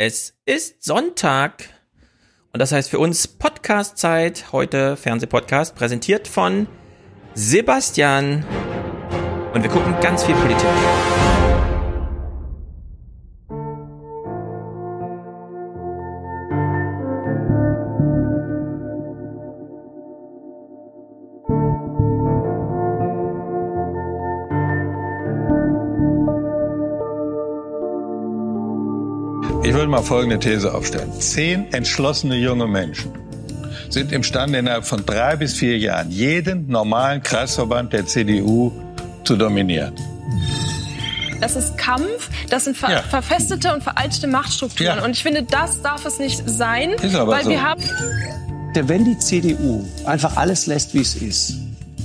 Es ist Sonntag und das heißt für uns Podcast-Zeit, heute Fernsehpodcast, präsentiert von Sebastian und wir gucken ganz viel Politik. Mal folgende These aufstellen. Zehn entschlossene junge Menschen sind imstande, innerhalb von drei bis vier Jahren jeden normalen Kreisverband der CDU zu dominieren. Das ist Kampf, das sind ver Ja. verfestete und veraltete Machtstrukturen. Ja. Und ich finde, das darf es nicht sein, Ist aber weil so. wir haben Der, wenn die CDU einfach alles lässt, wie es ist,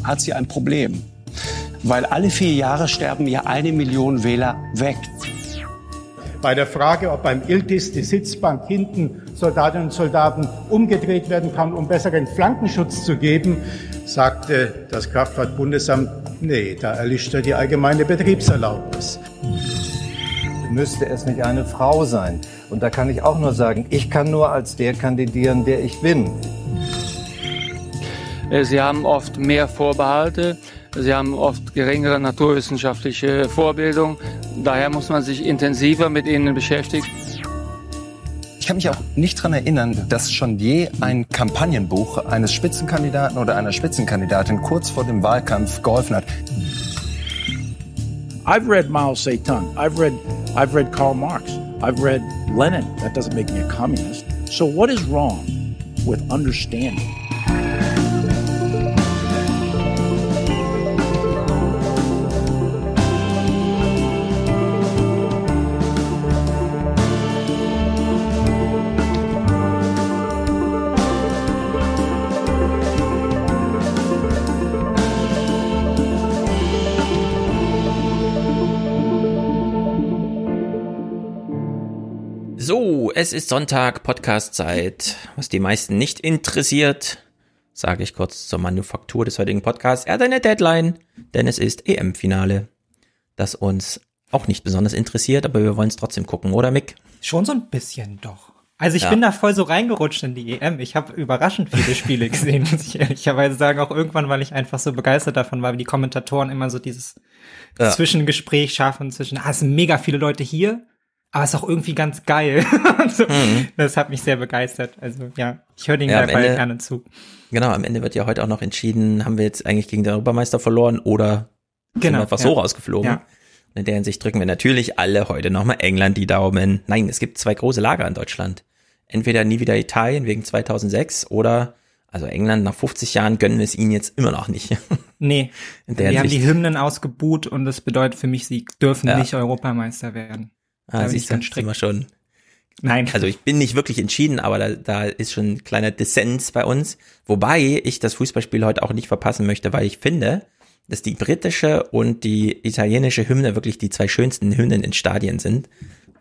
hat sie ein Problem. Weil alle vier Jahre sterben ja eine Million Wähler weg. Bei der Frage, ob beim Iltis die Sitzbank hinten Soldatinnen und Soldaten umgedreht werden kann, um besseren Flankenschutz zu geben, sagte das Kraftfahrtbundesamt, nee, da erlischt ja die allgemeine Betriebserlaubnis. müsste es nicht eine Frau sein. Und da kann ich auch nur sagen, ich kann nur als der kandidieren, der ich bin. Äh, Sie haben oft mehr Vorbehalte, Sie haben oft geringere naturwissenschaftliche Vorbildung. Daher muss man sich intensiver mit ihnen beschäftigen. Ich kann mich auch nicht daran erinnern, dass schon je ein Kampagnenbuch eines Spitzenkandidaten oder einer Spitzenkandidatin kurz vor dem Wahlkampf geholfen hat. I've read Mao Zedong. I've read I've read Karl Marx. I've read Lenin. That doesn't make me a communist. So what is wrong with understanding? Es ist Sonntag, Podcast-Zeit. Was die meisten nicht interessiert, sage ich kurz zur Manufaktur des heutigen Podcasts. Er hat eine Deadline, denn es ist EM-Finale, das uns auch nicht besonders interessiert, aber wir wollen es trotzdem gucken, oder Mick? Schon so ein bisschen doch. Also ich Ja. bin da voll so reingerutscht in die EM. Ich habe überraschend viele Spiele gesehen, muss ich ehrlicherweise sagen. Auch irgendwann, weil ich einfach so begeistert davon war, wie die Kommentatoren immer so dieses Ja. Zwischengespräch schaffen zwischen, ah, es sind mega viele Leute hier, aber es ist auch irgendwie ganz geil. so, Das hat mich sehr begeistert. Also ja, ich höre den Mhm. Ja, gleich Ende- gerne zu. Genau, am Ende wird ja heute auch noch entschieden, haben wir jetzt eigentlich gegen den Europameister verloren oder sind Genau, wir einfach ja. so rausgeflogen. Ja. Und in der Hinsicht drücken wir natürlich alle heute nochmal England die Daumen. Nein, es gibt zwei große Lager in Deutschland. Entweder nie wieder Italien wegen 2006 oder, also England nach 50 Jahren gönnen wir es ihnen jetzt immer noch nicht. Nee, die haben die Hymnen ausgebuht und das bedeutet für mich, sie dürfen Ja. nicht Europameister werden. Da Ah, ich siehst du, sind wir schon. Nein. Also ich bin nicht wirklich entschieden, aber da, da ist schon ein kleiner Dissens bei uns. Wobei ich das Fußballspiel heute auch nicht verpassen möchte, weil ich finde, dass die britische und die italienische Hymne wirklich die zwei schönsten Hymnen in Stadien sind.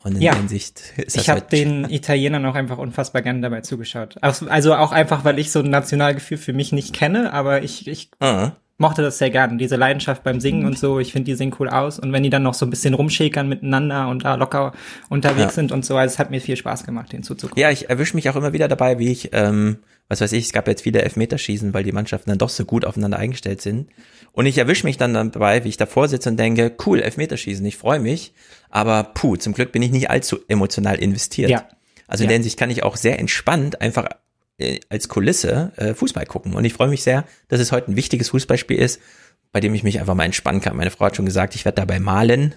Und in Ja. der Hinsicht ist das Ich habe heute- den Italienern auch einfach unfassbar gerne dabei zugeschaut. Also auch einfach, weil ich so ein Nationalgefühl für mich nicht kenne, aber ich, ich Ah, mochte das sehr gerne. Diese Leidenschaft beim Singen und so, ich finde, die sehen cool aus. Und wenn die dann noch so ein bisschen rumschäkern miteinander und da locker unterwegs Ja. sind und so, also es hat mir viel Spaß gemacht, denen zuzugucken. Ja, ich erwische mich auch immer wieder dabei, wie ich, ähm, was weiß ich, es gab jetzt viele Elfmeterschießen, weil die Mannschaften dann doch so gut aufeinander eingestellt sind. Und ich erwische mich dann dabei, wie ich davor sitze und denke, cool, Elfmeterschießen, ich freue mich. Aber puh, zum Glück bin ich nicht allzu emotional investiert. Ja. Also in Ja. der Hinsicht kann ich auch sehr entspannt einfach äh, als Kulisse äh, Fußball gucken. Und ich freue mich sehr, dass es heute ein wichtiges Fußballspiel ist, bei dem ich mich einfach mal entspannen kann. Meine Frau hat schon gesagt, ich werde dabei malen.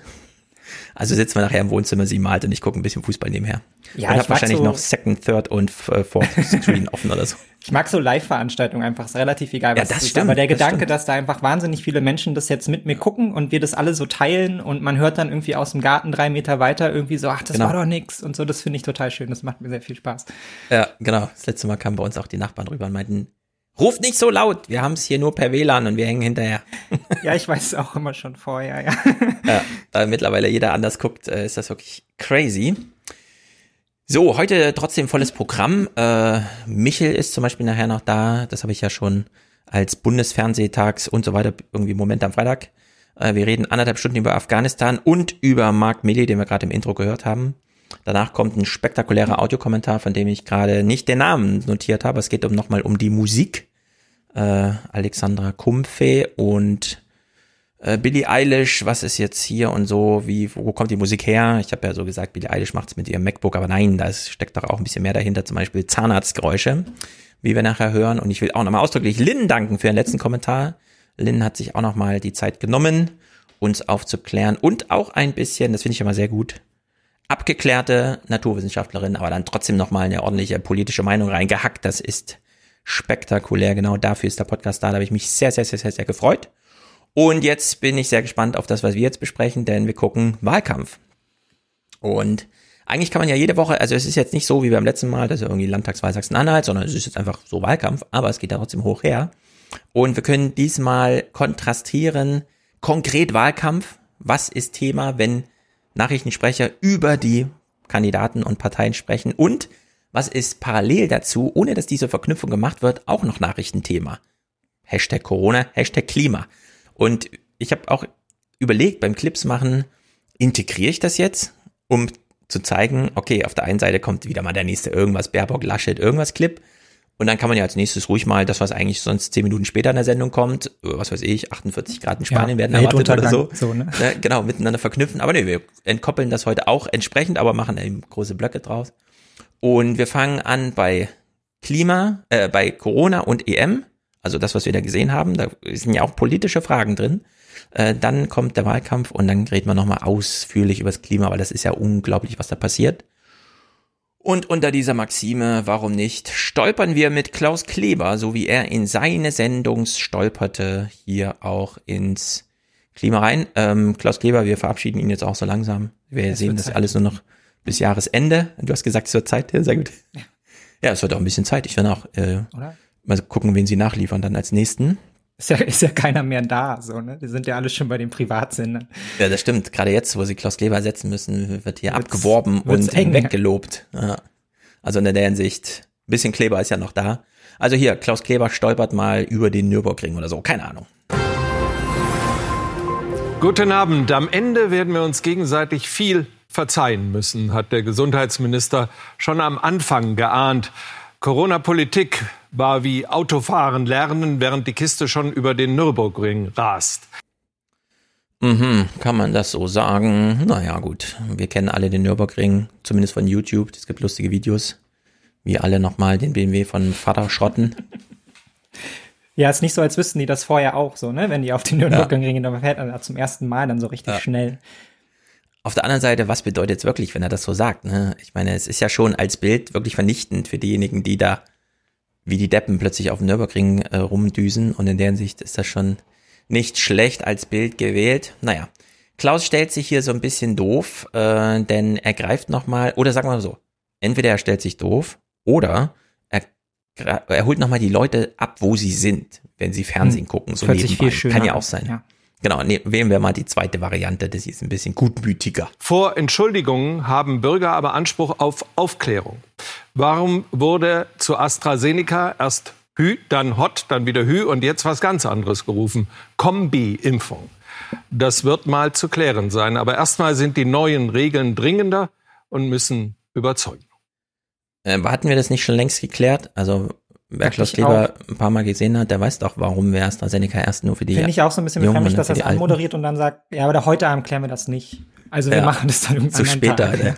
Also sitzen wir nachher im Wohnzimmer, sie malt und ich gucke ein bisschen Fußball nebenher. Ja, und ich habe wahrscheinlich so- noch Second, Third und äh, Fourth Screen offen oder so. Ich mag so Live-Veranstaltungen einfach, ist relativ egal, Ja, was das es ist. stimmt, Aber der das Gedanke, stimmt. dass da einfach wahnsinnig viele Menschen das jetzt mit mir gucken und wir das alle so teilen und man hört dann irgendwie aus dem Garten drei Meter weiter irgendwie so, ach, das Genau. war doch nix und so, das finde ich total schön, das macht mir sehr viel Spaß. Ja, genau. Das letzte Mal kamen bei uns auch die Nachbarn rüber und meinten, ruft nicht so laut, wir haben es hier nur per WLAN und wir hängen hinterher. Ja, ich weiß es auch immer schon vorher, ja. Ja, da mittlerweile jeder anders guckt, äh, ist das wirklich crazy. So, heute trotzdem volles Programm. Äh, Michel ist zum Beispiel nachher noch da. Das habe ich ja schon als Bundesfernsehtags und so weiter irgendwie Moment am Freitag. Äh, wir reden anderthalb Stunden über Afghanistan und über Mark Milley, den wir gerade im Intro gehört haben. Danach kommt ein spektakulärer Audiokommentar, von dem ich gerade nicht den Namen notiert habe. Es geht um nochmal um die Musik. Äh, Alexandra Kumpfe und äh, Billie Eilish, was ist jetzt hier und so, wie, wo kommt die Musik her? Ich habe ja so gesagt, Billie Eilish macht's mit ihrem MacBook, aber nein, da steckt doch auch ein bisschen mehr dahinter, zum Beispiel Zahnarztgeräusche, wie wir nachher hören. Und ich will auch nochmal ausdrücklich Lynn danken für den letzten Kommentar. Lynn hat sich auch nochmal die Zeit genommen, uns aufzuklären und auch ein bisschen, das finde ich immer sehr gut, abgeklärte Naturwissenschaftlerin, aber dann trotzdem nochmal eine ordentliche politische Meinung reingehackt. Das ist spektakulär. Genau dafür ist der Podcast da. Da habe ich mich sehr, sehr, sehr, sehr, sehr gefreut. Und jetzt bin ich sehr gespannt auf das, was wir jetzt besprechen, denn wir gucken Wahlkampf. Und eigentlich kann man ja jede Woche, also es ist jetzt nicht so wie beim letzten Mal, dass irgendwie Landtagswahl Sachsen-Anhalt, sondern es ist jetzt einfach so Wahlkampf, aber es geht da trotzdem hoch her. Und wir können diesmal kontrastieren, konkret Wahlkampf. Was ist Thema, wenn Nachrichtensprecher über die Kandidaten und Parteien sprechen? Und was ist parallel dazu, ohne dass diese Verknüpfung gemacht wird, auch noch Nachrichtenthema? Hashtag Corona, Hashtag Klima. Und ich habe auch überlegt, beim Clips machen, integriere ich das jetzt, um zu zeigen, okay, auf der einen Seite kommt wieder mal der nächste irgendwas, Baerbock, Laschet, irgendwas Clip. Und dann kann man ja als nächstes ruhig mal das, was eigentlich sonst zehn Minuten später in der Sendung kommt, was weiß ich, 48 Grad in Spanien ja, werden erwartet oder so. so ne? Ja, genau, miteinander verknüpfen. Aber nee, wir entkoppeln das heute auch entsprechend, aber machen eben große Blöcke draus. Und wir fangen an bei Klima, äh, bei Corona und EM, also das, was wir da gesehen haben, da sind ja auch politische Fragen drin. Äh, dann kommt der Wahlkampf und dann reden wir nochmal ausführlich über das Klima, weil das ist ja unglaublich, was da passiert. Und unter dieser Maxime, warum nicht, stolpern wir mit Klaus Kleber, so wie er in seine Sendung stolperte, hier auch ins Klima rein. Ähm, Klaus Kleber, wir verabschieden ihn jetzt auch so langsam. Wir das sehen das Zeit. alles nur noch bis Jahresende. Du hast gesagt, es wird Zeit. Ja, sehr gut. Ja, ja es wird auch ein bisschen Zeit. Ich will auch äh, mal gucken, wen sie nachliefern dann als nächsten. Ist ja, ist ja keiner mehr da, so, ne? Die sind ja alle schon bei den Privatsendern. Ja, das stimmt. Gerade jetzt, wo sie Klaus Kleber setzen müssen, wird hier wird's, abgeworben wird's und eng. weggelobt. Ja. Also in der Hinsicht, ein bisschen Kleber ist ja noch da. Also hier, Klaus Kleber stolpert mal über den Nürburgring oder so, keine Ahnung. Guten Abend. Am Ende werden wir uns gegenseitig viel verzeihen müssen, hat der Gesundheitsminister schon am Anfang geahnt. Corona-Politik war wie Autofahren lernen, während die Kiste schon über den Nürburgring rast. Mhm, kann man das so sagen? Naja, gut. Wir kennen alle den Nürburgring, zumindest von YouTube. Es gibt lustige Videos, wie alle nochmal den BMW von Vater schrotten. Ja, ist nicht so, als wüssten die das vorher auch so, ne? Wenn die auf den Nürburgring ja. gehen, dann fährt er zum ersten Mal dann so richtig ja. schnell. Auf der anderen Seite, was bedeutet es wirklich, wenn er das so sagt? Ne? Ich meine, es ist ja schon als Bild wirklich vernichtend für diejenigen, die da wie die Deppen plötzlich auf dem Nürburgring äh, rumdüsen. Und in der Sicht ist das schon nicht schlecht als Bild gewählt. Naja, Klaus stellt sich hier so ein bisschen doof, äh, denn er greift nochmal, oder sagen wir mal so, entweder er stellt sich doof oder er, er holt nochmal die Leute ab, wo sie sind, wenn sie Fernsehen hm, gucken. So nebenbei. Kann ja auch sein. Ja. Genau, ne, wählen wir mal die zweite Variante, das ist ein bisschen gutmütiger. Vor Entschuldigungen haben Bürger aber Anspruch auf Aufklärung. Warum wurde zu AstraZeneca erst Hü, dann Hot, dann wieder Hü und jetzt was ganz anderes gerufen? Kombi-Impfung. Das wird mal zu klären sein. Aber erstmal sind die neuen Regeln dringender und müssen überzeugen. Äh, hatten wir das nicht schon längst geklärt? Also wer Klaus Kleber ein paar Mal gesehen hat, der weiß doch, warum wir AstraZeneca erst nur für die Finde ich auch so ein bisschen befremdlich, dass er das anmoderiert und dann sagt, ja, aber heute Abend klären wir das nicht. Also wir ja, machen das dann irgendwann Zu später, Tag. Ja.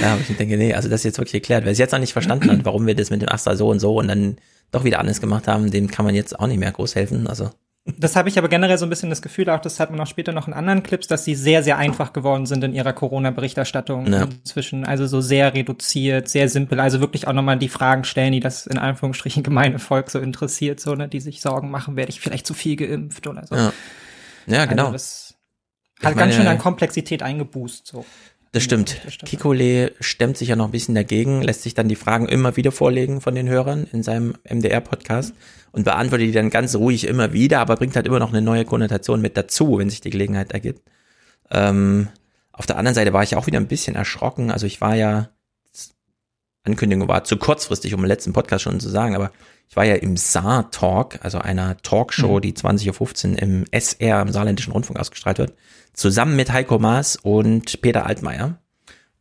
ja, aber ich denke, nee, also das ist jetzt wirklich geklärt. Wer es jetzt noch nicht verstanden hat, warum wir das mit dem Astra so und so und dann doch wieder anders gemacht haben, dem kann man jetzt auch nicht mehr groß helfen. Also das habe ich aber generell so ein bisschen das Gefühl, auch das hat man auch später noch in anderen Clips, dass sie sehr, sehr einfach geworden sind in ihrer Corona-Berichterstattung ja. inzwischen. Also so sehr reduziert, sehr simpel. Also wirklich auch nochmal die Fragen stellen, die das in Anführungsstrichen gemeine Volk so interessiert, so, ne, die sich Sorgen machen, werde ich vielleicht zu viel geimpft oder so. Ja, ja genau. Also das hat meine, ganz schön an Komplexität eingeboost, so. Das stimmt. Kikole stemmt sich ja noch ein bisschen dagegen, lässt sich dann die Fragen immer wieder vorlegen von den Hörern in seinem MDR-Podcast und beantwortet die dann ganz ruhig immer wieder, aber bringt halt immer noch eine neue Konnotation mit dazu, wenn sich die Gelegenheit ergibt. Ähm, auf der anderen Seite war ich auch wieder ein bisschen erschrocken. Also ich war ja, Ankündigung war zu kurzfristig, um im letzten Podcast schon zu sagen, aber ich war ja im Saar Talk, also einer Talkshow, mhm. die 20.15 Uhr im SR, im Saarländischen Rundfunk ausgestrahlt wird, zusammen mit Heiko Maas und Peter Altmaier.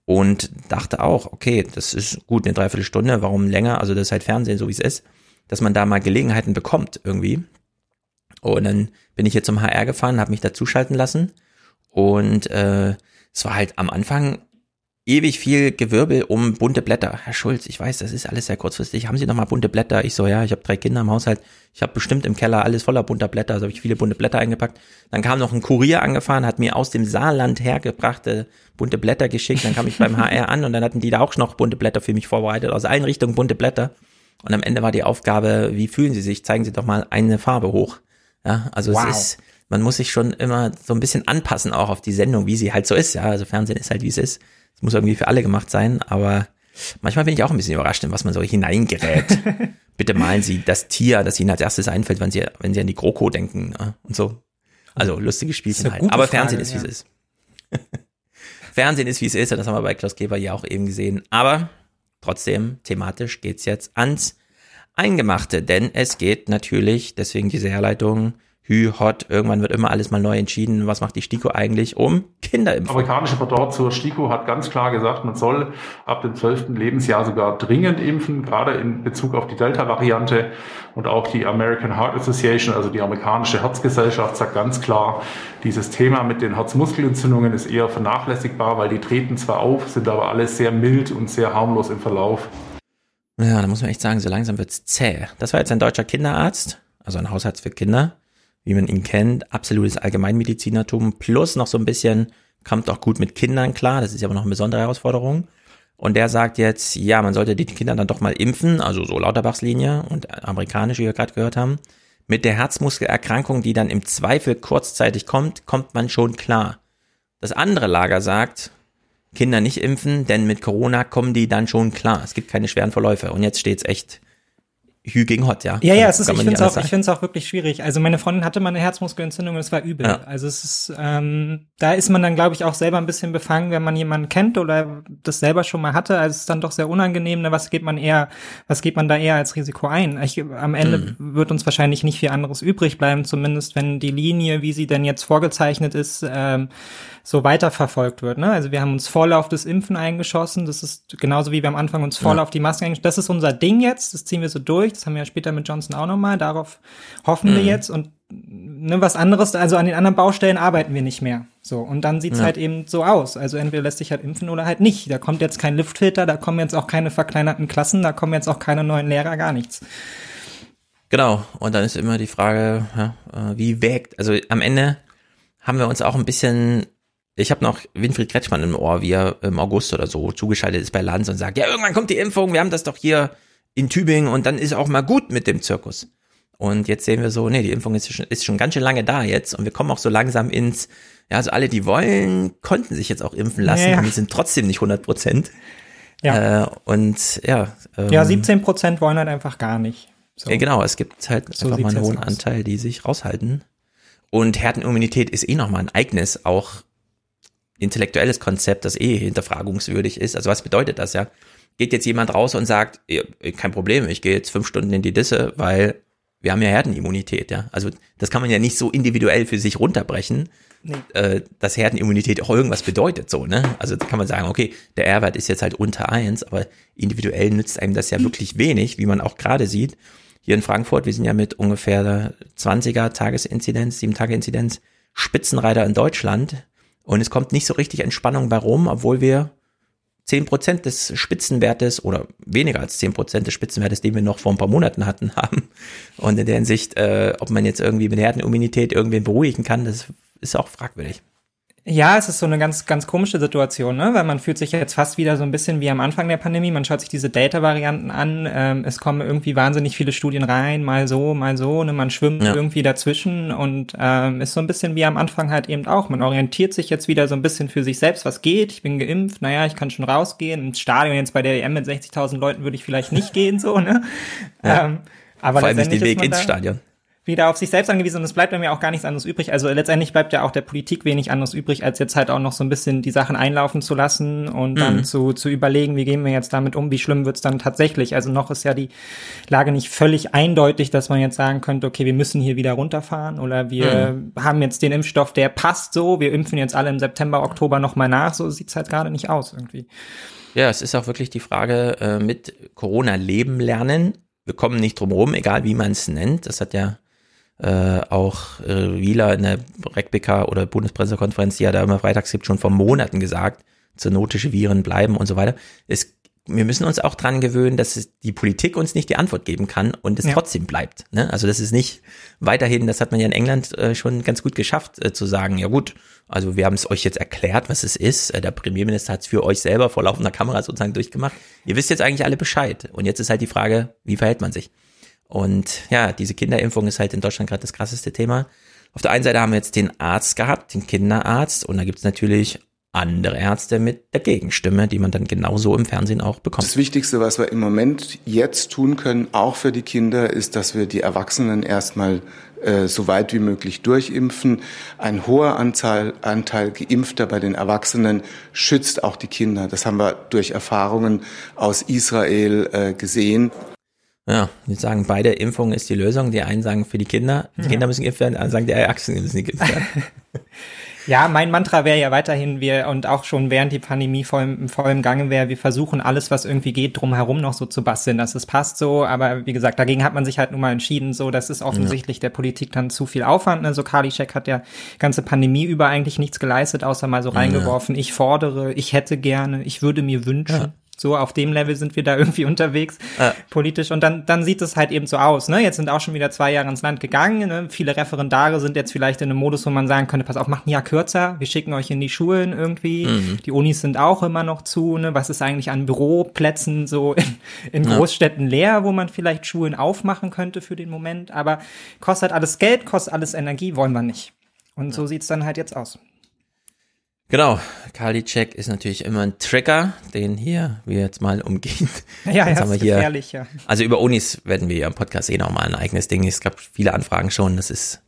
und dachte auch, okay, das ist gut, eine Dreiviertelstunde, warum länger? Also das ist halt Fernsehen, so wie es ist, dass man da mal Gelegenheiten bekommt irgendwie. Und dann bin ich hier zum HR gefahren, habe mich dazuschalten lassen und äh, es war halt am Anfang ewig viel Gewirbel um bunte Blätter. Herr Schulz, ich weiß, das ist alles sehr kurzfristig. Haben Sie noch mal bunte Blätter? Ich so, ja, ich habe drei Kinder im Haushalt. Ich habe bestimmt im Keller alles voller bunter Blätter. Also habe ich viele bunte Blätter eingepackt. Dann kam noch ein Kurier angefahren, hat mir aus dem Saarland hergebrachte bunte Blätter geschickt. Dann kam ich beim HR an und dann hatten die da auch noch bunte Blätter für mich vorbereitet. Aus allen Richtungen bunte Blätter. Und am Ende war die Aufgabe, wie fühlen Sie sich? Zeigen Sie doch mal eine Farbe hoch. Ja, also wow. es ist, man muss sich schon immer so ein bisschen anpassen auch auf die Sendung, wie sie halt so ist. Ja, also Fernsehen ist halt, wie es ist. Es muss irgendwie für alle gemacht sein, aber manchmal bin ich auch ein bisschen überrascht, in was man so hineingerät. Bitte malen Sie das Tier, das Ihnen als erstes einfällt, wenn Sie, wenn Sie an die GroKo denken und so. Also lustige Spielchen halt. Aber Frage, Fernsehen ist, wie ja. es ist. Fernsehen ist, wie es ist, und das haben wir bei Klaus Geber ja auch eben gesehen. Aber trotzdem, thematisch geht's jetzt ans Eingemachte, denn es geht natürlich, deswegen diese Herleitung, Hü, Hot, irgendwann wird immer alles mal neu entschieden. Was macht die STIKO eigentlich um Kinderimpfung? Amerikanische Pendant zur STIKO hat ganz klar gesagt, man soll ab dem zwölften Lebensjahr sogar dringend impfen, gerade in Bezug auf die Delta-Variante. Und auch die American Heart Association, also die amerikanische Herzgesellschaft, sagt ganz klar, dieses Thema mit den Herzmuskelentzündungen ist eher vernachlässigbar, weil die treten zwar auf, sind aber alle sehr mild und sehr harmlos im Verlauf. Ja, da muss man echt sagen, so langsam wird's zäh. Das war jetzt ein deutscher Kinderarzt, also ein Hausarzt für Kinder wie man ihn kennt, absolutes Allgemeinmedizinertum, plus noch so ein bisschen, kommt auch gut mit Kindern klar, das ist ja aber noch eine besondere Herausforderung. Und der sagt jetzt, ja, man sollte die Kinder dann doch mal impfen, also so Lauterbachs Linie und amerikanisch, wie wir gerade gehört haben. Mit der Herzmuskelerkrankung, die dann im Zweifel kurzzeitig kommt, kommt man schon klar. Das andere Lager sagt, Kinder nicht impfen, denn mit Corona kommen die dann schon klar. Es gibt keine schweren Verläufe. Und jetzt steht's echt Hü gegen Hot, ja. Ja, ja, es ist, ich finde es auch, ich finde es auch wirklich schwierig. Also meine Freundin hatte mal eine Herzmuskelentzündung und es war übel. Ja. Also es ist, ähm, da ist man dann, glaube ich, auch selber ein bisschen befangen, wenn man jemanden kennt oder das selber schon mal hatte. Also es ist dann doch sehr unangenehm. Ne? Was geht man eher, was geht man da eher als Risiko ein? Ich, am Ende mhm. wird uns wahrscheinlich nicht viel anderes übrig bleiben, zumindest wenn die Linie, wie sie denn jetzt vorgezeichnet ist, ähm, so weiterverfolgt wird. Ne? Also wir haben uns voll auf das Impfen eingeschossen. Das ist genauso wie wir am Anfang uns voll ja. auf die Masken eingeschossen. Das ist unser Ding jetzt. Das ziehen wir so durch. Das haben wir ja später mit Johnson auch nochmal. Darauf hoffen mhm. wir jetzt. Und ne, was anderes, also an den anderen Baustellen arbeiten wir nicht mehr. So, und dann sieht's ja. halt eben so aus. Also entweder lässt sich halt impfen oder halt nicht. Da kommt jetzt kein Luftfilter, da kommen jetzt auch keine verkleinerten Klassen, da kommen jetzt auch keine neuen Lehrer, gar nichts. Genau, und dann ist immer die Frage, ja, äh, wie wägt, also am Ende haben wir uns auch ein bisschen ich habe noch Winfried Kretschmann im Ohr, wie er im August oder so zugeschaltet ist bei Lanz und sagt, ja, irgendwann kommt die Impfung, wir haben das doch hier in Tübingen und dann ist auch mal gut mit dem Zirkus. Und jetzt sehen wir so, nee, die Impfung ist schon, ist schon ganz schön lange da jetzt und wir kommen auch so langsam ins, ja, also alle, die wollen, konnten sich jetzt auch impfen lassen ja. und die sind trotzdem nicht 100 Prozent. Ja. Äh, und ja. Ähm, ja, 17 Prozent wollen halt einfach gar nicht. So. Ja, genau, es gibt halt so einfach mal einen hohen aus. Anteil, die sich raushalten. Und Herdenimmunität ist eh nochmal ein eigenes, auch intellektuelles Konzept, das eh hinterfragungswürdig ist. Also was bedeutet das ja? Geht jetzt jemand raus und sagt, kein Problem, ich gehe jetzt fünf Stunden in die Disse, weil wir haben ja Herdenimmunität, ja. Also das kann man ja nicht so individuell für sich runterbrechen, nee. äh, dass Herdenimmunität auch irgendwas bedeutet, so, ne? Also da kann man sagen, okay, der R-Wert ist jetzt halt unter eins, aber individuell nützt einem das ja mhm. wirklich wenig, wie man auch gerade sieht. Hier in Frankfurt, wir sind ja mit ungefähr 20er Tagesinzidenz, 7 Tage Inzidenz, Spitzenreiter in Deutschland. Und es kommt nicht so richtig Entspannung bei rum, obwohl wir zehn Prozent des Spitzenwertes oder weniger als zehn Prozent des Spitzenwertes, den wir noch vor ein paar Monaten hatten, haben. Und in der Hinsicht, äh, ob man jetzt irgendwie mit Herdenimmunität irgendwen beruhigen kann, das ist auch fragwürdig. Ja, es ist so eine ganz, ganz komische Situation, ne? weil man fühlt sich jetzt fast wieder so ein bisschen wie am Anfang der Pandemie. Man schaut sich diese Delta-Varianten an. Ähm, es kommen irgendwie wahnsinnig viele Studien rein, mal so, mal so. Ne? Man schwimmt ja. irgendwie dazwischen und ähm, ist so ein bisschen wie am Anfang halt eben auch. Man orientiert sich jetzt wieder so ein bisschen für sich selbst, was geht. Ich bin geimpft, naja, ich kann schon rausgehen. Ins Stadion jetzt bei der EM mit 60.000 Leuten würde ich vielleicht nicht gehen, so, ne? Ja. Ähm, aber Vor allem nicht den Weg ins Stadion. Wieder auf sich selbst angewiesen und es bleibt mir auch gar nichts anderes übrig. Also letztendlich bleibt ja auch der Politik wenig anderes übrig, als jetzt halt auch noch so ein bisschen die Sachen einlaufen zu lassen und dann Mhm. zu, zu überlegen, wie gehen wir jetzt damit um, wie schlimm wird's dann tatsächlich. Also noch ist ja die Lage nicht völlig eindeutig, dass man jetzt sagen könnte, okay, wir müssen hier wieder runterfahren oder wir haben jetzt den Impfstoff, der passt so, wir impfen jetzt alle im September, Oktober nochmal nach. So sieht's halt gerade nicht aus irgendwie. Ja, es ist auch wirklich die Frage äh, mit Corona leben lernen. Wir kommen nicht drum rum, egal wie man es nennt. Das hat ja äh, auch äh, Wieler in der RecBK oder Bundespressekonferenz, die ja da immer freitags gibt, schon vor Monaten gesagt, zoonotische Viren bleiben und so weiter. Es, wir müssen uns auch dran gewöhnen, dass es die Politik uns nicht die Antwort geben kann und es Ja. trotzdem bleibt. Ne? Also das ist nicht weiterhin, das hat man ja in England äh, schon ganz gut geschafft, äh, zu sagen, ja gut, also wir haben es euch jetzt erklärt, was es ist. Äh, der Premierminister hat es für euch selber vor laufender Kamera sozusagen durchgemacht. Ihr wisst jetzt eigentlich alle Bescheid. Und jetzt ist halt die Frage, wie verhält man sich? Und ja, diese Kinderimpfung ist halt in Deutschland gerade das krasseste Thema. Auf der einen Seite haben wir jetzt den Arzt gehabt, den Kinderarzt, und da gibt's natürlich andere Ärzte mit der Gegenstimme, die man dann genauso im Fernsehen auch bekommt. Das Wichtigste, was wir im Moment jetzt tun können, auch für die Kinder, ist, dass wir die Erwachsenen erstmal äh, so weit wie möglich durchimpfen. Ein hoher Anteil, Anteil Geimpfter bei den Erwachsenen schützt auch die Kinder. Das haben wir durch Erfahrungen aus Israel äh, gesehen. Ja, die sagen, beide Impfungen ist die Lösung. Die einen sagen für die Kinder, die Ja. Kinder müssen geimpft werden, die anderen sagen, die Erwachsenen müssen geimpft werden. Ja, mein Mantra wäre ja weiterhin, wir und auch schon während die Pandemie voll, im- voll im Gange wäre, wir versuchen alles, was irgendwie geht, drumherum noch so zu basteln, dass es passt so. Aber wie gesagt, dagegen hat man sich halt nun mal entschieden, so, das ist offensichtlich der Politik dann zu viel Aufwand. Ne? So Karliczek hat ja ganze Pandemie über eigentlich nichts geleistet, außer mal so Ja. reingeworfen, ich fordere, ich hätte gerne, ich würde mir wünschen. Ja. So, auf dem Level sind wir da irgendwie unterwegs, Ja. politisch. Und dann, dann sieht es halt eben so aus. Ne? Jetzt sind auch schon wieder zwei Jahre ins Land gegangen. Ne? Viele Referendare sind jetzt vielleicht in einem Modus, wo man sagen könnte, pass auf, macht ein Jahr kürzer. Wir schicken euch in die Schulen irgendwie. Mhm. Die Unis sind auch immer noch zu. Ne? Was ist eigentlich an Büroplätzen so in, in Ja. Großstädten leer, wo man vielleicht Schulen aufmachen könnte für den Moment? Aber kostet alles Geld, kostet alles Energie, wollen wir nicht. Und so sieht's dann halt jetzt aus. Genau, Karliczek ist natürlich immer ein Trigger, den hier wir jetzt mal umgehen. Ja, Jetzt ja, haben wir hier- gefährlich, ja. Also über Unis werden wir ja im Podcast eh nochmal ein eigenes Ding. Es gab viele Anfragen schon. Das ist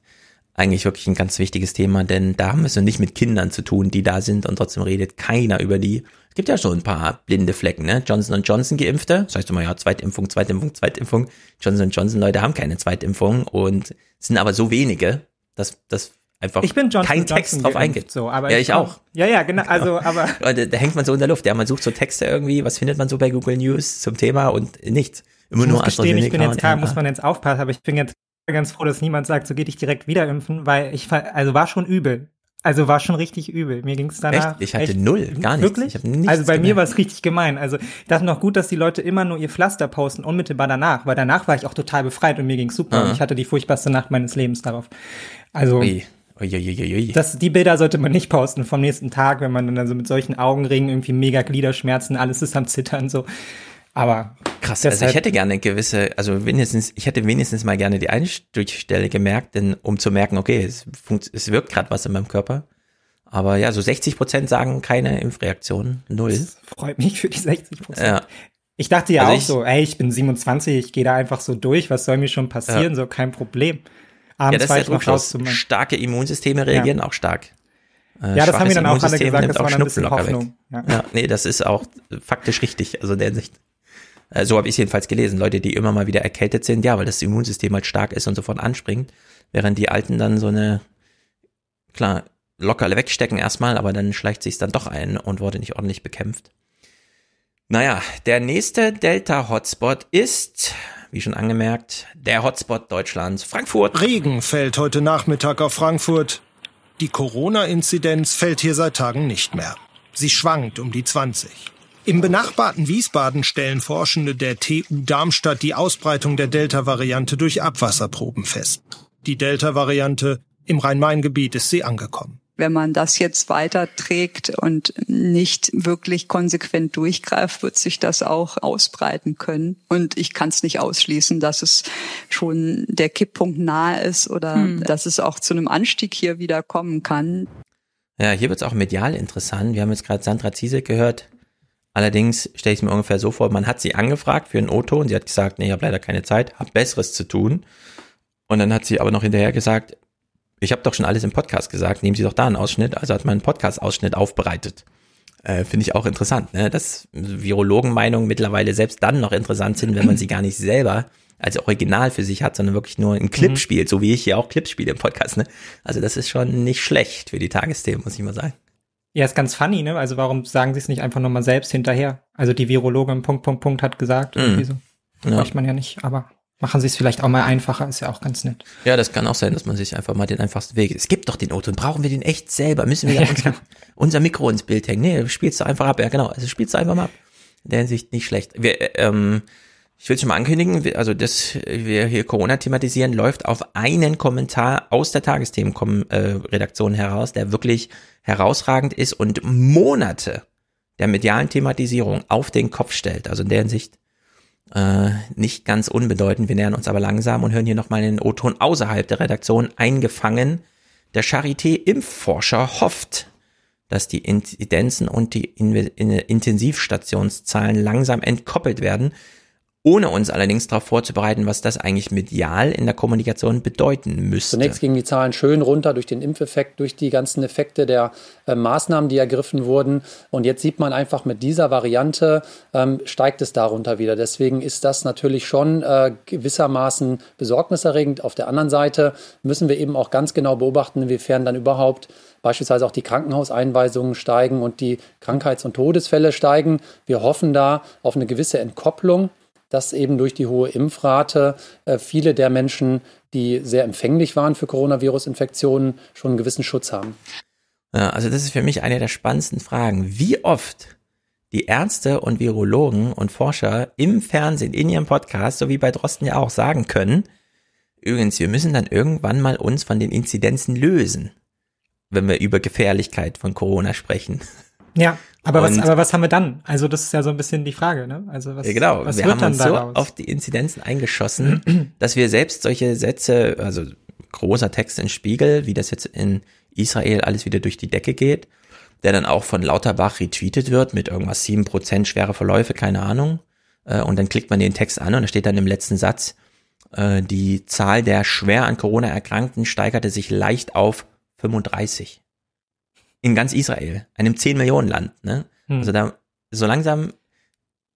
eigentlich wirklich ein ganz wichtiges Thema, denn da haben wir es noch nicht mit Kindern zu tun, die da sind und trotzdem redet keiner über die. Es gibt ja schon ein paar blinde Flecken, ne? Johnson Johnson Geimpfte. Das heißt immer, ja, Zweitimpfung, Zweitimpfung, Zweitimpfung. Johnson Johnson Leute haben keine Zweitimpfung und es sind aber so wenige, dass das einfach Ich bin Johnson kein Johnson Text drauf eingeht. So, aber ja, ich auch. Ja, ja, genau. Also, aber Leute, da hängt man so in der Luft. Ja, man sucht so Texte irgendwie, was findet man so bei Google News zum Thema und nichts. Immer ich nur muss gestehen, ich bin jetzt, klar, muss man jetzt aufpassen, aber ich bin jetzt ganz froh, dass niemand sagt, so geh dich direkt wieder impfen, weil ich, also war schon übel. Also war schon richtig übel. Mir ging es danach. Echt? Ich hatte null, gar nichts. Wirklich? Ich nichts also bei mir gemerkt. war es richtig gemein. Also ich dachte noch gut, dass die Leute immer nur ihr Pflaster posten, unmittelbar danach, weil danach war ich auch total befreit und mir ging super. Ah. Und ich hatte die furchtbarste Nacht meines Lebens darauf. Also Ui. Das, die Bilder sollte man nicht posten vom nächsten Tag, wenn man dann so mit solchen Augenringen irgendwie mega Gliederschmerzen, alles ist am Zittern so. Aber Krass, also ich hätte gerne gewisse, also wenigstens, ich hätte wenigstens mal gerne die Einstichstelle gemerkt, denn um zu merken, okay, es, funkt, es wirkt gerade was in meinem Körper. Aber ja, so 60 Prozent sagen keine Impfreaktion, null. freut mich für die 60 Prozent. Ja. Ich dachte ja Also auch ich- so, ey, ich bin 27, ich gehe da einfach so durch, was soll mir schon passieren, Ja. so kein Problem. Ja, Abends das war ist noch raus. Starke Immunsysteme reagieren auch stark. Äh, Ja, das haben mir dann auch alle gesagt, das war dann ein bisschen Hoffnung. Weg. Ja. Ja. nee, das ist auch faktisch richtig. Also in der Hinsicht. Äh, So habe ich es jedenfalls gelesen. Leute, die immer mal wieder erkältet sind, ja, weil das Immunsystem halt stark ist und sofort anspringt, während die Alten dann so eine, klar, locker wegstecken erstmal, aber dann schleicht sich dann doch ein und wurde nicht ordentlich bekämpft. Naja, der nächste Delta-Hotspot ist, wie schon angemerkt, der Hotspot Deutschlands, Frankfurt. Regen fällt heute Nachmittag auf Frankfurt. Die Corona-Inzidenz fällt hier seit Tagen nicht mehr. Sie schwankt um die 20. Im benachbarten Wiesbaden stellen Forschende der TU Darmstadt die Ausbreitung der Delta-Variante durch Abwasserproben fest. Die Delta-Variante im Rhein-Main-Gebiet ist sie angekommen. Wenn man das jetzt weiterträgt und nicht wirklich konsequent durchgreift, wird sich das auch ausbreiten können. Und ich kann es nicht ausschließen, dass es schon der Kipppunkt nahe ist oder Hm. dass es auch zu einem Anstieg hier wieder kommen kann. Ja, hier wird's auch medial interessant. Wir haben jetzt gerade Sandra Ziesek gehört. Allerdings stelle ich es mir ungefähr so vor, man hat sie angefragt für einen O-Ton. Sie hat gesagt, nee, ich habe leider keine Zeit, habe Besseres zu tun. Und dann hat sie aber noch hinterher gesagt, ich habe doch schon alles im Podcast gesagt, nehmen Sie doch da einen Ausschnitt. Also hat man einen Podcast-Ausschnitt aufbereitet. Äh, Finde ich auch interessant, ne? dass Virologenmeinungen mittlerweile selbst dann noch interessant sind, wenn man sie gar nicht selber als Original für sich hat, sondern wirklich nur einen Clip Mhm. spielt, so wie ich hier auch Clips spiele im Podcast. Ne? Also das ist schon nicht schlecht für die Tagesthemen, muss ich mal sagen. Ja, ist ganz funny, ne? Also warum sagen sie es nicht einfach nochmal selbst hinterher? Also die Virologin Punkt, Punkt, Punkt hat gesagt, Mhm. irgendwie so. Ja. Bräuchte man ja nicht, aber machen sie es vielleicht auch mal einfacher, ist ja auch ganz nett. Ja, das kann auch sein, dass man sich einfach mal den einfachsten Weg. Es gibt doch den O-Ton, brauchen wir den echt selber? Müssen wir da uns, unser Mikro ins Bild hängen? Nee, spielst du einfach ab. Ja, genau. Also spielst du einfach mal ab. In der Hinsicht nicht schlecht. Wir, äh, ähm, ich will schon mal ankündigen, also das wir hier Corona thematisieren, läuft auf einen Kommentar aus der Tagesthemen-Redaktion heraus, der wirklich herausragend ist und Monate der medialen Thematisierung auf den Kopf stellt. Also in der Hinsicht äh, nicht ganz unbedeutend. Wir nähern uns aber langsam und hören hier nochmal den O-Ton außerhalb der Redaktion eingefangen. Der Charité-Impfforscher hofft, dass die Inzidenzen und die In In Intensivstationszahlen langsam entkoppelt werden, ohne uns allerdings darauf vorzubereiten, was das eigentlich medial in der Kommunikation bedeuten müsste. Zunächst gingen die Zahlen schön runter durch den Impfeffekt, durch die ganzen Effekte der äh, Maßnahmen, die ergriffen wurden. Und jetzt sieht man einfach mit dieser Variante ähm, steigt es darunter wieder. Deswegen ist das natürlich schon äh, gewissermaßen besorgniserregend. Auf der anderen Seite müssen wir eben auch ganz genau beobachten, inwiefern dann überhaupt beispielsweise auch die Krankenhauseinweisungen steigen und die Krankheits- und Todesfälle steigen. Wir hoffen da auf eine gewisse Entkopplung dass eben durch die hohe Impfrate äh, viele der Menschen, die sehr empfänglich waren für Coronavirus-Infektionen, schon einen gewissen Schutz haben. Also das ist für mich eine der spannendsten Fragen. Wie oft die Ärzte und Virologen und Forscher im Fernsehen, in ihrem Podcast, so wie bei Drosten ja auch sagen können, übrigens, wir müssen dann irgendwann mal uns von den Inzidenzen lösen, wenn wir über Gefährlichkeit von Corona sprechen. Ja, aber was, Und- aber was haben wir dann? Also das ist ja so ein bisschen die Frage, ne? Also was, Ja, genau, was wir wird haben dann uns so daraus? auf die Inzidenzen eingeschossen, dass wir selbst solche Sätze, also großer Text in Spiegel, wie das jetzt in Israel alles wieder durch die Decke geht, der dann auch von Lauterbach retweetet wird mit irgendwas 7% schwere Verläufe, keine Ahnung. Äh, Und dann klickt man den Text an und da steht dann im letzten Satz, äh, die Zahl der schwer an Corona Erkrankten steigerte sich leicht auf 35. In ganz Israel, einem 10 Millionen Land, ne? Hm. Also da, so langsam,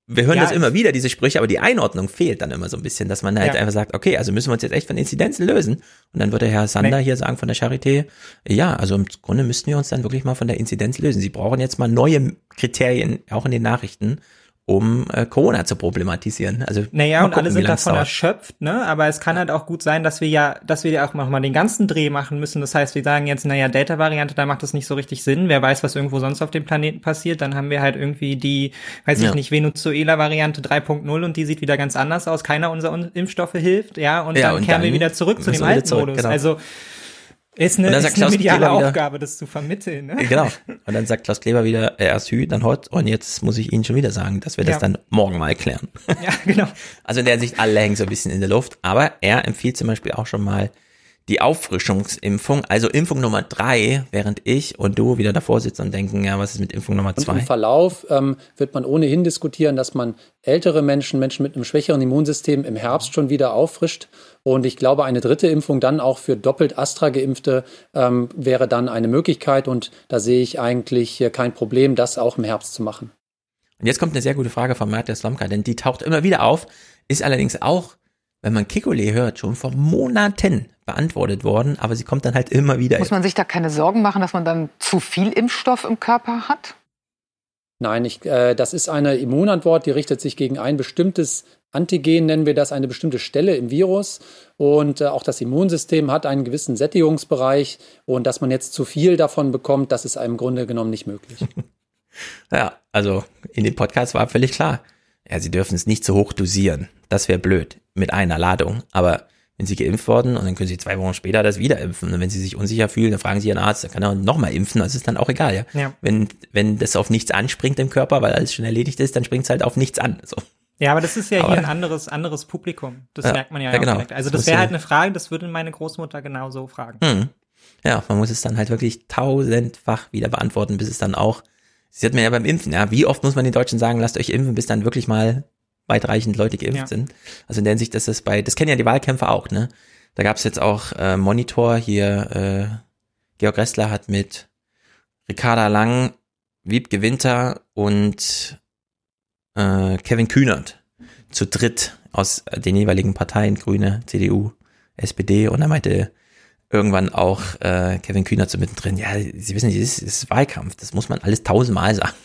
wir hören Ja, das immer wieder, diese Sprüche, aber die Einordnung fehlt dann immer so ein bisschen, dass man halt Ja. einfach sagt, okay, also müssen wir uns jetzt echt von Inzidenzen lösen. Und dann würde Herr Sander Nee. hier sagen von der Charité, ja, also im Grunde müssten wir uns dann wirklich mal von der Inzidenz lösen. Sie brauchen jetzt mal neue Kriterien, auch in den Nachrichten, um äh, Corona zu problematisieren. Also Naja, und alle gucken, sind davon dauert. erschöpft, ne? Aber es kann halt auch gut sein, dass wir ja, dass wir ja auch noch mal den ganzen Dreh machen müssen. Das heißt, wir sagen jetzt, naja, Delta-Variante, da macht das nicht so richtig Sinn. Wer weiß, was irgendwo sonst auf dem Planeten passiert. Dann haben wir halt irgendwie die, weiß ich Ja. nicht, Venezuela-Variante 3.0 und die sieht wieder ganz anders aus. Keiner unserer Un- Impfstoffe hilft, ja. Und Ja, dann und kehren wir dann wieder zurück zu dem wir alten Modus. genau. Also ist eine, ist eine mediale wieder- Aufgabe, das zu vermitteln. Ne? Genau. Und dann sagt Klaus Kleber wieder, er ist Hü, dann Hot und jetzt muss ich Ihnen schon wieder sagen, dass wir das Ja. dann morgen mal klären. Ja, genau. Also in der Sicht, alle hängen so ein bisschen in der Luft, aber er empfiehlt zum Beispiel auch schon mal die Auffrischungsimpfung, also Impfung Nummer drei, während ich und du wieder davor sitzen und denken, ja, was ist mit Impfung Nummer Und zwei? im Verlauf ähm, wird man ohnehin diskutieren, dass man ältere Menschen, Menschen mit einem schwächeren Immunsystem im Herbst schon wieder auffrischt. Und ich glaube, eine dritte Impfung dann auch für doppelt Astra-Geimpfte ähm, wäre dann eine Möglichkeit. Und da sehe ich eigentlich kein Problem, das auch im Herbst zu machen. Und jetzt kommt eine sehr gute Frage von Matthias Slomka, denn die taucht immer wieder auf, ist allerdings auch, wenn man Kikole hört, schon vor Monaten beantwortet worden, aber sie kommt dann halt immer wieder. Muss man sich da keine Sorgen machen, dass man dann zu viel Impfstoff im Körper hat? Nein, ich, äh, das ist eine Immunantwort, die richtet sich gegen ein bestimmtes Antigen, nennen wir das, eine bestimmte Stelle im Virus. Und äh, auch das Immunsystem hat einen gewissen Sättigungsbereich. Und dass man jetzt zu viel davon bekommt, das ist im Grunde genommen nicht möglich. Ja, also in dem Podcast war völlig klar. Ja, sie dürfen es nicht zu hoch dosieren. Das wäre blöd mit einer Ladung. Aber wenn sie geimpft worden und dann können sie zwei Wochen später das wieder impfen. Und wenn sie sich unsicher fühlen, dann fragen sie ihren Arzt, dann kann er nochmal impfen. Das ist dann auch egal, ja. Ja. Wenn, wenn das auf nichts anspringt im Körper, weil alles schon erledigt ist, dann springt es halt auf nichts an. So. Ja, aber das ist ja Aber- hier ein anderes, anderes Publikum. Das Ja, merkt man ja, ja, auch genau. direkt. Also Das wäre halt eine Frage, das würde meine Großmutter genauso fragen. Hm. Ja, man muss es dann halt wirklich tausendfach wieder beantworten, bis es dann auch, das sieht man ja beim Impfen, ja, wie oft muss man den Deutschen sagen, lasst euch impfen, bis dann wirklich mal weitreichend Leute geimpft Ja. sind. Also in der Hinsicht, dass das bei, das kennen ja die Wahlkämpfer auch, ne? Da gab es jetzt auch äh, Monitor hier, äh, Georg Ressler hat mit Ricarda Lang, Wiebke Winter und äh, Kevin Kühnert zu dritt aus den jeweiligen Parteien, Grüne, CDU, SPD und er meinte irgendwann auch äh, Kevin Kühner zu mittendrin, ja, Sie wissen, das ist, Wahlkampf, das muss man alles tausendmal sagen.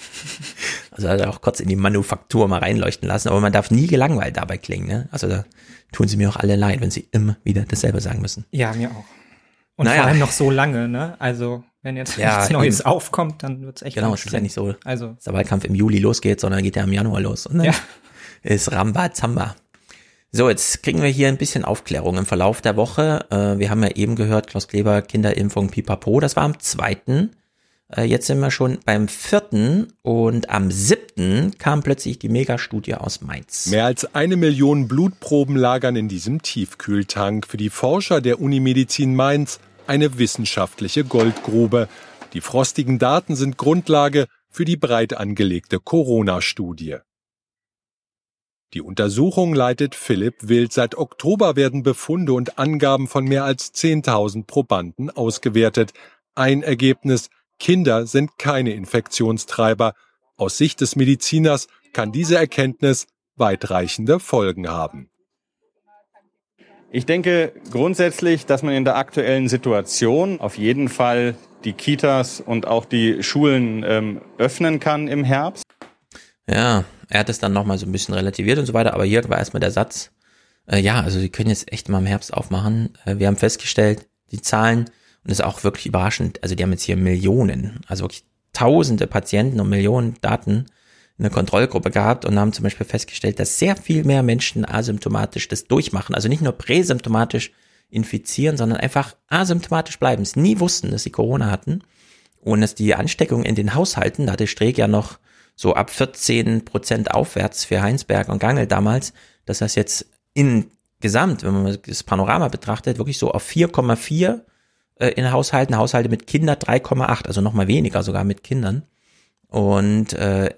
Also hat er auch kurz in die Manufaktur mal reinleuchten lassen, aber man darf nie gelangweilt dabei klingen. Ne? Also da tun sie mir auch alle leid, wenn sie immer wieder dasselbe sagen müssen. Ja, mir auch. Und Naja. vor allem noch so lange, ne? Also, wenn jetzt Ja, nichts Neues eben. aufkommt, dann wird's echt Genau, es ist ja nicht so, Also, dass der Wahlkampf im Juli losgeht, sondern geht ja im Januar los. Und dann Ja. ist Rambazamba. So, jetzt kriegen wir hier ein bisschen Aufklärung im Verlauf der Woche. Äh, wir haben ja eben gehört, Klaus Kleber, Kinderimpfung Pipapo, das war am zweiten. Äh, jetzt sind wir schon beim vierten und am siebten kam plötzlich die Megastudie aus Mainz. Mehr als eine Million Blutproben lagern in diesem Tiefkühltank. Für die Forscher der Unimedizin Mainz eine wissenschaftliche Goldgrube. Die frostigen Daten sind Grundlage für die breit angelegte Corona-Studie. Die Untersuchung leitet Philipp Wild. Seit Oktober werden Befunde und Angaben von mehr als 10.000 Probanden ausgewertet. Ein Ergebnis, Kinder sind keine Infektionstreiber. Aus Sicht des Mediziners kann diese Erkenntnis weitreichende Folgen haben. Ich denke grundsätzlich, dass man in der aktuellen Situation auf jeden Fall die Kitas und auch die Schulen ähm, öffnen kann im Herbst. Ja, er hat es dann nochmal so ein bisschen relativiert und so weiter, aber hier war erstmal der Satz, äh, ja, also Sie können jetzt echt mal im Herbst aufmachen. Äh, wir haben festgestellt, die Zahlen, und das ist auch wirklich überraschend, also die haben jetzt hier Millionen, also wirklich tausende Patienten und Millionen Daten in der Kontrollgruppe gehabt und haben zum Beispiel festgestellt, dass sehr viel mehr Menschen asymptomatisch das durchmachen, also nicht nur präsymptomatisch infizieren, sondern einfach asymptomatisch bleiben, es nie wussten, dass sie Corona hatten und dass die Ansteckung in den Haushalten, da hatte Streeck ja noch so ab 14 Prozent aufwärts für Heinsberg und Gangel damals, dass das jetzt insgesamt, wenn man das Panorama betrachtet, wirklich so auf 4,4 äh, in Haushalten, Haushalte mit Kindern 3,8, also nochmal weniger sogar mit Kindern. Und äh,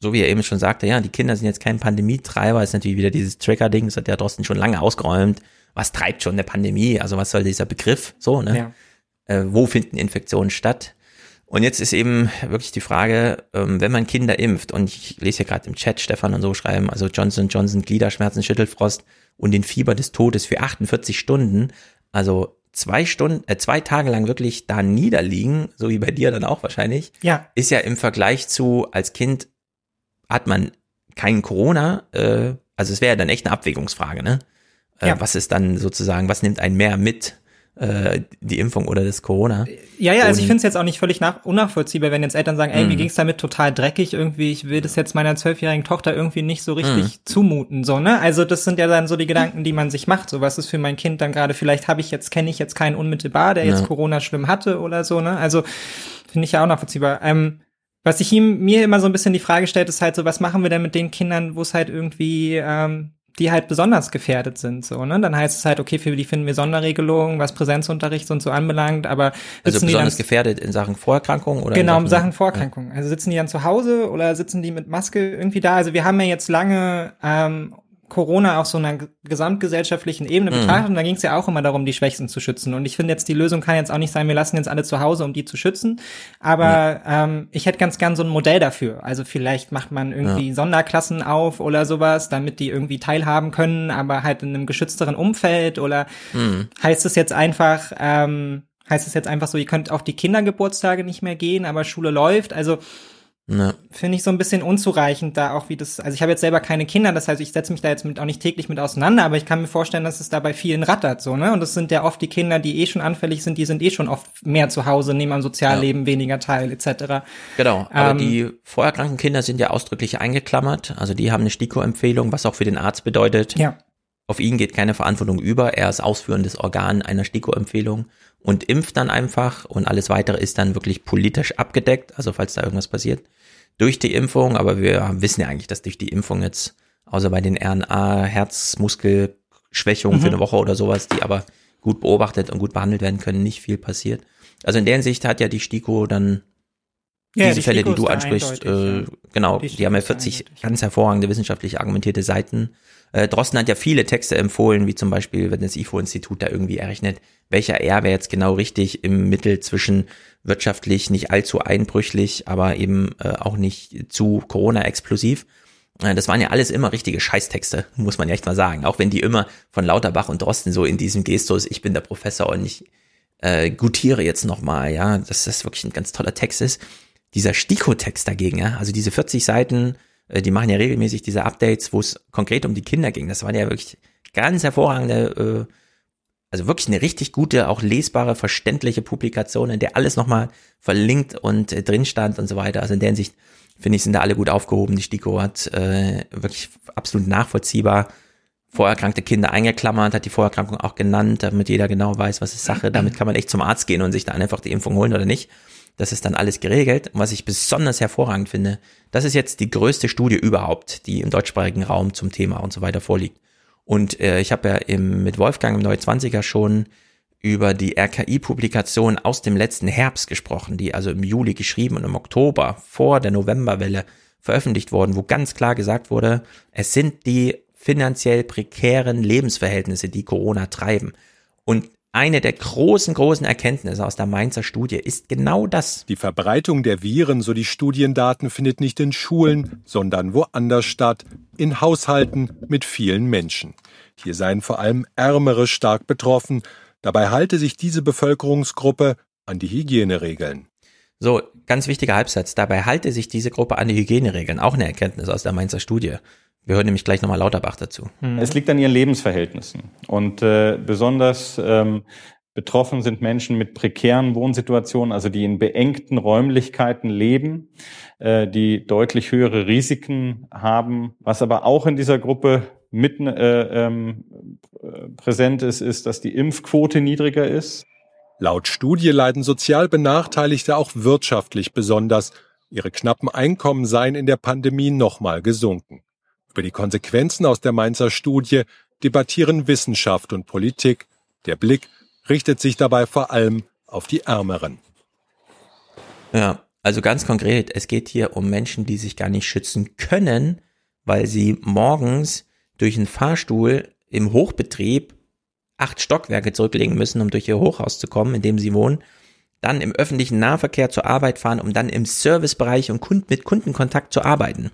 so wie er eben schon sagte, ja, die Kinder sind jetzt kein Pandemietreiber, ist natürlich wieder dieses Trigger-Ding, das hat ja Drosten schon lange ausgeräumt. Was treibt schon eine Pandemie? Also was soll dieser Begriff? So, ne? Ja. Äh, wo finden Infektionen statt? Und jetzt ist eben wirklich die Frage, ähm, wenn man Kinder impft, und ich lese hier gerade im Chat Stefan und so schreiben, also Johnson Johnson, Gliederschmerzen, Schüttelfrost und den Fieber des Todes für 48 Stunden, also zwei Stunden, äh, zwei Tage lang wirklich da niederliegen, so wie bei dir dann auch wahrscheinlich, Ja. ist ja im Vergleich zu als Kind hat man kein Corona, äh, also es wäre ja dann echt eine Abwägungsfrage, ne? Äh, Ja. Was ist dann sozusagen, was nimmt einen mehr mit? Äh, die Impfung oder das Corona? Ja, ja, also ich finde es jetzt auch nicht völlig nach unnachvollziehbar, wenn jetzt Eltern sagen, ey, Mhm. mir ging's damit total dreckig irgendwie, ich will das jetzt meiner zwölfjährigen Tochter irgendwie nicht so richtig Mhm. zumuten, so, ne? Also das sind ja dann so die Gedanken, die man sich macht, so was ist für mein Kind dann gerade, vielleicht habe ich jetzt, kenne ich jetzt keinen unmittelbar, der jetzt Ja. Corona schlimm hatte oder so, ne? Also finde ich ja auch nachvollziehbar. Ähm, was ich ihm, mir immer so ein bisschen die Frage stellt, ist halt so, was machen wir denn mit den Kindern, wo es halt irgendwie, ähm, die halt besonders gefährdet sind, so, ne? Dann heißt es halt, okay, für die finden wir Sonderregelungen, was Präsenzunterricht und so anbelangt, aber Also besonders dann, gefährdet in Sachen Vorerkrankung oder? Genau, in in Sachen Vorerkrankungen. Also sitzen die dann zu Hause oder sitzen die mit Maske irgendwie da? Also wir haben ja jetzt lange ähm, Corona auf so einer ge- gesamtgesellschaftlichen Ebene Mhm. betrachtet und da ging es ja auch immer darum, die Schwächsten zu schützen. Und ich finde jetzt, die Lösung kann jetzt auch nicht sein, wir lassen jetzt alle zu Hause, um die zu schützen. Aber ähm, ich hätte ganz gern so ein Modell dafür. Also vielleicht macht man irgendwie Ja. Sonderklassen auf oder sowas, damit die irgendwie teilhaben können, aber halt in einem geschützteren Umfeld oder Mhm. heißt es jetzt einfach, ähm, heißt es jetzt einfach so, ihr könnt auf die Kindergeburtstage nicht mehr gehen, aber Schule läuft. Also Ja. finde ich so ein bisschen unzureichend da auch, wie das, also ich habe jetzt selber keine Kinder, das heißt, ich setze mich da jetzt mit auch nicht täglich mit auseinander, aber ich kann mir vorstellen, dass es da bei vielen rattert, so, ne? Und das sind ja oft die Kinder, die eh schon anfällig sind, die sind eh schon oft mehr zu Hause, nehmen am Sozialleben weniger teil, etc. Genau, aber Ähm, die vorerkrankten Kinder sind ja ausdrücklich eingeklammert. Also die haben eine STIKO-Empfehlung, was auch für den Arzt bedeutet. Ja. Auf ihn geht keine Verantwortung über. Er ist ausführendes Organ einer STIKO-Empfehlung und impft dann einfach und alles weitere ist dann wirklich politisch abgedeckt. Also falls da irgendwas passiert durch die Impfung. Aber wir wissen ja eigentlich, dass durch die Impfung jetzt, außer bei den RNA, Herzmuskelschwächungen Mhm. für eine Woche oder sowas, die aber gut beobachtet und gut behandelt werden können, nicht viel passiert. Also in der Hinsicht hat ja die STIKO dann Ja, diese die Fälle, die du ansprichst, äh, genau, die, die haben ja 40 ganz hervorragende wissenschaftlich argumentierte Seiten. Äh, Drosten hat ja viele Texte empfohlen, wie zum Beispiel, wenn das IFO-Institut da irgendwie errechnet, welcher R wäre jetzt genau richtig im Mittel zwischen wirtschaftlich nicht allzu einbrüchlich, aber eben äh, auch nicht zu Corona-explosiv. Äh, das waren ja alles immer richtige Scheißtexte, muss man ja echt mal sagen. Auch wenn die immer von Lauterbach und Drosten so in diesem Gestus, ich bin der Professor und ich äh, gutiere jetzt nochmal, ja, dass das wirklich ein ganz toller Text ist. Dieser Stiko-Text dagegen, ja, also diese 40 Seiten, die machen ja regelmäßig diese Updates, wo es konkret um die Kinder ging. Das waren ja wirklich ganz hervorragende, äh, also wirklich eine richtig gute, auch lesbare, verständliche Publikation, in der alles nochmal verlinkt und äh, drin stand und so weiter. Also in der Hinsicht finde ich, sind da alle gut aufgehoben. Die Stiko hat äh, wirklich absolut nachvollziehbar vorerkrankte Kinder eingeklammert, hat die Vorerkrankung auch genannt, damit jeder genau weiß, was ist Sache. Damit kann man echt zum Arzt gehen und sich da einfach die Impfung holen oder nicht. Das ist dann alles geregelt. Und was ich besonders hervorragend finde, das ist jetzt die größte Studie überhaupt, die im deutschsprachigen Raum zum Thema und so weiter vorliegt. Und äh, ich habe ja im, mit Wolfgang im Neue 20er schon über die RKI-Publikation aus dem letzten Herbst gesprochen, die also im Juli geschrieben und im Oktober vor der Novemberwelle veröffentlicht worden, wo ganz klar gesagt wurde, es sind die finanziell prekären Lebensverhältnisse, die Corona treiben. Und eine der großen, großen Erkenntnisse aus der Mainzer Studie ist genau das. Die Verbreitung der Viren, so die Studiendaten, findet nicht in Schulen, sondern woanders statt, in Haushalten mit vielen Menschen. Hier seien vor allem Ärmere stark betroffen. Dabei halte sich diese Bevölkerungsgruppe an die Hygieneregeln. So, ganz wichtiger Halbsatz. Dabei halte sich diese Gruppe an die Hygieneregeln. Auch eine Erkenntnis aus der Mainzer Studie. Wir hören nämlich gleich nochmal Lauterbach dazu. Mhm. Es liegt an ihren Lebensverhältnissen. Und äh, besonders ähm, betroffen sind Menschen mit prekären Wohnsituationen, also die in beengten Räumlichkeiten leben, äh, die deutlich höhere Risiken haben. Was aber auch in dieser Gruppe mit äh, ähm, präsent ist, ist, dass die Impfquote niedriger ist. Laut Studie leiden sozial Benachteiligte auch wirtschaftlich besonders. Ihre knappen Einkommen seien in der Pandemie nochmal gesunken. Über die Konsequenzen aus der Mainzer Studie debattieren Wissenschaft und Politik. Der Blick richtet sich dabei vor allem auf die Ärmeren. Ja, also ganz konkret, es geht hier um Menschen, die sich gar nicht schützen können, weil sie morgens durch einen Fahrstuhl im Hochbetrieb acht Stockwerke zurücklegen müssen, um durch ihr Hochhaus zu kommen, in dem sie wohnen, dann im öffentlichen Nahverkehr zur Arbeit fahren, um dann im Servicebereich und mit Kundenkontakt zu arbeiten.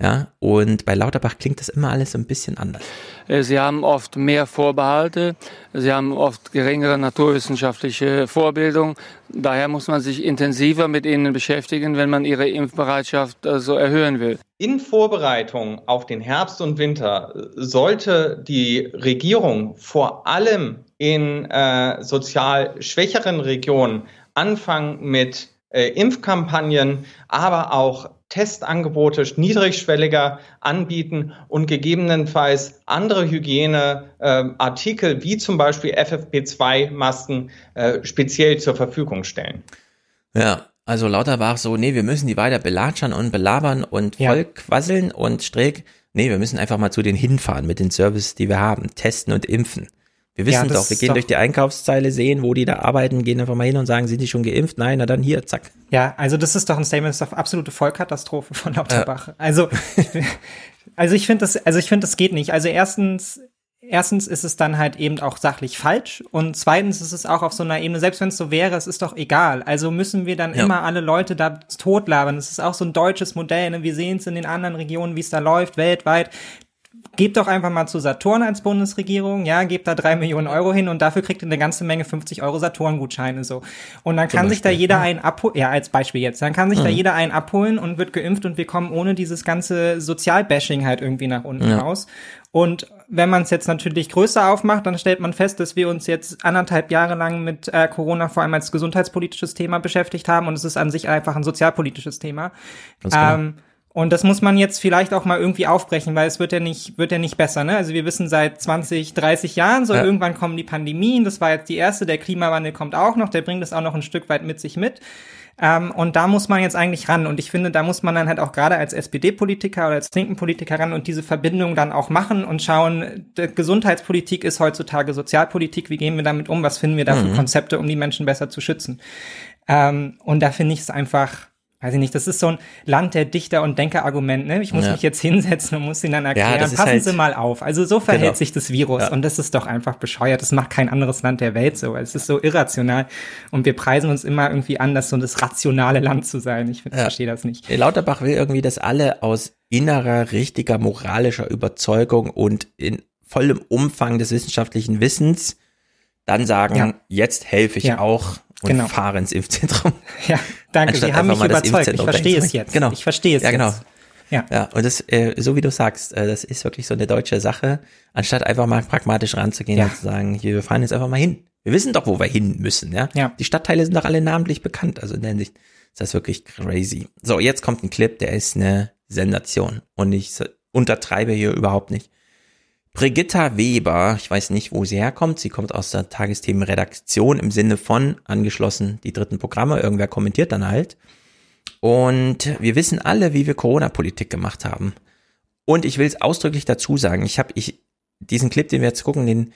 Ja, und bei Lauterbach klingt das immer alles so ein bisschen anders. Äh, sie haben oft mehr Vorbehalte, sie haben oft geringere naturwissenschaftliche Vorbildung. Daher muss man sich intensiver mit ihnen beschäftigen, wenn man ihre Impfbereitschaft so also erhöhen will. In Vorbereitung auf den Herbst und Winter sollte die Regierung vor allem in äh, sozial schwächeren Regionen anfangen mit äh, Impfkampagnen, aber auch Testangebote niedrigschwelliger anbieten und gegebenenfalls andere Hygieneartikel äh, wie zum Beispiel FFP2-Masken äh, speziell zur Verfügung stellen. Ja, also Lauterbach so, nee, wir müssen die weiter belatschern und belabern und voll ja. quasseln und Streeck, nee, wir müssen einfach mal zu denen hinfahren mit den Services, die wir haben, testen und impfen. Wir wissen ja, doch, wir gehen doch durch die Einkaufszeile, sehen, wo die da arbeiten, gehen einfach mal hin und sagen, sind die schon geimpft? Nein, na dann hier, zack. Ja, also das ist doch ein Statement, das ist doch absolute Vollkatastrophe von Lauterbach. Ja. Also, also ich finde das, also ich finde das geht nicht. Also erstens, erstens ist es dann halt eben auch sachlich falsch und zweitens ist es auch auf so einer Ebene, selbst wenn es so wäre, es ist doch egal. Also müssen wir dann ja. immer alle Leute da totlabern. Das ist auch so ein deutsches Modell. Ne? Wir sehen es in den anderen Regionen, wie es da läuft, weltweit gebt doch einfach mal zu Saturn als Bundesregierung, ja, gebt da drei Millionen Euro hin und dafür kriegt ihr eine ganze Menge 50 Euro Saturn-Gutscheine so. Und dann kann sich da jeder einen abholen, ja, als Beispiel jetzt, dann kann sich mhm. da jeder einen abholen und wird geimpft und wir kommen ohne dieses ganze Sozialbashing halt irgendwie nach unten ja. raus. Und wenn man es jetzt natürlich größer aufmacht, dann stellt man fest, dass wir uns jetzt anderthalb Jahre lang mit äh, Corona vor allem als gesundheitspolitisches Thema beschäftigt haben und es ist an sich einfach ein sozialpolitisches Thema. Ähm, und das muss man jetzt vielleicht auch mal irgendwie aufbrechen, weil es wird ja nicht, wird ja nicht besser, ne? Also wir wissen seit 20, 30 Jahren, so ja. irgendwann kommen die Pandemien, das war jetzt die erste, der Klimawandel kommt auch noch, der bringt es auch noch ein Stück weit mit sich mit. Ähm, und da muss man jetzt eigentlich ran. Und ich finde, da muss man dann halt auch gerade als SPD-Politiker oder als linken Politiker ran und diese Verbindung dann auch machen und schauen, Gesundheitspolitik ist heutzutage Sozialpolitik, wie gehen wir damit um, was finden wir da für mhm. Konzepte, um die Menschen besser zu schützen. Ähm, und da finde ich es einfach, weiß ich nicht, das ist so ein Land der Dichter und Denker-Argument, ne? Ich muss Ja. mich jetzt hinsetzen und muss ihnen dann erklären, ist passen halt- Sie mal auf. Also so verhält Genau. sich das Virus Ja. und das ist doch einfach bescheuert. Das macht kein anderes Land der Welt so. Es ist so irrational und wir preisen uns immer irgendwie an, das so das rationale Land zu sein. Ich Ja. verstehe das nicht. Lauterbach will irgendwie, dass alle aus innerer, richtiger, moralischer Überzeugung und in vollem Umfang des wissenschaftlichen Wissens dann sagen, Ja. jetzt helfe ich Ja. auch und Genau. fahre ins Impfzentrum. Ja, danke. Sie haben mich überzeugt. Ich verstehe es jetzt. Genau. Ich verstehe es ja, genau. jetzt. Ja. Ja, und das, äh, so wie du sagst, äh, das ist wirklich so eine deutsche Sache, anstatt einfach mal pragmatisch ranzugehen Ja. und zu sagen, hier, wir fahren jetzt einfach mal hin. Wir wissen doch, wo wir hin müssen, ja. Ja. Die Stadtteile sind doch alle namentlich bekannt, also in der Hinsicht ist das wirklich crazy. So, jetzt kommt ein Clip, der ist eine Sensation und ich untertreibe hier überhaupt nicht. Brigitta Weber, ich weiß nicht, wo sie herkommt, sie kommt aus der Tagesthemenredaktion im Sinne von angeschlossen die dritten Programme, irgendwer kommentiert dann halt. Und wir wissen alle, wie wir Corona-Politik gemacht haben. Und ich will es ausdrücklich dazu sagen, ich habe ich diesen Clip, den wir jetzt gucken, den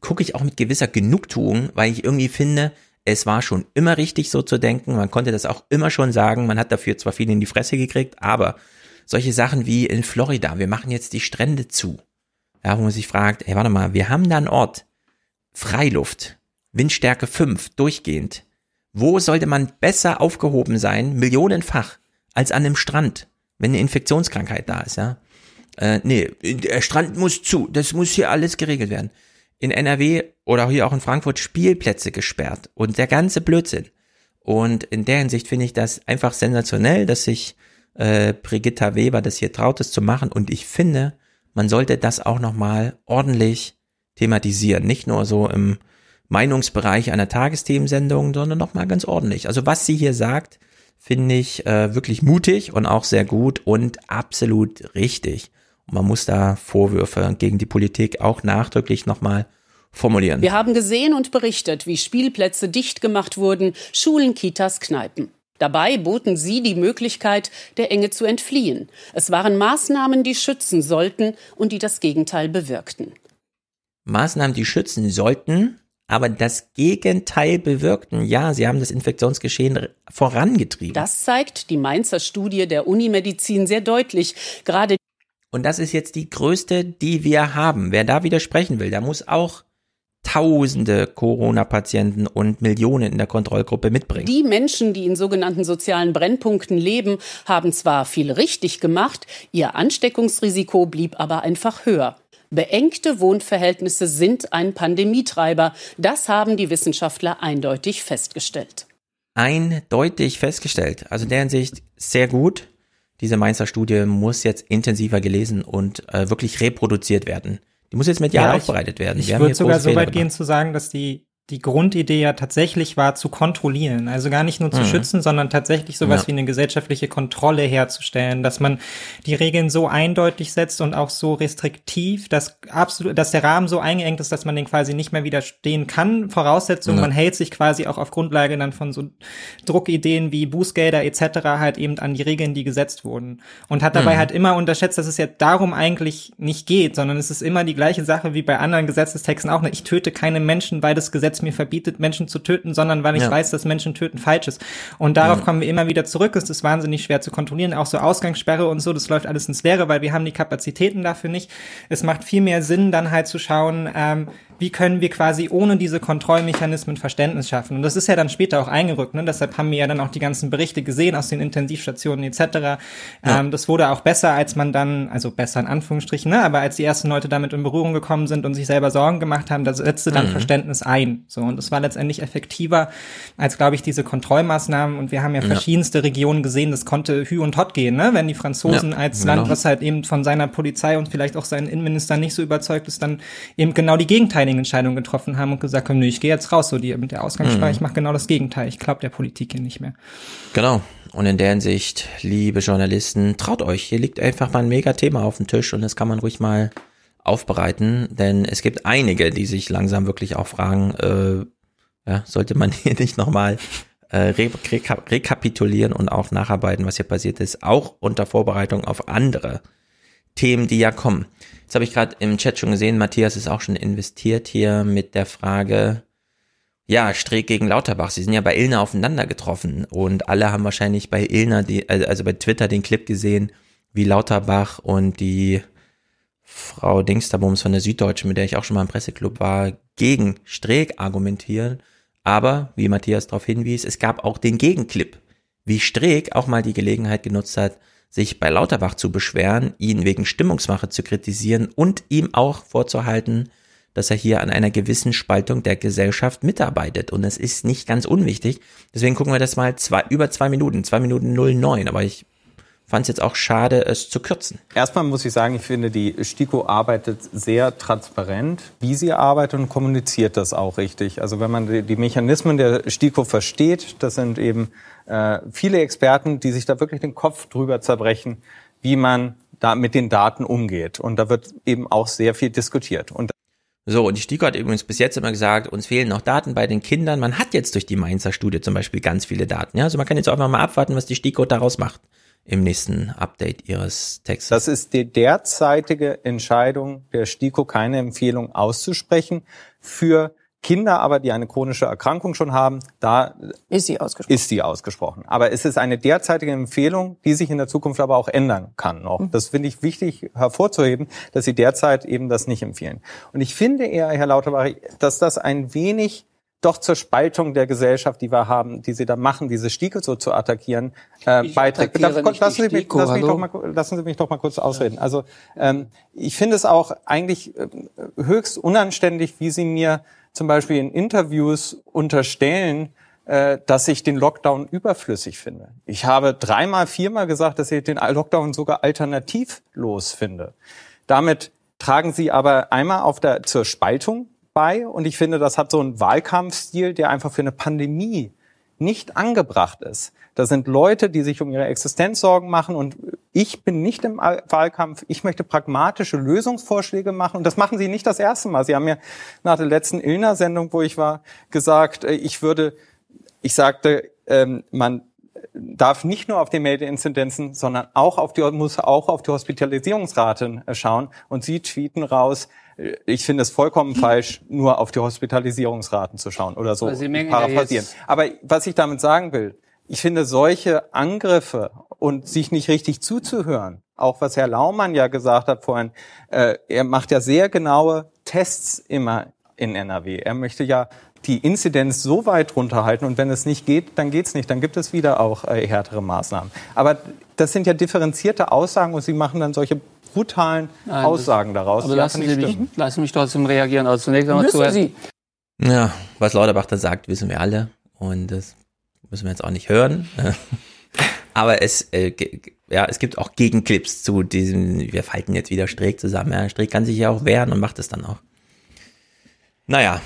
gucke ich auch mit gewisser Genugtuung, weil ich irgendwie finde, es war schon immer richtig so zu denken, man konnte das auch immer schon sagen, man hat dafür zwar viel in die Fresse gekriegt, aber solche Sachen wie in Florida, wir machen jetzt die Strände zu. Ja, wo man sich fragt, ey, warte mal, wir haben da einen Ort, Freiluft, Windstärke 5, durchgehend. Wo sollte man besser aufgehoben sein, millionenfach, als an einem Strand, wenn eine Infektionskrankheit da ist, ja? Äh, nee, der Strand muss zu, das muss hier alles geregelt werden. In NRW oder hier auch in Frankfurt Spielplätze gesperrt und der ganze Blödsinn. Und in der Hinsicht finde ich das einfach sensationell, dass sich äh, Brigitta Weber das hier traut, es zu machen. Und ich finde, man sollte das auch nochmal ordentlich thematisieren. Nicht nur so im Meinungsbereich einer Tagesthemensendung, sondern nochmal ganz ordentlich. Also was sie hier sagt, finde ich äh, wirklich mutig und auch sehr gut und absolut richtig. Und man muss da Vorwürfe gegen die Politik auch nachdrücklich nochmal formulieren. Wir haben gesehen und berichtet, wie Spielplätze dicht gemacht wurden, Schulen, Kitas, Kneipen. Dabei boten sie die Möglichkeit, der Enge zu entfliehen. Es waren Maßnahmen, die schützen sollten und die das Gegenteil bewirkten. Maßnahmen, die schützen sollten, aber das Gegenteil bewirkten. Ja, sie haben das Infektionsgeschehen vorangetrieben. Das zeigt die Mainzer Studie der Unimedizin sehr deutlich. Gerade Und das ist jetzt die größte, die wir haben. Wer da widersprechen will, der muss auch tausende Corona-Patienten und Millionen in der Kontrollgruppe mitbringen. Die Menschen, die in sogenannten sozialen Brennpunkten leben, haben zwar viel richtig gemacht, ihr Ansteckungsrisiko blieb aber einfach höher. Beengte Wohnverhältnisse sind ein Pandemietreiber. Das haben die Wissenschaftler eindeutig festgestellt. Eindeutig festgestellt. Also in der Hinsicht sehr gut. Diese Mainzer Studie muss jetzt intensiver gelesen und äh, wirklich reproduziert werden. Die muss jetzt medial Ja, ich- aufbereitet werden. Ich haben würde sogar so weit gehen zu sagen, dass die die Grundidee ja tatsächlich war, zu kontrollieren. Also gar nicht nur zu Mhm. schützen, sondern tatsächlich sowas Ja. wie eine gesellschaftliche Kontrolle herzustellen, dass man die Regeln so eindeutig setzt und auch so restriktiv, dass absolut, dass der Rahmen so eingeengt ist, dass man den quasi nicht mehr widerstehen kann. Voraussetzung, Ja. man hält sich quasi auch auf Grundlage dann von so Druckideen wie Bußgelder etc. halt eben an die Regeln, die gesetzt wurden. Und hat dabei Mhm. halt immer unterschätzt, dass es ja darum eigentlich nicht geht, sondern es ist immer die gleiche Sache wie bei anderen Gesetzestexten auch. Ich töte keine Menschen, weil das Gesetz mir verbietet, Menschen zu töten, sondern weil ich Ja. weiß, dass Menschen töten falsch ist. Und darauf Ja. kommen wir immer wieder zurück. Es ist wahnsinnig schwer zu kontrollieren. Auch so Ausgangssperre und so, das läuft alles ins Leere, weil wir haben die Kapazitäten dafür nicht. Es macht viel mehr Sinn, dann halt zu schauen, ähm, wie können wir quasi ohne diese Kontrollmechanismen Verständnis schaffen. Und das ist ja dann später auch eingerückt. Ne? Deshalb haben wir ja dann auch die ganzen Berichte gesehen aus den Intensivstationen etc. Ja. Ähm, das wurde auch besser, als man dann, also besser in Anführungsstrichen, ne? aber als die ersten Leute damit in Berührung gekommen sind und sich selber Sorgen gemacht haben, da setzte dann Mhm. Verständnis ein. So und das war letztendlich effektiver als, glaube ich, diese Kontrollmaßnahmen. Und wir haben ja, Ja. verschiedenste Regionen gesehen, das konnte hü und hot gehen, ne? wenn die Franzosen Ja, als genau. Land, was halt eben von seiner Polizei und vielleicht auch seinen Innenminister nicht so überzeugt ist, dann eben genau die gegenteiligen Entscheidungen getroffen haben und gesagt haben, nö, ich gehe jetzt raus, so die mit der Ausgangssperre, Mhm. ich mache genau das Gegenteil. Ich glaube der Politik hier nicht mehr. Genau. Und in der Hinsicht, liebe Journalisten, traut euch. Hier liegt einfach mal ein Mega-Thema auf dem Tisch und das kann man ruhig mal aufbereiten, denn es gibt einige, die sich langsam wirklich auch fragen, äh, ja, sollte man hier nicht nochmal äh, re reka rekapitulieren und auch nacharbeiten, was hier passiert ist, auch unter Vorbereitung auf andere Themen, die ja kommen. Jetzt habe ich gerade im Chat schon gesehen, Matthias ist auch schon investiert hier mit der Frage, Ja, Streeck gegen Lauterbach. Sie sind ja bei Ilna aufeinander getroffen und alle haben wahrscheinlich bei Ilna, die, also bei Twitter den Clip gesehen, wie Lauterbach und die Frau Dingsterbums von der Süddeutschen, mit der ich auch schon mal im Presseclub war, gegen Streeck argumentieren. Aber, wie Matthias darauf hinwies, es gab auch den Gegenclip, wie Streeck auch mal die Gelegenheit genutzt hat, sich bei Lauterbach zu beschweren, ihn wegen Stimmungsmache zu kritisieren und ihm auch vorzuhalten, dass er hier an einer gewissen Spaltung der Gesellschaft mitarbeitet. Und es ist nicht ganz unwichtig. Deswegen gucken wir das mal zwei, über zwei Minuten, zwei Minuten 09. Aber ich fand es jetzt auch schade, es zu kürzen. Erstmal muss ich sagen, ich finde, die STIKO arbeitet sehr transparent, wie sie arbeitet und kommuniziert das auch richtig. Also wenn man die, Mechanismen der STIKO versteht, das sind eben äh, viele Experten, die sich da wirklich den Kopf drüber zerbrechen, wie man da mit den Daten umgeht. Und da wird eben auch sehr viel diskutiert. Und so, und die STIKO hat übrigens bis jetzt immer gesagt, uns fehlen noch Daten bei den Kindern. Man hat jetzt durch die Mainzer Studie zum Beispiel ganz viele Daten. Ja, also man kann jetzt einfach mal abwarten, was die STIKO daraus macht im nächsten Update ihres Textes. Das ist die derzeitige Entscheidung der STIKO, keine Empfehlung auszusprechen. Für Kinder aber, die eine chronische Erkrankung schon haben, da ist sie ausgesprochen. Ist sie ausgesprochen. Aber es ist eine derzeitige Empfehlung, die sich in der Zukunft aber auch ändern kann noch. Mhm. Das finde ich wichtig hervorzuheben, dass sie derzeit eben das nicht empfehlen. Und ich finde eher, Herr Lauterbach, dass das ein wenig doch zur Spaltung der Gesellschaft, die wir haben, die sie da machen, diese Stiege so zu attackieren, äh, beiträgt. lassen, Sie mich, lassen, mich doch mal, lassen Sie mich doch mal kurz ausreden. Also ähm, ich finde es auch eigentlich äh, höchst unanständig, wie Sie mir zum Beispiel in Interviews unterstellen, äh, dass ich den Lockdown überflüssig finde. Ich habe dreimal, viermal gesagt, dass ich den Lockdown sogar alternativlos finde. Damit tragen Sie aber einmal auf der, zur Spaltung bei und ich finde, das hat so einen Wahlkampfstil, der einfach für eine Pandemie nicht angebracht ist. Da sind Leute, die sich um ihre Existenz Sorgen machen und ich bin nicht im Wahlkampf. Ich möchte pragmatische Lösungsvorschläge machen und das machen Sie nicht das erste Mal. Sie haben mir nach der letzten Illner-Sendung, wo ich war, gesagt, äh, ich würde, ich sagte, ähm, man darf nicht nur auf die Meldeinzidenzen, sondern auch auf die, muss auch auf die Hospitalisierungsraten äh, schauen. Und Sie tweeten raus, äh, ich finde es vollkommen falsch, nur auf die Hospitalisierungsraten zu schauen oder so paraphrasieren. Aber was ich damit sagen will, ich finde solche Angriffe und sich nicht richtig zuzuhören, auch was Herr Laumann ja gesagt hat vorhin, äh, er macht ja sehr genaue Tests immer in NRW. Er möchte ja die Inzidenz so weit runterhalten und wenn es nicht geht, dann geht es nicht. Dann gibt es wieder auch äh, härtere Maßnahmen. Aber das sind ja differenzierte Aussagen und Sie machen dann solche brutalen Nein, Aussagen daraus. Aber lassen Sie, mich, lassen mich trotzdem reagieren. Also zunächst einmal zu Sie. Ja, was Lauterbach da sagt, wissen wir alle. Und das müssen wir jetzt auch nicht hören. Aber es, äh, ja, es gibt auch Gegenclips zu diesem, wir falten jetzt wieder Streeck zusammen. Ja, Streeck kann sich ja auch wehren und macht es dann auch. Naja,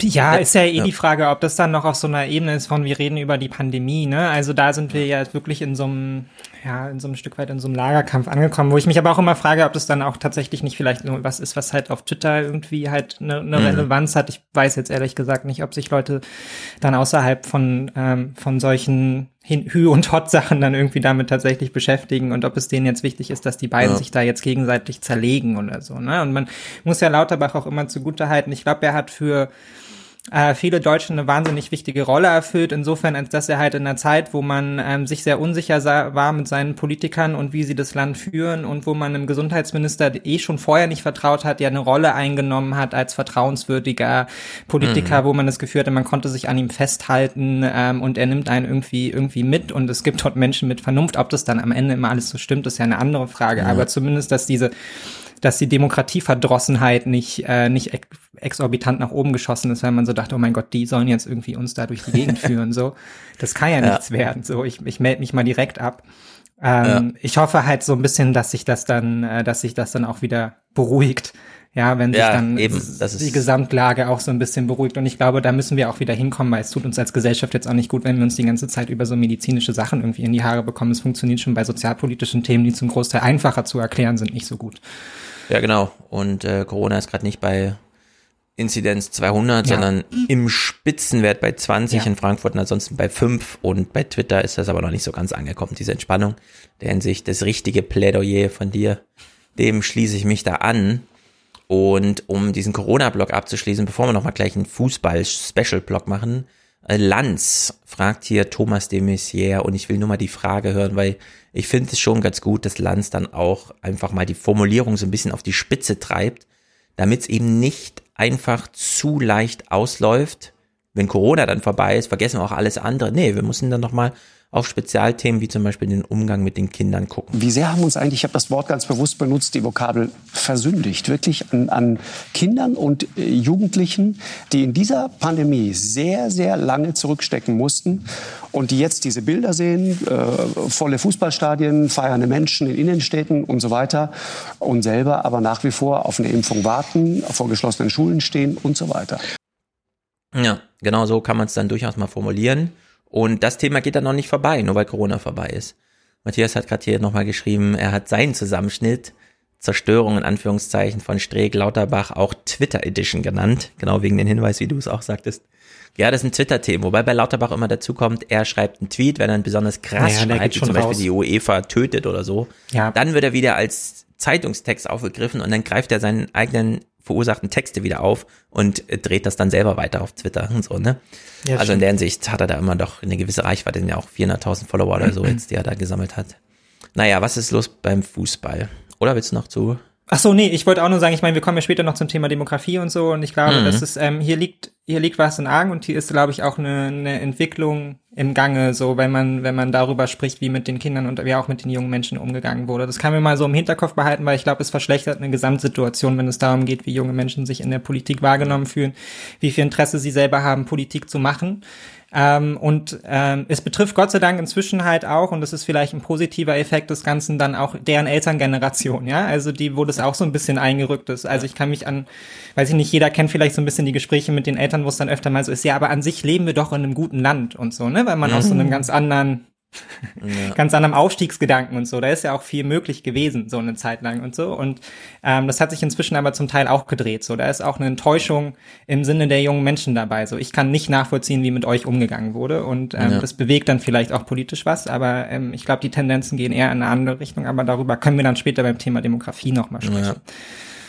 ja, ist ja eh ja. die Frage, ob das dann noch auf so einer Ebene ist von, wir reden über die Pandemie, ne? Also da sind wir ja wirklich in so einem, ja, in so einem Stück weit in so einem Lagerkampf angekommen, wo ich mich aber auch immer frage, ob das dann auch tatsächlich nicht vielleicht was ist, was halt auf Twitter irgendwie halt eine, eine mhm. Relevanz hat. Ich weiß jetzt ehrlich gesagt nicht, ob sich Leute dann außerhalb von, ähm, von solchen Hü- und Hot-Sachen dann irgendwie damit tatsächlich beschäftigen und ob es denen jetzt wichtig ist, dass die beiden ja. sich da jetzt gegenseitig zerlegen oder so. Ne? Und man muss ja Lauterbach auch immer zugute halten. Ich glaube, er hat für äh, viele Deutsche eine wahnsinnig wichtige Rolle erfüllt, insofern, als dass er halt in einer Zeit, wo man ähm, sich sehr unsicher sah, war mit seinen Politikern und wie sie das Land führen und wo man einem Gesundheitsminister eh schon vorher nicht vertraut hat, ja eine Rolle eingenommen hat als vertrauenswürdiger Politiker, mhm. wo man das Gefühl hatte, man konnte sich an ihm festhalten ähm, und er nimmt einen irgendwie irgendwie mit und es gibt dort Menschen mit Vernunft. Ob das dann am Ende immer alles so stimmt, ist ja eine andere Frage. Mhm. Aber zumindest, dass diese dass die Demokratieverdrossenheit nicht, äh, nicht ex exorbitant nach oben geschossen ist, weil man so dachte, oh mein Gott, die sollen jetzt irgendwie uns da durch die Gegend führen. So, das kann ja, ja. nichts werden. So, ich, ich melde mich mal direkt ab. Ähm, ja. Ich hoffe halt so ein bisschen, dass sich das dann, äh, dass sich das dann auch wieder beruhigt. Ja, wenn sich ja, dann eben, die Gesamtlage auch so ein bisschen beruhigt. Und ich glaube, da müssen wir auch wieder hinkommen, weil es tut uns als Gesellschaft jetzt auch nicht gut, wenn wir uns die ganze Zeit über so medizinische Sachen irgendwie in die Haare bekommen. Es funktioniert schon bei sozialpolitischen Themen, die zum Großteil einfacher zu erklären sind, nicht so gut. Ja, genau. Und äh, Corona ist gerade nicht bei Inzidenz 200, ja. sondern im Spitzenwert bei 20 ja. in Frankfurt und ansonsten bei 5. Und bei Twitter ist das aber noch nicht so ganz angekommen, diese Entspannung. Der Hinsicht das richtige Plädoyer von dir, dem schließe ich mich da an. Und um diesen Corona-Block abzuschließen, bevor wir nochmal gleich einen Fußball-Special-Block machen, äh, Lanz fragt hier Thomas de Maizière und ich will nur mal die Frage hören, weil ich finde es schon ganz gut, dass Lanz dann auch einfach mal die Formulierung so ein bisschen auf die Spitze treibt, damit es eben nicht einfach zu leicht ausläuft. Wenn Corona dann vorbei ist, vergessen wir auch alles andere. Nee, wir müssen dann nochmal auf Spezialthemen wie zum Beispiel den Umgang mit den Kindern gucken. Wie sehr haben uns eigentlich, ich habe das Wort ganz bewusst benutzt, die Vokabel versündigt, wirklich an, an Kindern und äh, Jugendlichen, die in dieser Pandemie sehr, sehr lange zurückstecken mussten und die jetzt diese Bilder sehen, äh, volle Fußballstadien, feiernde Menschen in Innenstädten und so weiter und selber aber nach wie vor auf eine Impfung warten, vor geschlossenen Schulen stehen und so weiter. Ja, genau so kann man es dann durchaus mal formulieren. Und das Thema geht dann noch nicht vorbei, nur weil Corona vorbei ist. Matthias hat gerade hier nochmal geschrieben, er hat seinen Zusammenschnitt Zerstörung in Anführungszeichen von Streeck Lauterbach auch Twitter Edition genannt, genau wegen den Hinweis, wie du es auch sagtest. Ja, das ist ein Twitter-Thema, wobei bei Lauterbach immer dazu kommt, er schreibt einen Tweet, wenn er einen besonders krass Ja, der schreibt, wie zum schon Beispiel raus. die UEFA tötet oder so, Ja. dann wird er wieder als Zeitungstext aufgegriffen und dann greift er seinen eigenen verursachten Texte wieder auf und äh, dreht das dann selber weiter auf Twitter und so, ne? Ja, also in der Hinsicht hat er da immer doch eine gewisse Reichweite, denn ja auch 400.000 Follower oder so jetzt, die er da gesammelt hat. Naja, was ist los beim Fußball? Oder willst du noch zu? Ach so, nee, ich wollte auch nur sagen, ich meine, wir kommen ja später noch zum Thema Demografie und so und ich glaube, Mhm. dass es ähm, hier liegt, hier liegt was in Argen und hier ist, glaube ich, auch eine, eine Entwicklung im Gange, so wenn man wenn man darüber spricht, wie mit den Kindern und wie auch mit den jungen Menschen umgegangen wurde. Das kann man mal so im Hinterkopf behalten, weil ich glaube, es verschlechtert eine Gesamtsituation, wenn es darum geht, wie junge Menschen sich in der Politik wahrgenommen fühlen, wie viel Interesse sie selber haben, Politik zu machen. Ähm, und ähm, es betrifft Gott sei Dank inzwischen halt auch, und das ist vielleicht ein positiver Effekt des Ganzen, dann auch deren Elterngeneration, ja, also die, wo das auch so ein bisschen eingerückt ist. Also ich kann mich an, weiß ich nicht, jeder kennt vielleicht so ein bisschen die Gespräche mit den Eltern, wo es dann öfter mal so ist, ja, aber an sich leben wir doch in einem guten Land und so, ne, weil man aus so einem Mhm. ganz anderen Ja. ganz anderem Aufstiegsgedanken und so. Da ist ja auch viel möglich gewesen, so eine Zeit lang und so. Und ähm, das hat sich inzwischen aber zum Teil auch gedreht. So, da ist auch eine Enttäuschung im Sinne der jungen Menschen dabei. So, ich kann nicht nachvollziehen, wie mit euch umgegangen wurde. Und ähm, Ja. das bewegt dann vielleicht auch politisch was, aber ähm, ich glaube, die Tendenzen gehen eher in eine andere Richtung. Aber darüber können wir dann später beim Thema Demografie nochmal sprechen.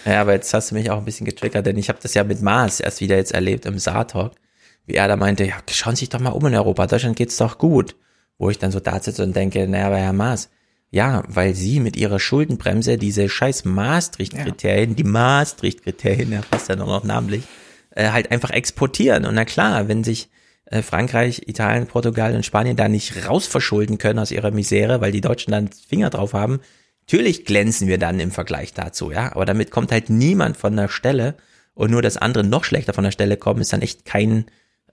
Ja. ja, aber jetzt hast du mich auch ein bisschen getriggert, denn ich habe das ja mit Mars erst wieder jetzt erlebt im Saartalk, wie er da meinte, ja, schauen Sie sich doch mal um in Europa, Deutschland geht's doch gut. Wo ich dann so da sitze und denke, naja, aber Herr Maas, ja, weil Sie mit Ihrer Schuldenbremse diese scheiß Maastricht-Kriterien, die Maastricht-Kriterien, ja, passt ja noch, noch namentlich, äh, halt einfach exportieren. Und na klar, wenn sich äh, Frankreich, Italien, Portugal und Spanien da nicht rausverschulden können aus ihrer Misere, weil die Deutschen dann Finger drauf haben, natürlich glänzen wir dann im Vergleich dazu, ja. Aber damit kommt halt niemand von der Stelle und nur, dass andere noch schlechter von der Stelle kommen, ist dann echt kein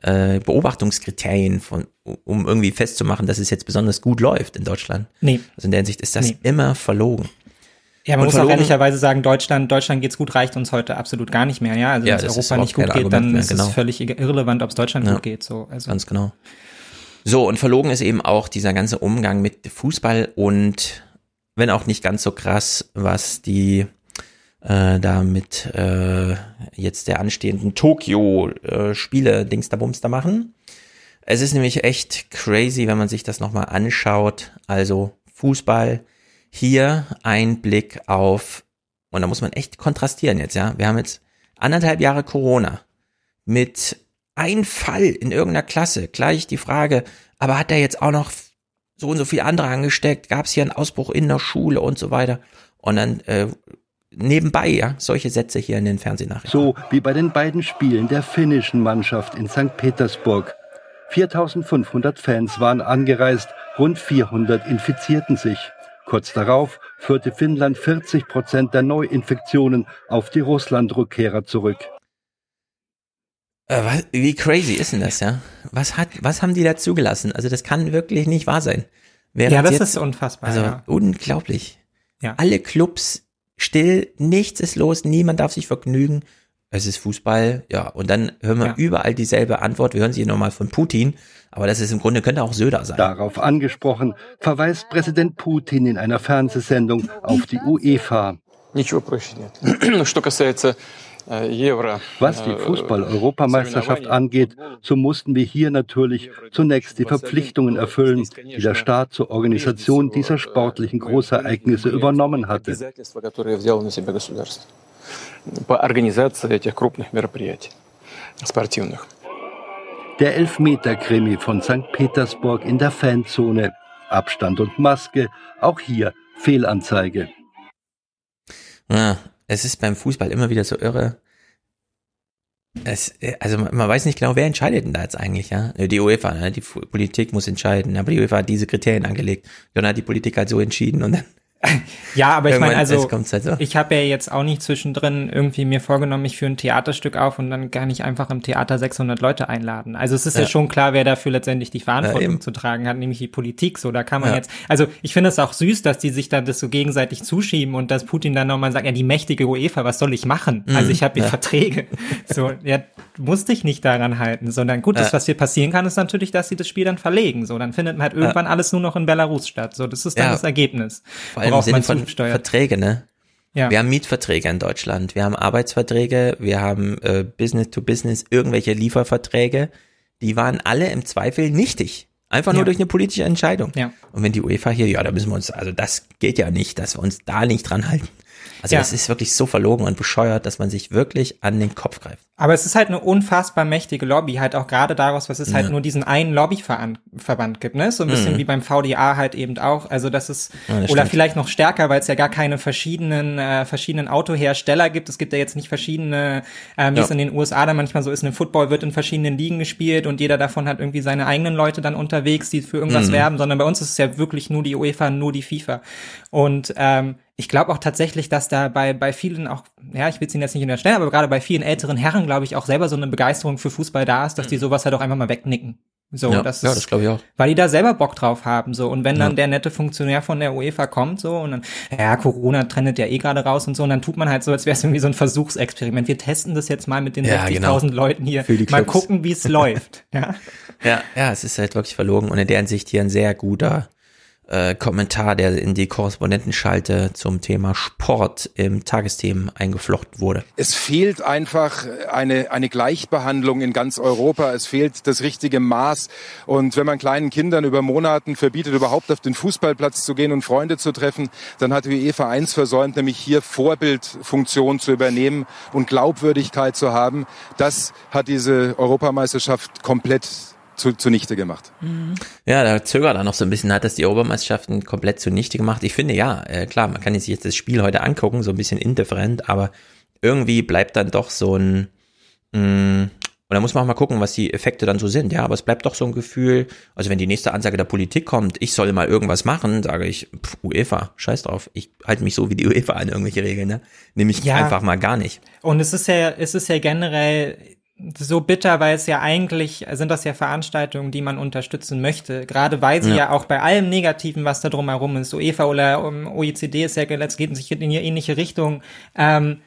äh, Beobachtungskriterien von, um irgendwie festzumachen, dass es jetzt besonders gut läuft in Deutschland. Nee. Also in der Hinsicht ist das Nee. immer verlogen. Ja, man Und muss auch verlogen- ehrlicherweise sagen, Deutschland, Deutschland geht's gut, reicht uns heute absolut gar nicht mehr, ja. Also Ja, wenn es Europa nicht gut geht, dann mehr, ist genau. es völlig irrelevant, ob es Deutschland Ja. gut geht. So, also Ganz genau. So, und verlogen ist eben auch dieser ganze Umgang mit Fußball und wenn auch nicht ganz so krass, was die äh, da mit äh, jetzt der anstehenden Tokio-Spiele Dings da machen. Es ist nämlich echt crazy, wenn man sich das nochmal anschaut. Also Fußball, hier ein Blick auf, und da muss man echt kontrastieren jetzt, ja. Wir haben jetzt anderthalb Jahre Corona mit ein Fall in irgendeiner Klasse. Gleich die Frage, aber hat er jetzt auch noch so und so viele andere angesteckt? Gab es hier einen Ausbruch in der Schule und so weiter? Und dann äh, nebenbei, ja, solche Sätze hier in den Fernsehnachrichten. So wie bei den beiden Spielen der finnischen Mannschaft in St. Petersburg. 4500 Fans waren angereist, rund 400 infizierten sich. Kurz darauf führte Finnland 40 Prozent der Neuinfektionen auf die Russland-Rückkehrer zurück. Äh, was, wie crazy ist denn das, ja? Was hat, was haben die da zugelassen? Also das kann wirklich nicht wahr sein. Während Ja, das jetzt- ist unfassbar, Also ja. unglaublich. Ja. Alle Clubs still, nichts ist los, niemand darf sich vergnügen. Es ist Fußball, ja. Und dann hören wir Ja. überall dieselbe Antwort. Wir hören sie nochmal von Putin. Aber das ist im Grunde, könnte auch Söder sein. Darauf angesprochen, verweist Präsident Putin in einer Fernsehsendung auf die UEFA. Ничего проще нет. Что касается э, Евро... was die Fußball-Europameisterschaft angeht, so mussten wir hier natürlich zunächst die Verpflichtungen erfüllen, die der Staat zur Organisation dieser sportlichen Großereignisse übernommen hatte. Der Elfmeter-Krimi von St. Petersburg in der Fanzone. Abstand und Maske, auch hier Fehlanzeige. Ja, es ist beim Fußball immer wieder so irre. Es, also man weiß nicht genau, wer entscheidet denn da jetzt eigentlich, ja? Die UEFA, ne? die Politik muss entscheiden, aber die UEFA hat diese Kriterien angelegt. Dann hat die Politik halt so entschieden und dann Ja, aber ich meine, also halt so. ich habe ja jetzt auch nicht zwischendrin irgendwie mir vorgenommen, ich führe ein Theaterstück auf und dann kann ich einfach im Theater 600 Leute einladen. Also es ist ja, Ja. schon klar, wer dafür letztendlich die Verantwortung eben. zu tragen hat, nämlich die Politik. So, da kann man Ja. jetzt, also ich finde es auch süß, dass die sich da das so gegenseitig zuschieben und dass Putin dann nochmal sagt, ja, die mächtige UEFA, was soll ich machen? Mhm, Also ich habe hier ja. Verträge. So, ja, musst dich nicht daran halten, sondern gut, das, Ja. was hier passieren kann, ist natürlich, dass sie das Spiel dann verlegen. So, dann findet halt irgendwann alles nur noch in Belarus statt. So, das ist dann Ja. das Ergebnis. Im Sinne von zusteuert. Verträge, ne? Ja. Wir haben Mietverträge in Deutschland, wir haben Arbeitsverträge, wir haben äh, Business to Business, irgendwelche Lieferverträge, die waren alle im Zweifel nichtig. Einfach nur Ja. durch eine politische Entscheidung. Ja. Und wenn die UEFA hier, ja, da müssen wir uns, also das geht ja nicht, dass wir uns da nicht dran halten. Also Ja. das ist wirklich so verlogen und bescheuert, dass man sich wirklich an den Kopf greift. Aber es ist halt eine unfassbar mächtige Lobby, halt auch gerade daraus, was es halt Ja. nur diesen einen Lobbyverband gibt, ne? So ein bisschen Mhm. wie beim VDA halt eben auch. Also das ist, Ja, das oder stimmt. vielleicht noch stärker, weil es ja gar keine verschiedenen, äh, verschiedenen Autohersteller gibt. Es gibt ja jetzt nicht verschiedene, ähm, wie es in den USA dann manchmal so ist, ein Football wird in verschiedenen Ligen gespielt und jeder davon hat irgendwie seine eigenen Leute dann unterwegs, die für irgendwas Mhm. werben, sondern bei uns ist es ja wirklich nur die UEFA, nur die FIFA. Und ähm, ich glaube auch tatsächlich, dass da bei, bei vielen auch, ja, ich will es Ihnen jetzt nicht unterstellen, aber gerade bei vielen älteren Herren, glaube ich, auch selber so eine Begeisterung für Fußball da ist, dass die sowas halt auch einfach mal wegnicken. So, Ja, das ja, das glaube ich auch. Weil die da selber Bock drauf haben, so. Und wenn dann Ja. der nette Funktionär von der UEFA kommt, so, und dann, ja, Corona trendet ja eh gerade raus und so, und dann tut man halt so, als wäre es irgendwie so ein Versuchsexperiment. Wir testen das jetzt mal mit den Ja, 60.000 genau. Leuten hier. Für die Mal gucken, wie es läuft. Ja. Ja, ja, es ist halt wirklich verlogen und in der Hinsicht hier ein sehr guter äh, Kommentar, der in die Korrespondentenschalte zum Thema Sport im Tagesthemen eingeflochten wurde. Es fehlt einfach eine, eine Gleichbehandlung in ganz Europa. Es fehlt das richtige Maß. Und wenn man kleinen Kindern über Monaten verbietet, überhaupt auf den Fußballplatz zu gehen und Freunde zu treffen, dann hat die UEFA eins versäumt, nämlich hier Vorbildfunktion zu übernehmen und Glaubwürdigkeit zu haben. Das hat diese Europameisterschaft komplett zu, zunichte gemacht. Ja, da zögert er noch so ein bisschen, hat das die Obermeisterschaften komplett zunichte gemacht. Ich finde ja, äh, klar, man kann sich jetzt das Spiel heute angucken, so ein bisschen indifferent, aber irgendwie bleibt dann doch so ein, mh, und da muss man auch mal gucken, was die Effekte dann so sind, ja, aber es bleibt doch so ein Gefühl, also wenn die nächste Ansage der Politik kommt, ich soll mal irgendwas machen, sage ich, pff, UEFA, scheiß drauf, ich halte mich so wie die UEFA an irgendwelche Regeln, ne? Nehme ich Ja. einfach mal gar nicht. Und es ist ja, es ist ja generell so bitter, weil es ja eigentlich sind das ja Veranstaltungen, die man unterstützen möchte. Gerade weil sie ja, Ja. auch bei allem Negativen, was da drumherum ist, UEFA oder um, OECD ist ja jetzt geht sich in eine ähnliche Richtung. Ähm,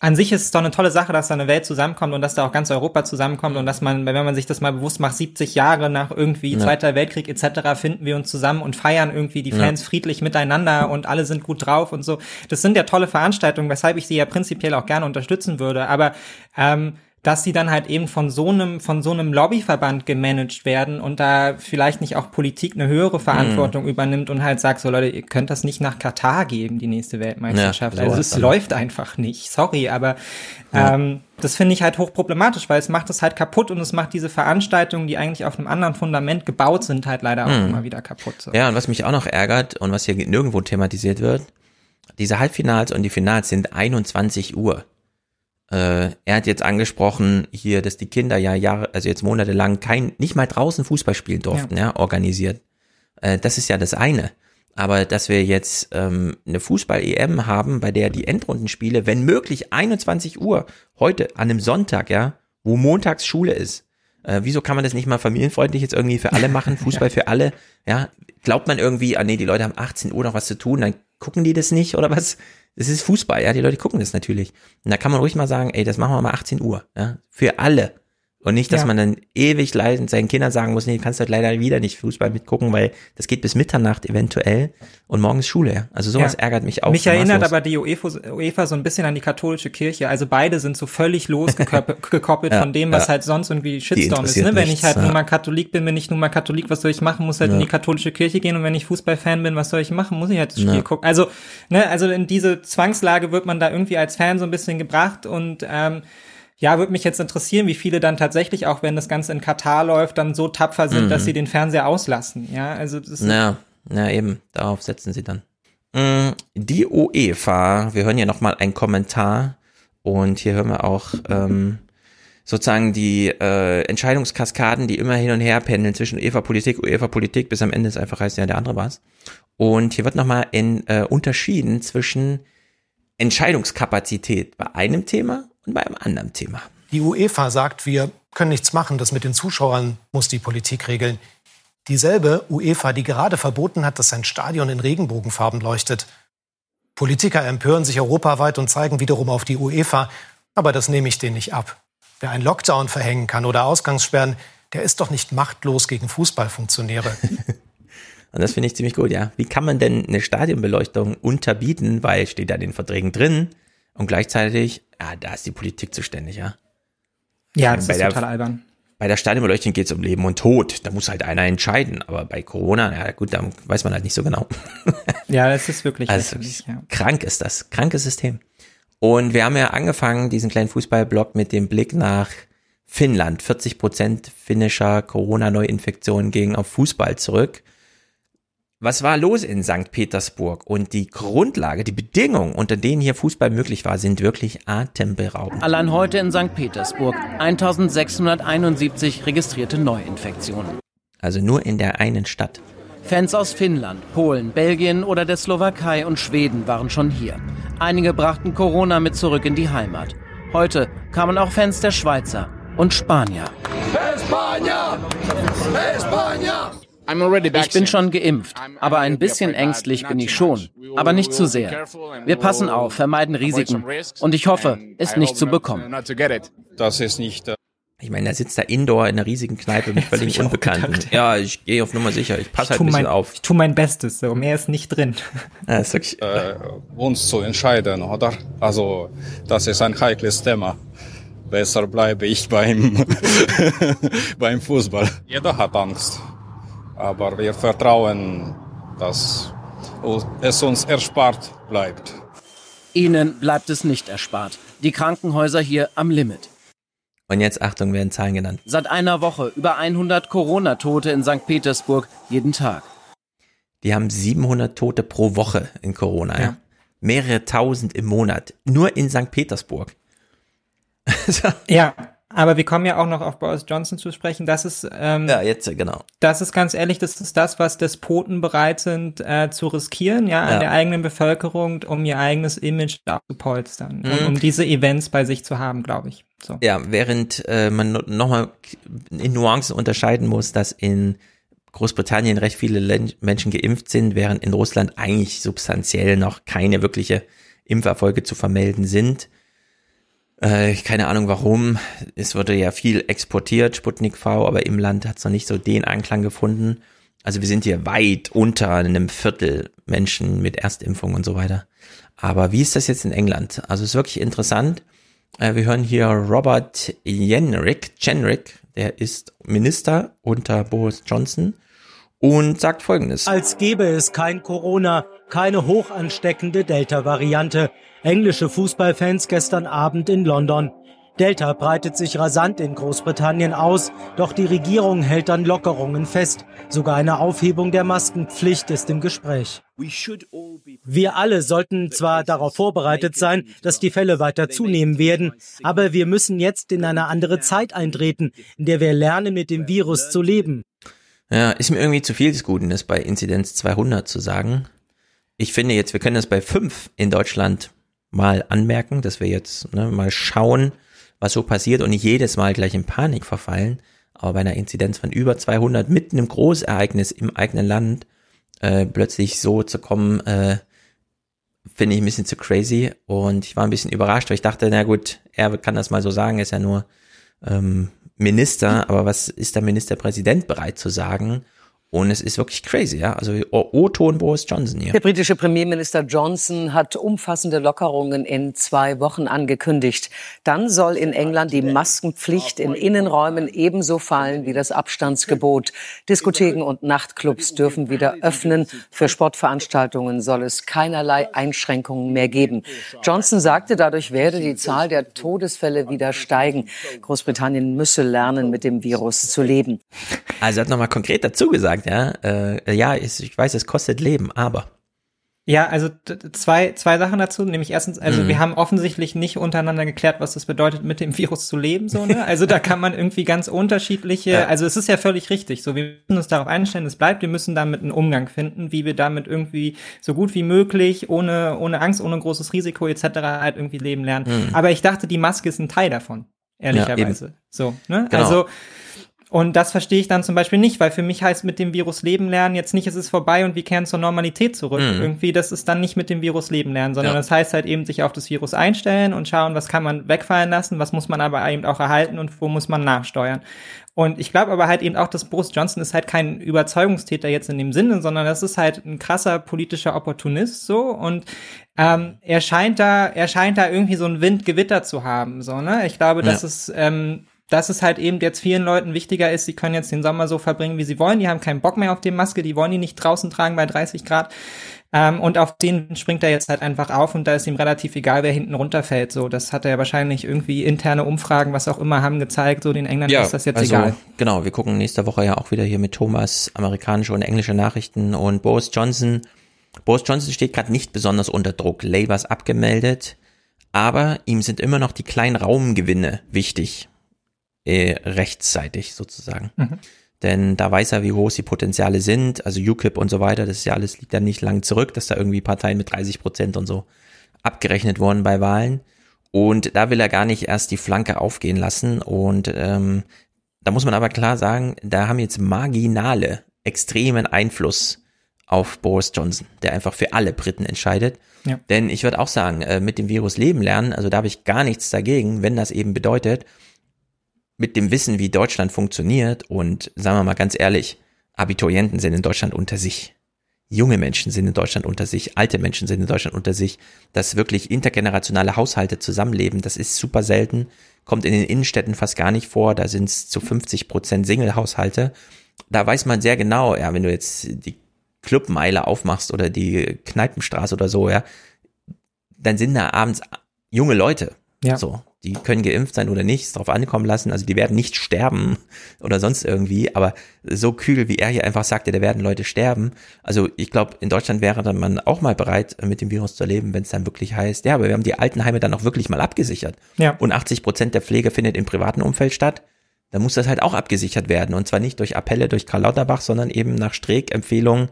an sich ist es doch eine tolle Sache, dass da eine Welt zusammenkommt und dass da auch ganz Europa zusammenkommt und dass man, wenn man sich das mal bewusst macht, 70 Jahre nach irgendwie Ja. Zweiter Weltkrieg etc. finden wir uns zusammen und feiern irgendwie die Ja. Fans friedlich miteinander und alle sind gut drauf und so. Das sind ja tolle Veranstaltungen, weshalb ich sie ja prinzipiell auch gerne unterstützen würde. Aber ähm, dass sie dann halt eben von so einem von so einem Lobbyverband gemanagt werden und da vielleicht nicht auch Politik eine höhere Verantwortung übernimmt und halt sagt so Leute, ihr könnt das nicht nach Katar geben, die nächste Weltmeisterschaft. Ja, also es läuft einfach nicht. Sorry, aber Ja. ähm, das finde ich halt hochproblematisch, weil es macht es halt kaputt und es macht diese Veranstaltungen, die eigentlich auf einem anderen Fundament gebaut sind, halt leider auch Mhm. immer wieder kaputt. So. Ja, und was mich auch noch ärgert und was hier nirgendwo thematisiert wird, diese Halbfinals und die Finals sind 21 Uhr. Äh, er hat jetzt angesprochen hier, dass die Kinder ja Jahre, also jetzt monatelang kein, nicht mal draußen Fußball spielen durften, ja, organisiert. Äh, das ist ja das eine. Aber dass wir jetzt ähm, eine Fußball-EM haben, bei der die Endrundenspiele, wenn möglich 21 Uhr, heute an einem Sonntag, ja, wo montags Schule ist, äh, wieso kann man das nicht mal familienfreundlich jetzt irgendwie für alle machen, Fußball für alle? Ja, glaubt man irgendwie, ah nee, die Leute haben 18 Uhr noch was zu tun, dann gucken die das nicht oder was? Das ist Fußball, ja, die Leute gucken das natürlich. Und da kann man ruhig mal sagen, ey, das machen wir mal 18 Uhr, ja, für alle. Und nicht, dass Ja. man dann ewig leidend seinen Kindern sagen muss, nee, du kannst halt leider wieder nicht Fußball mitgucken, weil das geht bis Mitternacht eventuell und morgens Schule. Also sowas Ja. ärgert mich auch. Mich erinnert maßlos. aber die UEFA, UEFA so ein bisschen an die katholische Kirche. Also beide sind so völlig losgekoppelt Ja, von dem, was halt sonst irgendwie Shitstorm ist. Ne? Wenn nichts, ich halt nun mal Katholik bin, bin ich nun mal Katholik, was soll ich machen? Muss halt in die katholische Kirche gehen und wenn ich Fußballfan bin, was soll ich machen? Muss ich halt das Spiel gucken. Also, ne, also in diese Zwangslage wird man da irgendwie als Fan so ein bisschen gebracht und ähm, ja, würde mich jetzt interessieren, wie viele dann tatsächlich, auch wenn das Ganze in Katar läuft, dann so tapfer sind, Mhm. dass sie den Fernseher auslassen. Ja, also das ist Ja, ja, eben, darauf setzen sie dann. Mm, Die UEFA, wir hören hier nochmal einen Kommentar und hier hören wir auch ähm, sozusagen die äh, Entscheidungskaskaden, die immer hin und her pendeln zwischen UEFA-Politik, UEFA-Politik, bis am Ende es einfach heißt, ja, der andere war's. Und hier wird nochmal in, äh, unterschieden zwischen Entscheidungskapazität bei einem Thema und bei einem anderen Thema. Die UEFA sagt, wir können nichts machen, das mit den Zuschauern muss die Politik regeln. Dieselbe UEFA, die gerade verboten hat, dass ein Stadion in Regenbogenfarben leuchtet. Politiker empören sich europaweit und zeigen wiederum auf die UEFA, aber das nehme ich denen nicht ab. Wer einen Lockdown verhängen kann oder Ausgangssperren, der ist doch nicht machtlos gegen Fußballfunktionäre. Und das finde ich ziemlich gut, ja. Wie kann man denn eine Stadionbeleuchtung unterbieten, weil steht da in den Verträgen drin und gleichzeitig, ja, da ist die Politik zuständig, ja. Ja, das Bei ist der- total albern. Bei der Stadionbeleuchtung geht es um Leben und Tod. Da muss halt einer entscheiden. Aber bei Corona, ja gut, da weiß man halt nicht so genau. Ja, das ist wirklich Also lächerlich, ja. krank ist das, krankes System. Und wir haben ja angefangen, diesen kleinen Fußballblock mit dem Blick nach Finnland. 40 Prozent finnischer Corona-Neuinfektionen gingen auf Fußball zurück. Was war los in St. Petersburg? Und die Grundlage, die Bedingungen, unter denen hier Fußball möglich war, sind wirklich atemberaubend. Allein heute in St. Petersburg 1671 registrierte Neuinfektionen. Also nur in der einen Stadt. Fans aus Finnland, Polen, Belgien oder der Slowakei und Schweden waren schon hier. Einige brachten Corona mit zurück in die Heimat. Heute kamen auch Fans der Schweizer und Spanier. España! España! Ich bin schon geimpft, aber ein bisschen ängstlich bin ich schon. Aber nicht zu sehr. Wir passen auf, vermeiden Risiken. Und ich hoffe, es nicht zu bekommen. Das ist nicht. äh, Ich meine, er sitzt da indoor in einer riesigen Kneipe mit völlig Unbekannten. gedacht, Ja, ich gehe auf Nummer sicher. Ich passe halt ein bisschen mein, auf. Ich tue mein Bestes, so mehr ist nicht drin. Ja, ist wirklich, äh, uns zu entscheiden, oder? Also, das ist ein heikles Thema. Besser bleibe ich beim, beim Fußball. Jeder hat Angst. Aber wir vertrauen, dass es uns erspart bleibt. Ihnen bleibt es nicht erspart. Die Krankenhäuser hier am Limit. Und jetzt Achtung, werden Zahlen genannt. Seit einer Woche über 100 Corona-Tote in St. Petersburg jeden Tag. Die haben 700 Tote pro Woche in Corona. Ja. Mehrere tausend im Monat. Nur in St. Petersburg. Ja, aber wir kommen ja auch noch auf Boris Johnson zu sprechen. Das ist ähm, ja jetzt genau. Das ist ganz ehrlich, das ist das, was Despoten bereit sind äh, zu riskieren, ja, an Ja. der eigenen Bevölkerung, um ihr eigenes Image abzupolstern, Mhm. um, um diese Events bei sich zu haben, glaube ich. So. Ja, während äh, man no- nochmal in Nuancen unterscheiden muss, dass in Großbritannien recht viele Len Menschen geimpft sind, während in Russland eigentlich substanziell noch keine wirkliche Impferfolge zu vermelden sind. Äh, keine Ahnung warum. Es wurde ja viel exportiert, Sputnik V, aber im Land hat es noch nicht so den Anklang gefunden. Also wir sind hier weit unter einem Viertel Menschen mit Erstimpfung und so weiter. Aber wie ist das jetzt in England? Also es ist wirklich interessant. Äh, wir hören hier Robert Jenrick, Jenrick, der ist Minister unter Boris Johnson und sagt Folgendes. Als gäbe es kein Corona, keine hochansteckende Delta-Variante. Englische Fußballfans gestern Abend in London. Delta breitet sich rasant in Großbritannien aus, doch die Regierung hält an Lockerungen fest. Sogar eine Aufhebung der Maskenpflicht ist im Gespräch. Wir alle sollten zwar darauf vorbereitet sein, dass die Fälle weiter zunehmen werden, aber wir müssen jetzt in eine andere Zeit eintreten, in der wir lernen, mit dem Virus zu leben. Ja, ist mir irgendwie zu viel des Guten, das bei Inzidenz 200 zu sagen. Ich finde jetzt, wir können das bei 5 in Deutschland mal anmerken, dass wir jetzt ne, mal schauen, was so passiert und nicht jedes Mal gleich in Panik verfallen. Aber bei einer Inzidenz von über 200 mitten im Großereignis im eigenen Land äh, plötzlich so zu kommen, äh, finde ich ein bisschen zu crazy. Und ich war ein bisschen überrascht, weil ich dachte, na gut, er kann das mal so sagen, ist ja nur ähm, Minister, aber was ist der Ministerpräsident bereit zu sagen? Und es ist wirklich crazy, ja. Also O-Ton Boris Johnson hier. Der britische Premierminister Johnson hat umfassende Lockerungen in zwei Wochen angekündigt. Dann soll in England die Maskenpflicht in Innenräumen ebenso fallen wie das Abstandsgebot. Diskotheken und Nachtclubs dürfen wieder öffnen. Für Sportveranstaltungen soll es keinerlei Einschränkungen mehr geben. Johnson sagte, dadurch werde die Zahl der Todesfälle wieder steigen. Großbritannien müsse lernen, mit dem Virus zu leben. Also er hat nochmal konkret dazu gesagt, ja, äh, ja, ich, ich weiß, es kostet Leben, aber. Ja, also zwei, zwei Sachen dazu. Nämlich erstens, also Mhm. wir haben offensichtlich nicht untereinander geklärt, was das bedeutet, mit dem Virus zu leben, so, ne? Also da kann man irgendwie ganz unterschiedliche, Ja. also es ist ja völlig richtig. So, wir müssen uns darauf einstellen, es bleibt, wir müssen damit einen Umgang finden, wie wir damit irgendwie so gut wie möglich, ohne, ohne Angst, ohne großes Risiko etc. halt irgendwie leben lernen. Mhm. Aber ich dachte, die Maske ist ein Teil davon, ehrlicherweise. eben. so, ne? Genau. Also, und das verstehe ich dann zum Beispiel nicht, weil für mich heißt mit dem Virus leben lernen jetzt nicht, es ist vorbei und wir kehren zur Normalität zurück. Mhm. Irgendwie, das ist dann nicht mit dem Virus leben lernen, sondern Ja. das heißt halt eben sich auf das Virus einstellen und schauen, was kann man wegfallen lassen, was muss man aber eben auch erhalten und wo muss man nachsteuern. Und ich glaube aber halt eben auch, dass Boris Johnson ist halt kein Überzeugungstäter jetzt in dem Sinne, sondern das ist halt ein krasser politischer Opportunist so und ähm, er scheint da, er scheint da irgendwie so ein Windgewitter zu haben, so ne. Ich glaube, dass Ja. es ähm, dass es halt eben jetzt vielen Leuten wichtiger ist, sie können jetzt den Sommer so verbringen, wie sie wollen. Die haben keinen Bock mehr auf die Maske, die wollen die nicht draußen tragen bei 30 Grad. Ähm, und auf den springt er jetzt halt einfach auf und da ist ihm relativ egal, wer hinten runterfällt. So, das hat er ja wahrscheinlich irgendwie interne Umfragen, was auch immer, haben gezeigt. So, den Engländern ist das jetzt also, egal. Genau, wir gucken nächste Woche ja auch wieder hier mit Thomas amerikanische und englische Nachrichten und Boris Johnson. Boris Johnson steht gerade nicht besonders unter Druck. Labour ist abgemeldet, aber ihm sind immer noch die kleinen Raumgewinne wichtig. Äh, rechtzeitig sozusagen. Mhm. Denn da weiß er, wie hoch die Potenziale sind. Also UKIP und so weiter, das ist ja alles, liegt ja nicht lang zurück, dass da irgendwie Parteien mit 30 Prozent und so abgerechnet wurden bei Wahlen. Und da will er gar nicht erst die Flanke aufgehen lassen. Und ähm, da muss man aber klar sagen, da haben jetzt marginale, extremen Einfluss auf Boris Johnson, der einfach für alle Briten entscheidet. Ja. Denn ich würde auch sagen, äh, mit dem Virus leben lernen, also da habe ich gar nichts dagegen, wenn das eben bedeutet, mit dem Wissen, wie Deutschland funktioniert und sagen wir mal ganz ehrlich, Abiturienten sind in Deutschland unter sich. Junge Menschen sind in Deutschland unter sich, alte Menschen sind in Deutschland unter sich, dass wirklich intergenerationale Haushalte zusammenleben, das ist super selten, kommt in den Innenstädten fast gar nicht vor, da sind es zu 50 Prozent Single-Haushalte. Da weiß man sehr genau, ja, wenn du jetzt die Clubmeile aufmachst oder die Kneipenstraße oder so, ja, dann sind da abends junge Leute. Ja. So, die können geimpft sein oder nicht, es drauf ankommen lassen. Also die werden nicht sterben oder sonst irgendwie. Aber so kühl, wie er hier einfach sagte, da werden Leute sterben. Also ich glaube, in Deutschland wäre dann man auch mal bereit, mit dem Virus zu leben, wenn es dann wirklich heißt, ja, aber wir haben die Altenheime dann auch wirklich mal abgesichert. Ja. Und 80 Prozent der Pflege findet im privaten Umfeld statt. Dann muss das halt auch abgesichert werden. Und zwar nicht durch Appelle durch Karl Lauterbach, sondern eben nach Streeck-Empfehlungen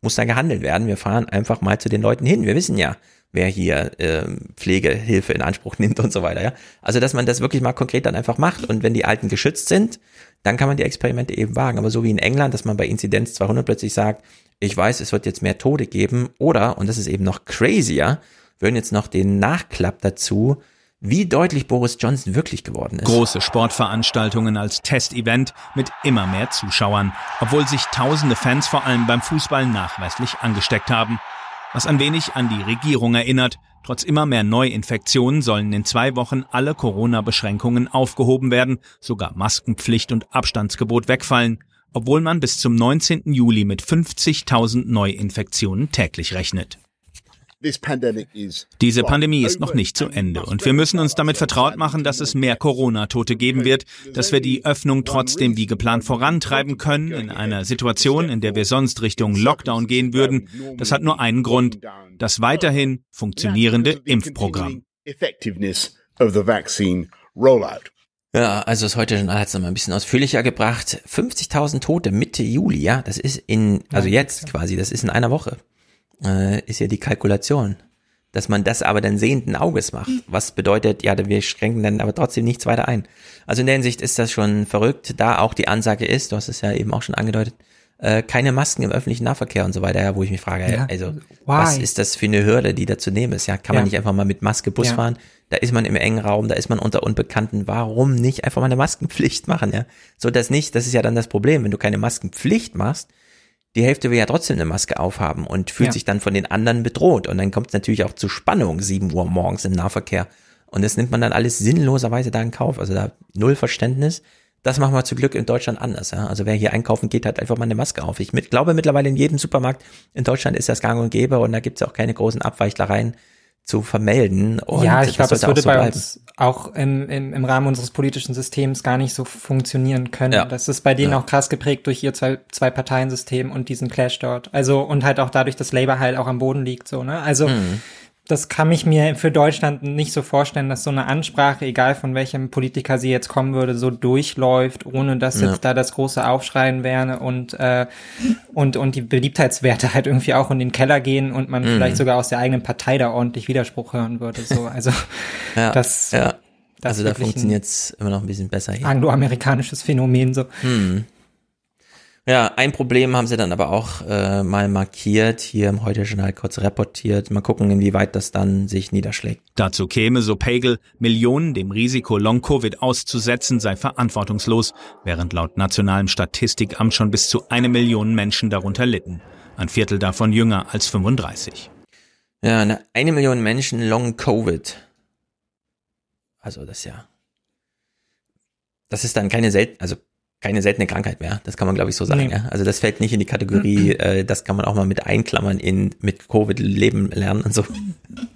muss da gehandelt werden. Wir fahren einfach mal zu den Leuten hin. Wir wissen ja, wer hier äh, Pflegehilfe in Anspruch nimmt und so weiter. Ja? Also, dass man das wirklich mal konkret dann einfach macht. Und wenn die Alten geschützt sind, dann kann man die Experimente eben wagen. Aber so wie in England, dass man bei Inzidenz 200 plötzlich sagt, ich weiß, es wird jetzt mehr Tode geben. Oder, und das ist eben noch crazier, wir hören jetzt noch den Nachklapp dazu, wie deutlich Boris Johnson wirklich geworden ist. Große Sportveranstaltungen als Testevent mit immer mehr Zuschauern, obwohl sich tausende Fans vor allem beim Fußball nachweislich angesteckt haben. Was ein wenig an die Regierung erinnert. Trotz immer mehr Neuinfektionen sollen in zwei Wochen alle Corona-Beschränkungen aufgehoben werden, sogar Maskenpflicht und Abstandsgebot wegfallen, obwohl man bis zum 19. Juli mit 50.000 Neuinfektionen täglich rechnet. Diese Pandemie ist noch nicht zu Ende. und wir müssen uns damit vertraut machen, dass es mehr Corona-Tote geben wird, dass wir die Öffnung trotzdem wie geplant vorantreiben können in einer Situation, in der wir sonst Richtung Lockdown gehen würden. Das hat nur einen Grund, das weiterhin funktionierende Impfprogramm. Ja, also das heute Journal hat es nochmal ein bisschen ausführlicher gebracht. 50.000 Tote Mitte Juli, ja, das ist in, also jetzt quasi, das ist in einer Woche äh, ist ja die Kalkulation. Dass man das aber dann sehenden Auges macht. Was bedeutet, ja, wir schränken dann aber trotzdem nichts weiter ein. Also in der Hinsicht ist das schon verrückt, da auch die Ansage ist, du hast es ja eben auch schon angedeutet, äh, keine Masken im öffentlichen Nahverkehr und so weiter, ja, wo ich mich frage, Ja. also Why? was ist das für eine Hürde, die da zu nehmen ist? Ja, kann man Ja. nicht einfach mal mit Maske Bus fahren? Da ist man im engen Raum, da ist man unter Unbekannten. Warum nicht einfach mal eine Maskenpflicht machen, ja? So das nicht, das ist ja dann das Problem, wenn du keine Maskenpflicht machst, die Hälfte will ja trotzdem eine Maske aufhaben und fühlt Ja. sich dann von den anderen bedroht. Und dann kommt es natürlich auch zu Spannung, 7 Uhr morgens im Nahverkehr. Und das nimmt man dann alles sinnloserweise da in Kauf. Also da null Verständnis. Das machen wir zum Glück in Deutschland anders. Ja? Also wer hier einkaufen geht, hat einfach mal eine Maske auf. Ich mit, glaube mittlerweile in jedem Supermarkt in Deutschland ist das gang und gäbe und da gibt es auch keine großen Abweichlereien zu vermelden. Und ja, ich glaube, das sollte würde auch so bei bleiben. uns auch im, im, im Rahmen unseres politischen Systems gar nicht so funktionieren können. Ja. Das ist bei denen Ja. auch krass geprägt durch ihr zwei, zwei Parteiensystem und diesen Clash dort. Also und halt auch dadurch, dass Labour halt auch am Boden liegt, so, ne? Also Mhm. Das kann ich mir für Deutschland nicht so vorstellen, dass so eine Ansprache, egal von welchem Politiker sie jetzt kommen würde, so durchläuft, ohne dass Ja. jetzt da das große Aufschreien wäre und, äh, und, und die Beliebtheitswerte halt irgendwie auch in den Keller gehen und man Mhm. vielleicht sogar aus der eigenen Partei da ordentlich Widerspruch hören würde. So, also Ja, das, ja. das also da funktioniert es immer noch ein bisschen besser hier. angloamerikanisches Phänomen so. Hm. Ja, ein Problem haben sie dann aber auch äh, mal markiert, hier im Heute-Journal kurz reportiert. Mal gucken, inwieweit das dann sich niederschlägt. Dazu käme, so Pagel, Millionen dem Risiko Long-Covid auszusetzen, sei verantwortungslos, während laut nationalem Statistikamt schon bis zu eine Million Menschen darunter litten. Ein Viertel davon jünger als 35. Ja, eine, eine Million Menschen Long Covid. Also das ist ja. Das ist dann keine selten, also keine seltene Krankheit mehr. Das kann man, glaube ich, so sagen. Nee. Ja? Also das fällt nicht in die Kategorie, äh, das kann man auch mal mit einklammern in mit Covid leben lernen und so.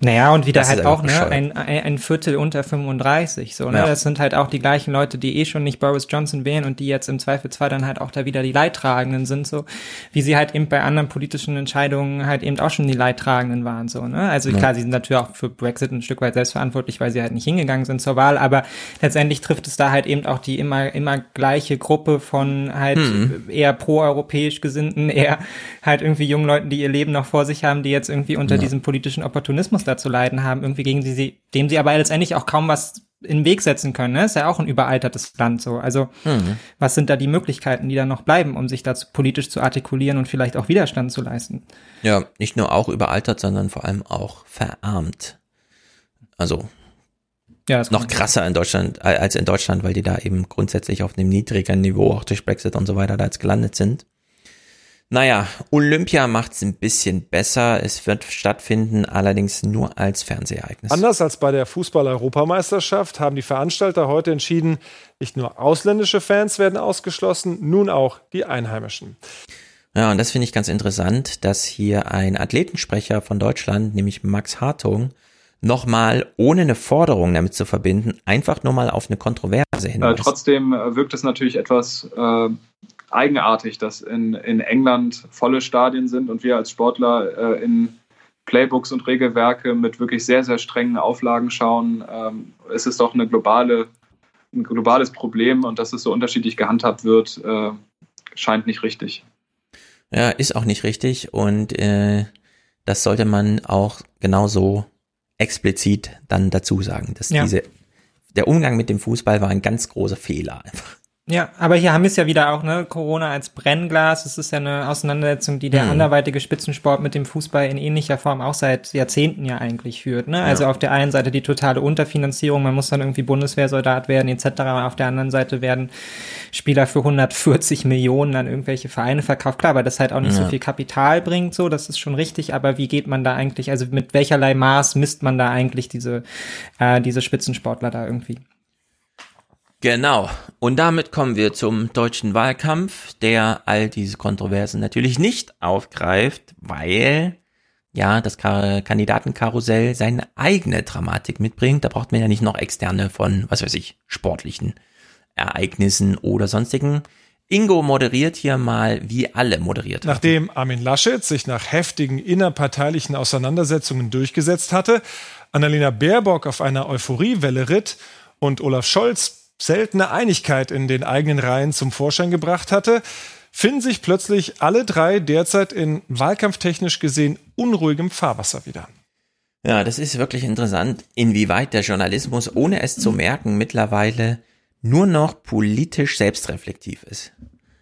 Naja, und wieder Das halt auch, ne, ein, ein Viertel unter 35, so, ne, Ja. das sind halt auch die gleichen Leute, die eh schon nicht Boris Johnson wählen und die jetzt im Zweifelsfall dann halt auch da wieder die Leidtragenden sind, so, wie sie halt eben bei anderen politischen Entscheidungen halt eben auch schon die Leidtragenden waren, so, ne, also Ja. klar, sie sind natürlich auch für Brexit ein Stück weit selbstverantwortlich, weil sie halt nicht hingegangen sind zur Wahl, aber letztendlich trifft es da halt eben auch die immer, immer gleiche Gruppe von halt Mhm. eher pro-europäisch gesinnten, eher halt irgendwie jungen Leuten, die ihr Leben noch vor sich haben, die jetzt irgendwie unter Ja. diesem politischen Opportunismus da zu leiden haben, irgendwie gegen die sie, dem sie aber letztendlich auch kaum was in den Weg setzen können. Ne? Ist ja auch ein überaltertes Land so. Also Mhm. was sind da die Möglichkeiten, die da noch bleiben, um sich dazu politisch zu artikulieren und vielleicht auch Widerstand zu leisten? Ja, nicht nur auch überaltert, sondern vor allem auch verarmt. Also Ja, das noch krasser in Deutschland äh, als in Deutschland, weil die da eben grundsätzlich auf einem niedrigeren Niveau auch durch Brexit und so weiter da jetzt gelandet sind. Naja, Olympia macht's ein bisschen besser. Es wird stattfinden, allerdings nur als Fernsehereignis. Anders als bei der Fußball-Europameisterschaft haben die Veranstalter heute entschieden, nicht nur ausländische Fans werden ausgeschlossen, nun auch die einheimischen. Ja, und das finde ich ganz interessant, dass hier ein Athletensprecher von Deutschland, nämlich Max Hartung, nochmal ohne eine Forderung damit zu verbinden, einfach nur mal auf eine Kontroverse Äh, hinweist. trotzdem äh, wirkt es natürlich etwas äh, eigenartig, dass in, in England volle Stadien sind und wir als Sportler äh, in Playbooks und Regelwerke mit wirklich sehr, sehr strengen Auflagen schauen. Ähm, es ist doch eine globale, ein globales Problem und dass es so unterschiedlich gehandhabt wird, äh, scheint nicht richtig. Ja, ist auch nicht richtig und äh, das sollte man auch genauso explizit dann dazu sagen, dass Ja. diese der Umgang mit dem Fußball war ein ganz großer Fehler einfach. Ja, aber hier haben wir es ja wieder auch, ne, Corona als Brennglas. Es ist ja eine Auseinandersetzung, die der Mhm. anderweitige Spitzensport mit dem Fußball in ähnlicher Form auch seit Jahrzehnten ja eigentlich führt, ne? Also Ja. auf der einen Seite die totale Unterfinanzierung, man muss dann irgendwie Bundeswehrsoldat werden etc. Und auf der anderen Seite werden Spieler für 140 Millionen an irgendwelche Vereine verkauft. Klar, weil das halt auch nicht so Ja. viel Kapital bringt, so, das ist schon richtig, aber wie geht man da eigentlich, also mit welcherlei Maß misst man da eigentlich diese, äh, diese Spitzensportler da irgendwie? Genau. Und damit kommen wir zum deutschen Wahlkampf, der all diese Kontroversen natürlich nicht aufgreift, weil ja das Ka Kandidatenkarussell seine eigene Dramatik mitbringt. Da braucht man ja nicht noch externe von, was weiß ich, sportlichen Ereignissen oder sonstigen. Ingo moderiert hier mal, wie alle moderiert haben. Nachdem Armin Laschet sich nach heftigen innerparteilichen Auseinandersetzungen durchgesetzt hatte, Annalena Baerbock auf einer Euphoriewelle ritt und Olaf Scholz seltene Einigkeit in den eigenen Reihen zum Vorschein gebracht hatte, finden sich plötzlich alle drei derzeit in wahlkampftechnisch gesehen unruhigem Fahrwasser wieder. Ja, das ist wirklich interessant, inwieweit der Journalismus, ohne es zu merken, mittlerweile nur noch politisch selbstreflektiv ist.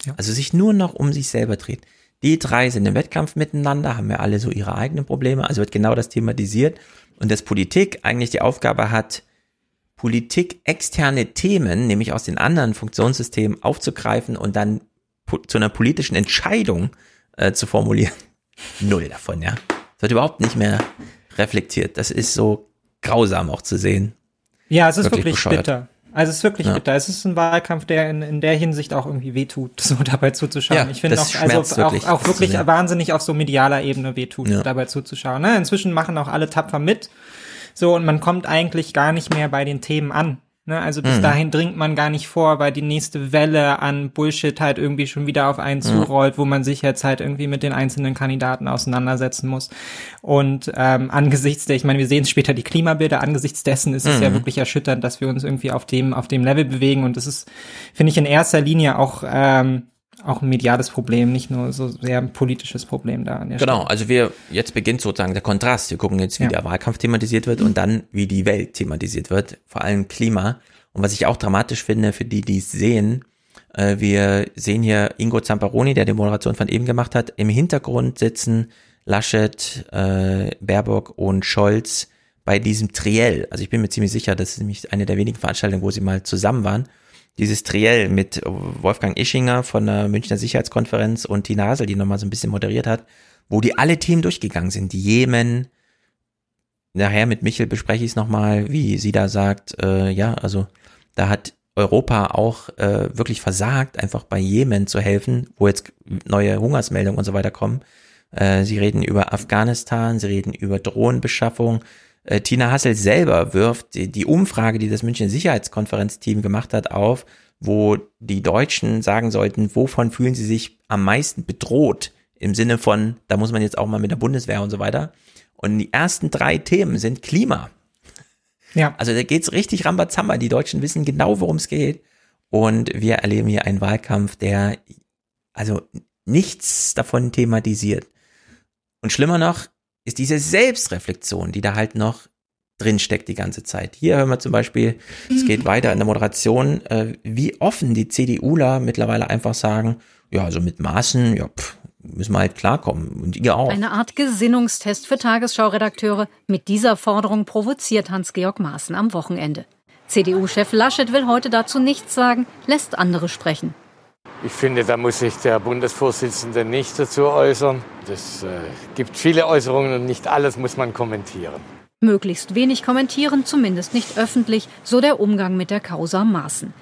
Ja. Also sich nur noch um sich selber dreht. Die drei sind im Wettkampf miteinander, haben ja alle so ihre eigenen Probleme, also wird genau das thematisiert und dass Politik eigentlich die Aufgabe hat, Politik externe Themen, nämlich aus den anderen Funktionssystemen aufzugreifen und dann zu einer politischen Entscheidung äh, zu formulieren. Null davon, ja. Das wird überhaupt nicht mehr reflektiert. Das ist so grausam auch zu sehen. Ja, es ist wirklich, wirklich bitter. Also es ist wirklich ja. bitter. Es ist ein Wahlkampf, der in, in der Hinsicht auch irgendwie wehtut, so dabei zuzuschauen. Ja, ich finde auch, also wirklich, auch, auch wirklich wahnsinnig auf so medialer Ebene wehtut, ja. dabei zuzuschauen. Ne? Inzwischen machen auch alle tapfer mit. So, und man kommt eigentlich gar nicht mehr bei den Themen an. Ne, also bis mhm. dahin dringt man gar nicht vor, weil die nächste Welle an Bullshit halt irgendwie schon wieder auf einen zurollt, wo man sich jetzt halt irgendwie mit den einzelnen Kandidaten auseinandersetzen muss. Und ähm, angesichts der, ich meine, wir sehen später die Klimabilder, angesichts dessen ist es ja mhm. wirklich erschütternd, dass wir uns irgendwie auf dem, auf dem Level bewegen. Und das ist, finde ich, in erster Linie auch ähm, auch ein mediales Problem, nicht nur so sehr ein politisches Problem da Genau, Stelle. also wir, jetzt beginnt sozusagen der Kontrast. Wir gucken jetzt, wie ja. der Wahlkampf thematisiert wird und dann, wie die Welt thematisiert wird, vor allem Klima. Und was ich auch dramatisch finde, für die, die es sehen, äh, wir sehen hier Ingo Zamperoni, der die Moderation von eben gemacht hat, im Hintergrund sitzen Laschet, äh, Baerbock und Scholz bei diesem Triell. Also ich bin mir ziemlich sicher, das ist nämlich eine der wenigen Veranstaltungen, wo sie mal zusammen waren dieses Triell mit Wolfgang Ischinger von der Münchner Sicherheitskonferenz und Tina Hasel, die nochmal so ein bisschen moderiert hat, wo die alle Themen durchgegangen sind. Die Jemen, nachher mit Michel bespreche ich es nochmal, wie sie da sagt, äh, ja, also da hat Europa auch äh, wirklich versagt, einfach bei Jemen zu helfen, wo jetzt neue Hungersmeldungen und so weiter kommen. Äh, sie reden über Afghanistan, sie reden über Drohnenbeschaffung, äh, Tina Hassel selber wirft die, die Umfrage, die das München Sicherheitskonferenzteam gemacht hat, auf, wo die Deutschen sagen sollten, wovon fühlen sie sich am meisten bedroht im Sinne von, da muss man jetzt auch mal mit der Bundeswehr und so weiter. Und die ersten drei Themen sind Klima. Ja. Also da geht's richtig rambazamba. Die Deutschen wissen genau, worum es geht. Und wir erleben hier einen Wahlkampf, der also nichts davon thematisiert. Und schlimmer noch, ist diese Selbstreflexion, die da halt noch drin steckt die ganze Zeit. Hier hören wir zum Beispiel, es geht weiter in der Moderation, äh, wie offen die CDUler mittlerweile einfach sagen, ja, also mit Maßen, ja, pff, müssen wir halt klarkommen. Und ihr auch. Eine Art Gesinnungstest für Tagesschau-Redakteure. Mit dieser Forderung provoziert Hans-Georg Maaßen am Wochenende. CDU-Chef Laschet will heute dazu nichts sagen, lässt andere sprechen. Ich finde, da muss sich der Bundesvorsitzende nicht dazu äußern. Es äh, gibt viele Äußerungen und nicht alles muss man kommentieren. Möglichst wenig kommentieren, zumindest nicht öffentlich, so der Umgang mit der Causa Maßen.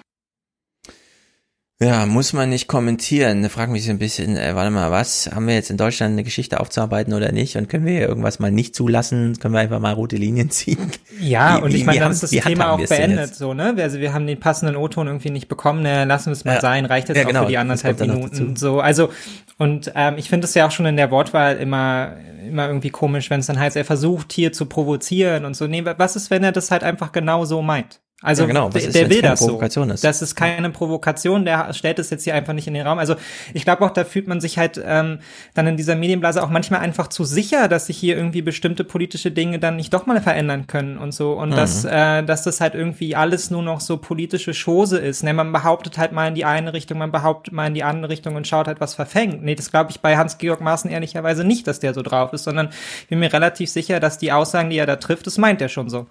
Ja, muss man nicht kommentieren. Da fragen mich so ein bisschen, äh, warte mal, was? Haben wir jetzt in Deutschland eine Geschichte aufzuarbeiten oder nicht? Und können wir hier irgendwas mal nicht zulassen? Können wir einfach mal rote Linien ziehen? Ja, wie, und ich meine, dann ist das Thema auch beendet, so, ne? Also wir haben den passenden O-Ton irgendwie nicht bekommen, ne? lassen wir es mal ja. sein, reicht jetzt ja, genau, auch für die anderthalb Minuten. So, also, und ähm, ich finde es ja auch schon in der Wortwahl immer, immer irgendwie komisch, wenn es dann heißt, er versucht hier zu provozieren und so. Nee, was ist, wenn er das halt einfach genau so meint? Also ja, genau. der, ist, der will das so. Ist? Das ist keine Provokation, der stellt es jetzt hier einfach nicht in den Raum. Also ich glaube auch, da fühlt man sich halt ähm, dann in dieser Medienblase auch manchmal einfach zu sicher, dass sich hier irgendwie bestimmte politische Dinge dann nicht doch mal verändern können und so. Und mhm. dass, äh, dass das halt irgendwie alles nur noch so politische Chose ist. Ne? Man behauptet halt mal in die eine Richtung, man behauptet mal in die andere Richtung und schaut halt, was verfängt. Nee, das glaube ich bei Hans-Georg Maaßen ehrlicherweise nicht, dass der so drauf ist, sondern ich bin mir relativ sicher, dass die Aussagen, die er da trifft, das meint er schon so.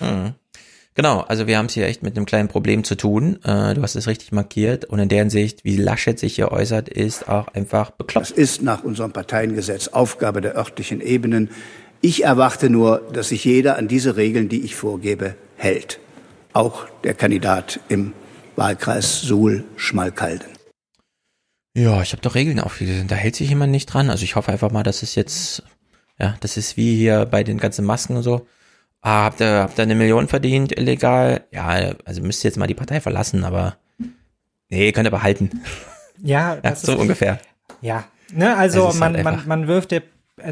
Mhm. Genau, also wir haben es hier echt mit einem kleinen Problem zu tun. Äh, du hast es richtig markiert. Und in deren Sicht, wie Laschet sich hier äußert, ist auch einfach bekloppt. Das ist nach unserem Parteiengesetz Aufgabe der örtlichen Ebenen. Ich erwarte nur, dass sich jeder an diese Regeln, die ich vorgebe, hält. Auch der Kandidat im Wahlkreis Suhl-Schmalkalden. Ja, ich habe doch Regeln aufgelesen. Da hält sich jemand nicht dran. Also ich hoffe einfach mal, dass es jetzt, ja, das ist wie hier bei den ganzen Masken und so ah, habt ihr, habt ihr eine Million verdient, illegal? Ja, also müsst ihr jetzt mal die Partei verlassen, aber nee, könnt ihr behalten. Ja, ja so ist, ungefähr. Ja, ne, also man, halt man, man wirft der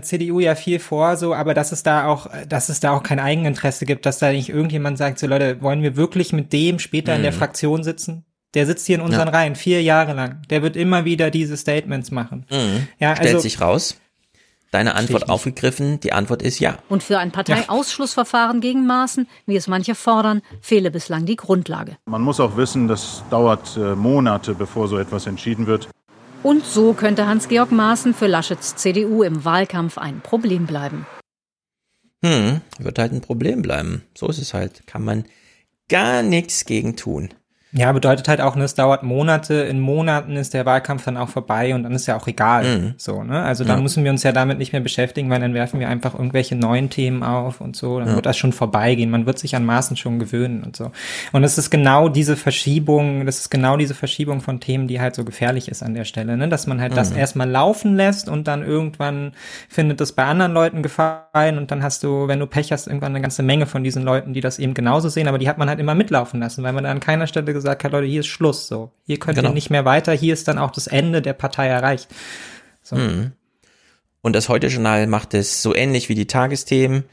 CDU ja viel vor, so, aber dass es da auch, dass es da auch kein Eigeninteresse gibt, dass da nicht irgendjemand sagt, so Leute, wollen wir wirklich mit dem später mhm. in der mhm. Fraktion sitzen? Der sitzt hier in unseren ja. Reihen vier Jahre lang. Der wird immer wieder diese Statements machen. Mhm. Ja, Stellt also, sich raus. Deine Antwort aufgegriffen. Die Antwort ist ja. Und für ein Parteiausschlussverfahren gegen Maaßen, wie es manche fordern, fehle bislang die Grundlage. Man muss auch wissen, das dauert äh, Monate, bevor so etwas entschieden wird. Und so könnte Hans-Georg Maaßen für Laschets CDU im Wahlkampf ein Problem bleiben. Hm, wird halt ein Problem bleiben. So ist es halt. Kann man gar nichts gegen tun. Ja, bedeutet halt auch, ne, es dauert Monate. In Monaten ist der Wahlkampf dann auch vorbei und dann ist ja auch egal. Mhm. So, ne? Also dann ja. müssen wir uns ja damit nicht mehr beschäftigen, weil dann werfen wir einfach irgendwelche neuen Themen auf und so. Dann ja. wird das schon vorbeigehen. Man wird sich an Maßen schon gewöhnen und so. Und es ist genau diese Verschiebung, das ist genau diese Verschiebung von Themen, die halt so gefährlich ist an der Stelle, ne? Dass man halt mhm. das erstmal laufen lässt und dann irgendwann findet das bei anderen Leuten gefallen und dann hast du, wenn du Pech hast, irgendwann eine ganze Menge von diesen Leuten, die das eben genauso sehen, aber die hat man halt immer mitlaufen lassen, weil man an keiner Stelle gesagt hat, Leute, hier ist Schluss, so. Hier könnt genau. ihr nicht mehr weiter, hier ist dann auch das Ende der Partei erreicht. So. Mhm. Und das Heute-Journal macht es so ähnlich wie die Tagesthemen.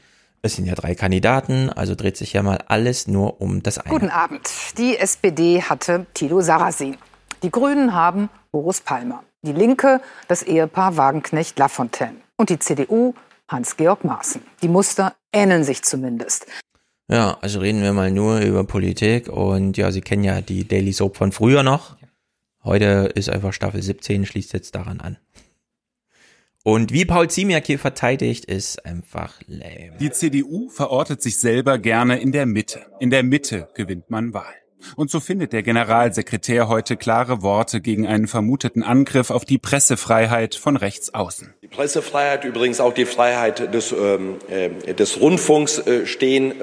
Es sind ja drei Kandidaten, also dreht sich ja mal alles nur um das eine. Guten Abend. Die SPD hatte Tilo Sarrazin. Die Grünen haben Boris Palmer. Die Linke das Ehepaar Wagenknecht-Lafontaine. Und die CDU Hans-Georg Maaßen. Die Muster ähneln sich zumindest. Ja, also reden wir mal nur über Politik und ja, Sie kennen ja die Daily Soap von früher noch. Heute ist einfach Staffel 17, schließt jetzt daran an. Und wie Paul Ziemiak hier verteidigt, ist einfach lame. Die CDU verortet sich selber gerne in der Mitte. In der Mitte gewinnt man Wahlen. Und so findet der Generalsekretär heute klare Worte gegen einen vermuteten Angriff auf die Pressefreiheit von rechts außen. Die Pressefreiheit, übrigens auch die Freiheit des, ähm, äh, des Rundfunks äh, stehen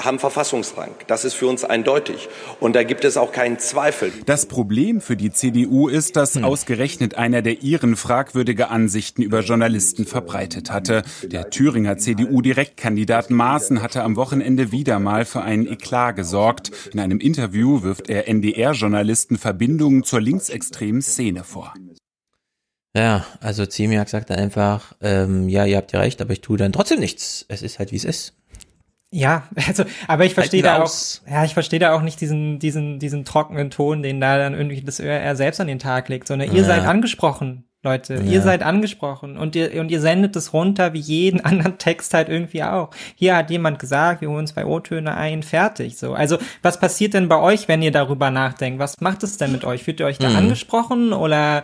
haben Verfassungsrang. Das ist für uns eindeutig. Und da gibt es auch keinen Zweifel. Das Problem für die CDU ist, dass hm. ausgerechnet einer der ihren fragwürdige Ansichten über Journalisten verbreitet hatte. Der Thüringer CDU-Direktkandidat Maaßen hatte am Wochenende wieder mal für einen Eklat gesorgt. In einem Interview wirft er NDR-Journalisten Verbindungen zur linksextremen Szene vor. Ja, also Ziemiak sagt einfach, ähm, ja, ihr habt ja recht, aber ich tue dann trotzdem nichts. Es ist halt, wie es ist. Ja, also, aber ich verstehe da auch, ja, ich verstehe da auch nicht diesen, diesen, diesen trockenen Ton, den da dann irgendwie das er selbst an den Tag legt, sondern ihr ja. seid angesprochen, Leute. Ja. Ihr seid angesprochen und ihr, und ihr sendet es runter wie jeden anderen Text halt irgendwie auch. Hier hat jemand gesagt, wir holen zwei O-Töne ein, fertig, so. Also, was passiert denn bei euch, wenn ihr darüber nachdenkt? Was macht es denn mit euch? Fühlt ihr euch da mhm. angesprochen oder,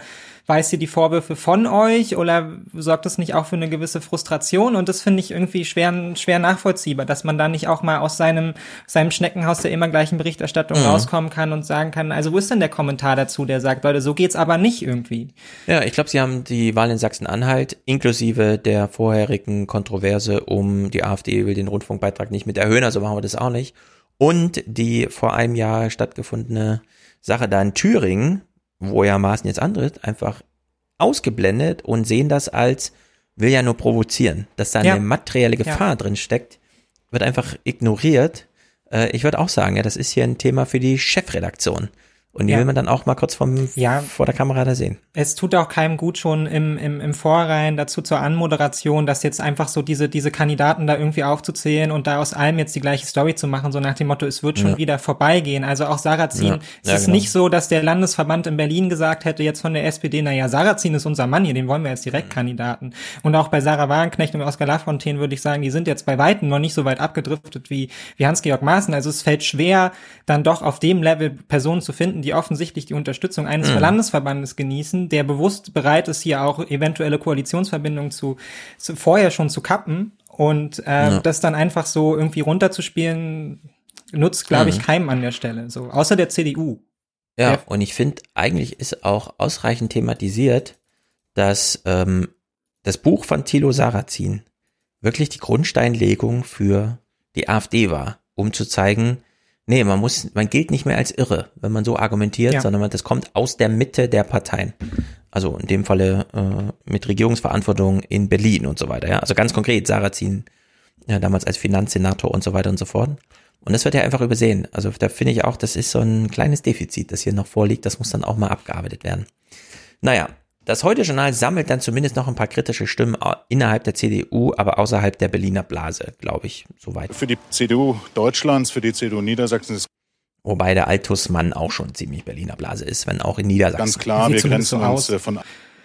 weiß ihr die Vorwürfe von euch oder sorgt das nicht auch für eine gewisse Frustration? Und das finde ich irgendwie schwer, schwer nachvollziehbar, dass man da nicht auch mal aus seinem, seinem Schneckenhaus der immer gleichen Berichterstattung mhm. rauskommen kann und sagen kann, also wo ist denn der Kommentar dazu, der sagt, Leute, so geht's aber nicht irgendwie. Ja, ich glaube, sie haben die Wahl in Sachsen-Anhalt inklusive der vorherigen Kontroverse um die AfD will den Rundfunkbeitrag nicht mit erhöhen, also machen wir das auch nicht. Und die vor einem Jahr stattgefundene Sache da in Thüringen, wo ja Maaßen jetzt antritt, einfach ausgeblendet und sehen das als, will ja nur provozieren. Dass da ja. eine materielle Gefahr ja. drin steckt, wird einfach ignoriert. Äh, ich würde auch sagen, ja, das ist hier ein Thema für die Chefredaktion. Und die ja. will man dann auch mal kurz vom, ja. vor der Kamera da sehen. Es tut auch keinem gut schon im, im, im Vorrein dazu zur Anmoderation, dass jetzt einfach so diese, diese Kandidaten da irgendwie aufzuzählen und da aus allem jetzt die gleiche Story zu machen, so nach dem Motto, es wird schon ja. wieder vorbeigehen. Also auch Sarrazin, es ist genau. nicht so, dass der Landesverband in Berlin gesagt hätte, jetzt von der SPD, naja, Sarrazin ist unser Mann hier, den wollen wir als Direktkandidaten. Und auch bei Sarah Wagenknecht und Oskar Lafontaine würde ich sagen, die sind jetzt bei Weitem noch nicht so weit abgedriftet wie, wie Hans-Georg Maaßen. Also es fällt schwer, dann doch auf dem Level Personen zu finden, die offensichtlich die Unterstützung eines mhm. Landesverbandes genießen, der bewusst bereit ist, hier auch eventuelle Koalitionsverbindungen zu, zu vorher schon zu kappen und äh, ja. das dann einfach so irgendwie runterzuspielen, nutzt, glaube ich, mhm. keinem an der Stelle. So, außer der CDU. Ja, der, und ich finde, eigentlich ist auch ausreichend thematisiert, dass ähm, das Buch von Thilo Sarrazin wirklich die Grundsteinlegung für die AfD war, um zu zeigen, Nee, man muss, man gilt nicht mehr als irre, wenn man so argumentiert, ja. sondern man, das kommt aus der Mitte der Parteien. Also in dem Falle äh, mit Regierungsverantwortung in Berlin und so weiter. Ja, also ganz konkret Sarrazin ja, damals als Finanzsenator und so weiter und so fort. Und das wird ja einfach übersehen. Also da finde ich auch, das ist so ein kleines Defizit, das hier noch vorliegt. Das muss dann auch mal abgearbeitet werden. Naja, das Heute-Journal sammelt dann zumindest noch ein paar kritische Stimmen innerhalb der CDU, aber außerhalb der Berliner Blase, glaube ich, soweit. Für die CDU Deutschlands, für die CDU Niedersachsen ist Wobei der Altusmann auch schon ziemlich Berliner Blase ist, wenn auch in Niedersachsen. Ganz klar, wir grenzen uns äh, von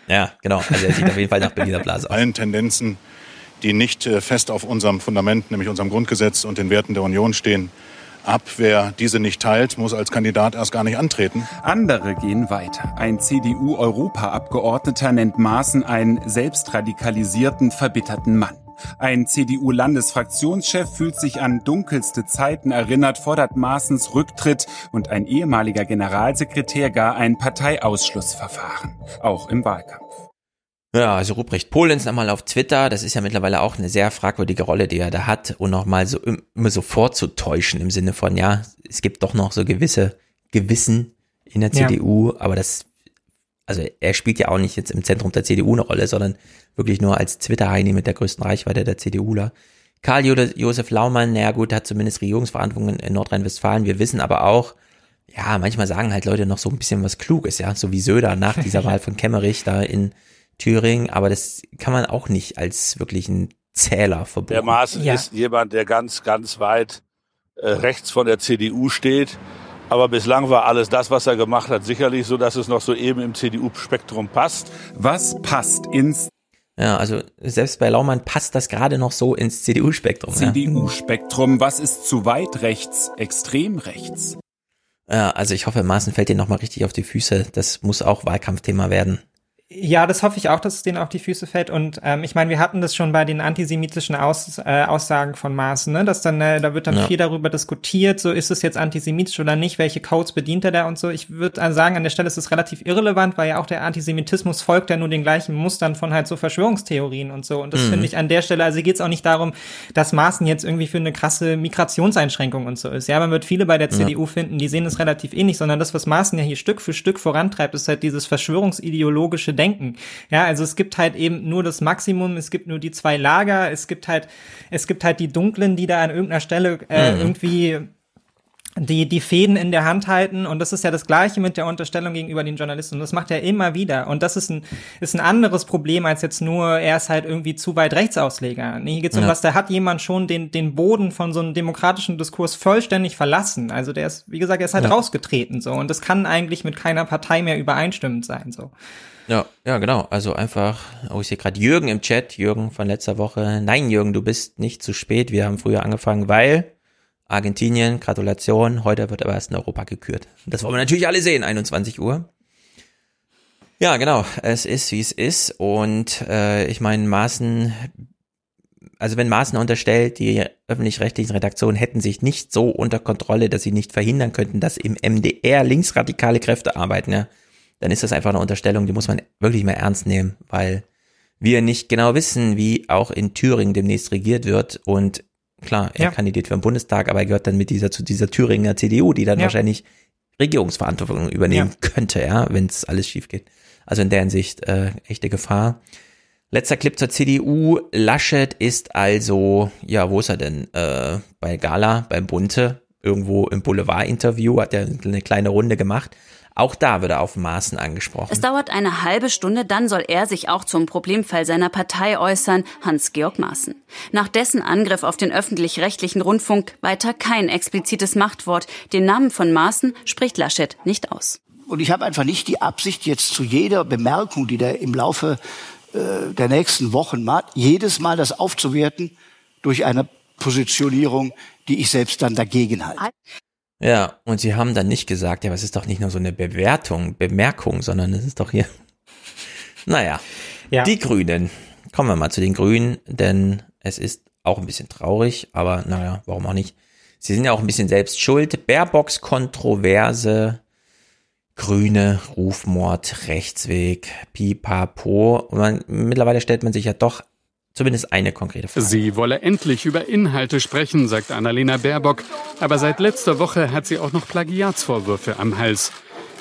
Ja, genau. Also er sieht auf jeden Fall nach Berliner Blase aus. Allen Tendenzen, die nicht äh, fest auf unserem Fundament, nämlich unserem Grundgesetz und den Werten der Union stehen, ab. Wer diese nicht teilt, muss als Kandidat erst gar nicht antreten. Andere gehen weiter. Ein CDU-Europaabgeordneter nennt Maaßen einen selbstradikalisierten, verbitterten Mann. Ein CDU-Landesfraktionschef fühlt sich an dunkelste Zeiten erinnert, fordert Maaßens Rücktritt und ein ehemaliger Generalsekretär gar ein Parteiausschlussverfahren. Auch im Wahlkampf. Ja, also Ruprecht Polenz nochmal auf Twitter, das ist ja mittlerweile auch eine sehr fragwürdige Rolle, die er da hat und nochmal so immer so vorzutäuschen im Sinne von, ja, es gibt doch noch so gewisse Gewissen in der ja. CDU, aber das, also er spielt ja auch nicht jetzt im Zentrum der CDU eine Rolle, sondern wirklich nur als Twitter-Heini mit der größten Reichweite der CDUler. Karl Josef Laumann, naja gut, hat zumindest Regierungsverantwortung in Nordrhein-Westfalen. Wir wissen aber auch, ja, manchmal sagen halt Leute noch so ein bisschen was Kluges, ja, so wie Söder nach dieser Wahl von Kemmerich da in Thüringen, aber das kann man auch nicht als wirklichen Zähler verbuchen. Der Maaßen ja. ist jemand, der ganz, ganz weit äh, rechts von der CDU steht. Aber bislang war alles das, was er gemacht hat, sicherlich so, dass es noch so eben im CDU-Spektrum passt. Was passt ins ja, also selbst bei Laumann passt das gerade noch so ins CDU-Spektrum. CDU-Spektrum, ja. was ist zu weit rechts, extrem rechts? Ja, also ich hoffe, Maaßen fällt dir nochmal richtig auf die Füße. Das muss auch Wahlkampfthema werden. Ja, das hoffe ich auch, dass es denen auf die Füße fällt. Und ähm, ich meine, wir hatten das schon bei den antisemitischen Aus, äh, Aussagen von Maaßen, ne? Dass dann, äh, da wird dann ja. viel darüber diskutiert, so ist es jetzt antisemitisch oder nicht, welche Codes bedient er da und so. Ich würde sagen, an der Stelle ist es relativ irrelevant, weil ja auch der Antisemitismus folgt ja nur den gleichen Mustern von halt so Verschwörungstheorien und so. Und das mhm. finde ich an der Stelle, also geht es auch nicht darum, dass Maaßen jetzt irgendwie für eine krasse Migrationseinschränkung und so ist. Ja, man wird viele bei der ja. CDU finden, die sehen es relativ ähnlich, sondern das, was Maaßen ja hier Stück für Stück vorantreibt, ist halt dieses verschwörungsideologische Denken. Ja, also es gibt halt eben nur das Maximum, es gibt nur die zwei Lager, es gibt halt, es gibt halt die Dunklen, die da an irgendeiner Stelle äh, mhm. irgendwie die die Fäden in der Hand halten und das ist ja das gleiche mit der Unterstellung gegenüber den Journalisten und das macht er immer wieder und das ist ein ist ein anderes Problem als jetzt nur er ist halt irgendwie zu weit Rechtsausleger. Nee, hier geht's um ja. was, da hat jemand schon den den Boden von so einem demokratischen Diskurs vollständig verlassen. Also der ist wie gesagt, er ist halt ja. rausgetreten so und das kann eigentlich mit keiner Partei mehr übereinstimmend sein so. Ja, ja, genau. Also einfach, oh, ich sehe gerade Jürgen im Chat, Jürgen von letzter Woche. Nein, Jürgen, du bist nicht zu spät. Wir haben früher angefangen, weil Argentinien, Gratulation, heute wird aber erst in Europa gekürt. Das wollen wir natürlich alle sehen, 21 Uhr. Ja, genau, es ist, wie es ist. Und äh, ich meine, Maßen, also wenn Maßen unterstellt, die öffentlich-rechtlichen Redaktionen hätten sich nicht so unter Kontrolle, dass sie nicht verhindern könnten, dass im MDR linksradikale Kräfte arbeiten, ja dann ist das einfach eine Unterstellung, die muss man wirklich mal ernst nehmen, weil wir nicht genau wissen, wie auch in Thüringen demnächst regiert wird und klar, er ja. kandidiert für den Bundestag, aber er gehört dann mit dieser zu dieser Thüringer CDU, die dann ja. wahrscheinlich Regierungsverantwortung übernehmen ja. könnte, ja, wenn es alles schief geht. Also in der Hinsicht äh, echte Gefahr. Letzter Clip zur CDU. Laschet ist also, ja, wo ist er denn? Äh, bei Gala, beim Bunte, irgendwo im Boulevard-Interview, hat er eine kleine Runde gemacht. Auch da wird er auf Maßen angesprochen. Es dauert eine halbe Stunde, dann soll er sich auch zum Problemfall seiner Partei äußern, Hans-Georg Maaßen. Nach dessen Angriff auf den öffentlich-rechtlichen Rundfunk weiter kein explizites Machtwort. Den Namen von Maaßen spricht Laschet nicht aus. Und ich habe einfach nicht die Absicht, jetzt zu jeder Bemerkung, die der im Laufe äh, der nächsten Wochen macht, jedes Mal das aufzuwerten durch eine Positionierung, die ich selbst dann dagegen halte. Ja, und sie haben dann nicht gesagt, ja, aber es ist doch nicht nur so eine Bewertung, Bemerkung, sondern es ist doch hier. Naja, ja. die Grünen. Kommen wir mal zu den Grünen, denn es ist auch ein bisschen traurig, aber naja, warum auch nicht. Sie sind ja auch ein bisschen selbst schuld. Baerbocks Kontroverse, Grüne, Rufmord, Rechtsweg, Pipapo. Und man, mittlerweile stellt man sich ja doch Zumindest eine konkrete Frage. Sie wolle endlich über Inhalte sprechen, sagt Annalena Baerbock. Aber seit letzter Woche hat sie auch noch Plagiatsvorwürfe am Hals.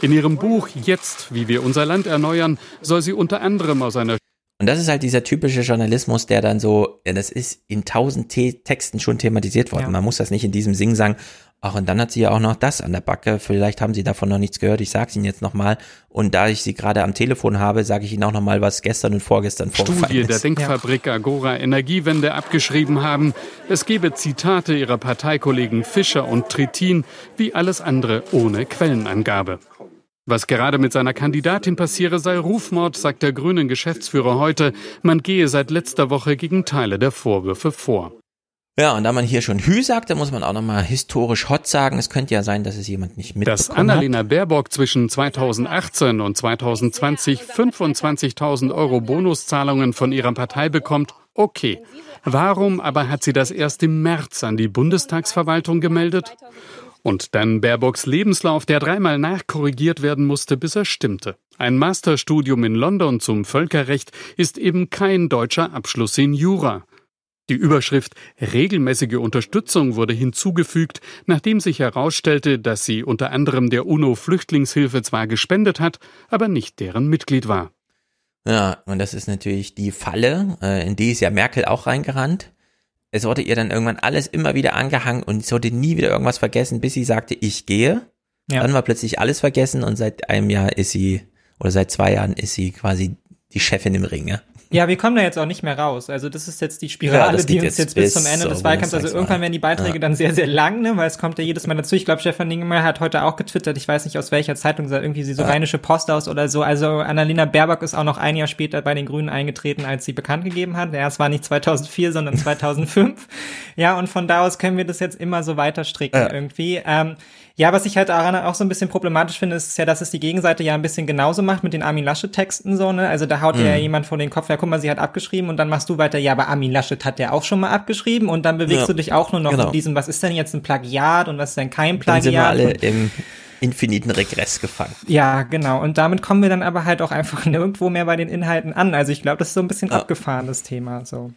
In ihrem Buch Jetzt, wie wir unser Land erneuern, soll sie unter anderem aus einer und das ist halt dieser typische Journalismus, der dann so, ja, das ist in tausend Texten schon thematisiert worden. Ja. Man muss das nicht in diesem Sing sagen, Ach, und dann hat sie ja auch noch das an der Backe. Vielleicht haben Sie davon noch nichts gehört. Ich sage es Ihnen jetzt nochmal. Und da ich Sie gerade am Telefon habe, sage ich Ihnen auch nochmal, was gestern und vorgestern vorgefallen Studie ist. der Denkfabrik Agora Energiewende abgeschrieben haben. Es gebe Zitate ihrer Parteikollegen Fischer und Trittin, wie alles andere ohne Quellenangabe. Was gerade mit seiner Kandidatin passiere, sei Rufmord, sagt der grünen Geschäftsführer heute. Man gehe seit letzter Woche gegen Teile der Vorwürfe vor. Ja, und da man hier schon Hü sagt, dann muss man auch nochmal historisch Hot sagen. Es könnte ja sein, dass es jemand nicht mitbekommen Dass Annalena Baerbock zwischen 2018 und 2020 25.000 Euro Bonuszahlungen von ihrer Partei bekommt, okay. Warum aber hat sie das erst im März an die Bundestagsverwaltung gemeldet? Und dann Baerbocks Lebenslauf, der dreimal nachkorrigiert werden musste, bis er stimmte. Ein Masterstudium in London zum Völkerrecht ist eben kein deutscher Abschluss in Jura. Die Überschrift regelmäßige Unterstützung wurde hinzugefügt, nachdem sich herausstellte, dass sie unter anderem der UNO-Flüchtlingshilfe zwar gespendet hat, aber nicht deren Mitglied war. Ja, und das ist natürlich die Falle, äh, in die ist ja Merkel auch reingerannt. Es wurde ihr dann irgendwann alles immer wieder angehangen und sie sollte nie wieder irgendwas vergessen, bis sie sagte, ich gehe. Ja. Dann war plötzlich alles vergessen und seit einem Jahr ist sie, oder seit zwei Jahren ist sie quasi die Chefin im Ring. Ja? Ja, wir kommen da jetzt auch nicht mehr raus. Also das ist jetzt die Spirale, ja, die uns jetzt, jetzt bis, zum Ende des Wahlkampfs, also irgendwann werden die Beiträge ja. dann sehr, sehr lang, ne, weil es kommt ja jedes Mal dazu. Ich glaube, Stefan Dingemeyer hat heute auch getwittert, ich weiß nicht aus welcher Zeitung, irgendwie sie so ja. Rheinische Post aus oder so. Also Annalena Baerbock ist auch noch ein Jahr später bei den Grünen eingetreten, als sie bekannt gegeben hat. Ja, es war nicht 2004, sondern 2005. ja, und von da aus können wir das jetzt immer so weiter stricken irgendwie. Ähm, ja, was ich halt daran auch so ein bisschen problematisch finde, ist ja, dass es die Gegenseite ja ein bisschen genauso macht mit den Armin Laschet-Texten so, ne? Also da haut mhm. ja jemand vor den Kopf, ja, guck mal, sie hat abgeschrieben und dann machst du weiter, ja, aber Armin Laschet hat ja auch schon mal abgeschrieben und dann bewegst ja. du dich auch nur noch genau. in diesem, was ist denn jetzt ein Plagiat und was ist denn kein Plagiat? Dann sind wir alle im infiniten Regress gefangen. Ja, genau. Und damit kommen wir dann aber halt auch einfach nirgendwo mehr bei den Inhalten an. Also ich glaube, das ist so ein bisschen ja. abgefahrenes Thema, so.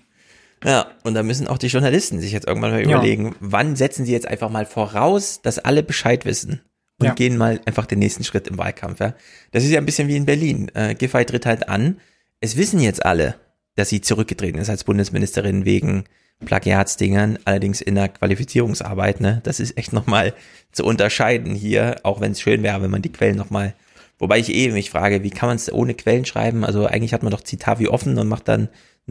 Ja, und da müssen auch die Journalisten sich jetzt irgendwann mal überlegen, ja. wann setzen sie jetzt einfach mal voraus, dass alle Bescheid wissen und ja. gehen mal einfach den nächsten Schritt im Wahlkampf. Ja? Das ist ja ein bisschen wie in Berlin. Äh, Giffey tritt halt an. Es wissen jetzt alle, dass sie zurückgetreten ist als Bundesministerin wegen Plagiatsdingern, allerdings in der Qualifizierungsarbeit. Ne? Das ist echt nochmal zu unterscheiden hier, auch wenn es schön wäre, wenn man die Quellen nochmal Wobei ich eh mich frage, wie kann man es ohne Quellen schreiben? Also eigentlich hat man doch Citavi offen und macht dann.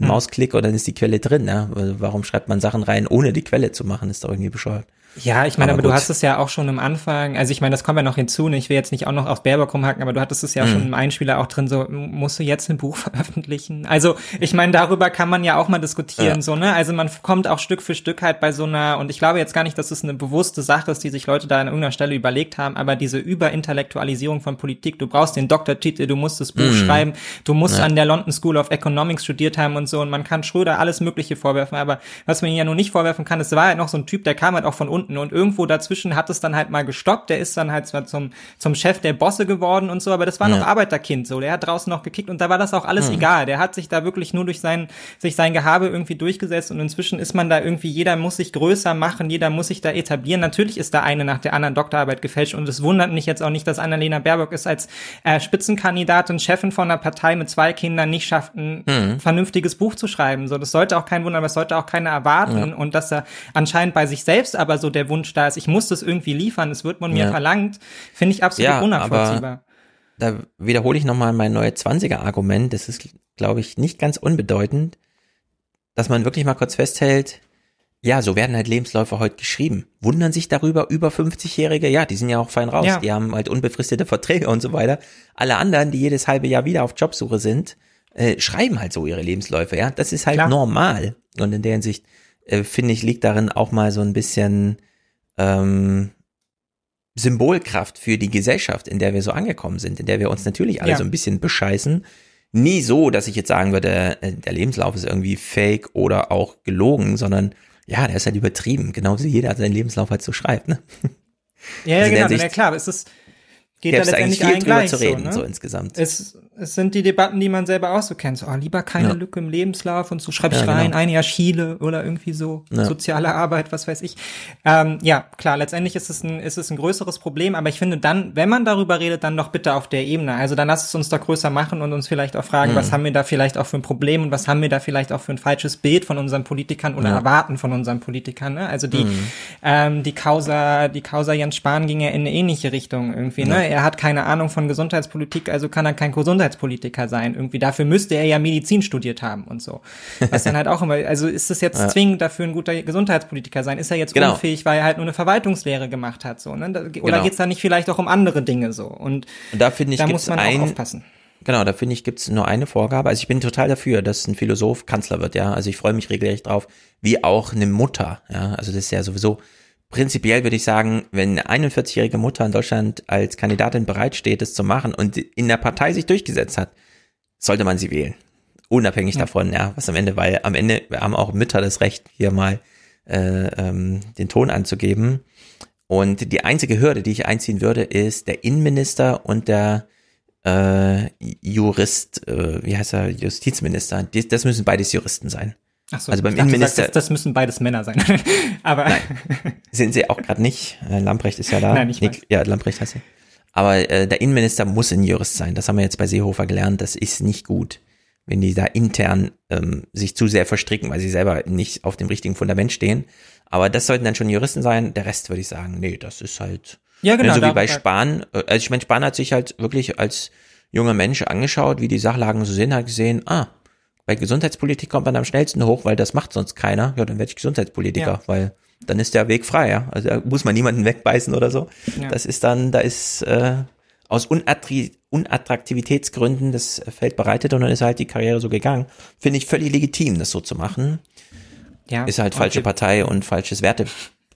Mausklick und dann ist die Quelle drin. Ne? Warum schreibt man Sachen rein, ohne die Quelle zu machen? Ist doch irgendwie bescheuert. Ja, ich meine, aber, aber du hast es ja auch schon am Anfang, also ich meine, das kommt ja noch hinzu, ne? ich will jetzt nicht auch noch auf Baerbock rumhacken, aber du hattest es ja mhm. schon im Einspieler auch drin, so, musst du jetzt ein Buch veröffentlichen? Also, ich meine, darüber kann man ja auch mal diskutieren, ja. so, ne? Also man kommt auch Stück für Stück halt bei so einer, und ich glaube jetzt gar nicht, dass es eine bewusste Sache ist, die sich Leute da an irgendeiner Stelle überlegt haben, aber diese Überintellektualisierung von Politik, du brauchst den Doktortitel, du musst das Buch mhm. schreiben, du musst ja. an der London School of Economics studiert haben und so, und man kann Schröder alles Mögliche vorwerfen, aber was man ihn ja nur nicht vorwerfen kann, es war halt noch so ein Typ, der kam halt auch von unten und irgendwo da dazwischen hat es dann halt mal gestoppt. Der ist dann halt zwar zum, zum Chef der Bosse geworden und so, aber das war ja. noch Arbeiterkind so. Der hat draußen noch gekickt und da war das auch alles mhm. egal. Der hat sich da wirklich nur durch sein, sich sein Gehabe irgendwie durchgesetzt und inzwischen ist man da irgendwie, jeder muss sich größer machen, jeder muss sich da etablieren. Natürlich ist da eine nach der anderen Doktorarbeit gefälscht und es wundert mich jetzt auch nicht, dass Annalena Baerbock ist als äh, Spitzenkandidatin, Chefin von einer Partei mit zwei Kindern nicht schafft, ein mhm. vernünftiges Buch zu schreiben. So, das sollte auch kein Wunder, aber es sollte auch keiner erwarten ja. und dass er anscheinend bei sich selbst aber so der Wunsch da ist, ich muss das irgendwie liefern, es wird von mir ja. verlangt, finde ich absolut ja, unnachvollziehbar. da wiederhole ich nochmal mein neue 20er-Argument. Das ist, glaube ich, nicht ganz unbedeutend, dass man wirklich mal kurz festhält, ja, so werden halt Lebensläufe heute geschrieben. Wundern sich darüber über 50-Jährige, ja, die sind ja auch fein raus. Ja. Die haben halt unbefristete Verträge und so weiter. Alle anderen, die jedes halbe Jahr wieder auf Jobsuche sind, äh, schreiben halt so ihre Lebensläufe, ja. Das ist halt Klar. normal. Und in der Hinsicht, äh, finde ich, liegt darin auch mal so ein bisschen ähm, Symbolkraft für die Gesellschaft, in der wir so angekommen sind, in der wir uns natürlich alle ja. so ein bisschen bescheißen. Nie so, dass ich jetzt sagen würde, äh, der Lebenslauf ist irgendwie fake oder auch gelogen, sondern ja, der ist halt übertrieben. Genauso wie jeder seinen Lebenslauf halt so schreibt, ne? Ja, ja also genau, ja, klar, es ist, geht ja letztendlich allen gleich zu reden, so, ne? so insgesamt. Es, es sind die Debatten, die man selber auch so kennt. So, oh, lieber keine ja. Lücke im Lebenslauf und so schreib ich ja, rein, genau. ein Jahr Chile oder irgendwie so ja. soziale Arbeit, was weiß ich. Ähm, ja, klar, letztendlich ist es, ein, ist es ein größeres Problem, aber ich finde dann, wenn man darüber redet, dann doch bitte auf der Ebene. Also dann lass es uns doch größer machen und uns vielleicht auch fragen, mhm. was haben wir da vielleicht auch für ein Problem und was haben wir da vielleicht auch für ein falsches Bild von unseren Politikern oder erwarten von unseren Politikern. Ne? Also die, mhm. ähm, die Causa, die Causa Jens Spahn ging ja in eine ähnliche Richtung irgendwie. Ne? Er hat keine Ahnung von Gesundheitspolitik, also kann er kein Gesundheits Gesundheitspolitiker sein. Irgendwie dafür müsste er ja Medizin studiert haben und so. Was dann halt auch immer, also ist es jetzt ja. zwingend dafür ein guter Gesundheitspolitiker sein? Ist er jetzt genau. unfähig, weil er halt nur eine Verwaltungslehre gemacht hat, so, ne? Oder genau. geht's da nicht vielleicht auch um andere Dinge so? Und, und da finde ich, da muss man ein, auch aufpassen. Genau, da finde ich, gibt's nur eine Vorgabe. Also ich bin total dafür, dass ein Philosoph Kanzler wird, ja. Also ich freue mich regelrecht drauf, wie auch eine Mutter, ja. Also das ist ja sowieso prinzipiell würde ich sagen, wenn eine 41-jährige Mutter in Deutschland als Kandidatin bereitsteht, das zu machen und in der Partei sich durchgesetzt hat, sollte man sie wählen. Unabhängig ja. davon, ja, was am Ende, weil am Ende haben auch Mütter das Recht, hier mal äh, ähm, den Ton anzugeben. Und die einzige Hürde, die ich einziehen würde, ist der Innenminister und der äh, Jurist, äh, wie heißt er, Justizminister. Das müssen beides Juristen sein. Ach so, also beim Innenminister. Sagst, das, müssen beides Männer sein. Aber Nein, sind sie auch gerade nicht. Äh, Lamprecht ist ja da. Nein, ich weiß. Ja, Lamprecht heißt sie. Aber äh, der Innenminister muss ein Jurist sein. Das haben wir jetzt bei Seehofer gelernt. Das ist nicht gut, wenn die da intern ähm, sich zu sehr verstricken, weil sie selber nicht auf dem richtigen Fundament stehen. Aber das sollten dann schon Juristen sein. Der Rest würde ich sagen, nee, das ist halt. Ja, genau. So wie bei Spahn. Äh, also ich meine, Spahn hat sich halt wirklich als junger Mensch angeschaut, wie die Sachlagen so sind, hat gesehen, ah, bei Gesundheitspolitik kommt man am schnellsten hoch, weil das macht sonst keiner. Ja, dann werde ich Gesundheitspolitiker, ja. weil dann ist der Weg frei, ja. Also da muss man niemanden wegbeißen oder so. Ja. Das ist dann, da ist äh, aus Unattri Unattraktivitätsgründen das Feld bereitet und dann ist halt die Karriere so gegangen. Finde ich völlig legitim, das so zu machen. Ja, ist halt falsche Partei und falsches Werte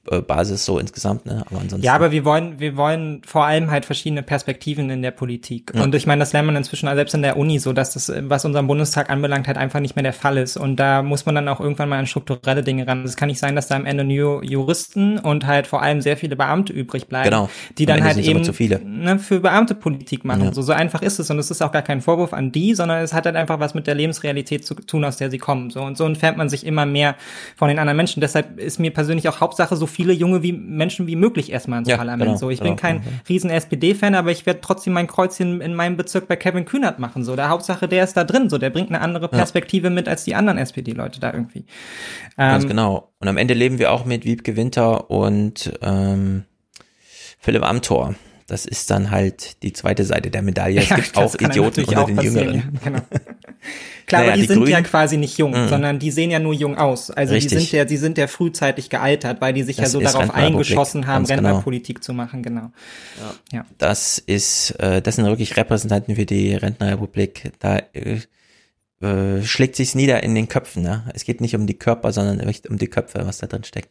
Basis so insgesamt, ne? Aber ansonsten. Ja, aber wir wollen, wir wollen vor allem halt verschiedene Perspektiven in der Politik. Ja. Und ich meine, das lernt man inzwischen selbst in der Uni so, dass das, was unseren Bundestag anbelangt, halt einfach nicht mehr der Fall ist. Und da muss man dann auch irgendwann mal an strukturelle Dinge ran. Es kann nicht sein, dass da am Ende nur Juristen und halt vor allem sehr viele Beamte übrig bleiben, genau. die dann halt eben ne, für Beamte Politik machen. Ja. So, so einfach ist es. Und es ist auch gar kein Vorwurf an die, sondern es hat halt einfach was mit der Lebensrealität zu tun, aus der sie kommen. So und so entfernt man sich immer mehr von den anderen Menschen. Deshalb ist mir persönlich auch Hauptsache so viele junge wie Menschen wie möglich erstmal ins ja, Parlament. Genau, so, ich genau, bin kein genau. riesen SPD-Fan, aber ich werde trotzdem mein Kreuzchen in meinem Bezirk bei Kevin Kühnert machen. So, der Hauptsache, der ist da drin. So, der bringt eine andere Perspektive ja. mit als die anderen SPD-Leute da irgendwie. Ganz ähm, genau. Und am Ende leben wir auch mit Wiebke Winter und ähm, Philipp Amthor. Das ist dann halt die zweite Seite der Medaille. Es ja, gibt auch Idioten unter den Jüngeren. Genau. Klar, naja, aber die, die sind Grünen, ja quasi nicht jung, mm. sondern die sehen ja nur jung aus. Also Richtig. die sind ja, die sind ja frühzeitig gealtert, weil die sich das ja so darauf eingeschossen haben, genau. Rentnerpolitik genau. zu machen, genau. Ja. ja. Das ist, äh, das sind wirklich Repräsentanten für die Rentnerrepublik. Da äh, äh, schlägt sich's nieder in den Köpfen. Ne? Es geht nicht um die Körper, sondern um die Köpfe, was da drin steckt.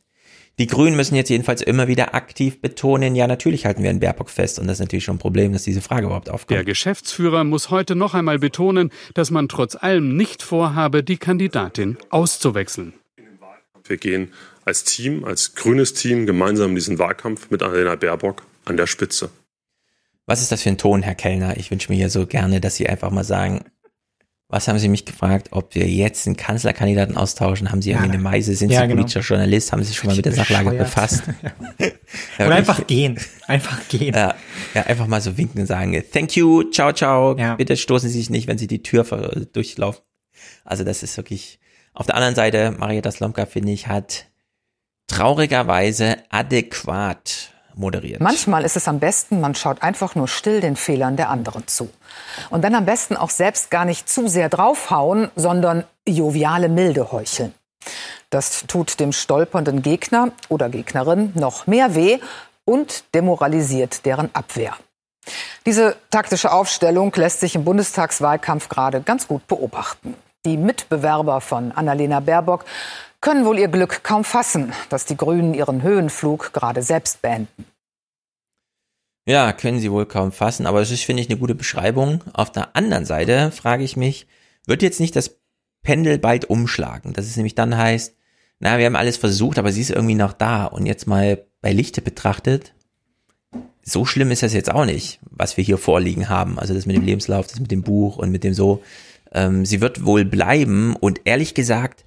Die Grünen müssen jetzt jedenfalls immer wieder aktiv betonen, ja, natürlich halten wir an Baerbock fest. Und das ist natürlich schon ein Problem, dass diese Frage überhaupt aufkommt. Der Geschäftsführer muss heute noch einmal betonen, dass man trotz allem nicht vorhabe, die Kandidatin auszuwechseln. Wir gehen als Team, als grünes Team gemeinsam in diesen Wahlkampf mit Annalena Baerbock an der Spitze. Was ist das für ein Ton, Herr Kellner? Ich wünsche mir hier so gerne, dass Sie einfach mal sagen, was haben Sie mich gefragt, ob wir jetzt einen Kanzlerkandidaten austauschen? Haben Sie ja, eine Meise? Sind ja, Sie genau. politischer Journalist? Haben Sie sich schon mal mit der Sachlage befasst? ja. Oder einfach gehen. Einfach gehen. Ja, ja, einfach mal so winken und sagen, thank you, ciao, ciao. Ja. Bitte stoßen Sie sich nicht, wenn Sie die Tür durchlaufen. Also das ist wirklich, auf der anderen Seite, Marietta Slomka, finde ich, hat traurigerweise adäquat moderiert. Manchmal ist es am besten, man schaut einfach nur still den Fehlern der anderen zu. Und dann am besten auch selbst gar nicht zu sehr draufhauen, sondern joviale Milde heucheln. Das tut dem stolpernden Gegner oder Gegnerin noch mehr weh und demoralisiert deren Abwehr. Diese taktische Aufstellung lässt sich im Bundestagswahlkampf gerade ganz gut beobachten. Die Mitbewerber von Annalena Baerbock können wohl ihr Glück kaum fassen, dass die Grünen ihren Höhenflug gerade selbst beenden. Ja, können sie wohl kaum fassen, aber das ist, finde ich, eine gute Beschreibung. Auf der anderen Seite frage ich mich, wird jetzt nicht das Pendel bald umschlagen? Dass es nämlich dann heißt, na, wir haben alles versucht, aber sie ist irgendwie noch da. Und jetzt mal bei Lichte betrachtet, so schlimm ist das jetzt auch nicht, was wir hier vorliegen haben. Also das mit dem Lebenslauf, das mit dem Buch und mit dem so. Ähm, sie wird wohl bleiben und ehrlich gesagt,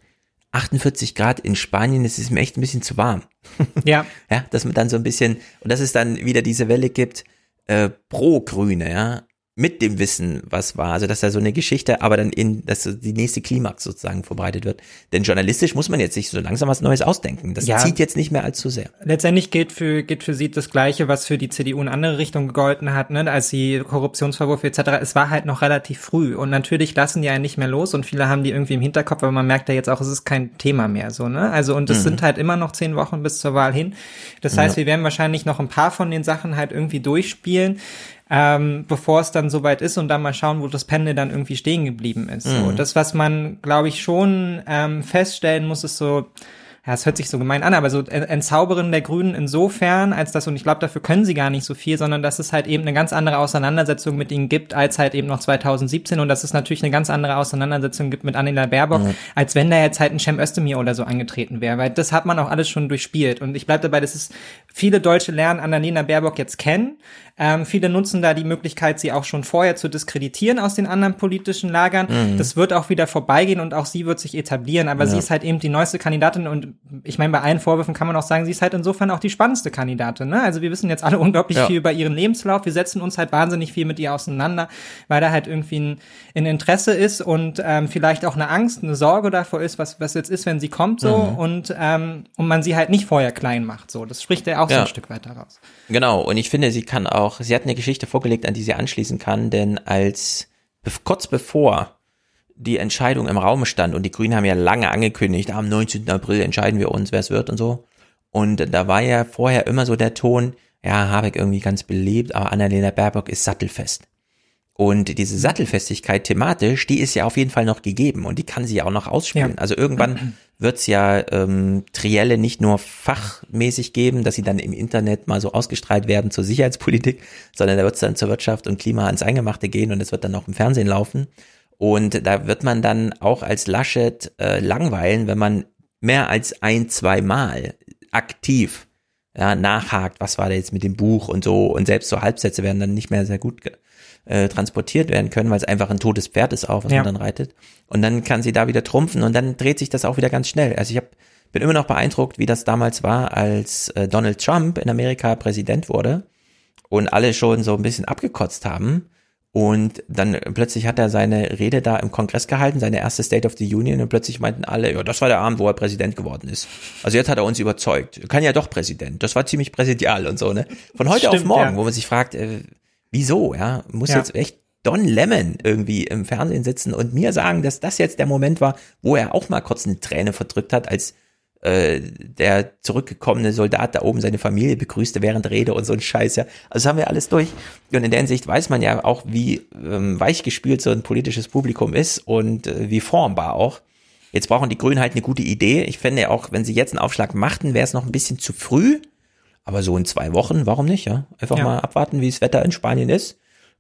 48 Grad in Spanien, das ist mir echt ein bisschen zu warm. Ja. ja, dass man dann so ein bisschen, und dass es dann wieder diese Welle gibt, äh, pro Grüne, ja. Mit dem Wissen, was war. Also, dass da so eine Geschichte, aber dann in, dass die nächste Klimax sozusagen verbreitet wird. Denn journalistisch muss man jetzt sich so langsam was Neues ausdenken. Das ja, zieht jetzt nicht mehr allzu sehr. Letztendlich gilt für, gilt für sie das Gleiche, was für die CDU in andere Richtung gegolten hat, ne, als die Korruptionsvorwürfe etc. Es war halt noch relativ früh und natürlich lassen die einen nicht mehr los und viele haben die irgendwie im Hinterkopf, aber man merkt ja jetzt auch, es ist kein Thema mehr, so, ne? Also, und es mhm. sind halt immer noch zehn Wochen bis zur Wahl hin. Das heißt, ja. wir werden wahrscheinlich noch ein paar von den Sachen halt irgendwie durchspielen ähm, bevor es dann soweit ist und dann mal schauen, wo das Pendel dann irgendwie stehen geblieben ist. Mhm. So, das, was man, glaube ich, schon ähm, feststellen muss, ist so, ja, es hört sich so gemein an, aber so Entzauberin der Grünen insofern, als das, und ich glaube, dafür können sie gar nicht so viel, sondern dass es halt eben eine ganz andere Auseinandersetzung mit ihnen gibt, als halt eben noch 2017 und dass es natürlich eine ganz andere Auseinandersetzung gibt mit Annela Baerbock, mhm. als wenn da jetzt halt ein Cem Özdemir oder so angetreten wäre, weil das hat man auch alles schon durchspielt und ich bleibe dabei, das ist, viele Deutsche lernen Annalena Baerbock jetzt kennen, ähm, viele nutzen da die Möglichkeit, sie auch schon vorher zu diskreditieren aus den anderen politischen Lagern. Mhm. Das wird auch wieder vorbeigehen und auch sie wird sich etablieren. Aber ja. sie ist halt eben die neueste Kandidatin und ich meine, bei allen Vorwürfen kann man auch sagen, sie ist halt insofern auch die spannendste Kandidatin. Ne? Also wir wissen jetzt alle unglaublich ja. viel über ihren Lebenslauf. Wir setzen uns halt wahnsinnig viel mit ihr auseinander, weil da halt irgendwie ein, ein Interesse ist und ähm, vielleicht auch eine Angst, eine Sorge davor ist, was, was jetzt ist, wenn sie kommt so mhm. und, ähm, und man sie halt nicht vorher klein macht. So, das spricht ja auch ja. so ein Stück weiter raus. Genau, und ich finde, sie kann auch, sie hat eine Geschichte vorgelegt, an die sie anschließen kann, denn als kurz bevor die Entscheidung im Raum stand und die Grünen haben ja lange angekündigt, am 19. April entscheiden wir uns, wer es wird und so. Und da war ja vorher immer so der Ton, ja, Habeck irgendwie ganz belebt, aber Annalena Baerbock ist sattelfest. Und diese Sattelfestigkeit thematisch, die ist ja auf jeden Fall noch gegeben und die kann sie ja auch noch ausspielen. Ja. Also irgendwann wird's ja ähm, Trielle nicht nur fachmäßig geben, dass sie dann im Internet mal so ausgestrahlt werden zur Sicherheitspolitik, sondern da wird's dann zur Wirtschaft und Klima ans Eingemachte gehen und es wird dann auch im Fernsehen laufen. Und da wird man dann auch als Laschet äh, langweilen, wenn man mehr als ein, zwei Mal aktiv ja, nachhakt, was war da jetzt mit dem Buch und so. Und selbst so Halbsätze werden dann nicht mehr sehr gut äh, transportiert werden können, weil es einfach ein totes Pferd ist auch, was ja. man dann reitet. Und dann kann sie da wieder trumpfen und dann dreht sich das auch wieder ganz schnell. Also ich hab, bin immer noch beeindruckt, wie das damals war, als äh, Donald Trump in Amerika Präsident wurde und alle schon so ein bisschen abgekotzt haben. Und dann plötzlich hat er seine Rede da im Kongress gehalten, seine erste State of the Union, und plötzlich meinten alle, ja, das war der Abend, wo er Präsident geworden ist. Also jetzt hat er uns überzeugt. Er kann ja doch Präsident. Das war ziemlich präsidial und so, ne? Von heute Stimmt, auf morgen, ja. wo man sich fragt, äh, wieso, ja? Muss ja. jetzt echt Don Lemon irgendwie im Fernsehen sitzen und mir sagen, dass das jetzt der Moment war, wo er auch mal kurz eine Träne verdrückt hat, als äh, der zurückgekommene Soldat da oben seine Familie begrüßte während Rede und so ein Scheiß, ja. Also das haben wir alles durch. Und in der Hinsicht weiß man ja auch, wie ähm, weichgespült so ein politisches Publikum ist und äh, wie formbar auch. Jetzt brauchen die Grünen halt eine gute Idee. Ich fände auch, wenn sie jetzt einen Aufschlag machten, wäre es noch ein bisschen zu früh. Aber so in zwei Wochen, warum nicht, ja? Einfach ja. mal abwarten, wie das Wetter in Spanien ist.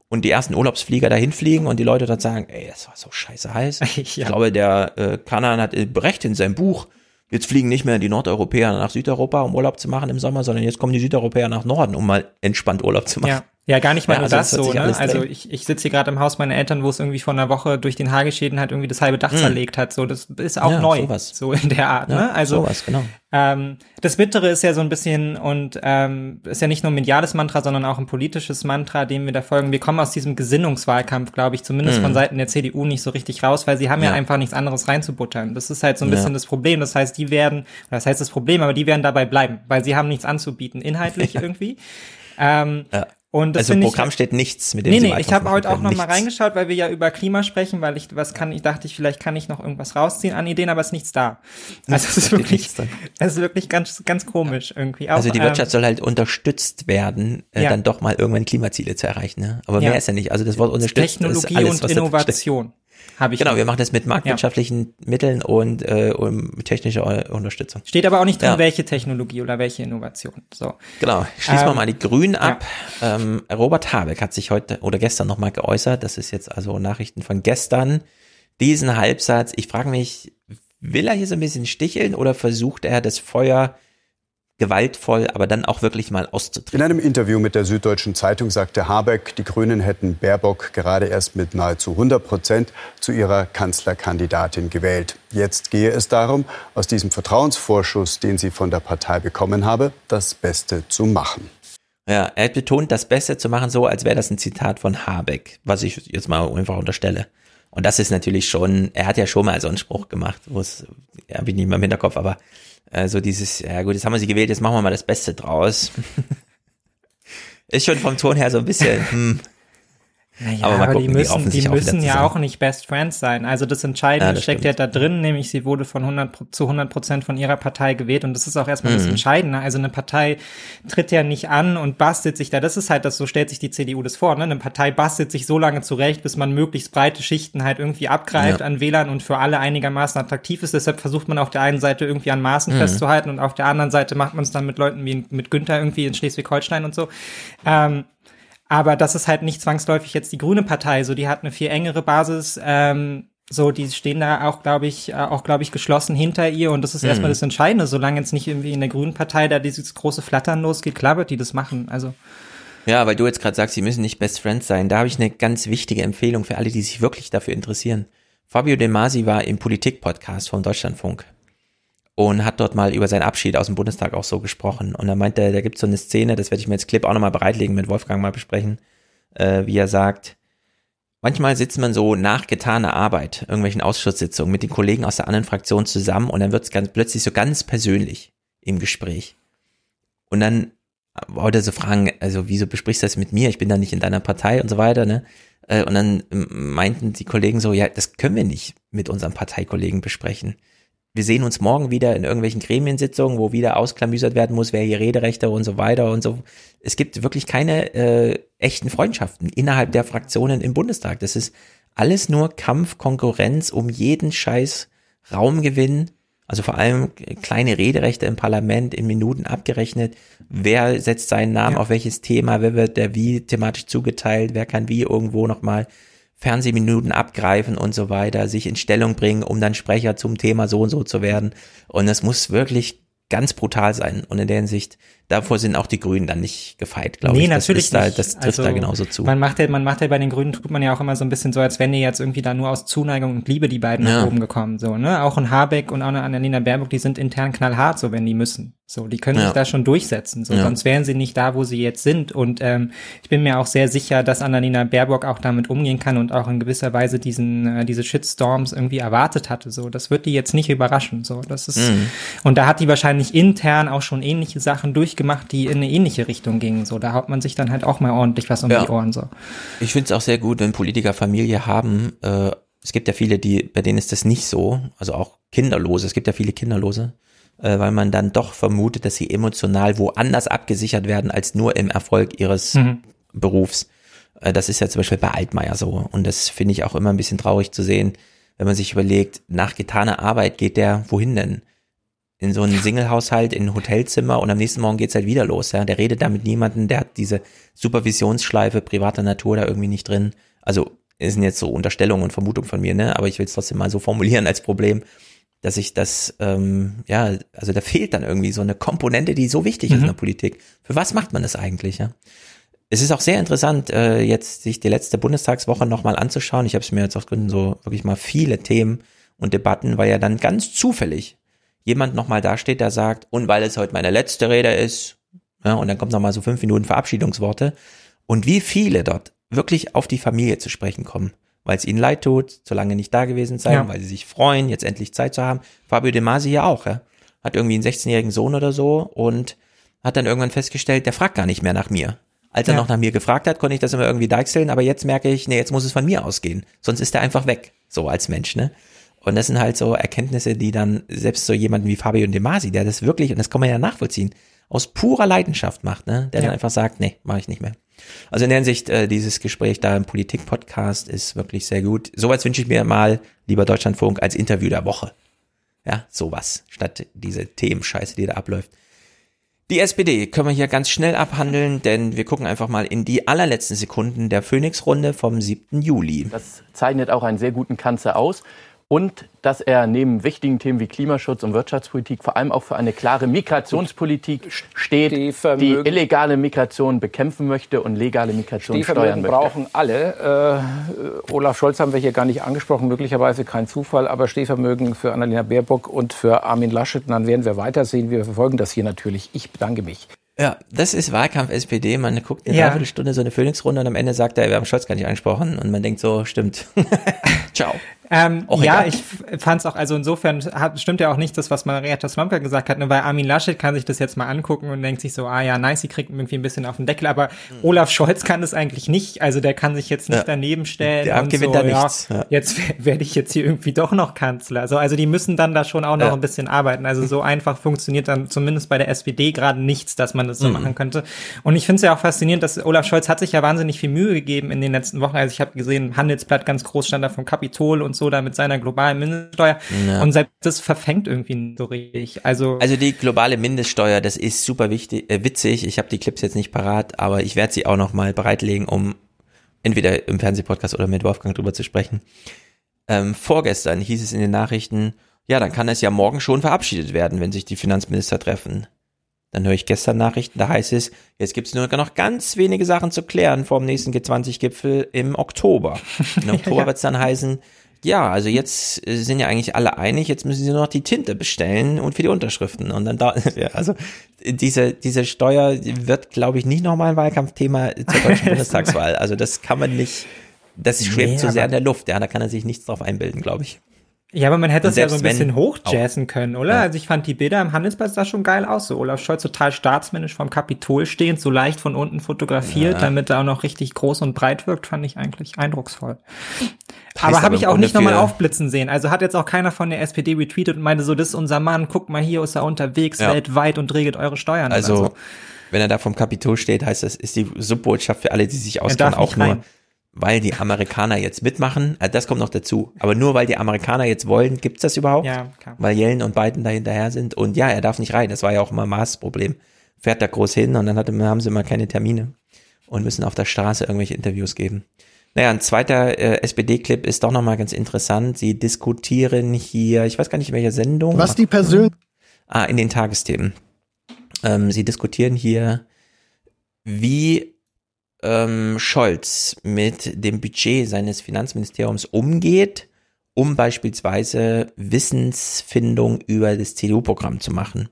Und die ersten Urlaubsflieger dahin fliegen und die Leute dann sagen, ey, das war so scheiße heiß. ja. Ich glaube, der äh, Kanan hat Brecht in seinem Buch, jetzt fliegen nicht mehr die Nordeuropäer nach Südeuropa, um Urlaub zu machen im Sommer, sondern jetzt kommen die Südeuropäer nach Norden, um mal entspannt Urlaub zu machen. Ja. Ja, gar nicht mal ja, nur also das, das so, ne? Also ich, ich sitze hier gerade im Haus meiner Eltern, wo es irgendwie vor einer Woche durch den Hagelschäden halt irgendwie das halbe Dach hm. zerlegt hat. So, das ist auch ja, neu, sowas. so in der Art. Ja, ne? Also sowas, genau. ähm, das Bittere ist ja so ein bisschen und ähm, ist ja nicht nur ein mediales Mantra, sondern auch ein politisches Mantra, dem wir da folgen. Wir kommen aus diesem Gesinnungswahlkampf, glaube ich, zumindest hm. von Seiten der CDU nicht so richtig raus, weil sie haben ja, ja einfach nichts anderes reinzubuttern. Das ist halt so ein bisschen das Problem. Das heißt, die werden, das heißt das Problem, aber die werden dabei bleiben, weil sie haben nichts anzubieten, inhaltlich irgendwie. Ähm, ja. Und also im Programm ich, steht nichts mit dem Nee, nee, ich habe heute auch noch mal reingeschaut, weil wir ja über Klima sprechen, weil ich was kann, ich dachte ich, vielleicht kann ich noch irgendwas rausziehen an Ideen, aber es ist nichts da. Also es ist wirklich, es ist wirklich ganz, ganz komisch irgendwie. Auch, also die Wirtschaft ähm, soll halt unterstützt werden, äh, ja. dann doch mal irgendwann Klimaziele zu erreichen. Ne? Aber ja. mehr ist ja nicht. Also das Wort unterstützt Technologie ist alles, und Innovation. Habe ich. Genau, wir machen das mit marktwirtschaftlichen ja. Mitteln und äh, um technischer Unterstützung. Steht aber auch nicht drin, ja. welche Technologie oder welche Innovation. So. Genau. Schließen ähm, wir mal die Grünen ab. Ja. Ähm, Robert Habeck hat sich heute oder gestern nochmal geäußert. Das ist jetzt also Nachrichten von gestern. Diesen Halbsatz. Ich frage mich, will er hier so ein bisschen sticheln oder versucht er das Feuer gewaltvoll, aber dann auch wirklich mal auszutreten. In einem Interview mit der Süddeutschen Zeitung sagte Habeck, die Grünen hätten Baerbock gerade erst mit nahezu 100 Prozent zu ihrer Kanzlerkandidatin gewählt. Jetzt gehe es darum, aus diesem Vertrauensvorschuss, den sie von der Partei bekommen habe, das Beste zu machen. Ja, er betont, das Beste zu machen, so als wäre das ein Zitat von Habeck, was ich jetzt mal einfach unterstelle. Und das ist natürlich schon, er hat ja schon mal so einen Spruch gemacht, wo es, ja, bin ich nicht mehr im Hinterkopf, aber äh, so dieses, ja gut, jetzt haben wir sie gewählt, jetzt machen wir mal das Beste draus. ist schon vom Ton her so ein bisschen, hm, naja, aber, aber gucken, die müssen, die, die müssen ja auch nicht Best Friends sein. Also das Entscheidende ja, das steckt stimmt. ja da drin, nämlich sie wurde von 100 zu 100 Prozent von ihrer Partei gewählt und das ist auch erstmal mhm. das Entscheidende. Also eine Partei tritt ja nicht an und bastelt sich da. Das ist halt das, so stellt sich die CDU das vor. Ne? Eine Partei bastelt sich so lange zurecht, bis man möglichst breite Schichten halt irgendwie abgreift ja. an Wählern und für alle einigermaßen attraktiv ist. Deshalb versucht man auf der einen Seite irgendwie an Maßen mhm. festzuhalten und auf der anderen Seite macht man es dann mit Leuten wie mit Günther irgendwie in Schleswig-Holstein und so. Ähm, aber das ist halt nicht zwangsläufig jetzt die Grüne Partei. So, die hat eine viel engere Basis. Ähm, so, die stehen da auch, glaube ich, äh, auch, glaube ich, geschlossen hinter ihr. Und das ist mhm. erstmal das Entscheidende. Solange jetzt nicht irgendwie in der Grünen Partei da dieses große Flattern losgeht, klar wird die das machen. Also. Ja, weil du jetzt gerade sagst, sie müssen nicht Best Friends sein. Da habe ich eine ganz wichtige Empfehlung für alle, die sich wirklich dafür interessieren. Fabio De Masi war im Politik-Podcast vom Deutschlandfunk und hat dort mal über seinen Abschied aus dem Bundestag auch so gesprochen. Und er meinte, da gibt es so eine Szene, das werde ich mir jetzt Clip auch nochmal bereitlegen, mit Wolfgang mal besprechen, äh, wie er sagt, manchmal sitzt man so nach getaner Arbeit, irgendwelchen Ausschusssitzungen mit den Kollegen aus der anderen Fraktion zusammen und dann wird es ganz plötzlich so ganz persönlich im Gespräch. Und dann wollte er so fragen, also wieso besprichst du das mit mir? Ich bin da nicht in deiner Partei und so weiter, ne? Äh, und dann meinten die Kollegen so, ja, das können wir nicht mit unserem Parteikollegen besprechen wir sehen uns morgen wieder in irgendwelchen Gremiensitzungen, wo wieder ausklamüsert werden muss, wer hier Rederechte und so weiter und so. Es gibt wirklich keine äh, echten Freundschaften innerhalb der Fraktionen im Bundestag. Das ist alles nur Kampf, Konkurrenz um jeden Scheiß Raumgewinn. Also vor allem kleine Rederechte im Parlament in Minuten abgerechnet. Wer setzt seinen Namen ja. auf welches Thema? Wer wird der wie thematisch zugeteilt? Wer kann wie irgendwo nochmal Fernsehminuten abgreifen und so weiter, sich in Stellung bringen, um dann Sprecher zum Thema so und so zu werden. Und es muss wirklich ganz brutal sein. Und in der Hinsicht, davor sind auch die Grünen dann nicht gefeit, glaube nee, ich. Das natürlich da, das trifft also, da genauso zu. Man macht ja, man macht ja bei den Grünen, tut man ja auch immer so ein bisschen so, als wenn die jetzt irgendwie da nur aus Zuneigung und Liebe die beiden ja. nach oben gekommen, so, ne? Auch ein Habeck und auch eine Annalena Baerbock, die sind intern knallhart, so, wenn die müssen. So, die können ja. sich da schon durchsetzen, so, ja. sonst wären sie nicht da, wo sie jetzt sind. Und ähm, ich bin mir auch sehr sicher, dass Annalena Baerbock auch damit umgehen kann und auch in gewisser Weise diesen, äh, diese Shitstorms irgendwie erwartet hatte, so. Das wird die jetzt nicht überraschen, so. Das ist, mhm. und da hat die wahrscheinlich intern auch schon ähnliche Sachen durchgemacht, die in eine ähnliche Richtung gingen. So, da haut man sich dann halt auch mal ordentlich was um ja. die Ohren. So. Ich finde es auch sehr gut, wenn Politiker Familie haben. Äh, es gibt ja viele, die, bei denen ist das nicht so. Also auch Kinderlose. Es gibt ja viele Kinderlose, äh, weil man dann doch vermutet, dass sie emotional woanders abgesichert werden als nur im Erfolg ihres mhm. Berufs. Äh, das ist ja zum Beispiel bei Altmaier so. Und das finde ich auch immer ein bisschen traurig zu sehen, wenn man sich überlegt, nach getaner Arbeit geht der wohin denn? in so einen Single-Haushalt, in ein Hotelzimmer und am nächsten Morgen geht's halt wieder los. Ja. Der redet da mit niemandem, der hat diese Supervisionsschleife privater Natur da irgendwie nicht drin. Also es sind jetzt so Unterstellungen und Vermutungen von mir, ne? Aber ich will es trotzdem mal so formulieren als Problem, dass ich das, ähm, ja, also da fehlt dann irgendwie so eine Komponente, die so wichtig mhm. ist in der Politik. Für was macht man das eigentlich, ja? Es ist auch sehr interessant, äh, jetzt sich die letzte Bundestagswoche nochmal anzuschauen. Ich habe es mir jetzt aus Gründen so wirklich mal viele Themen und Debatten, weil ja dann ganz zufällig jemand nochmal dasteht, der sagt, und weil es heute meine letzte Rede ist, ja, und dann kommt nochmal so fünf Minuten Verabschiedungsworte, und wie viele dort wirklich auf die Familie zu sprechen kommen, weil es ihnen leid tut, zu lange nicht da gewesen sein, ja. weil sie sich freuen, jetzt endlich Zeit zu haben. Fabio De Masi ja auch, ja. Hat irgendwie einen 16-jährigen Sohn oder so und hat dann irgendwann festgestellt, der fragt gar nicht mehr nach mir. Als er ja. noch nach mir gefragt hat, konnte ich das immer irgendwie deichseln, aber jetzt merke ich, nee, jetzt muss es von mir ausgehen. Sonst ist er einfach weg, so als Mensch, ne? Und das sind halt so Erkenntnisse, die dann selbst so jemanden wie Fabio De Masi, der das wirklich, und das kann man ja nachvollziehen, aus purer Leidenschaft macht, ne? Der ja. dann einfach sagt, nee, mache ich nicht mehr. Also in der Hinsicht, äh, dieses Gespräch da im Politik-Podcast ist wirklich sehr gut. Sowas wünsche ich mir mal, lieber Deutschlandfunk, als Interview der Woche. Ja, sowas, statt diese Themenscheiße, die da abläuft. Die SPD können wir hier ganz schnell abhandeln, denn wir gucken einfach mal in die allerletzten Sekunden der Phoenix-Runde vom 7. Juli. Das zeichnet auch einen sehr guten Kanzler aus und dass er neben wichtigen Themen wie Klimaschutz und Wirtschaftspolitik vor allem auch für eine klare Migrationspolitik steht, die illegale Migration bekämpfen möchte und legale Migration steuern möchte. brauchen alle. Äh, Olaf Scholz haben wir hier gar nicht angesprochen, möglicherweise kein Zufall, aber Stehvermögen für Annalena Baerbock und für Armin Laschet. Und dann werden wir weitersehen. Wir verfolgen das hier natürlich. Ich bedanke mich. Ja, das ist Wahlkampf SPD. Man guckt eine ja. Dreiviertelstunde so eine Phoenix-Runde und am Ende sagt er, wir haben Scholz gar nicht angesprochen und man denkt so, stimmt. Ciao. Ähm, ja, egal. ich fand es auch, also insofern hat, stimmt ja auch nicht das, was Marietta Slomka gesagt hat, ne, weil Armin Laschet kann sich das jetzt mal angucken und denkt sich so, ah ja, nice, sie kriegt irgendwie ein bisschen auf den Deckel, aber mhm. Olaf Scholz kann das eigentlich nicht, also der kann sich jetzt nicht ja. daneben stellen der und gewinnt so, da nichts. Ja, jetzt werde ich jetzt hier irgendwie doch noch Kanzler. Also, also die müssen dann da schon auch noch ja. ein bisschen arbeiten. Also so einfach funktioniert dann zumindest bei der SPD gerade nichts, dass man das so mhm. machen könnte. Und ich finde es ja auch faszinierend, dass Olaf Scholz hat sich ja wahnsinnig viel Mühe gegeben in den letzten Wochen. Also ich habe gesehen, Handelsblatt ganz groß stand da vom Kapitol und so, da mit seiner globalen Mindeststeuer. Ja. Und selbst das verfängt irgendwie nicht so richtig. Also, also die globale Mindeststeuer, das ist super wichtig, äh, witzig. Ich habe die Clips jetzt nicht parat, aber ich werde sie auch noch mal bereitlegen, um entweder im Fernsehpodcast oder mit Wolfgang drüber zu sprechen. Ähm, vorgestern hieß es in den Nachrichten, ja, dann kann es ja morgen schon verabschiedet werden, wenn sich die Finanzminister treffen. Dann höre ich gestern Nachrichten, da heißt es, jetzt gibt es nur noch ganz wenige Sachen zu klären vor dem nächsten G20-Gipfel im Oktober. Im Oktober ja. wird es dann heißen, ja, also jetzt äh, sind ja eigentlich alle einig, jetzt müssen sie nur noch die Tinte bestellen und für die Unterschriften. Und dann da, ja, also diese, diese Steuer wird, glaube ich, nicht nochmal ein Wahlkampfthema zur deutschen Bundestagswahl. Also das kann man nicht, das schwebt nee, zu sehr in der Luft, ja, da kann er sich nichts drauf einbilden, glaube ich. Ja, aber man hätte es ja so ein bisschen hochjazzen können, oder? Ja. Also ich fand die Bilder im Handelsblatt sah schon geil aus. So Olaf Scholz total staatsmännisch vom Kapitol stehend, so leicht von unten fotografiert, ja. damit er auch noch richtig groß und breit wirkt, fand ich eigentlich eindrucksvoll. aber habe ich auch nicht nochmal aufblitzen sehen. Also hat jetzt auch keiner von der SPD retweetet und meinte so, das ist unser Mann, guck mal, hier ist er unterwegs ja. weltweit und regelt eure Steuern. Also, so. wenn er da vom Kapitol steht, heißt das, ist die Subbotschaft für alle, die sich auskennen, auch nur, weil die Amerikaner jetzt mitmachen. Also das kommt noch dazu. Aber nur weil die Amerikaner jetzt wollen, gibt's das überhaupt? Ja, klar. Weil Yellen und Biden da hinterher sind. Und ja, er darf nicht rein. Das war ja auch immer Maas Problem. Fährt da groß hin und dann hat, haben sie immer keine Termine und müssen auf der Straße irgendwelche Interviews geben. Naja, ein zweiter äh, SPD-Clip ist doch nochmal ganz interessant. Sie diskutieren hier, ich weiß gar nicht in welcher Sendung. Was die Person. Ah, in den Tagesthemen. Ähm, sie diskutieren hier, wie ähm, Scholz mit dem Budget seines Finanzministeriums umgeht, um beispielsweise Wissensfindung über das CDU-Programm zu machen.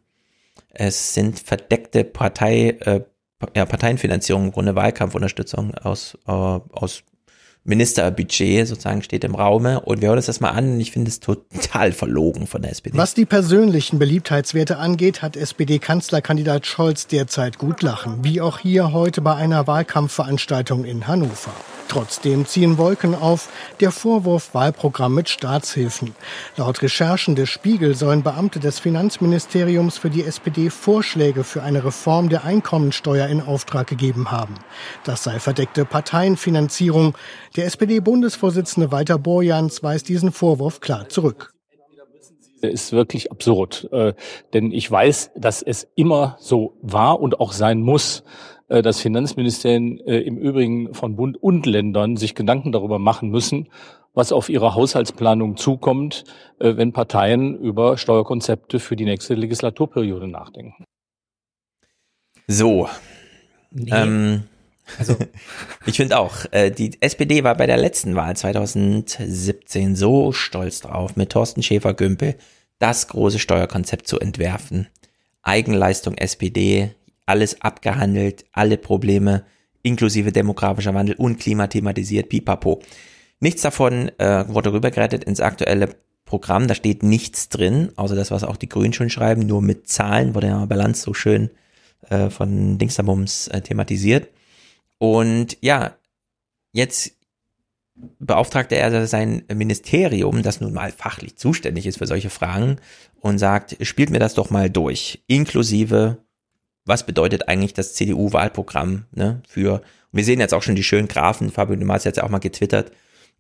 Es sind verdeckte Partei, äh, ja, Parteienfinanzierung, im Grunde Wahlkampfunterstützung aus, äh, aus Ministerbudget sozusagen steht im Raume und wir hören uns das mal an und ich finde es total verlogen von der SPD. Was die persönlichen Beliebtheitswerte angeht, hat SPD-Kanzlerkandidat Scholz derzeit gut lachen, wie auch hier heute bei einer Wahlkampfveranstaltung in Hannover. Trotzdem ziehen Wolken auf der Vorwurf Wahlprogramm mit Staatshilfen. Laut Recherchen des Spiegel sollen Beamte des Finanzministeriums für die SPD Vorschläge für eine Reform der Einkommensteuer in Auftrag gegeben haben. Das sei verdeckte Parteienfinanzierung. Der SPD-Bundesvorsitzende Walter Borjans weist diesen Vorwurf klar zurück ist wirklich absurd. Äh, denn ich weiß, dass es immer so war und auch sein muss, dass Finanzministerien äh, im Übrigen von Bund und Ländern sich Gedanken darüber machen müssen, was auf ihre Haushaltsplanung zukommt, äh, wenn Parteien über Steuerkonzepte für die nächste Legislaturperiode nachdenken. So. Nee. Ähm, also. ich finde auch, äh, die SPD war bei der letzten Wahl 2017 so stolz drauf, mit Thorsten Schäfer-Gümbel das große Steuerkonzept zu entwerfen. Eigenleistung SPD, alles abgehandelt, alle Probleme, inklusive demografischer Wandel und Klima thematisiert, pipapo. Nichts davon äh, wurde rübergerettet ins aktuelle Programm, da steht nichts drin, außer das, was auch die Grünen schon schreiben, nur mit Zahlen, wurde ja Balance so schön äh, von Dingsdamums äh, thematisiert. Und ja, jetzt beauftragte er sein Ministerium, das nun mal fachlich zuständig ist für solche Fragen, und sagt, spielt mir das doch mal durch, inklusive was bedeutet eigentlich das CDU-Wahlprogramm ne, für, wir sehen jetzt auch schon die schönen Graphen, Fabio de Masi hat ja auch mal getwittert,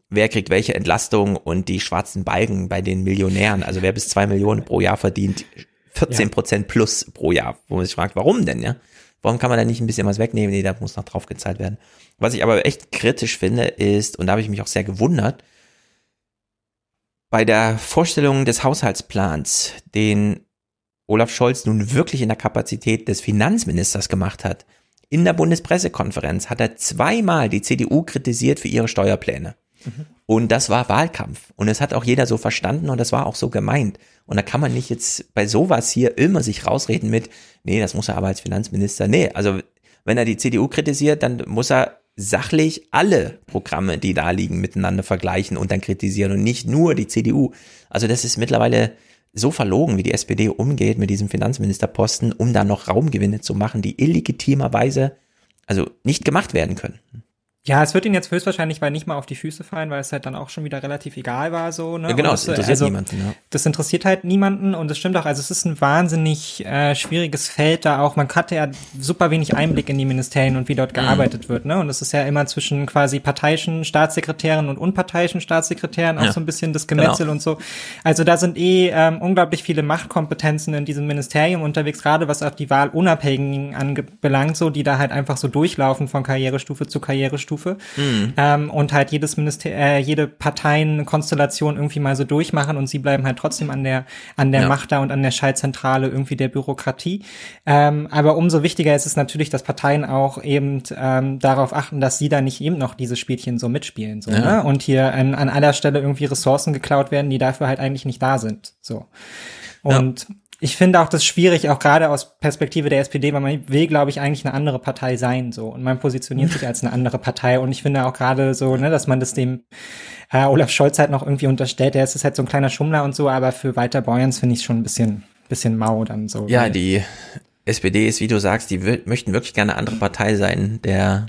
wer kriegt welche Entlastung und die schwarzen Balken bei den Millionären, also wer bis zwei Millionen pro Jahr verdient, 14 Prozent plus pro Jahr, wo man sich fragt, warum denn, ja? Warum kann man da nicht ein bisschen was wegnehmen? Nee, da muss noch drauf gezahlt werden. Was ich aber echt kritisch finde, ist, und da habe ich mich auch sehr gewundert, bei der Vorstellung des Haushaltsplans, den Olaf Scholz nun wirklich in der Kapazität des Finanzministers gemacht hat. In der Bundespressekonferenz hat er zweimal die CDU kritisiert für ihre Steuerpläne. Mhm. Und das war Wahlkampf. Und es hat auch jeder so verstanden und das war auch so gemeint. Und da kann man nicht jetzt bei sowas hier immer sich rausreden mit, nee, das muss er aber als Finanzminister. Nee, also wenn er die CDU kritisiert, dann muss er sachlich alle Programme, die da liegen, miteinander vergleichen und dann kritisieren und nicht nur die CDU. Also das ist mittlerweile so verlogen, wie die SPD umgeht mit diesem Finanzministerposten, um da noch Raumgewinne zu machen, die illegitimerweise also nicht gemacht werden können. Ja, es wird ihn jetzt höchstwahrscheinlich weil nicht mal auf die Füße fallen, weil es halt dann auch schon wieder relativ egal war so. Ne? Ja, genau, das, interessiert also, niemanden. Ja. Das interessiert halt niemanden und es stimmt auch. Also es ist ein wahnsinnig äh, schwieriges Feld da auch. Man hatte ja super wenig Einblick in die Ministerien und wie dort mhm. gearbeitet wird. Ne? Und es ist ja immer zwischen quasi parteiischen Staatssekretären und unparteiischen Staatssekretären auch ja. so ein bisschen das Gemetzel genau. und so. Also da sind eh ähm, unglaublich viele Machtkompetenzen in diesem Ministerium unterwegs, gerade was auch die Wahlunabhängigen anbelangt, so die da halt einfach so durchlaufen von Karrierestufe zu Karrierestufe. Stufe mhm. ähm, und halt jedes Minister äh, jede Parteienkonstellation irgendwie mal so durchmachen und sie bleiben halt trotzdem an der an der ja. Macht da und an der Schaltzentrale irgendwie der Bürokratie. Ähm, aber umso wichtiger ist es natürlich, dass Parteien auch eben ähm, darauf achten, dass sie da nicht eben noch diese Spielchen so mitspielen so, ja. ne? und hier an, an aller Stelle irgendwie Ressourcen geklaut werden, die dafür halt eigentlich nicht da sind. So und ja ich finde auch das schwierig, auch gerade aus Perspektive der SPD, weil man will, glaube ich, eigentlich eine andere Partei sein, so. Und man positioniert sich als eine andere Partei. Und ich finde auch gerade so, ne, dass man das dem äh, Olaf Scholz halt noch irgendwie unterstellt. Der ist halt so ein kleiner Schummler und so, aber für Walter Beuerns finde ich schon ein bisschen, bisschen mau dann so. Ja, die SPD ist, wie du sagst, die möchten wirklich gerne eine andere Partei sein. Der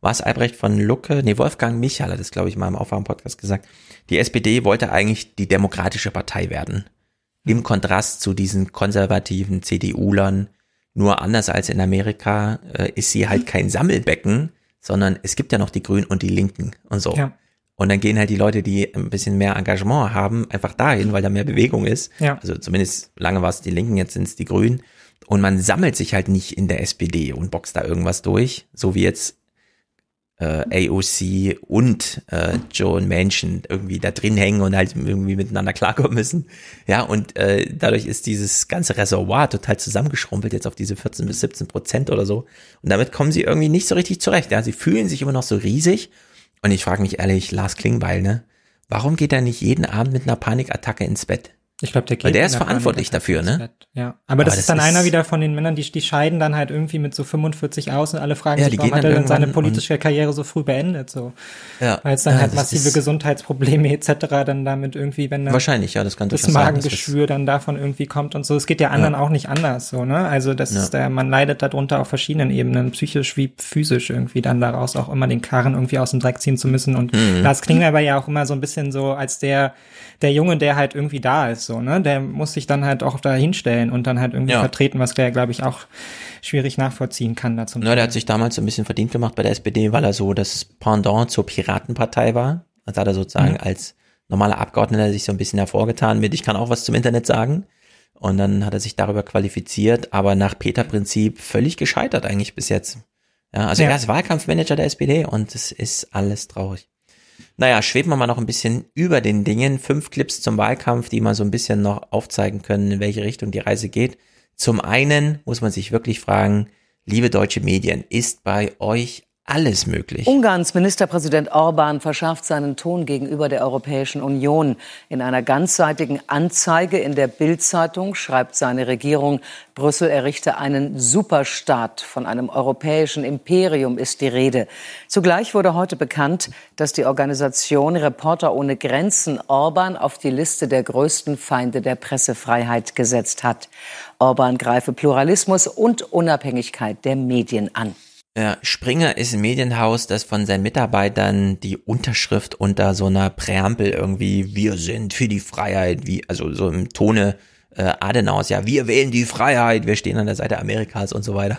war es Albrecht von Lucke, nee, Wolfgang Michal hat das, glaube ich, mal im Aufwachen-Podcast gesagt. Die SPD wollte eigentlich die demokratische Partei werden im Kontrast zu diesen konservativen CDU-Lern. Nur anders als in Amerika äh, ist sie halt kein Sammelbecken, sondern es gibt ja noch die Grünen und die Linken und so. Ja. Und dann gehen halt die Leute, die ein bisschen mehr Engagement haben, einfach dahin, weil da mehr Bewegung ist. Ja. Also zumindest lange war es die Linken, jetzt sind es die Grünen. Und man sammelt sich halt nicht in der SPD und boxt da irgendwas durch, so wie jetzt äh, AOC und äh, Joe Manchin irgendwie da drin hängen und halt irgendwie miteinander klarkommen müssen. Ja, und äh, dadurch ist dieses ganze Reservoir total zusammengeschrumpelt jetzt auf diese 14 bis 17 Prozent oder so. Und damit kommen sie irgendwie nicht so richtig zurecht. Ja, sie fühlen sich immer noch so riesig. Und ich frage mich ehrlich, Lars Klingbeil, ne? Warum geht er nicht jeden Abend mit einer Panikattacke ins Bett? Ich glaube, der geht Weil der ist verantwortlich dafür, ne? Ja. Aber, das, aber ist dann ist einer wieder von den Männern, die, die scheiden dann halt irgendwie mit so 45 aus und alle fragen ja, sich, warum hat er denn seine politische Karriere so früh beendet, so. Ja. Weil es dann ja, halt massive Gesundheitsprobleme etc. dann damit irgendwie, wenn dann Wahrscheinlich, ja, das kann das Magengeschwür dann davon irgendwie kommt und so. Es geht ja anderen ja. auch nicht anders, so, ne? Also, das ist der, man leidet darunter auf verschiedenen Ebenen, psychisch wie physisch irgendwie dann daraus auch immer den Karren irgendwie aus dem Dreck ziehen zu müssen und mhm. Lars Klingler aber ja auch immer so ein bisschen so als der, der Junge, der halt irgendwie da ist, so, ne? Der muss sich dann halt auch da hinstellen und dann halt irgendwie ja. vertreten, was der, glaube ich, auch schwierig nachvollziehen kann dazu. Ja, der hat sich damals so ein bisschen verdient gemacht bei der SPD, weil er so das Pendant zur Piratenpartei war. Also hat er sozusagen mhm. als normaler Abgeordneter sich so ein bisschen hervorgetan mit, ich kann auch was zum Internet sagen. Und dann hat er sich darüber qualifiziert, aber nach Peter-Prinzip völlig gescheitert eigentlich bis jetzt. Ja, also ja. er ist Wahlkampfmanager der SPD und es ist alles traurig. Naja, schweben wir mal noch ein bisschen über den Dingen. Fünf Clips zum Wahlkampf, die mal so ein bisschen noch aufzeigen können, in welche Richtung die Reise geht. Zum einen muss man sich wirklich fragen, liebe deutsche Medien, ist bei euch alles möglich. Ungarns Ministerpräsident Orban verschärft seinen Ton gegenüber der Europäischen Union. In einer ganzseitigen Anzeige in der Bild-Zeitung schreibt seine Regierung, Brüssel errichte einen Superstaat. Von einem europäischen Imperium ist die Rede. Zugleich wurde heute bekannt, dass die Organisation Reporter ohne Grenzen Orban auf die Liste der größten Feinde der Pressefreiheit gesetzt hat. Orban greife Pluralismus und Unabhängigkeit der Medien an. Ja, Springer ist ein Medienhaus, das von seinen Mitarbeitern die Unterschrift unter so einer Präambel irgendwie, wir sind für die Freiheit, wie, also so im Tone äh, Adenauers, ja, wir wählen die Freiheit, wir stehen an der Seite Amerikas und so weiter.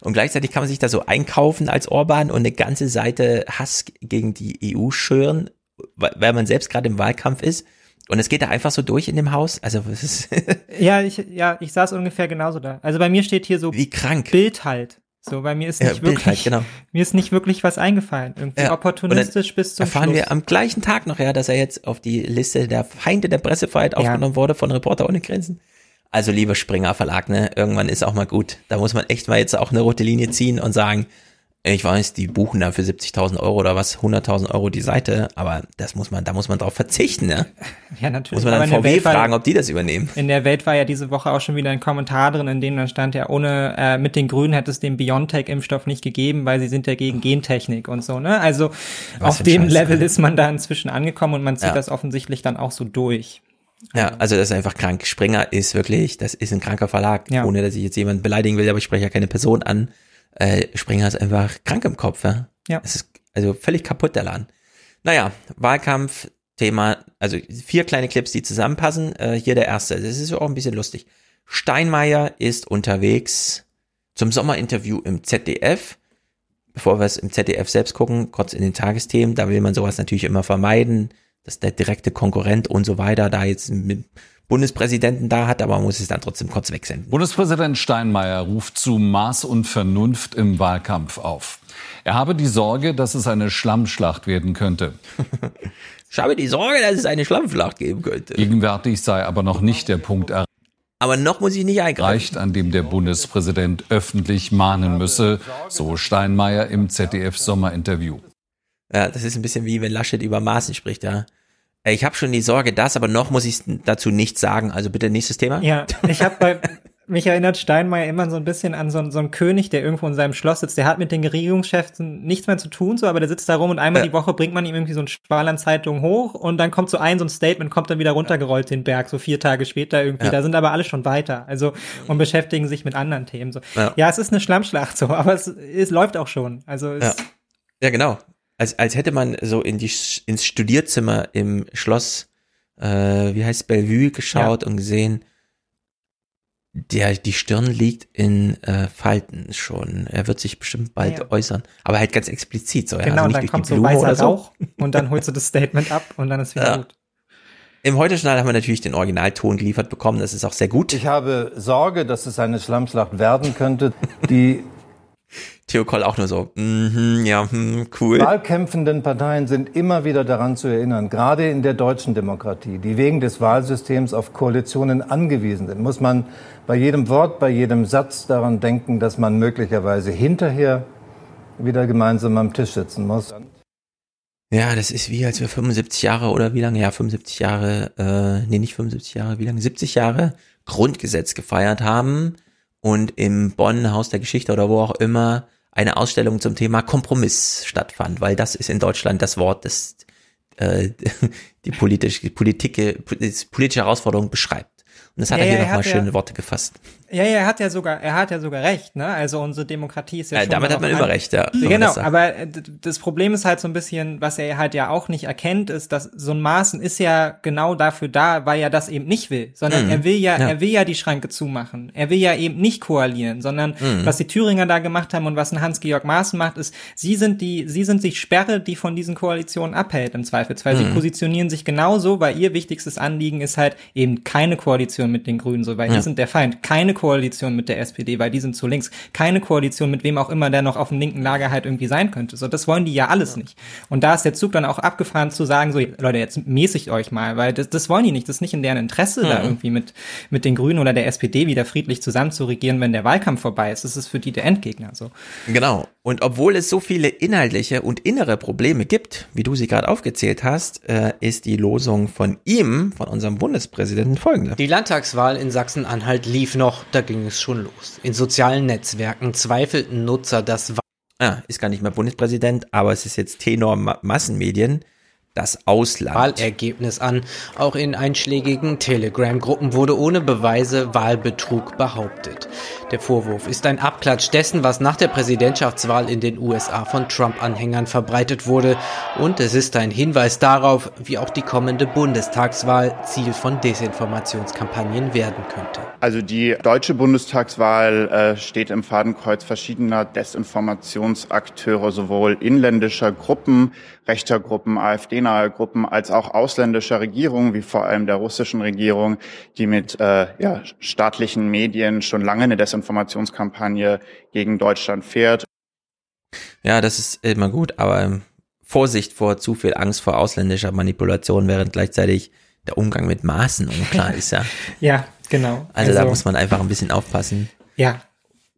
Und gleichzeitig kann man sich da so einkaufen als Orban und eine ganze Seite Hass gegen die EU schüren, weil man selbst gerade im Wahlkampf ist. Und es geht da einfach so durch in dem Haus. Also ja, ich ja, ich saß ungefähr genauso da. Also bei mir steht hier so wie krank Bild halt. So, bei mir ist nicht ja, wirklich, halt, genau. mir ist nicht wirklich was eingefallen. Irgendwie ja. opportunistisch bis zum erfahren Schluss. wir am gleichen Tag noch, ja, dass er jetzt auf die Liste der Feinde der Pressefreiheit aufgenommen ja. wurde von Reporter ohne Grenzen. Also lieber Springer Verlag, ne, irgendwann ist auch mal gut. Da muss man echt mal jetzt auch eine rote Linie ziehen und sagen, Ich weiß, die buchen da für 70.000 Euro oder was, 100.000 Euro die Seite, aber das muss man, da muss man drauf verzichten, ne? Ja, natürlich. Muss man dann VW fragen, ob die das übernehmen. In der Welt war ja diese Woche auch schon wieder ein Kommentar drin, in dem dann stand ja, ohne, äh, mit den Grünen hätte es den BioNTech-Impfstoff nicht gegeben, weil sie sind ja gegen Gentechnik und so, ne? Also was auf dem Scheiß, Level ist man da inzwischen angekommen und man zieht ja. das offensichtlich dann auch so durch. Ja, also das ist einfach krank. Springer ist wirklich, das ist ein kranker Verlag, ja. ohne dass ich jetzt jemanden beleidigen will, aber ich spreche ja keine Person an äh, Springer ist einfach krank im Kopf. Ja? ja. Es ist also völlig kaputt, der Laden. Naja, Wahlkampf, Thema, also vier kleine Clips, die zusammenpassen. Äh, hier der erste. Das ist auch ein bisschen lustig. Steinmeier ist unterwegs zum Sommerinterview im ZDF. Bevor wir es im ZDF selbst gucken, kurz in den Tagesthemen, da will man sowas natürlich immer vermeiden, dass der direkte Konkurrent und so weiter da jetzt mit Bundespräsidenten da hat, aber man muss es dann trotzdem kurz wegsenden. Bundespräsident Steinmeier ruft zu Maß und Vernunft im Wahlkampf auf. Er habe die Sorge, dass es eine Schlammschlacht werden könnte. ich habe die Sorge, dass es eine Schlammschlacht geben könnte. Gegenwärtig sei aber noch nicht der Punkt erreicht. Aber noch muss ich nicht eingreifen. an dem der Bundespräsident öffentlich mahnen müsse, so Steinmeier im ZDF-Sommerinterview. Ja, das ist ein bisschen wie wenn Laschet über Maßen spricht, ja. Ich habe schon die Sorge, das, aber noch muss ich dazu nichts sagen. Also bitte nächstes Thema. Ja, ich habe bei mich erinnert Steinmeier immer so ein bisschen an so, so einen König, der irgendwo in seinem Schloss sitzt. Der hat mit den Regierungschefs nichts mehr zu tun, so, aber der sitzt da rum und einmal ja. die Woche bringt man ihm irgendwie so ein Schwal an Zeitung hoch und dann kommt so ein, so ein Statement, kommt dann wieder runtergerollt den Berg, so vier Tage später irgendwie. Ja. Da sind aber alle schon weiter, also, und beschäftigen sich mit anderen Themen, so. Ja, ja es ist eine Schlammschlacht, so, aber es, es läuft auch schon. Also, es, ja. ja, genau als, als hätte man so in die, ins Studierzimmer im Schloss, äh, wie heißt Bellevue, geschaut ja. und gesehen, der, die Stirn liegt in äh, Falten schon. Er wird sich bestimmt bald ja. äußern. Aber halt ganz explizit so. Genau, also und dann kommt so weißer so. Rauch und dann holst du das Statement ab und dann ist wieder ja. gut. Im Heute-Journal haben wir natürlich den Originalton geliefert bekommen. Das ist auch sehr gut. Ich habe Sorge, dass es eine Schlammschlacht werden könnte, die Theo Koll auch nur so, mm ja, hm, cool. Wahlkämpfenden Parteien sind immer wieder daran zu erinnern, gerade in der deutschen Demokratie, die wegen des Wahlsystems auf Koalitionen angewiesen sind, muss man bei jedem Wort, bei jedem Satz daran denken, dass man möglicherweise hinterher wieder gemeinsam am Tisch sitzen muss. Ja, das ist wie als wir 75 Jahre oder wie lange, ja, 75 Jahre, äh, nee, nicht 75 Jahre, wie lange, 70 Jahre Grundgesetz gefeiert haben und im Bonn Haus der Geschichte oder wo auch immer eine Ausstellung zum Thema Kompromiss stattfand, weil das ist in Deutschland das Wort, das äh, die politische Politik, politische Herausforderung beschreibt. Und das hat ja, er hier ja, nochmal schöne Worte gefasst. Ja, ja, er hat ja sogar, er hat ja sogar recht, ne? Also unsere Demokratie ist ja, ja schon Damit hat man immer recht, ja. Genau, aber äh, das Problem ist halt so ein bisschen, was er halt ja auch nicht erkennt, ist, dass so ein Maßen ist ja genau dafür da, weil er das eben nicht will, sondern mhm. er will ja, ja, er will ja die Schranke zumachen. Er will ja eben nicht koalieren, sondern mhm. was die Thüringer da gemacht haben und was ein Hans-Georg Maaßen macht, ist, sie sind die, sie sind die Sperre, die von diesen Koalitionen abhält im Zweifelsfall. Mhm. Sie positionieren sich genauso, weil ihr wichtigstes Anliegen ist halt eben keine Koalition mit den Grünen, so weil ja. die sind der Feind. Keine Koalition mit der SPD, weil die sind zu links. Keine Koalition mit wem auch immer, der noch auf dem linken Lager halt irgendwie sein könnte. So, das wollen die ja alles nicht. Und da ist der Zug dann auch abgefahren zu sagen, so, Leute, jetzt mäßigt euch mal, weil das, das wollen die nicht. Das ist nicht in deren Interesse, mhm. da irgendwie mit, mit den Grünen oder der SPD wieder friedlich zusammen zu regieren, wenn der Wahlkampf vorbei ist. Das ist für die der Endgegner, so. Genau. Und obwohl es so viele inhaltliche und innere Probleme gibt, wie du sie gerade aufgezählt hast, äh, ist die Losung von ihm, von unserem Bundespräsidenten, folgende. Die Landtagswahl in Sachsen-Anhalt lief noch, da ging es schon los. In sozialen Netzwerken zweifelten Nutzer das Ah, ist gar nicht mehr Bundespräsident, aber es ist jetzt Tenor Massenmedien das Ausland. Wahlergebnis an. Auch in einschlägigen Telegram-Gruppen wurde ohne Beweise Wahlbetrug behauptet. Der Vorwurf ist ein Abklatsch dessen, was nach der Präsidentschaftswahl in den USA von Trump-Anhängern verbreitet wurde. Und es ist ein Hinweis darauf, wie auch die kommende Bundestagswahl Ziel von Desinformationskampagnen werden könnte. Also die deutsche Bundestagswahl äh, steht im Fadenkreuz verschiedener Desinformationsakteure, sowohl inländischer Gruppen, rechter Gruppen, AfD-nahe Gruppen, als auch ausländischer Regierungen, wie vor allem der russischen Regierung, die mit äh, ja, staatlichen Medien schon lange eine Desinformationskampagne gegen Deutschland fährt. Ja, das ist immer gut, aber ähm, Vorsicht vor zu viel Angst vor ausländischer Manipulation, während gleichzeitig der Umgang mit Maßen unklar ist, ja. ja, genau. Also, also da muss man einfach ein bisschen aufpassen. Ja,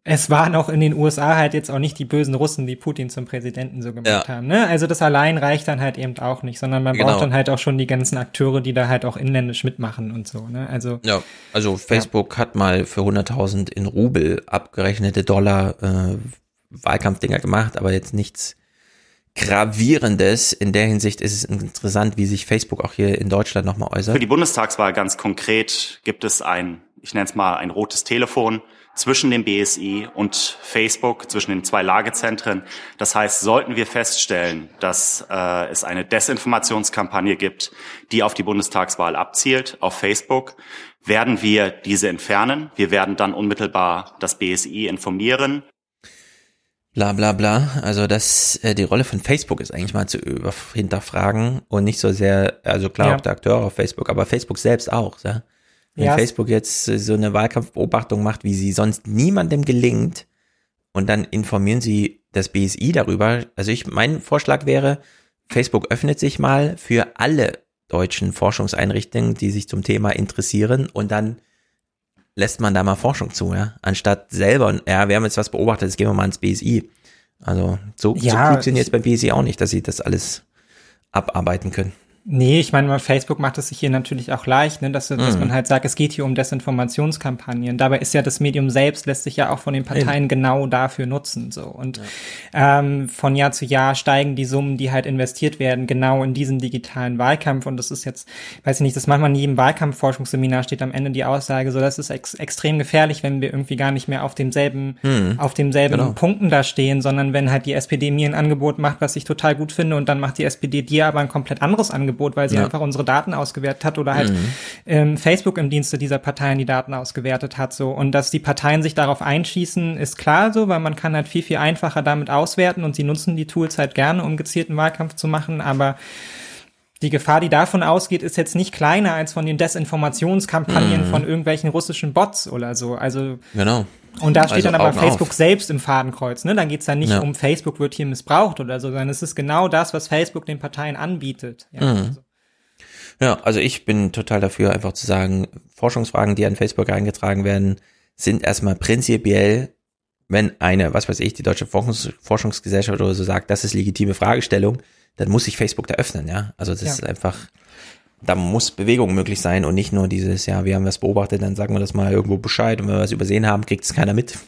es waren auch in den USA halt jetzt auch nicht die bösen Russen, die Putin zum Präsidenten so gemacht ja. haben. Ne? Also das allein reicht dann halt eben auch nicht, sondern man genau. braucht dann halt auch schon die ganzen Akteure, die da halt auch inländisch mitmachen und so. Ne? Also ja, also Facebook ja. hat mal für 100.000 in Rubel abgerechnete Dollar äh, Wahlkampfdinger gemacht, aber jetzt nichts Gravierendes. In der Hinsicht ist es interessant, wie sich Facebook auch hier in Deutschland nochmal äußert. Für die Bundestagswahl ganz konkret gibt es ein, ich nenne es mal ein rotes Telefon zwischen dem BSI und Facebook, zwischen den zwei Lagezentren. Das heißt, sollten wir feststellen, dass äh, es eine Desinformationskampagne gibt, die auf die Bundestagswahl abzielt, auf Facebook, werden wir diese entfernen. Wir werden dann unmittelbar das BSI informieren. Bla bla bla. Also das, äh, die Rolle von Facebook ist eigentlich mal zu über hinterfragen und nicht so sehr, also klar ja. auch der Akteur auf Facebook, aber Facebook selbst auch, ja. Wenn ja. Facebook jetzt so eine Wahlkampfbeobachtung macht, wie sie sonst niemandem gelingt, und dann informieren sie das BSI darüber. Also ich, mein Vorschlag wäre, Facebook öffnet sich mal für alle deutschen Forschungseinrichtungen, die sich zum Thema interessieren und dann lässt man da mal Forschung zu, ja. Anstatt selber, ja, wir haben jetzt was beobachtet, jetzt gehen wir mal ins BSI. Also so, ja, so klug sind jetzt beim BSI auch nicht, dass sie das alles abarbeiten können. Nee, ich meine, Facebook macht es sich hier natürlich auch leicht, ne, dass, dass mhm. man halt sagt, es geht hier um Desinformationskampagnen. Dabei ist ja das Medium selbst, lässt sich ja auch von den Parteien genau dafür nutzen. So. Und ja. ähm, von Jahr zu Jahr steigen die Summen, die halt investiert werden, genau in diesen digitalen Wahlkampf. Und das ist jetzt, weiß ich nicht, das manchmal in jedem Wahlkampfforschungsseminar steht am Ende die Aussage, so das ist ex extrem gefährlich, wenn wir irgendwie gar nicht mehr auf demselben, mhm. auf demselben genau. Punkten da stehen, sondern wenn halt die SPD mir ein Angebot macht, was ich total gut finde, und dann macht die SPD dir aber ein komplett anderes Angebot Angebot, weil sie ja. einfach unsere Daten ausgewertet hat oder halt mhm. ähm, Facebook im Dienste dieser Parteien die Daten ausgewertet hat. So und dass die Parteien sich darauf einschießen, ist klar so, weil man kann halt viel viel einfacher damit auswerten und sie nutzen die Tools halt gerne, um gezielten Wahlkampf zu machen, aber die Gefahr, die davon ausgeht, ist jetzt nicht kleiner als von den Desinformationskampagnen mhm. von irgendwelchen russischen Bots oder so. Also genau. Und da steht also dann aber Facebook auf. selbst im Fadenkreuz. Ne? Dann geht's dann nicht ja. um Facebook wird hier missbraucht oder so, sondern es ist genau das, was Facebook den Parteien anbietet. Ja, mhm. also. ja, also ich bin total dafür, einfach zu sagen, Forschungsfragen, die an Facebook eingetragen werden, sind erstmal prinzipiell, wenn eine, was weiß ich, die Deutsche Forschungsgesellschaft oder so sagt, das ist legitime Fragestellung, dann muss sich Facebook da öffnen, ja. Also das ja. ist einfach, da muss Bewegung möglich sein und nicht nur dieses, ja, wir haben was beobachtet, dann sagen wir das mal irgendwo Bescheid und wenn wir was übersehen haben, kriegt es keiner mit.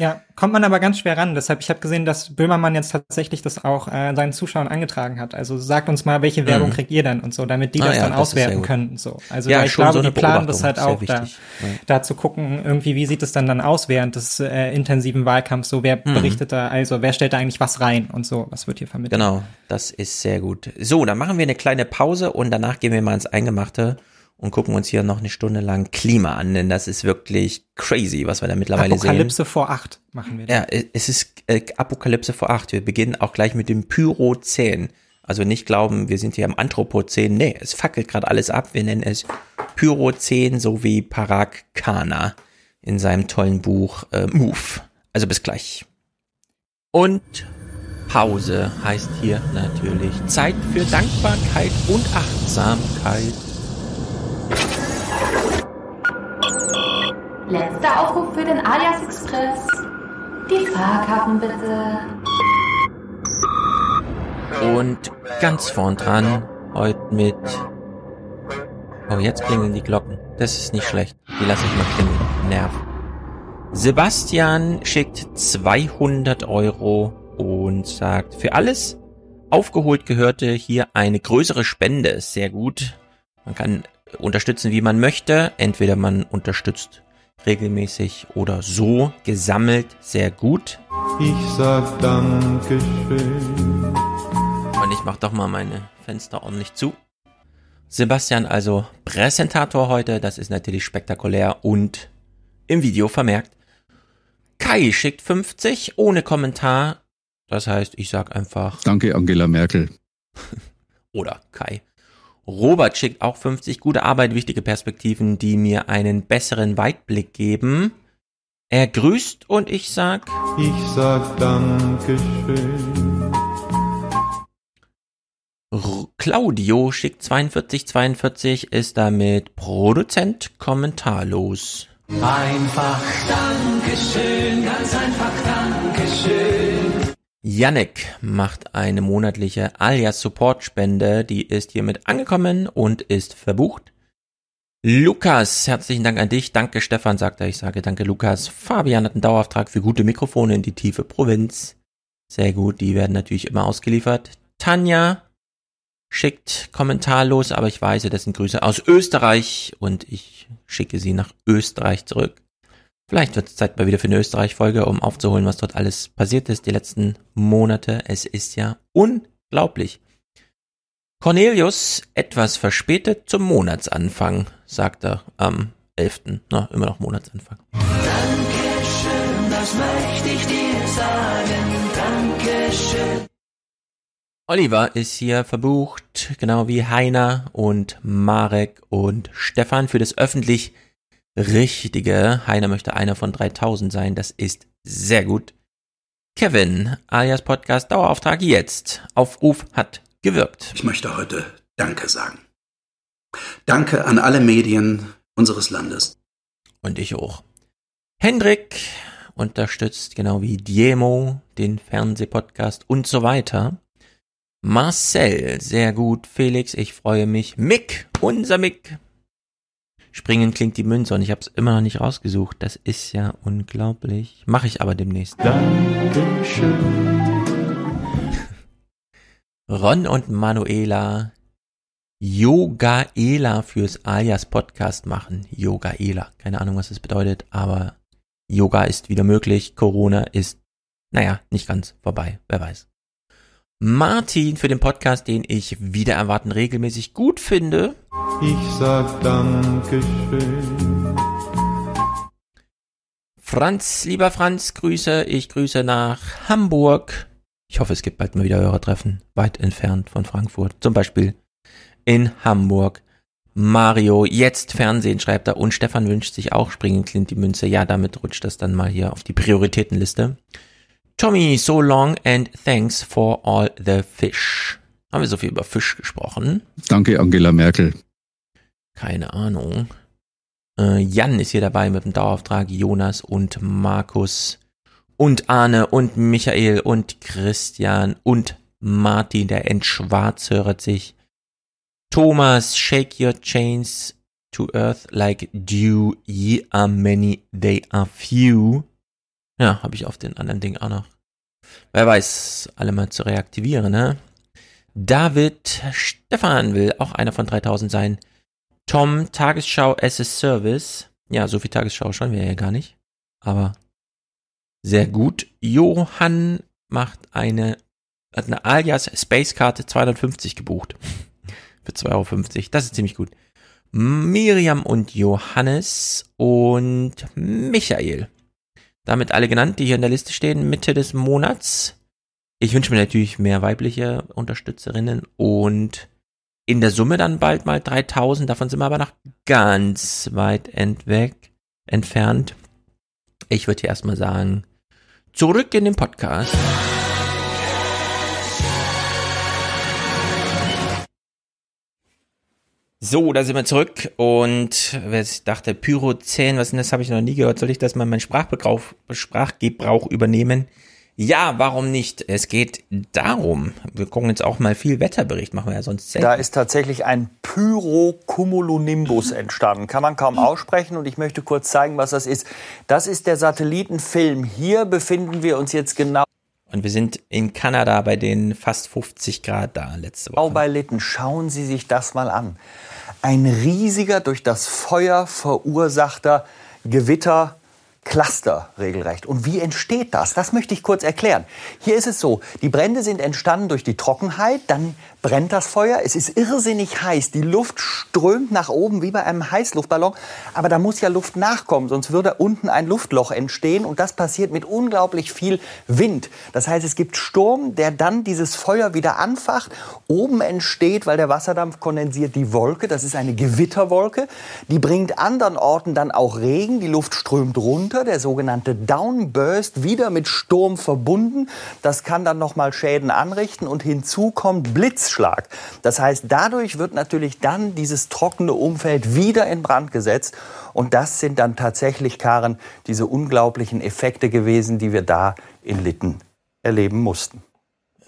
Ja, kommt man aber ganz schwer ran. Deshalb, ich habe gesehen, dass Böhmermann jetzt tatsächlich das auch äh, seinen Zuschauern angetragen hat. Also sagt uns mal, welche Werbung mhm. kriegt ihr dann und so, damit die ah, das ja, dann das auswerten können. So. Also ja, ich glaube, so die planen das halt auch da, ja. da zu gucken, irgendwie, wie sieht es dann dann aus während des äh, intensiven Wahlkampfs, so wer mhm. berichtet da, also wer stellt da eigentlich was rein und so, was wird hier vermittelt. Genau, das ist sehr gut. So, dann machen wir eine kleine Pause und danach gehen wir mal ins Eingemachte und gucken uns hier noch eine Stunde lang Klima an, denn das ist wirklich crazy, was wir da mittlerweile Apokalypse sehen. Apokalypse vor acht machen wir. Da. Ja, es ist äh, Apokalypse vor acht. Wir beginnen auch gleich mit dem Pyrozän. Also nicht glauben, wir sind hier am Anthropozän. Nee, es fackelt gerade alles ab. Wir nennen es Pyrozän sowie Parag Khanna in seinem tollen Buch äh, Move. Also bis gleich. Und Pause heißt hier natürlich Zeit für Dankbarkeit und Achtsamkeit. Letzter Aufruf für den Alias Express. Die Fahrkarten bitte. Und ganz vorn dran heute mit. Oh, jetzt klingeln die Glocken. Das ist nicht schlecht. Die lasse ich mal klingeln. Nerv. Sebastian schickt 200 Euro und sagt, für alles aufgeholt gehörte hier eine größere Spende. Sehr gut. Man kann unterstützen, wie man möchte. Entweder man unterstützt regelmäßig oder so gesammelt sehr gut. Ich sag Dankeschön. Und ich mach doch mal meine Fenster ordentlich zu. Sebastian also Präsentator heute, das ist natürlich spektakulär und im Video vermerkt. Kai schickt 50 ohne Kommentar. Das heißt, ich sag einfach. Danke, Angela Merkel. Oder Kai. Robert schickt auch 50 gute Arbeit, wichtige Perspektiven, die mir einen besseren Weitblick geben. Er grüßt und ich sag. Ich sag Dankeschön. Claudio schickt 4242, ist damit Produzent kommentarlos. Einfach Dankeschön, ganz einfach Dankeschön. Yannick macht eine monatliche alias Support Spende, die ist hiermit angekommen und ist verbucht. Lukas, herzlichen Dank an dich. Danke Stefan, sagt er. Ich sage danke Lukas. Fabian hat einen Dauerauftrag für gute Mikrofone in die tiefe Provinz. Sehr gut, die werden natürlich immer ausgeliefert. Tanja schickt kommentarlos, aber ich weiß, das sind Grüße aus Österreich und ich schicke sie nach Österreich zurück. Vielleicht wird es Zeit mal wieder für eine Österreich-Folge, um aufzuholen, was dort alles passiert ist die letzten Monate. Es ist ja unglaublich. Cornelius etwas verspätet zum Monatsanfang, sagt er am 11. Na, immer noch Monatsanfang. Dankeschön, das möchte ich dir sagen. Dankeschön. Oliver ist hier verbucht, genau wie Heiner und Marek und Stefan für das öffentlich Richtige. Heiner möchte einer von 3000 sein, das ist sehr gut. Kevin, alias Podcast Dauerauftrag jetzt. Aufruf hat gewirkt. Ich möchte heute Danke sagen. Danke an alle Medien unseres Landes. Und ich auch. Hendrik unterstützt genau wie Diemo den Fernsehpodcast und so weiter. Marcel, sehr gut. Felix, ich freue mich. Mick, unser Mick. Springen klingt die Münze und ich habe es immer noch nicht rausgesucht. Das ist ja unglaublich. Mache ich aber demnächst. Dankeschön. Ron und Manuela Yogaela fürs Alias Podcast machen. Yogaela. Keine Ahnung, was das bedeutet, aber Yoga ist wieder möglich. Corona ist, naja, nicht ganz vorbei. Wer weiß. Martin für den Podcast, den ich wieder erwarten regelmäßig gut finde. Ich sag Dankeschön. Franz, lieber Franz, Grüße. Ich grüße nach Hamburg. Ich hoffe, es gibt bald mal wieder Hörertreffen, weit entfernt von Frankfurt. Zum Beispiel in Hamburg. Mario, jetzt Fernsehen, schreibt er. Und Stefan wünscht sich auch Springen Clint die Münze. Ja, damit rutscht das dann mal hier auf die Prioritätenliste. Tommy, so long and thanks for all the fish. Haben wir so viel über Fisch gesprochen? Danke, Angela Merkel. Keine Ahnung. Äh, Jan ist hier dabei mit dem Dauerauftrag. Jonas und Markus und Arne und Michael und Christian und Martin, der entschwarzhöret sich. Thomas, shake your chains to earth like dew, ye are many, they are few. Ja, habe ich auf den anderen Ding auch noch. Wer weiß, alle mal zu reaktivieren, ne? David Stefan will auch einer von 3000 sein. Tom, Tagesschau as a Service. Ja, so viel Tagesschau schauen wir ja gar nicht. Aber sehr gut. Johann macht eine, hat eine alias Spacekarte 250 gebucht. Für 2,50 Euro. Das ist ziemlich gut. Miriam und Johannes und Michael. Damit alle genannt, die hier in der Liste stehen, Mitte des Monats. Ich wünsche mir natürlich mehr weibliche Unterstützerinnen und in der Summe dann bald mal 3000. Davon sind wir aber noch ganz weit entweg, entfernt. Ich würde hier erstmal sagen, Zurück in den Podcast. So, da sind wir zurück und wer dachte, Pyrozän, was denn das habe ich noch nie gehört, soll ich das mal meinen Sprachgebrauch, Sprachgebrauch übernehmen? Ja, warum nicht? Es geht darum, wir gucken jetzt auch mal viel Wetterbericht, machen wir ja sonst selten. Da ist tatsächlich ein Pyrocumulonimbus entstanden. Kann man kaum aussprechen und ich möchte kurz zeigen, was das ist. Das ist der Satellitenfilm. Hier befinden wir uns jetzt genau. Und wir sind in Kanada bei den fast 50 Grad da letzte Woche. Genau bei Litten. Schauen Sie sich das mal an. Ein riesiger, durch das Feuer verursachter Gewitter Cluster regelrecht. Und wie entsteht das? Das möchte ich kurz erklären. Hier ist es so, die Brände sind entstanden durch die Trockenheit, dann brennt das Feuer, es ist irrsinnig heiß, die Luft strömt nach oben wie bei einem Heißluftballon, aber da muss ja Luft nachkommen, sonst würde unten ein Luftloch entstehen. Und das passiert mit unglaublich viel Wind. Das heißt, es gibt Sturm, der dann dieses Feuer wieder anfacht, oben entsteht, weil der Wasserdampf kondensiert, die Wolke, das ist eine Gewitterwolke, die bringt anderen Orten dann auch Regen, die Luft strömt runter. Der sogenannte Downburst, wieder mit Sturm verbunden. Das kann dann nochmal Schäden anrichten. Und hinzu kommt Blitzschlag. Das heißt, dadurch wird natürlich dann dieses trockene Umfeld wieder in Brand gesetzt. Und das sind dann tatsächlich, Karen, diese unglaublichen Effekte gewesen, die wir da in Litten erleben mussten.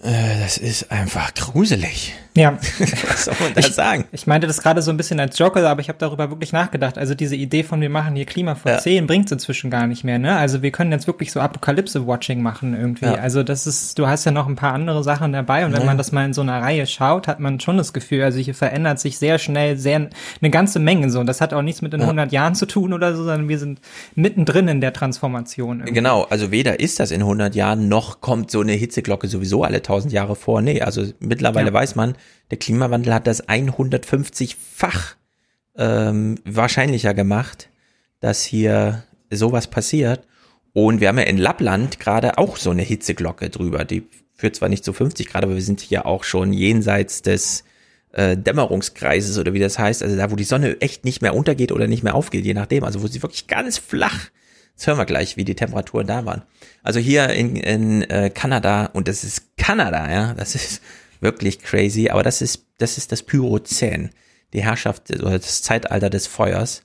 Äh, das ist einfach gruselig. Ja. Was soll man da ich, sagen? Ich meinte das gerade so ein bisschen als Joker, aber ich habe darüber wirklich nachgedacht. Also diese Idee von wir machen hier Klima vor Ja. 10 bringt inzwischen gar nicht mehr, ne? Also wir können jetzt wirklich so Apokalypse-Watching machen irgendwie. Ja. Also das ist, du hast ja noch ein paar andere Sachen dabei und wenn Ja. man das mal in so einer Reihe schaut, hat man schon das Gefühl, also hier verändert sich sehr schnell sehr eine ganze Menge so. Und das hat auch nichts mit den Ja. 100 Jahren zu tun oder so, sondern wir sind mittendrin in der Transformation. irgendwie. Genau, also weder ist das in 100 Jahren, noch kommt so eine Hitzeglocke sowieso alle 1000 Jahre vor. Nee, also mittlerweile weiß man, der Klimawandel hat das 150-fach ähm, wahrscheinlicher gemacht, dass hier sowas passiert. Und wir haben ja in Lappland gerade auch so eine Hitzeglocke drüber. Die führt zwar nicht zu 50 Grad, aber wir sind hier auch schon jenseits des äh, Dämmerungskreises oder wie das heißt. Also da, wo die Sonne echt nicht mehr untergeht oder nicht mehr aufgeht, je nachdem. Also wo sie wirklich ganz flach Jetzt hören wir gleich, wie die Temperaturen da waren. Also hier in, in äh, Kanada, und das ist Kanada, ja, das ist wirklich crazy, aber das ist, das ist das Pyrozän, die Herrschaft oder das Zeitalter des Feuers.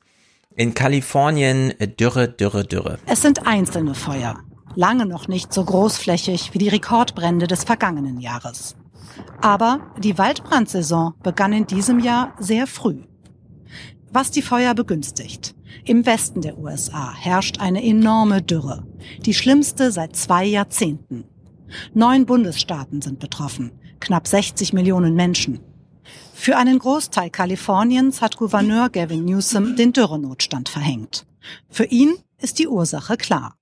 In Kalifornien äh, Dürre, Dürre, Dürre. Es sind einzelne Feuer, lange noch nicht so großflächig wie die Rekordbrände des vergangenen Jahres. Aber die Waldbrandsaison begann in diesem Jahr sehr früh. Was die Feuer begünstigt. Im Westen der USA herrscht eine enorme Dürre, die schlimmste seit zwei Jahrzehnten. Neun Bundesstaaten sind betroffen, knapp 60 Millionen Menschen. Für einen Großteil Kaliforniens hat Gouverneur Gavin Newsom den Dürrenotstand verhängt. Für ihn ist die Ursache klar.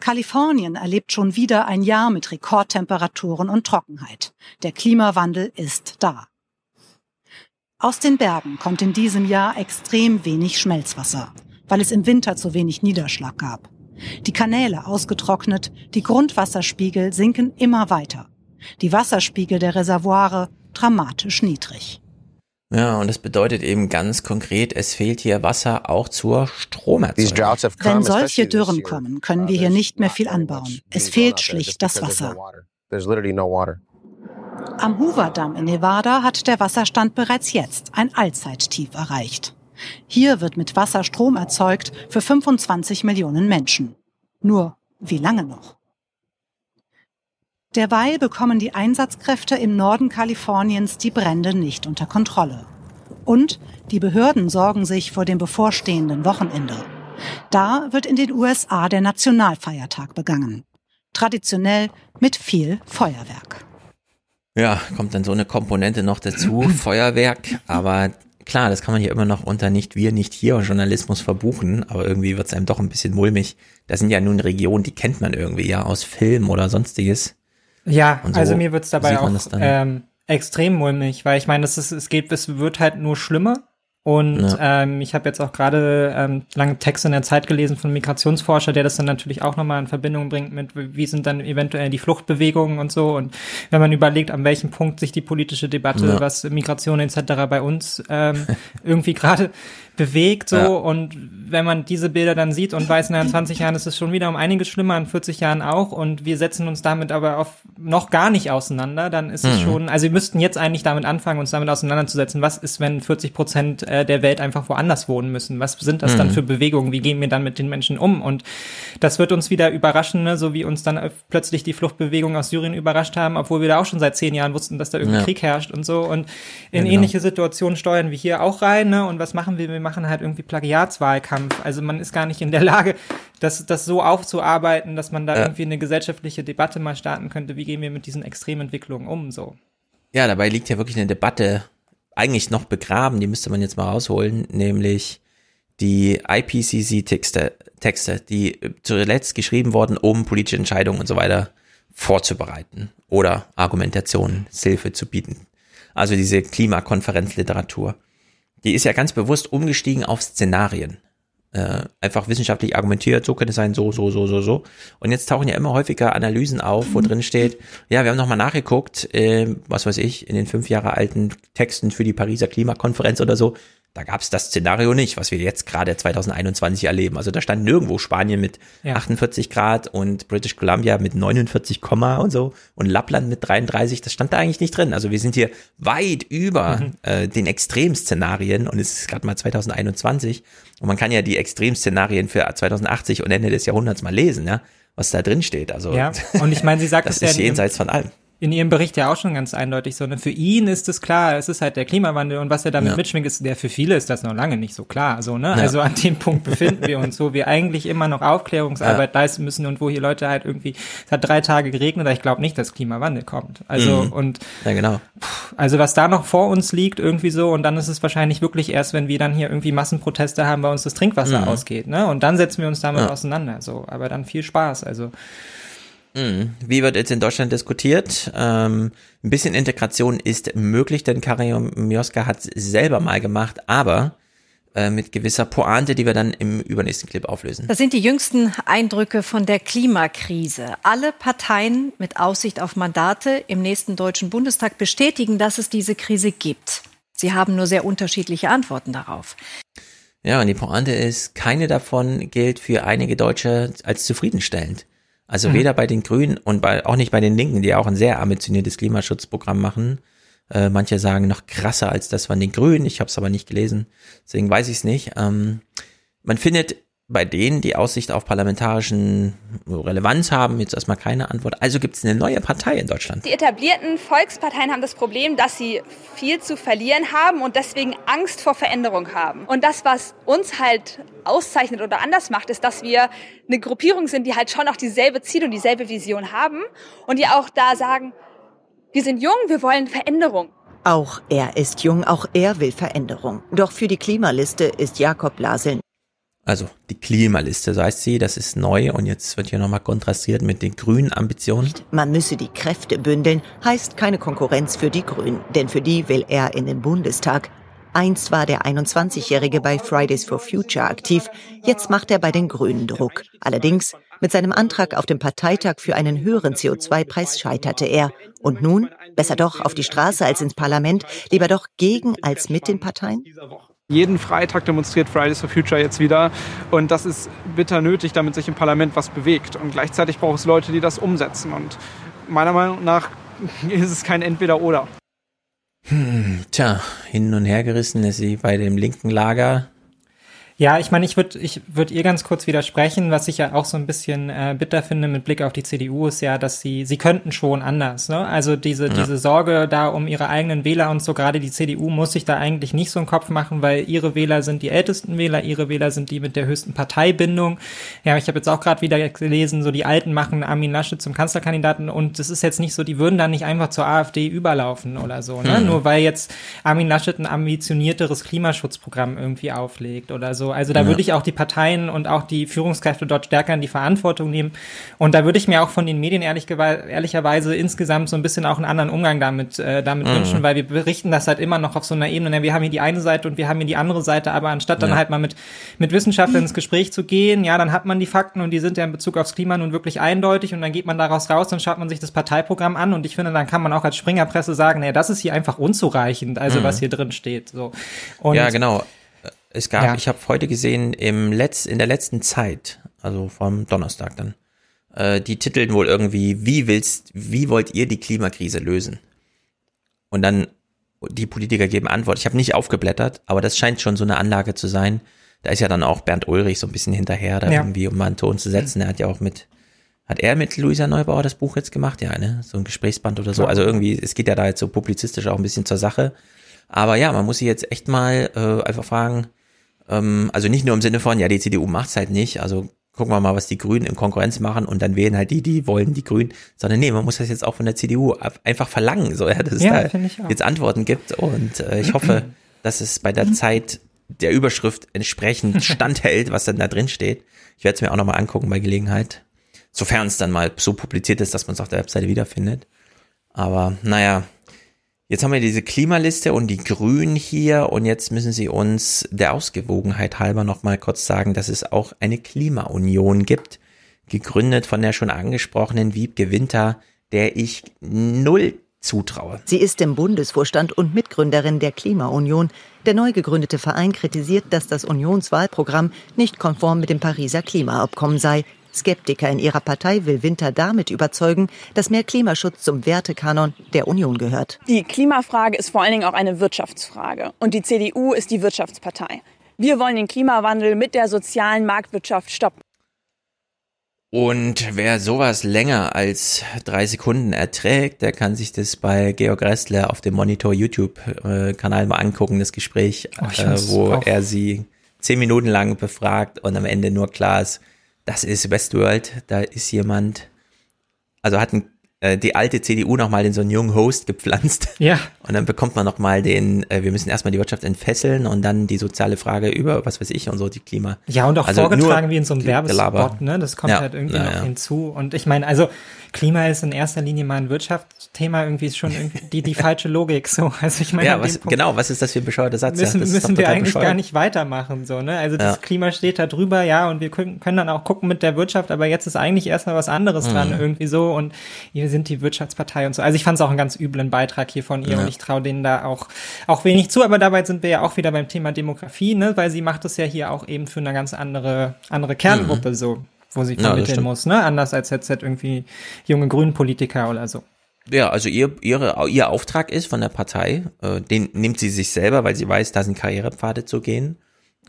Kalifornien erlebt schon wieder ein Jahr mit Rekordtemperaturen und Trockenheit. Der Klimawandel ist da. Aus den Bergen kommt in diesem Jahr extrem wenig Schmelzwasser, weil es im Winter zu wenig Niederschlag gab. Die Kanäle ausgetrocknet, die Grundwasserspiegel sinken immer weiter. Die Wasserspiegel der Reservoire dramatisch niedrig. Ja, und das bedeutet eben ganz konkret, es fehlt hier Wasser auch zur Stromerzeugung. Wenn solche Dürren kommen, können wir hier nicht mehr viel anbauen. Es fehlt schlicht das Wasser. Am Hoover-Damm in Nevada hat der Wasserstand bereits jetzt ein Allzeittief erreicht. Hier wird mit Wasser Strom erzeugt für 25 Millionen Menschen. Nur wie lange noch? Derweil bekommen die Einsatzkräfte im Norden Kaliforniens die Brände nicht unter Kontrolle. Und die Behörden sorgen sich vor dem bevorstehenden Wochenende. Da wird in den USA der Nationalfeiertag begangen. Traditionell mit viel Feuerwerk. Ja, kommt dann so eine Komponente noch dazu, Feuerwerk, aber klar, das kann man hier immer noch unter nicht wir, nicht hier Journalismus verbuchen, aber irgendwie wird es einem doch ein bisschen mulmig. Das sind ja nun Regionen, die kennt man irgendwie ja aus Film oder sonstiges. Ja, so also mir wird's dabei auch ähm, extrem mulmig, weil ich meine, es, geht, es wird halt nur schlimmer. Und Ja. ähm, ich habe jetzt auch gerade ähm, lange Texte in der Zeit gelesen von Migrationsforscher, der das dann natürlich auch nochmal in Verbindung bringt mit, wie sind dann eventuell die Fluchtbewegungen und so. Und wenn man überlegt, an welchem Punkt sich die politische Debatte, Ja. was Migration etc. bei uns ähm, irgendwie gerade bewegt, so. Ja. Und wenn man diese Bilder dann sieht und weiß, na, in 20 Jahren ist es schon wieder um einiges schlimmer, in 40 Jahren auch, und wir setzen uns damit aber auf noch gar nicht auseinander, dann ist es Mhm. schon, also wir müssten jetzt eigentlich damit anfangen, uns damit auseinanderzusetzen, was ist, wenn 40 Prozent äh, der Welt einfach woanders wohnen müssen? Was sind das dann Mhm. für Bewegungen? Wie gehen wir dann mit den Menschen um? Und das wird uns wieder überraschen, ne? so wie uns dann plötzlich die Fluchtbewegungen aus Syrien überrascht haben, obwohl wir da auch schon seit zehn Jahren wussten, dass da irgendwie Ja. Krieg herrscht und so. Und in Ja, genau. ähnliche Situationen steuern wir hier auch rein. Ne? Und was machen wir? Machen halt irgendwie Plagiatswahlkampf. Also man ist gar nicht in der Lage, das, das so aufzuarbeiten, dass man da Ja. irgendwie eine gesellschaftliche Debatte mal starten könnte. Wie gehen wir mit diesen Extrementwicklungen um? So. Ja, dabei liegt ja wirklich eine Debatte eigentlich noch begraben, die müsste man jetzt mal rausholen, nämlich die IPCC-Texte, Texte, die zuletzt geschrieben wurden, um politische Entscheidungen und so weiter vorzubereiten oder Argumentationen, Hilfe zu bieten. Also diese Klimakonferenzliteratur. Die ist ja ganz bewusst umgestiegen auf Szenarien. Äh, einfach wissenschaftlich argumentiert, so könnte es sein, so, so, so, so, so. Und jetzt tauchen ja immer häufiger Analysen auf, wo drin steht, ja, wir haben nochmal nachgeguckt, äh, was weiß ich, in den fünf Jahre alten Texten für die Pariser Klimakonferenz oder so. Da gab es das Szenario nicht, was wir jetzt gerade 2021 erleben. Also da stand nirgendwo Spanien mit Ja. 48 Grad und British Columbia mit 49, Komma und so und Lappland mit 33. Das stand da eigentlich nicht drin. Also wir sind hier weit über Mhm. äh, den Extremszenarien und es ist gerade mal 2021 und man kann ja die Extremszenarien für 2080 und Ende des Jahrhunderts mal lesen, ja, was da drin steht. Also Ja, und ich meine, sie sagt das es ja ist ihrem- jenseits von allem. In ihrem Bericht ja auch schon ganz eindeutig so. Ne? Für ihn ist es klar, es ist halt der Klimawandel und was er damit Ja. mitschwingt, ist, der für viele ist das noch lange nicht so klar. So, ne? Ja. Also an dem Punkt befinden wir uns, wo wir eigentlich immer noch Aufklärungsarbeit leisten müssen und wo hier Leute halt irgendwie, es hat drei Tage geregnet, aber ich glaube nicht, dass Klimawandel kommt. Also Mhm. und Ja, genau. also was da noch vor uns liegt irgendwie so und dann ist es wahrscheinlich wirklich erst, wenn wir dann hier irgendwie Massenproteste haben, bei uns das Trinkwasser Mhm. ausgeht, ne? Und dann setzen wir uns damit Ja. auseinander. So, aber dann viel Spaß. Also. Wie wird jetzt in Deutschland diskutiert? Ähm, ein bisschen Integration ist möglich, denn Karin Mioska hat es selber mal gemacht, aber äh, mit gewisser Pointe, die wir dann im übernächsten Clip auflösen. Das sind die jüngsten Eindrücke von der Klimakrise. Alle Parteien mit Aussicht auf Mandate im nächsten Deutschen Bundestag bestätigen, dass es diese Krise gibt. Sie haben nur sehr unterschiedliche Antworten darauf. Ja, und die Pointe ist, keine davon gilt für einige Deutsche als zufriedenstellend. Also Mhm. weder bei den Grünen und bei, auch nicht bei den Linken, die ja auch ein sehr ambitioniertes Klimaschutzprogramm machen. Äh, manche sagen noch krasser als das von den Grünen. Ich habe es aber nicht gelesen, deswegen weiß ich es nicht. Ähm, man findet bei denen, die Aussicht auf parlamentarischen Relevanz haben, jetzt erstmal keine Antwort. Also gibt es eine neue Partei in Deutschland. Die etablierten Volksparteien haben das Problem, dass sie viel zu verlieren haben und deswegen Angst vor Veränderung haben. Und das, was uns halt auszeichnet oder anders macht, ist, dass wir eine Gruppierung sind, die halt schon auch dieselbe Ziel und dieselbe Vision haben und die auch da sagen, wir sind jung, wir wollen Veränderung. Auch er ist jung, auch er will Veränderung. Doch für die Klimaliste ist Jakob Lasel Also die Klimaliste, so heißt sie, das ist neu und jetzt wird hier nochmal kontrastiert mit den grünen Ambitionen. Man müsse die Kräfte bündeln, heißt keine Konkurrenz für die Grünen, denn für die will er in den Bundestag. Einst war der 21-Jährige bei Fridays for Future aktiv, jetzt macht er bei den Grünen Druck. Allerdings, mit seinem Antrag auf dem Parteitag für einen höheren CO2-Preis scheiterte er. Und nun, besser doch auf die Straße als ins Parlament, lieber doch gegen als mit den Parteien? Jeden Freitag demonstriert Fridays for Future jetzt wieder. Und das ist bitter nötig, damit sich im Parlament was bewegt. Und gleichzeitig braucht es Leute, die das umsetzen. Und meiner Meinung nach ist es kein Entweder-Oder. Hm, tja, hin und her gerissen ist sie bei dem linken Lager. Ja, ich meine, ich würde ich würd ihr ganz kurz widersprechen, was ich ja auch so ein bisschen äh, bitter finde mit Blick auf die CDU, ist ja, dass sie, sie könnten schon anders. Ne? Also diese, Ja. diese Sorge da um ihre eigenen Wähler und so, gerade die CDU muss sich da eigentlich nicht so einen Kopf machen, weil ihre Wähler sind die ältesten Wähler, ihre Wähler sind die mit der höchsten Parteibindung. Ja, ich habe jetzt auch gerade wieder gelesen, so die Alten machen Armin Laschet zum Kanzlerkandidaten und es ist jetzt nicht so, die würden dann nicht einfach zur AfD überlaufen oder so, ne? Mhm. Nur weil jetzt Armin Laschet ein ambitionierteres Klimaschutzprogramm irgendwie auflegt oder so. Also da Ja. würde ich auch die Parteien und auch die Führungskräfte dort stärker in die Verantwortung nehmen. Und da würde ich mir auch von den Medien ehrlich, ehrlicherweise insgesamt so ein bisschen auch einen anderen Umgang damit, äh, damit Mhm. wünschen, weil wir berichten das halt immer noch auf so einer Ebene. ne, Wir haben hier die eine Seite und wir haben hier die andere Seite, aber anstatt dann Ja. halt mal mit, mit Wissenschaftlern ins Gespräch zu gehen, ja, dann hat man die Fakten und die sind ja in Bezug aufs Klima nun wirklich eindeutig und dann geht man daraus raus, dann schaut man sich das Parteiprogramm an und ich finde, dann kann man auch als Springerpresse sagen, naja, das ist hier einfach unzureichend, also Mhm. was hier drin steht. So. Und ja, genau. Es gab, Ja. ich habe heute gesehen, im Letz, in der letzten Zeit, also vom Donnerstag dann, äh, die titeln wohl irgendwie, wie willst, wie wollt ihr die Klimakrise lösen? Und dann die Politiker geben Antwort. Ich habe nicht aufgeblättert, aber das scheint schon so eine Anlage zu sein. Da ist ja dann auch Bernd Ulrich so ein bisschen hinterher, da Ja. irgendwie, um mal einen Ton zu setzen. Er hat ja auch mit, hat er mit Luisa Neubauer das Buch jetzt gemacht? Ja, ne? So ein Gesprächsband oder so. Klar. Also irgendwie, es geht ja da jetzt so publizistisch auch ein bisschen zur Sache. Aber ja, man muss sich jetzt echt mal äh, einfach fragen, ähm, also nicht nur im Sinne von, ja, die CDU macht's halt nicht, also gucken wir mal, was die Grünen in Konkurrenz machen und dann wählen halt die, die wollen die Grünen, sondern nee, man muss das jetzt auch von der CDU einfach verlangen, so, ja, dass es Ja, da jetzt Antworten gibt und äh, ich hoffe, dass es bei der Zeit der Überschrift entsprechend standhält, was dann da drin steht. Ich werde es mir auch nochmal angucken bei Gelegenheit, sofern es dann mal so publiziert ist, dass man es auf der Webseite wiederfindet. Aber naja, Jetzt haben wir diese Klimaliste und die Grünen hier und jetzt müssen Sie uns der Ausgewogenheit halber nochmal kurz sagen, dass es auch eine Klimaunion gibt, gegründet von der schon angesprochenen Wiebke Winter, der ich null zutraue. Sie ist im Bundesvorstand und Mitgründerin der Klimaunion. Der neu gegründete Verein kritisiert, dass das Unionswahlprogramm nicht konform mit dem Pariser Klimaabkommen sei. Skeptiker in ihrer Partei will Winter damit überzeugen, dass mehr Klimaschutz zum Wertekanon der Union gehört. Die Klimafrage ist vor allen Dingen auch eine Wirtschaftsfrage. Und die CDU ist die Wirtschaftspartei. Wir wollen den Klimawandel mit der sozialen Marktwirtschaft stoppen. Und wer sowas länger als drei Sekunden erträgt, der kann sich das bei Georg Restler auf dem Monitor YouTube-Kanal mal angucken, das Gespräch, Oh, äh, wo er sie zehn Minuten lang befragt und am Ende nur klar ist, das ist Westworld, da ist jemand, also hat ein, äh, die alte CDU nochmal in so einen jungen Host gepflanzt. Ja. Und dann bekommt man nochmal den, äh, wir müssen erstmal die Wirtschaft entfesseln und dann die soziale Frage über, was weiß ich, und so, die Klima. Ja, und auch Also vorgetragen wie in so einem. Werbespot, ne? Das kommt Ja, halt irgendwie ja, noch ja. hinzu. Und ich meine, also Klima ist in erster Linie mal ein Wirtschaftsthema, irgendwie ist schon irgendwie die, die falsche Logik. So, also ich meine, Ja, was, Punkt genau, was ist das für ein bescheuerter Satz? müssen, ja, müssen wir eigentlich bescheuert. gar nicht weitermachen, so, ne? Also das Ja. Klima steht da drüber, ja, und wir können, können dann auch gucken mit der Wirtschaft, aber jetzt ist eigentlich erstmal was anderes Mhm. dran, irgendwie so, und wir sind die Wirtschaftspartei und so. Also ich fand es auch einen ganz üblen Beitrag hier von ihr Ja. und ich traue denen da auch, auch wenig zu, aber dabei sind wir ja auch wieder beim Thema Demografie, ne? Weil sie macht es ja hier auch eben für eine ganz andere, andere Kerngruppe, so, wo sie. Ja, vermitteln stimmt. muss, ne? Anders als jetzt irgendwie junge Grünpolitiker oder so. Ja, also ihr, ihre, ihr Auftrag ist von der Partei, äh, den nimmt sie sich selber, weil sie weiß, da sind Karrierepfade zu gehen,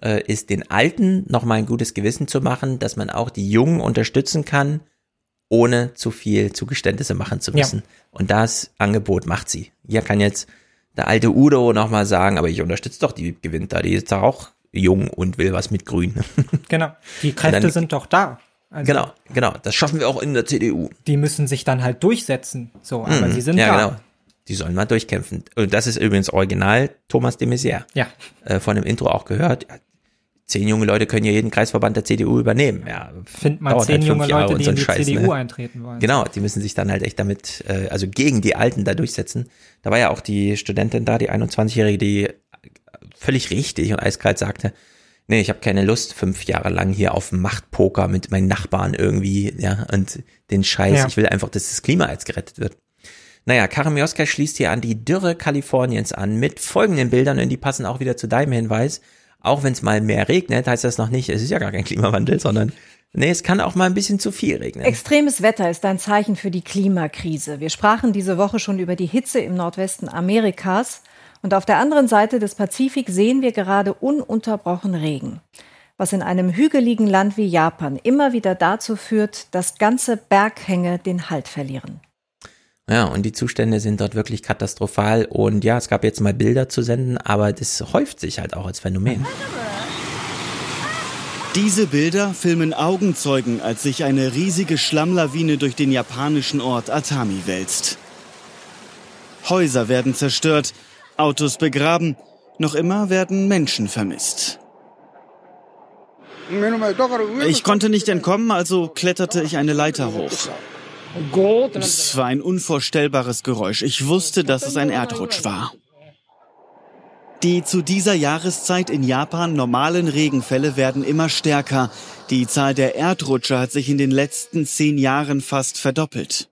äh, ist den Alten nochmal ein gutes Gewissen zu machen, dass man auch die Jungen unterstützen kann, ohne zu viel Zugeständnisse machen zu Ja. müssen. Und das Angebot macht sie. Hier kann jetzt der alte Udo nochmal sagen, aber ich unterstütze doch die gewinnt da, die ist doch auch jung und will was mit Grün. Genau. Die Kräfte dann- sind doch da. Also genau, genau. Das schaffen wir auch in der CDU. Die müssen sich dann halt durchsetzen. So, aber Mhm. sie sind ja, da. genau. Die sollen mal durchkämpfen. Und das ist übrigens original Thomas de Maizière. Ja. Äh, von dem Intro auch gehört. Ja, zehn junge Leute können ja jeden Kreisverband der CDU übernehmen. Ja, Find mal zehn halt junge Jahre Leute, die so in die Scheiß, CDU ne? eintreten wollen. Genau, die müssen sich dann halt echt damit, äh, also gegen die Alten da durchsetzen. Da war ja auch die Studentin da, die 21-Jährige, die völlig richtig und eiskalt sagte, nee, ich habe keine Lust, fünf Jahre lang hier auf Machtpoker mit meinen Nachbarn irgendwie, ja, und den Scheiß. Ja. Ich will einfach, dass das Klima jetzt gerettet wird. Naja, Karamioska schließt hier an die Dürre Kaliforniens an mit folgenden Bildern und die passen auch wieder zu deinem Hinweis. Auch wenn es mal mehr regnet, heißt das noch nicht, es ist ja gar kein Klimawandel, sondern nee, es kann auch mal ein bisschen zu viel regnen. Extremes Wetter ist ein Zeichen für die Klimakrise. Wir sprachen diese Woche schon über die Hitze im Nordwesten Amerikas. Und auf der anderen Seite des Pazifik sehen wir gerade ununterbrochen Regen. Was in einem hügeligen Land wie Japan immer wieder dazu führt, dass ganze Berghänge den Halt verlieren. Ja, und die Zustände sind dort wirklich katastrophal. Und ja, es gab jetzt mal Bilder zu senden, aber das häuft sich halt auch als Phänomen. Diese Bilder filmen Augenzeugen, als sich eine riesige Schlammlawine durch den japanischen Ort Atami wälzt. Häuser werden zerstört, Autos begraben, noch immer werden Menschen vermisst. Ich konnte nicht entkommen, also kletterte ich eine Leiter hoch. Es war ein unvorstellbares Geräusch. Ich wusste, dass es ein Erdrutsch war. Die zu dieser Jahreszeit in Japan normalen Regenfälle werden immer stärker. Die Zahl der Erdrutsche hat sich in den letzten zehn Jahren fast verdoppelt.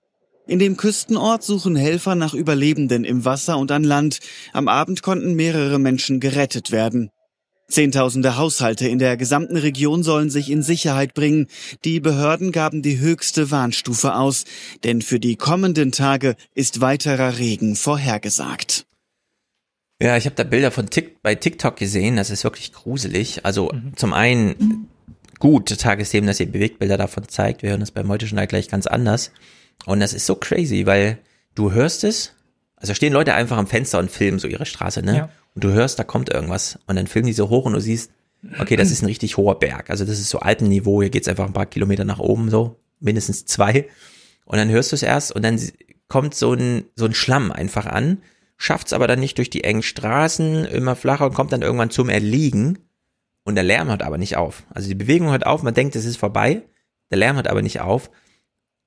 In dem Küstenort suchen Helfer nach Überlebenden im Wasser und an Land. Am Abend konnten mehrere Menschen gerettet werden. Zehntausende Haushalte in der gesamten Region sollen sich in Sicherheit bringen. Die Behörden gaben die höchste Warnstufe aus, denn für die kommenden Tage ist weiterer Regen vorhergesagt. Ja, ich habe da Bilder von Tik bei TikTok gesehen, das ist wirklich gruselig. Also zum einen gut, Tagesthemen, dass ihr Bewegtbilder davon zeigt. Wir hören das beim heute Journal gleich ganz anders. Und das ist so crazy, weil du hörst es, also stehen Leute einfach am Fenster und filmen so ihre Straße, ne? Ja. Und du hörst, da kommt irgendwas. Und dann filmen die so hoch und du siehst, okay, das ist ein richtig hoher Berg. Also das ist so Alpenniveau, hier geht's einfach ein paar Kilometer nach oben, so, mindestens zwei. Und dann hörst du es erst und dann kommt so ein, so ein Schlamm einfach an, schafft's aber dann nicht durch die engen Straßen, immer flacher und kommt dann irgendwann zum Erliegen. Und der Lärm hört aber nicht auf. Also die Bewegung hört auf, man denkt, es ist vorbei. Der Lärm hört aber nicht auf.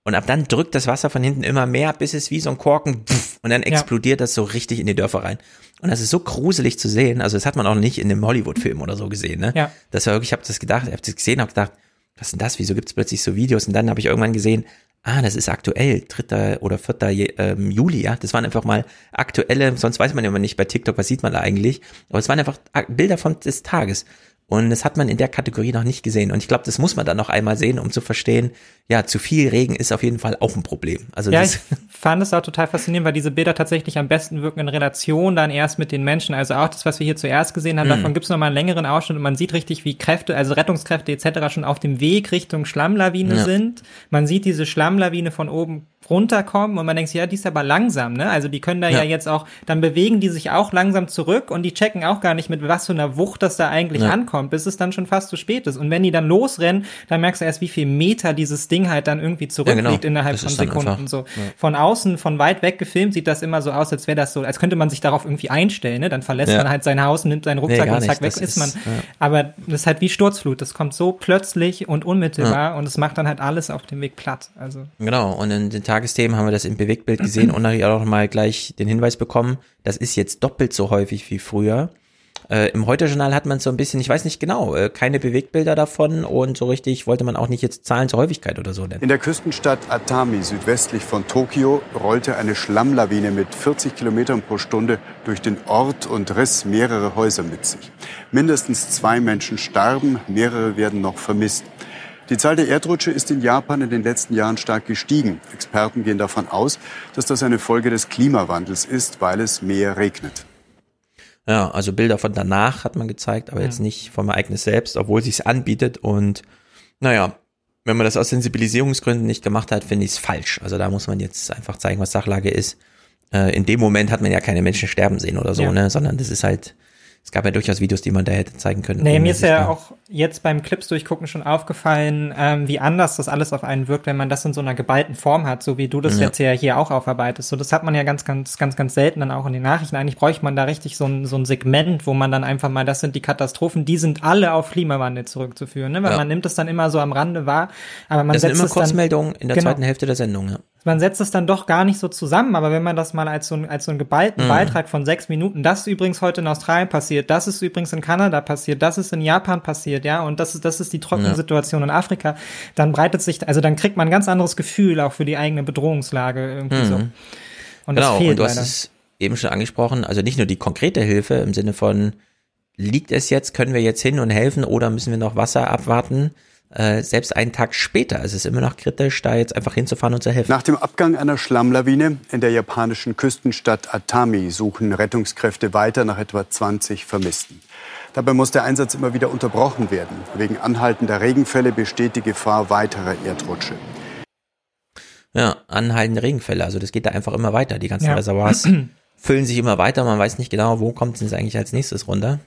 Und ab dann drückt das Wasser von hinten immer mehr, bis es wie so ein Korken und dann Ja. explodiert das so richtig in die Dörfer rein. Und das ist so gruselig zu sehen. Also das hat man auch nicht in einem Hollywood-Film oder so gesehen. Ne? Ja. Das war wirklich, ich habe das gedacht, ich habe das gesehen, habe gedacht, was ist denn das? Wieso gibt es plötzlich so Videos? Und dann habe ich irgendwann gesehen, ah, das ist aktuell, 3. oder 4. Ähm, Juli, ja. Das waren einfach mal aktuelle, sonst weiß man ja immer nicht bei TikTok, was sieht man da eigentlich. Aber es waren einfach Bilder von des Tages. Und das hat man in der Kategorie noch nicht gesehen. Und ich glaube, das muss man dann noch einmal sehen, um zu verstehen, ja, zu viel Regen ist auf jeden Fall auch ein Problem. Also ja, ich fand es auch total faszinierend, weil diese Bilder tatsächlich am besten wirken in Relation dann erst mit den Menschen. Also auch das, was wir hier zuerst gesehen haben, mhm. davon gibt es nochmal einen längeren Ausschnitt und man sieht richtig, wie Kräfte, also Rettungskräfte etc. schon auf dem Weg Richtung Schlammlawine ja. sind. Man sieht diese Schlammlawine von oben runterkommen und man denkt, ja, die ist aber langsam, ne? Also die können da ja. ja. jetzt auch, dann bewegen die sich auch langsam zurück und die checken auch gar nicht, mit was für einer Wucht das da eigentlich ja. ankommt, bis es dann schon fast zu spät ist. Und wenn die dann losrennen, dann merkst du erst, wie viel Meter dieses Ding halt dann irgendwie zurückliegt ja, genau. innerhalb das von Sekunden. Einfach, so. Von außen, von weit weg gefilmt, sieht das immer so aus, als wäre das so, als könnte man sich darauf irgendwie einstellen, ne? Dann verlässt man halt sein Haus, nimmt seinen Rucksack nee, und zack, weg ist, ist man. Aber das ist halt wie Sturzflut. Das kommt so plötzlich und unmittelbar und es macht dann halt alles auf dem Weg platt. Also. Genau. Und in den Tagesthemen haben wir das im Bewegtbild gesehen und natürlich auch noch mal gleich den Hinweis bekommen, das ist jetzt doppelt so häufig wie früher. Äh, Im Heute-Journal hat man so ein bisschen, ich weiß nicht genau, äh, keine Bewegtbilder davon und so richtig wollte man auch nicht jetzt Zahlen zur Häufigkeit oder so nennen. In der Küstenstadt Atami südwestlich von Tokio rollte eine Schlammlawine mit 40 Kilometern pro Stunde durch den Ort und riss mehrere Häuser mit sich. Mindestens zwei Menschen starben, mehrere werden noch vermisst. Die Zahl der Erdrutsche ist in Japan in den letzten Jahren stark gestiegen. Experten gehen davon aus, dass das eine Folge des Klimawandels ist, weil es mehr regnet. Ja, also Bilder von danach hat man gezeigt, aber ja. jetzt nicht vom Ereignis selbst, obwohl es sich anbietet. Und naja, wenn man das aus Sensibilisierungsgründen nicht gemacht hat, finde ich es falsch. Also da muss man jetzt einfach zeigen, was Sachlage ist. Äh, in dem Moment hat man ja keine Menschen sterben sehen oder so, ja. ne? Sondern das ist halt es gab ja durchaus Videos, die man da hätte zeigen können. Nee, mir ist ja auch jetzt beim Clips durchgucken schon aufgefallen, ähm, wie anders das alles auf einen wirkt, wenn man das in so einer geballten Form hat, so wie du das ja. jetzt ja hier auch aufarbeitest. So, das hat man ja ganz, ganz, ganz, ganz selten dann auch in den Nachrichten. Eigentlich bräuchte man da richtig so ein, so ein Segment, wo man dann einfach mal, das sind die Katastrophen, die sind alle auf Klimawandel zurückzuführen, ne? Weil ja. man nimmt es dann immer so am Rande wahr, aber man das setzt sind immer Kurzmeldungen in der genau. zweiten Hälfte der Sendung, ja man setzt es dann doch gar nicht so zusammen, aber wenn man das mal als so, ein, als so einen geballten mhm. Beitrag von sechs Minuten, das ist übrigens heute in Australien passiert, das ist übrigens in Kanada passiert, das ist in Japan passiert, ja, und das ist, das ist die Trockensituation ja. in Afrika, dann breitet sich, also dann kriegt man ein ganz anderes Gefühl auch für die eigene Bedrohungslage irgendwie mhm. so. Und genau, das fehlt und du hast es eben schon angesprochen, also nicht nur die konkrete Hilfe im Sinne von, liegt es jetzt, können wir jetzt hin und helfen oder müssen wir noch Wasser abwarten, äh, selbst einen Tag später ist es immer noch kritisch, da jetzt einfach hinzufahren und zu helfen. Nach dem Abgang einer Schlammlawine in der japanischen Küstenstadt Atami suchen Rettungskräfte weiter nach etwa 20 Vermissten. Dabei muss der Einsatz immer wieder unterbrochen werden. Wegen anhaltender Regenfälle besteht die Gefahr weiterer Erdrutsche. Ja, anhaltende Regenfälle. Also das geht da einfach immer weiter. Die ganzen ja. Reservoirs füllen sich immer weiter. Man weiß nicht genau, wo kommt es eigentlich als nächstes runter.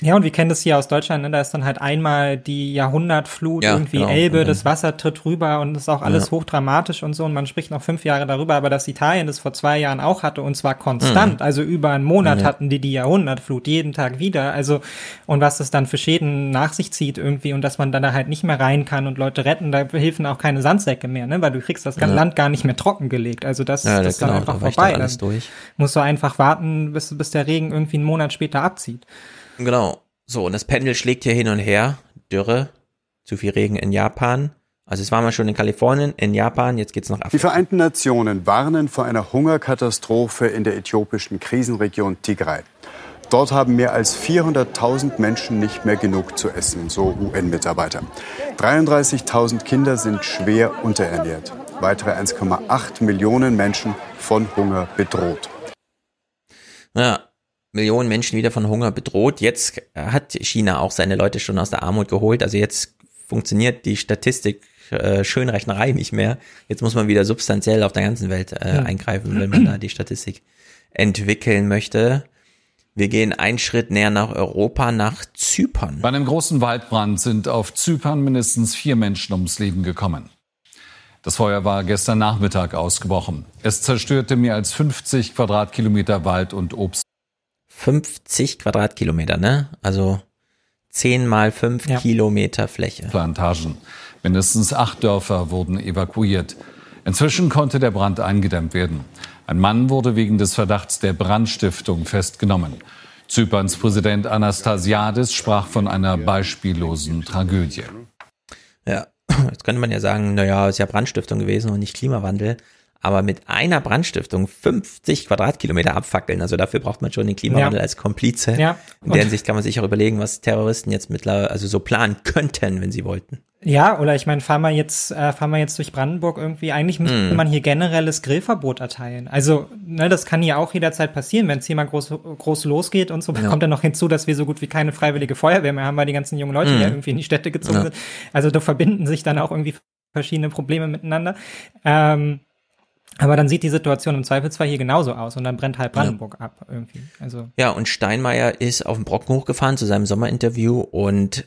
Ja, und wir kennen das hier aus Deutschland, ne? da ist dann halt einmal die Jahrhundertflut, ja, irgendwie genau. Elbe, das Wasser tritt rüber und ist auch alles ja. hochdramatisch und so und man spricht noch fünf Jahre darüber, aber dass Italien das vor zwei Jahren auch hatte und zwar konstant, mhm. also über einen Monat mhm. hatten die die Jahrhundertflut, jeden Tag wieder, also und was das dann für Schäden nach sich zieht irgendwie und dass man dann da halt nicht mehr rein kann und Leute retten, da helfen auch keine Sandsäcke mehr, ne? weil du kriegst das ja. Land gar nicht mehr trockengelegt, also das, ja, das ist genau, dann einfach da vorbei. Alles durch. Musst du einfach warten, bis, bis der Regen irgendwie einen Monat später abzieht. Genau. So, und das Pendel schlägt hier hin und her. Dürre, zu viel Regen in Japan. Also es war mal schon in Kalifornien, in Japan, jetzt geht's nach Afrika. Die Vereinten Nationen warnen vor einer Hungerkatastrophe in der äthiopischen Krisenregion Tigray. Dort haben mehr als 400.000 Menschen nicht mehr genug zu essen, so UN-Mitarbeiter. 33.000 Kinder sind schwer unterernährt. Weitere 1,8 Millionen Menschen von Hunger bedroht. Ja, Millionen Menschen wieder von Hunger bedroht. Jetzt hat China auch seine Leute schon aus der Armut geholt. Also jetzt funktioniert die Statistik äh, Schönrechnerei nicht mehr. Jetzt muss man wieder substanziell auf der ganzen Welt äh, eingreifen, wenn man da die Statistik entwickeln möchte. Wir gehen einen Schritt näher nach Europa, nach Zypern. Bei einem großen Waldbrand sind auf Zypern mindestens vier Menschen ums Leben gekommen. Das Feuer war gestern Nachmittag ausgebrochen. Es zerstörte mehr als 50 Quadratkilometer Wald und Obst. 50 Quadratkilometer, ne? Also 10 mal 5 ja. Kilometer Fläche. Plantagen. Mindestens acht Dörfer wurden evakuiert. Inzwischen konnte der Brand eingedämmt werden. Ein Mann wurde wegen des Verdachts der Brandstiftung festgenommen. Zyperns Präsident Anastasiadis sprach von einer beispiellosen Tragödie. Ja, jetzt könnte man ja sagen, naja, ist ja Brandstiftung gewesen und nicht Klimawandel. Aber mit einer Brandstiftung 50 Quadratkilometer abfackeln, also dafür braucht man schon den Klimawandel Ja. als Komplize. Ja. In der Hinsicht kann man sich auch überlegen, was Terroristen jetzt mittlerweile, also so planen könnten, wenn sie wollten. Ja, oder ich meine, fahren wir jetzt, äh, fahren wir jetzt durch Brandenburg irgendwie. Eigentlich müsste Mm. man hier generelles Grillverbot erteilen. Also, ne, das kann ja auch jederzeit passieren, wenn es hier mal groß, groß losgeht und so. Ja. Kommt dann noch hinzu, dass wir so gut wie keine freiwillige Feuerwehr mehr haben, weil die ganzen jungen Leute Mm. hier irgendwie in die Städte gezogen Ja. sind. Also da verbinden sich dann auch irgendwie verschiedene Probleme miteinander. Ähm, aber dann sieht die Situation im Zweifelsfall hier genauso aus und dann brennt halt Brandenburg ab irgendwie. Also Ja, und Steinmeier ist auf den Brocken hochgefahren zu seinem Sommerinterview und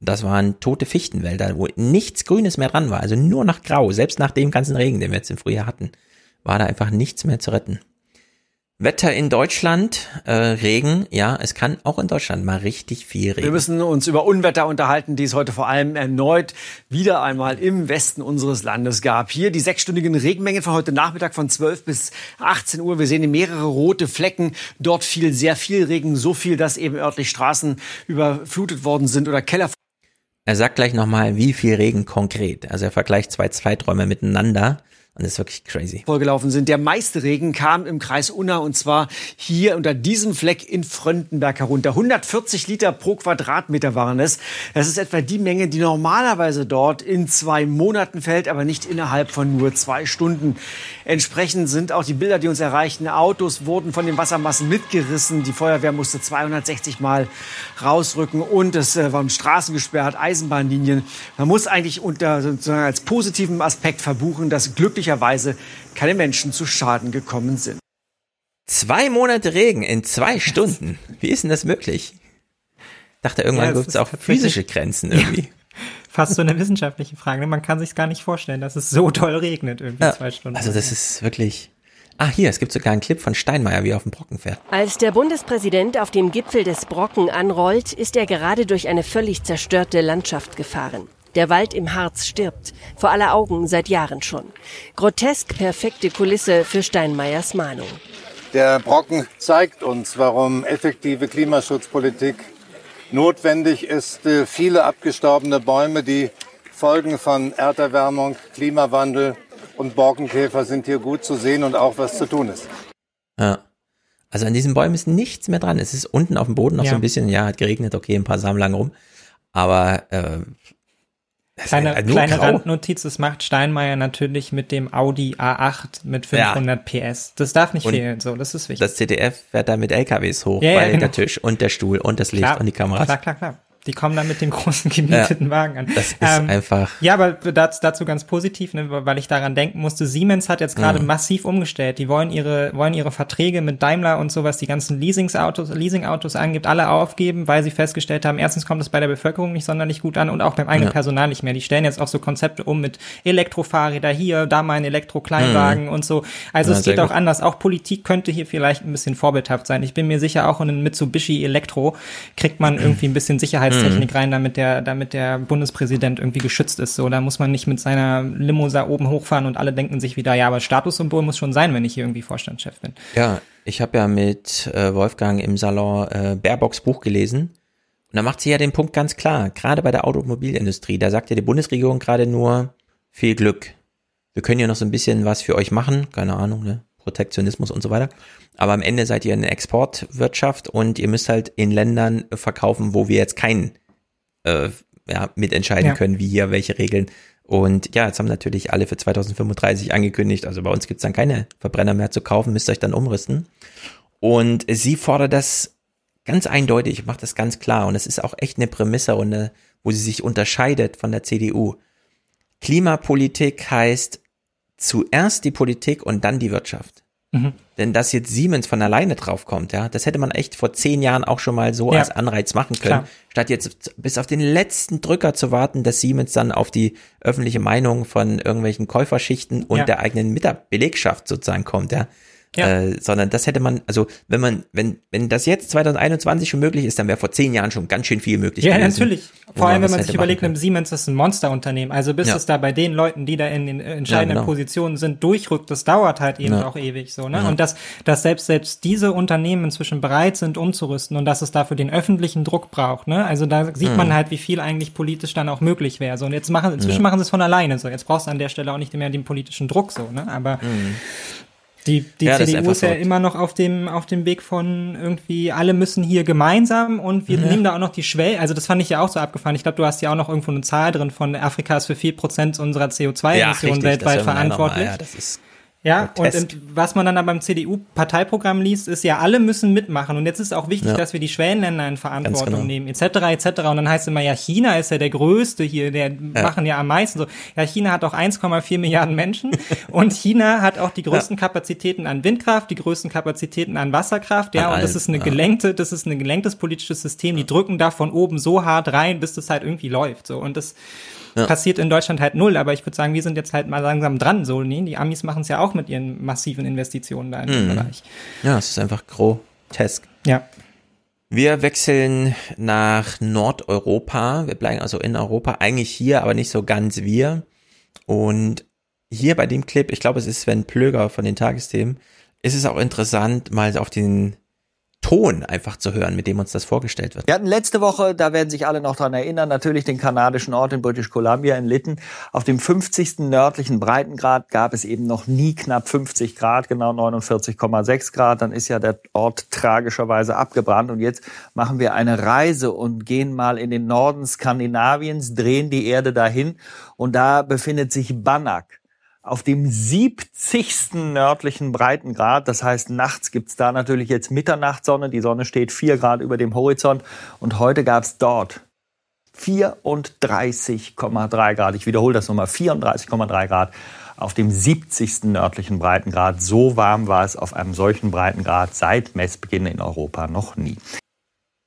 das waren tote Fichtenwälder, wo nichts Grünes mehr dran war, also nur noch grau, selbst nach dem ganzen Regen, den wir jetzt im Frühjahr hatten, war da einfach nichts mehr zu retten. Wetter in Deutschland, äh, Regen, ja, es kann auch in Deutschland mal richtig viel Wir Regen. müssen uns über Unwetter unterhalten, die es heute vor allem erneut wieder einmal im Westen unseres Landes gab. Hier die sechsstündigen Regenmengen von heute Nachmittag von 12 bis 18 Uhr. Wir sehen hier mehrere rote Flecken. Dort fiel sehr viel Regen, so viel, dass eben örtlich Straßen überflutet worden sind oder Keller Er sagt gleich nochmal, wie viel Regen konkret. Also er vergleicht zwei Zeiträume miteinander und das ist wirklich crazy. vorgelaufen sind. Der meiste Regen kam im Kreis Unna und zwar hier unter diesem Fleck in Fröndenberg herunter. 140 Liter pro Quadratmeter waren es. Das ist etwa die Menge, die normalerweise dort in zwei Monaten fällt, aber nicht innerhalb von nur zwei Stunden. Entsprechend sind auch die Bilder, die uns erreichten. Autos wurden von den Wassermassen mitgerissen. Die Feuerwehr musste 260 Mal rausrücken und es äh, waren Straßen gesperrt, Eisenbahnlinien. Man muss eigentlich unter sozusagen als positiven Aspekt verbuchen, dass glücklicherweise keine Menschen zu Schaden gekommen sind. Zwei Monate Regen in zwei Stunden. Wie ist denn das möglich? Ich dachte, irgendwann Ja, es gibt es auch physische Grenzen irgendwie. fast so eine wissenschaftliche Frage. ne? Man kann sich gar nicht vorstellen, dass es so toll regnet irgendwie Ja, zwei Stunden. Also das ist wirklich. Ah, hier, es gibt sogar einen Clip von Steinmeier, wie er auf dem Brocken fährt. Als der Bundespräsident auf dem Gipfel des Brocken anrollt, ist er gerade durch eine völlig zerstörte Landschaft gefahren. Der Wald im Harz stirbt, vor aller Augen seit Jahren schon. Grotesk perfekte Kulisse für Steinmeiers Mahnung. Der Brocken zeigt uns, warum effektive Klimaschutzpolitik notwendig ist. Äh, Viele abgestorbene Bäume, die Folgen von Erderwärmung, Klimawandel und Borkenkäfer sind hier gut zu sehen und auch was zu tun ist. Ja. Also an diesen Bäumen ist nichts mehr dran. Es ist unten auf dem Boden noch Ja. so ein bisschen, ja, hat geregnet, okay, ein paar Samen lang rum. Aber äh, Kleine, nur kleine grau. Randnotiz, das macht Steinmeier natürlich mit dem Audi A8 mit 500 PS. Das darf nicht Und fehlen, so, das ist wichtig. Das ZDF fährt da mit LKWs hoch, Ja, ja, weil genau. der Tisch und der Stuhl und das Licht Klar, und die Kameras. Klar, klar, klar. Die kommen dann mit dem großen gemieteten Ja, Wagen an. das ist Ähm, einfach- Ja, aber dazu, dazu ganz positiv, ne, weil ich daran denken musste. Siemens hat jetzt gerade Mhm. massiv umgestellt. Die wollen ihre, wollen ihre Verträge mit Daimler und sowas, die ganzen Leasingsautos, Leasingautos angibt, alle aufgeben, weil sie festgestellt haben, erstens kommt es bei der Bevölkerung nicht sonderlich gut an und auch beim eigenen Ja. Personal nicht mehr. Die stellen jetzt auch so Konzepte um mit Elektrofahrräder hier, da mal ein Elektrokleinwagen Mhm. und so. Also Ja, es geht auch gut. anders. Auch Politik könnte hier vielleicht ein bisschen vorbildhaft sein. Ich bin mir sicher, auch in einen Mitsubishi Elektro kriegt man irgendwie ein bisschen Sicherheitstechnik Mhm. rein, damit der, damit der Bundespräsident irgendwie geschützt ist. So, da muss man nicht mit seiner Limo da oben hochfahren und alle denken sich wieder, ja, aber Statussymbol muss schon sein, wenn ich hier irgendwie Vorstandschef bin. Ja, ich habe ja mit äh, Wolfgang im Salon äh, Baerbocks Buch gelesen. Und da macht sie ja den Punkt ganz klar, gerade bei der Automobilindustrie, da sagt ja die Bundesregierung gerade nur viel Glück. Wir können ja noch so ein bisschen was für euch machen, keine Ahnung, ne? Protektionismus und so weiter. Aber am Ende seid ihr eine Exportwirtschaft und ihr müsst halt in Ländern verkaufen, wo wir jetzt keinen äh, ja, mitentscheiden Ja. können, wie hier welche Regeln. Und ja, jetzt haben natürlich alle für 2035 angekündigt, also bei uns gibt's dann keine Verbrenner mehr zu kaufen, müsst ihr euch dann umrüsten. Und sie fordert das ganz eindeutig, macht das ganz klar. Und es ist auch echt eine Prämisse, und eine, wo sie sich unterscheidet von der CDU. Klimapolitik heißt zuerst die Politik und dann die Wirtschaft. Mhm. Denn dass jetzt Siemens von alleine draufkommt, ja, das hätte man echt vor zehn Jahren auch schon mal so Ja. als Anreiz machen können, Klar. statt jetzt bis auf den letzten Drücker zu warten, dass Siemens dann auf die öffentliche Meinung von irgendwelchen Käuferschichten und Ja. der eigenen Mitab Belegschaft sozusagen kommt, ja. Ja. Äh, sondern das hätte man, also wenn man, wenn, wenn das jetzt 2021 schon möglich ist, dann wäre vor zehn Jahren schon ganz schön viel möglich Ja, gewesen. natürlich. Vor allem, wenn man sich überlegt, einem Siemens ist ein Monsterunternehmen. Also bis Ja. es da bei den Leuten, die da in den äh, entscheidenden Ja, genau. Positionen sind, durchrückt, das dauert halt eben Ja. auch ewig so. Ne? Und dass, dass selbst selbst diese Unternehmen inzwischen bereit sind, umzurüsten und dass es dafür den öffentlichen Druck braucht. Ne? Also da sieht Mhm. man halt, wie viel eigentlich politisch dann auch möglich wäre. So, und jetzt machen, inzwischen machen sie es von alleine. So, jetzt brauchst du an der Stelle auch nicht mehr den politischen Druck so. Ne? Aber Mhm. Die, die Ja, ist CDU einfach ist ja immer noch auf dem, auf dem Weg von irgendwie, alle müssen hier gemeinsam und wir Ja. nehmen da auch noch die Schwelle. Also das fand ich ja auch so abgefahren. Ich glaube, du hast ja auch noch irgendwo eine Zahl drin von Afrika ist für 4% unserer Ja, CO2-Emissionen richtig, das weltweit hören wir ja mal. verantwortlich. Ja, das ist Ja, und in, was man dann beim CDU-Parteiprogramm liest, ist ja, alle müssen mitmachen. Und jetzt ist auch wichtig, Ja. dass wir die Schwellenländer in Verantwortung genau. nehmen, etc., etc. Und dann heißt immer, ja, China ist ja der Größte hier, der machen ja am meisten so. Ja, China hat auch 1,4 Milliarden Menschen und China hat auch die größten Kapazitäten an Windkraft, die größten Kapazitäten an Wasserkraft, ja, An und das ist eine ja. gelenkte, das ist ein gelenktes politisches System, die drücken da von oben so hart rein, bis das halt irgendwie läuft, so. Und das, Ja. passiert in Deutschland halt null, aber ich würde sagen, wir sind jetzt halt mal langsam dran. So, nee, die Amis machen es ja auch mit ihren massiven Investitionen da in dem Mhm. Bereich. Ja, es ist einfach grotesk. Ja. Wir wechseln nach Nordeuropa. Wir bleiben also in Europa, eigentlich hier, aber nicht so ganz wir. Und hier bei dem Clip, ich glaube, es ist Sven Plöger von den Tagesthemen, ist es auch interessant, mal auf den Ton einfach zu hören, mit dem uns das vorgestellt wird. Wir hatten letzte Woche, da werden sich alle noch dran erinnern, natürlich den kanadischen Ort in British Columbia in Lytton. Auf dem 50. nördlichen Breitengrad gab es eben noch nie knapp 50 Grad, genau 49,6 Grad. Dann ist ja der Ort tragischerweise abgebrannt. Und jetzt machen wir eine Reise und gehen mal in den Norden Skandinaviens, drehen die Erde dahin. Und da befindet sich Bannak auf dem 70. nördlichen Breitengrad. Das heißt, nachts gibt's da natürlich jetzt Mitternachtssonne. Die Sonne steht vier Grad über dem Horizont. Und heute gab's dort 34,3 Grad. Ich wiederhole das nochmal, 34,3 Grad auf dem 70. nördlichen Breitengrad. So warm war es auf einem solchen Breitengrad seit Messbeginn in Europa noch nie.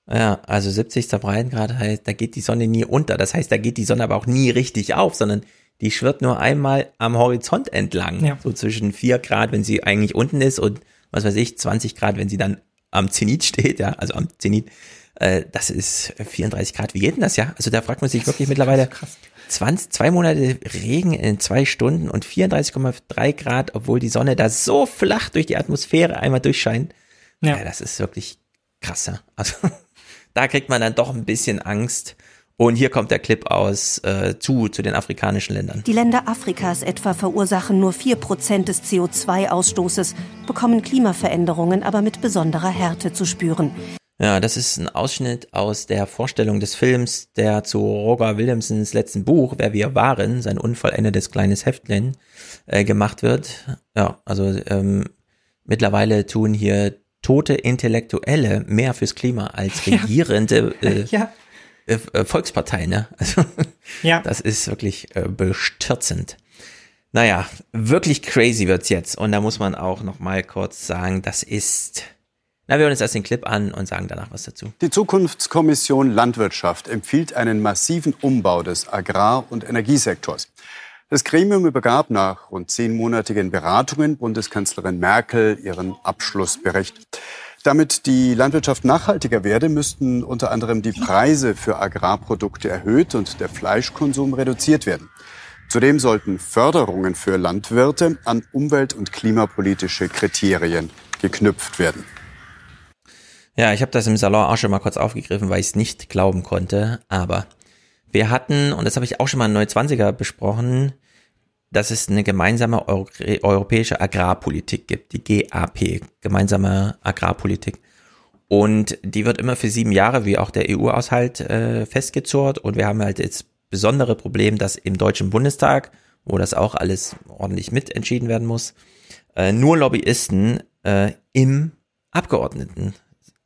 Ja, also 70. Breitengrad heißt, da geht die Sonne nie unter. Das heißt, da geht die Sonne aber auch nie richtig auf, sondern die schwirrt nur einmal am Horizont entlang. Ja. So zwischen 4 Grad, wenn sie eigentlich unten ist und was weiß ich, 20 Grad, wenn sie dann am Zenit steht, ja, also am Zenit. Äh, das ist 34 Grad. Wie geht denn das, ja? Also da fragt man sich wirklich mittlerweile 20, zwei Monate Regen in zwei Stunden und 34,3 Grad, obwohl die Sonne da so flach durch die Atmosphäre einmal durchscheint. Ja. ja das ist wirklich krass, ja. Also da kriegt man dann doch ein bisschen Angst. Und hier kommt der Clip aus äh, zu, zu den afrikanischen Ländern. Die Länder Afrikas etwa verursachen nur 4% des CO2-Ausstoßes, bekommen Klimaveränderungen aber mit besonderer Härte zu spüren. Ja, das ist ein Ausschnitt aus der Vorstellung des Films, der zu Roger Williamsons letzten Buch, Wer wir waren, sein unvollendetes kleines Heftchen, äh, gemacht wird. Ja, also ähm, mittlerweile tun hier tote Intellektuelle mehr fürs Klima als Ja. regierende äh, Ja. Äh, äh, Volkspartei, ne? Also Ja. das ist wirklich äh, bestürzend. Naja, wirklich crazy wird's jetzt. Und da muss man auch noch mal kurz sagen, das ist. Na, wir hören uns erst den Clip an und sagen danach was dazu. Die Zukunftskommission Landwirtschaft empfiehlt einen massiven Umbau des Agrar- und Energiesektors. Das Gremium übergab nach rund zehnmonatigen Beratungen Bundeskanzlerin Merkel ihren Abschlussbericht. Damit die Landwirtschaft nachhaltiger werde, müssten unter anderem die Preise für Agrarprodukte erhöht und der Fleischkonsum reduziert werden. Zudem sollten Förderungen für Landwirte an umwelt- und klimapolitische Kriterien geknüpft werden. Ja, ich habe das im Salon auch schon mal kurz aufgegriffen, weil ich es nicht glauben konnte. Aber wir hatten, und das habe ich auch schon mal in 29er besprochen, dass es eine gemeinsame Euro europäische Agrarpolitik gibt, die GAP, gemeinsame Agrarpolitik. Und die wird immer für sieben Jahre, wie auch der EU-Aushalt, äh, festgezurrt. Und wir haben halt jetzt besondere Problem, dass im Deutschen Bundestag, wo das auch alles ordentlich mitentschieden werden muss, äh, nur Lobbyisten äh, im Abgeordneten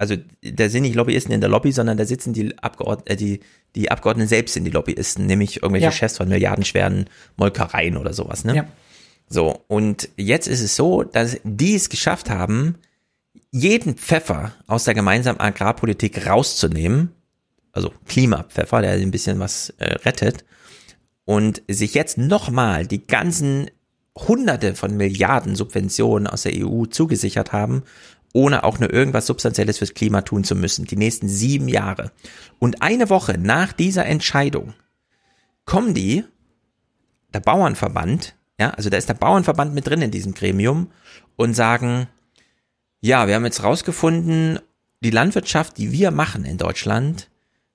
also da sind nicht Lobbyisten in der Lobby, sondern da sitzen die Abgeordneten, äh, die, die Abgeordneten selbst sind die Lobbyisten, nämlich irgendwelche Ja. Chefs von milliardenschweren Molkereien oder sowas, ne? Ja. So, und jetzt ist es so, dass die es geschafft haben, jeden Pfeffer aus der gemeinsamen Agrarpolitik rauszunehmen, also Klimapfeffer, der ein bisschen was äh, rettet, und sich jetzt nochmal die ganzen Hunderte von Milliarden Subventionen aus der EU zugesichert haben, ohne auch nur irgendwas Substanzielles fürs Klima tun zu müssen, die nächsten sieben Jahre. Und eine Woche nach dieser Entscheidung kommen die, der Bauernverband, ja, also da ist der Bauernverband mit drin in diesem Gremium und sagen, ja, wir haben jetzt rausgefunden, die Landwirtschaft, die wir machen in Deutschland,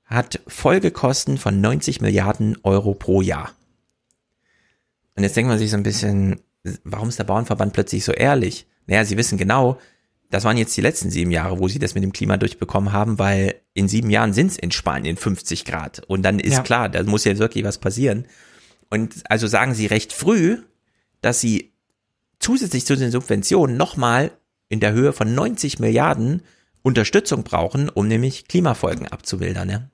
hat Folgekosten von 90 Milliarden Euro pro Jahr. Und jetzt denkt man sich so ein bisschen, warum ist der Bauernverband plötzlich so ehrlich? Naja, sie wissen genau, das waren jetzt die letzten sieben Jahre, wo sie das mit dem Klima durchbekommen haben, weil in sieben Jahren sind es in Spanien 50 Grad. Und dann ist ja. klar, da muss ja wirklich was passieren. Und also sagen sie recht früh, dass sie zusätzlich zu den Subventionen nochmal in der Höhe von 90 Milliarden Unterstützung brauchen, um nämlich Klimafolgen abzumildern. Ja?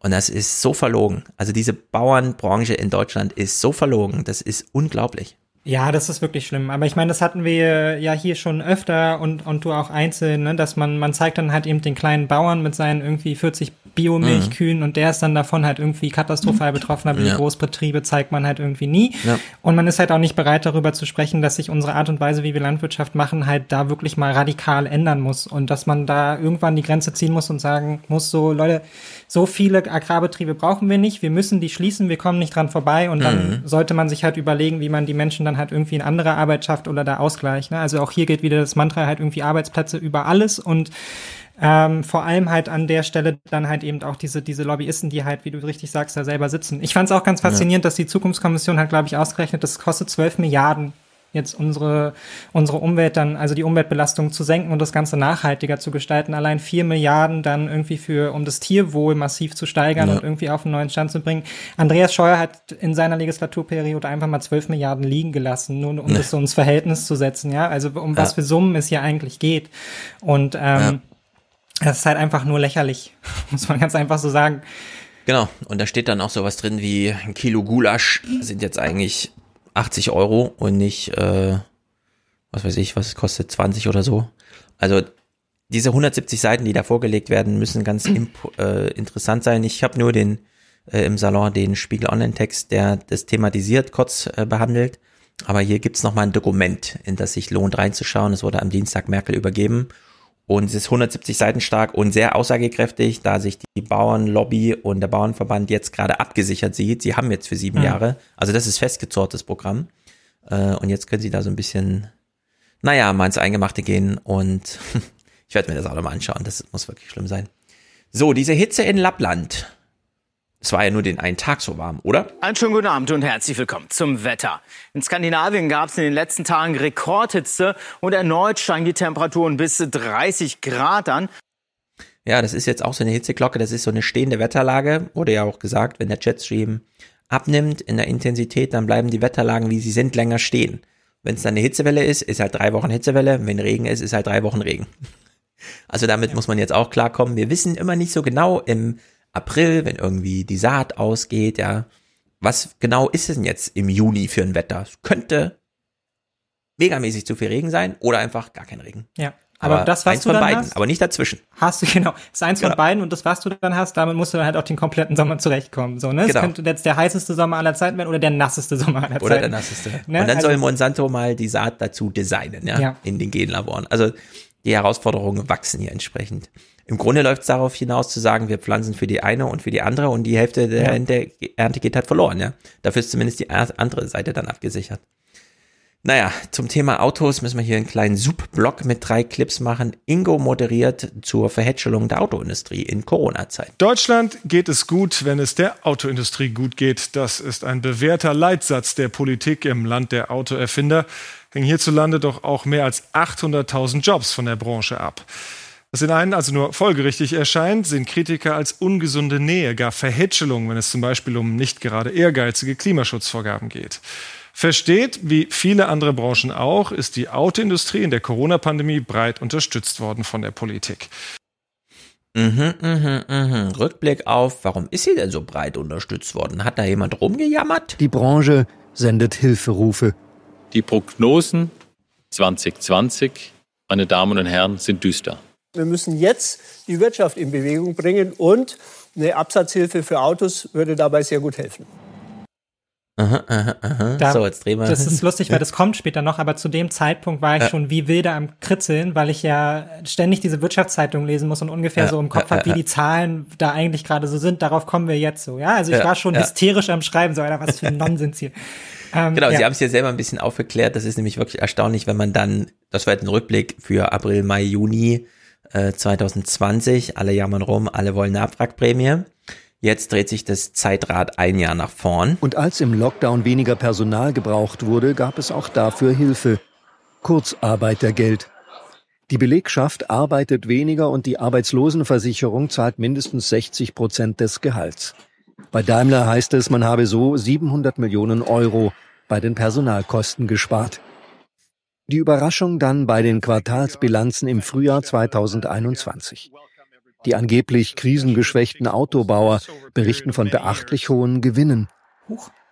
Und das ist so verlogen. Also diese Bauernbranche in Deutschland ist so verlogen. Das ist unglaublich. Ja, das ist wirklich schlimm. Aber ich meine, das hatten wir ja hier schon öfter und, und du auch einzeln, ne? dass man, man zeigt dann halt eben den kleinen Bauern mit seinen irgendwie 40 Biomilchkühen mhm. und der ist dann davon halt irgendwie katastrophal betroffen, aber ja. die Großbetriebe zeigt man halt irgendwie nie. Ja. Und man ist halt auch nicht bereit darüber zu sprechen, dass sich unsere Art und Weise, wie wir Landwirtschaft machen, halt da wirklich mal radikal ändern muss und dass man da irgendwann die Grenze ziehen muss und sagen muss, so Leute, so viele Agrarbetriebe brauchen wir nicht, wir müssen die schließen, wir kommen nicht dran vorbei und dann mhm. sollte man sich halt überlegen, wie man die Menschen dann halt irgendwie in andere Arbeit schafft oder da Ausgleich. Ne? Also auch hier geht wieder das Mantra halt irgendwie Arbeitsplätze über alles und ähm, vor allem halt an der Stelle dann halt eben auch diese, diese Lobbyisten, die halt, wie du richtig sagst, da selber sitzen. Ich fand es auch ganz faszinierend, ja. dass die Zukunftskommission halt, glaube ich, ausgerechnet, das kostet 12 Milliarden jetzt unsere, unsere Umwelt dann, also die Umweltbelastung zu senken und das Ganze nachhaltiger zu gestalten. Allein vier Milliarden dann irgendwie für, um das Tierwohl massiv zu steigern ja. und irgendwie auf einen neuen Stand zu bringen. Andreas Scheuer hat in seiner Legislaturperiode einfach mal zwölf Milliarden liegen gelassen, nur um ja. das so ins Verhältnis zu setzen, ja. Also um ja. was für Summen es hier eigentlich geht. Und ähm, das ist halt einfach nur lächerlich, muss man ganz einfach so sagen. Genau, und da steht dann auch sowas drin wie ein Kilo Gulasch sind jetzt eigentlich 80 Euro und nicht, äh, was weiß ich, was es kostet, 20 oder so. Also diese 170 Seiten, die da vorgelegt werden, müssen ganz äh, interessant sein. Ich habe nur den äh, im Salon den Spiegel Online-Text, der das thematisiert, kurz äh, behandelt. Aber hier gibt's noch mal ein Dokument, in das sich lohnt reinzuschauen. Es wurde am Dienstag Merkel übergeben. Und es ist 170 Seiten stark und sehr aussagekräftig, da sich die Bauernlobby und der Bauernverband jetzt gerade abgesichert sieht. Sie haben jetzt für sieben mhm. Jahre, also das ist festgezortes Programm. Äh, und jetzt können sie da so ein bisschen, naja, mal ins Eingemachte gehen und ich werde mir das auch nochmal anschauen. Das muss wirklich schlimm sein. So, diese Hitze in Lappland. Es war ja nur den einen Tag so warm, oder? Einen schönen guten Abend und herzlich willkommen zum Wetter. In Skandinavien gab es in den letzten Tagen Rekordhitze und erneut steigen die Temperaturen bis 30 Grad an. Ja, das ist jetzt auch so eine Hitzeglocke, das ist so eine stehende Wetterlage. Wurde ja auch gesagt, wenn der Jetstream abnimmt in der Intensität, dann bleiben die Wetterlagen, wie sie sind, länger stehen. Wenn es dann eine Hitzewelle ist, ist halt drei Wochen Hitzewelle. Wenn Regen ist, ist halt drei Wochen Regen. Also damit muss man jetzt auch klarkommen. Wir wissen immer nicht so genau im April, wenn irgendwie die Saat ausgeht, ja. Was genau ist es denn jetzt im Juni für ein Wetter? Es könnte megamäßig zu viel Regen sein oder einfach gar kein Regen. Ja. Aber, aber das, was eins du von dann beiden, hast, aber nicht dazwischen. Hast du, genau. Das ist eins genau. von beiden und das, was du dann hast, damit musst du dann halt auch den kompletten Sommer zurechtkommen. So, ne? Es genau. könnte jetzt der heißeste Sommer aller Zeiten werden oder der nasseste Sommer aller Zeiten. Oder der nasseste. Ne? Und dann also, soll Monsanto mal die Saat dazu designen, ja, ja. in den Genlaboren. Also die Herausforderungen wachsen hier entsprechend. Im Grunde läuft es darauf hinaus zu sagen, wir pflanzen für die eine und für die andere und die Hälfte der ja. Ernte geht halt verloren, ja. Dafür ist zumindest die andere Seite dann abgesichert. Naja, zum Thema Autos müssen wir hier einen kleinen Subblock mit drei Clips machen. Ingo moderiert zur Verhätschelung der Autoindustrie in Corona-Zeit. Deutschland geht es gut, wenn es der Autoindustrie gut geht. Das ist ein bewährter Leitsatz der Politik im Land der Autoerfinder. Hängen hierzulande doch auch mehr als 800.000 Jobs von der Branche ab. Was in einen also nur folgerichtig erscheint, sehen Kritiker als ungesunde Nähe, gar Verhätschelung, wenn es zum Beispiel um nicht gerade ehrgeizige Klimaschutzvorgaben geht. Versteht, wie viele andere Branchen auch, ist die Autoindustrie in der Corona-Pandemie breit unterstützt worden von der Politik. Mhm, mhm, mhm. Rückblick auf, warum ist sie denn so breit unterstützt worden? Hat da jemand rumgejammert? Die Branche sendet Hilferufe. Die Prognosen 2020, meine Damen und Herren, sind düster. Wir müssen jetzt die Wirtschaft in Bewegung bringen und eine Absatzhilfe für Autos würde dabei sehr gut helfen. Aha, aha, aha. Da, so, jetzt drehen wir. Das ist lustig, weil das kommt später noch, aber zu dem Zeitpunkt war ich Ja. schon wie wilder am Kritzeln, weil ich ja ständig diese Wirtschaftszeitung lesen muss und ungefähr Ja, so im Kopf ja, habe, wie die Zahlen da eigentlich gerade so sind. Darauf kommen wir jetzt so. Ja, also ich Ja, war schon ja. hysterisch am Schreiben, so, Alter, was für ein Nonsens hier. Ähm, Genau, ja. Sie haben es ja selber ein bisschen aufgeklärt. Das ist nämlich wirklich erstaunlich, wenn man dann, das war jetzt ein Rückblick für April, Mai, Juni äh, 2020. Alle jammern rum, alle wollen eine Abwrackprämie. Jetzt dreht sich das Zeitrad ein Jahr nach vorn. Und als im Lockdown weniger Personal gebraucht wurde, gab es auch dafür Hilfe. Kurzarbeitergeld. Die Belegschaft arbeitet weniger und die Arbeitslosenversicherung zahlt mindestens 60 Prozent des Gehalts. Bei Daimler heißt es, man habe so 700 Millionen Euro bei den Personalkosten gespart. Die Überraschung dann bei den Quartalsbilanzen im Frühjahr 2021. Die angeblich krisengeschwächten Autobauer berichten von beachtlich hohen Gewinnen.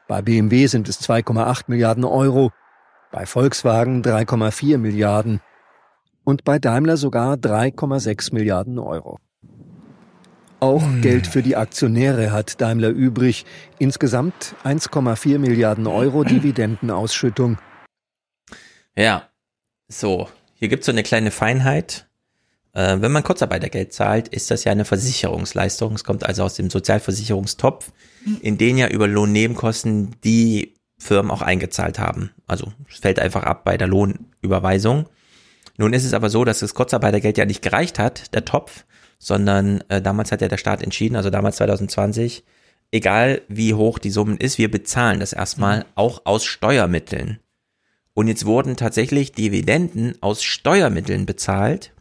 Bei BMW sind es 2,8 Milliarden Euro, bei Volkswagen 3,4 Milliarden und bei Daimler sogar 3,6 Milliarden Euro. Auch Geld für die Aktionäre hat Daimler übrig. Insgesamt 1,4 Milliarden Euro Dividendenausschüttung. Ja, so, hier gibt's so eine kleine Feinheit. Äh, wenn man Kurzarbeitergeld zahlt, ist das ja eine Versicherungsleistung. Es kommt also aus dem Sozialversicherungstopf, in den ja über Lohnnebenkosten die Firmen auch eingezahlt haben. Also es fällt einfach ab bei der Lohnüberweisung. Nun ist es aber so, dass das Kurzarbeitergeld ja nicht gereicht hat, der Topf, sondern äh, damals hat ja der Staat entschieden, also damals 2020, egal wie hoch die Summen ist, wir bezahlen das erstmal auch aus Steuermitteln. Und jetzt wurden tatsächlich Dividenden aus Steuermitteln bezahlt,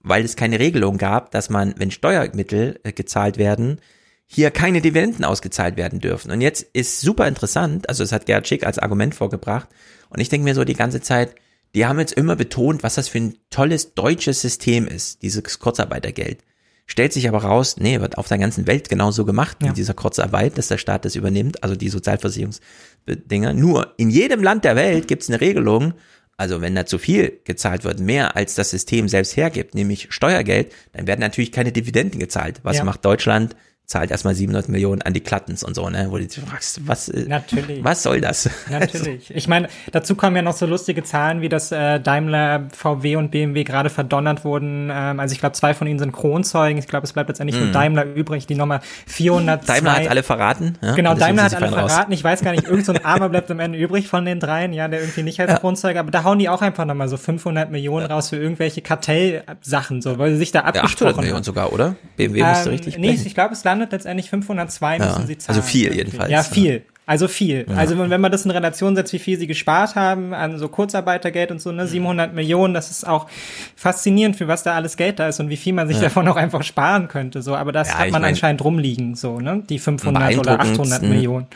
weil es keine Regelung gab, dass man, wenn Steuermittel äh, gezahlt werden, hier keine Dividenden ausgezahlt werden dürfen. Und jetzt ist super interessant, also es hat Gerhard Schick als Argument vorgebracht, und ich denke mir so die ganze Zeit, die haben jetzt immer betont, was das für ein tolles deutsches System ist, dieses Kurzarbeitergeld. Stellt sich aber raus, nee, wird auf der ganzen Welt genauso gemacht Ja. mit dieser Kurzarbeit, dass der Staat das übernimmt, also die Sozialversicherungsdinger. Nur in jedem Land der Welt gibt es eine Regelung, also wenn da zu viel gezahlt wird, mehr als das System selbst hergibt, nämlich Steuergeld, dann werden natürlich keine Dividenden gezahlt. Was Ja. macht Deutschland? Zahlt erstmal 700 Millionen an die Klattens und so, ne? Wo du dich fragst, was, Natürlich. was soll das? Natürlich. Ich meine, dazu kommen ja noch so lustige Zahlen, wie dass äh, Daimler, VW und BMW gerade verdonnert wurden. Ähm, also ich glaube, zwei von ihnen sind Kronzeugen. Ich glaube, es bleibt letztendlich Mhm. nur Daimler übrig, die Nummer 400. Daimler hat alle verraten. Ja? Genau, Daimler hat alle raus. verraten. Ich weiß gar nicht, irgend so ein Armer bleibt am Ende übrig von den dreien, ja, der irgendwie nicht als Kronzeuge, aber da hauen die auch einfach nochmal so 500 Millionen raus für irgendwelche Kartellsachen, so, weil sie sich da Ja, 800 abgesprochen Millionen sogar, oder? BMW Ähm, richtig Nee, blechen. ich glaube, es landet letztendlich 502 Ja, müssen sie zahlen. also viel jedenfalls, Ja, ja. viel. Also viel. Ja. Also wenn man das in Relation setzt, wie viel sie gespart haben an so Kurzarbeitergeld und so, ne, 700 Millionen, das ist auch faszinierend, für was da alles Geld da ist und wie viel man sich Ja. davon auch einfach sparen könnte. So, aber das Ja, hat man mein, anscheinend rumliegen, so, ne, die 500 oder 800 beeindruckendsten- Millionen.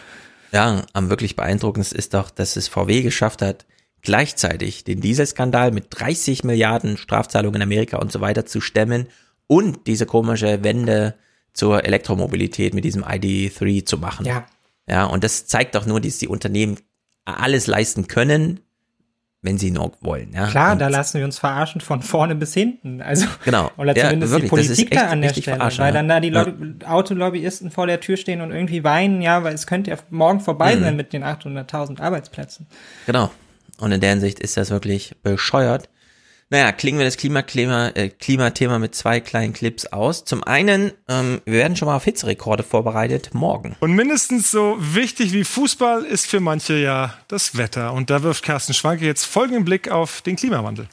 Ja, am wirklich beeindruckendsten ist doch, dass es VW geschafft hat, gleichzeitig den Dieselskandal mit 30 Milliarden Strafzahlungen in Amerika und so weiter zu stemmen und diese komische Wende zur Elektromobilität mit diesem ID3 zu machen. Ja. Ja, und das zeigt doch nur, dass die Unternehmen alles leisten können, wenn sie nur wollen. Ja? Klar, und da lassen wir uns verarschen von vorne bis hinten. Also, Genau. Oder Ja, zumindest wirklich, die Politik echt da an der Stelle. weil ja. dann da die Ja. Lobby Autolobbyisten vor der Tür stehen und irgendwie weinen, ja, weil es könnte ja morgen vorbei Mhm. sein mit den 800.000 Arbeitsplätzen. Genau. Und in der Hinsicht ist das wirklich bescheuert. Naja, klingen wir das Klimaklima, äh, Klimathema mit zwei kleinen Clips aus. Zum einen, ähm, wir werden schon mal auf Hitzerekorde vorbereitet morgen. Und mindestens so wichtig wie Fußball ist für manche ja das Wetter. Und da wirft Carsten Schwanke jetzt folgenden Blick auf den Klimawandel.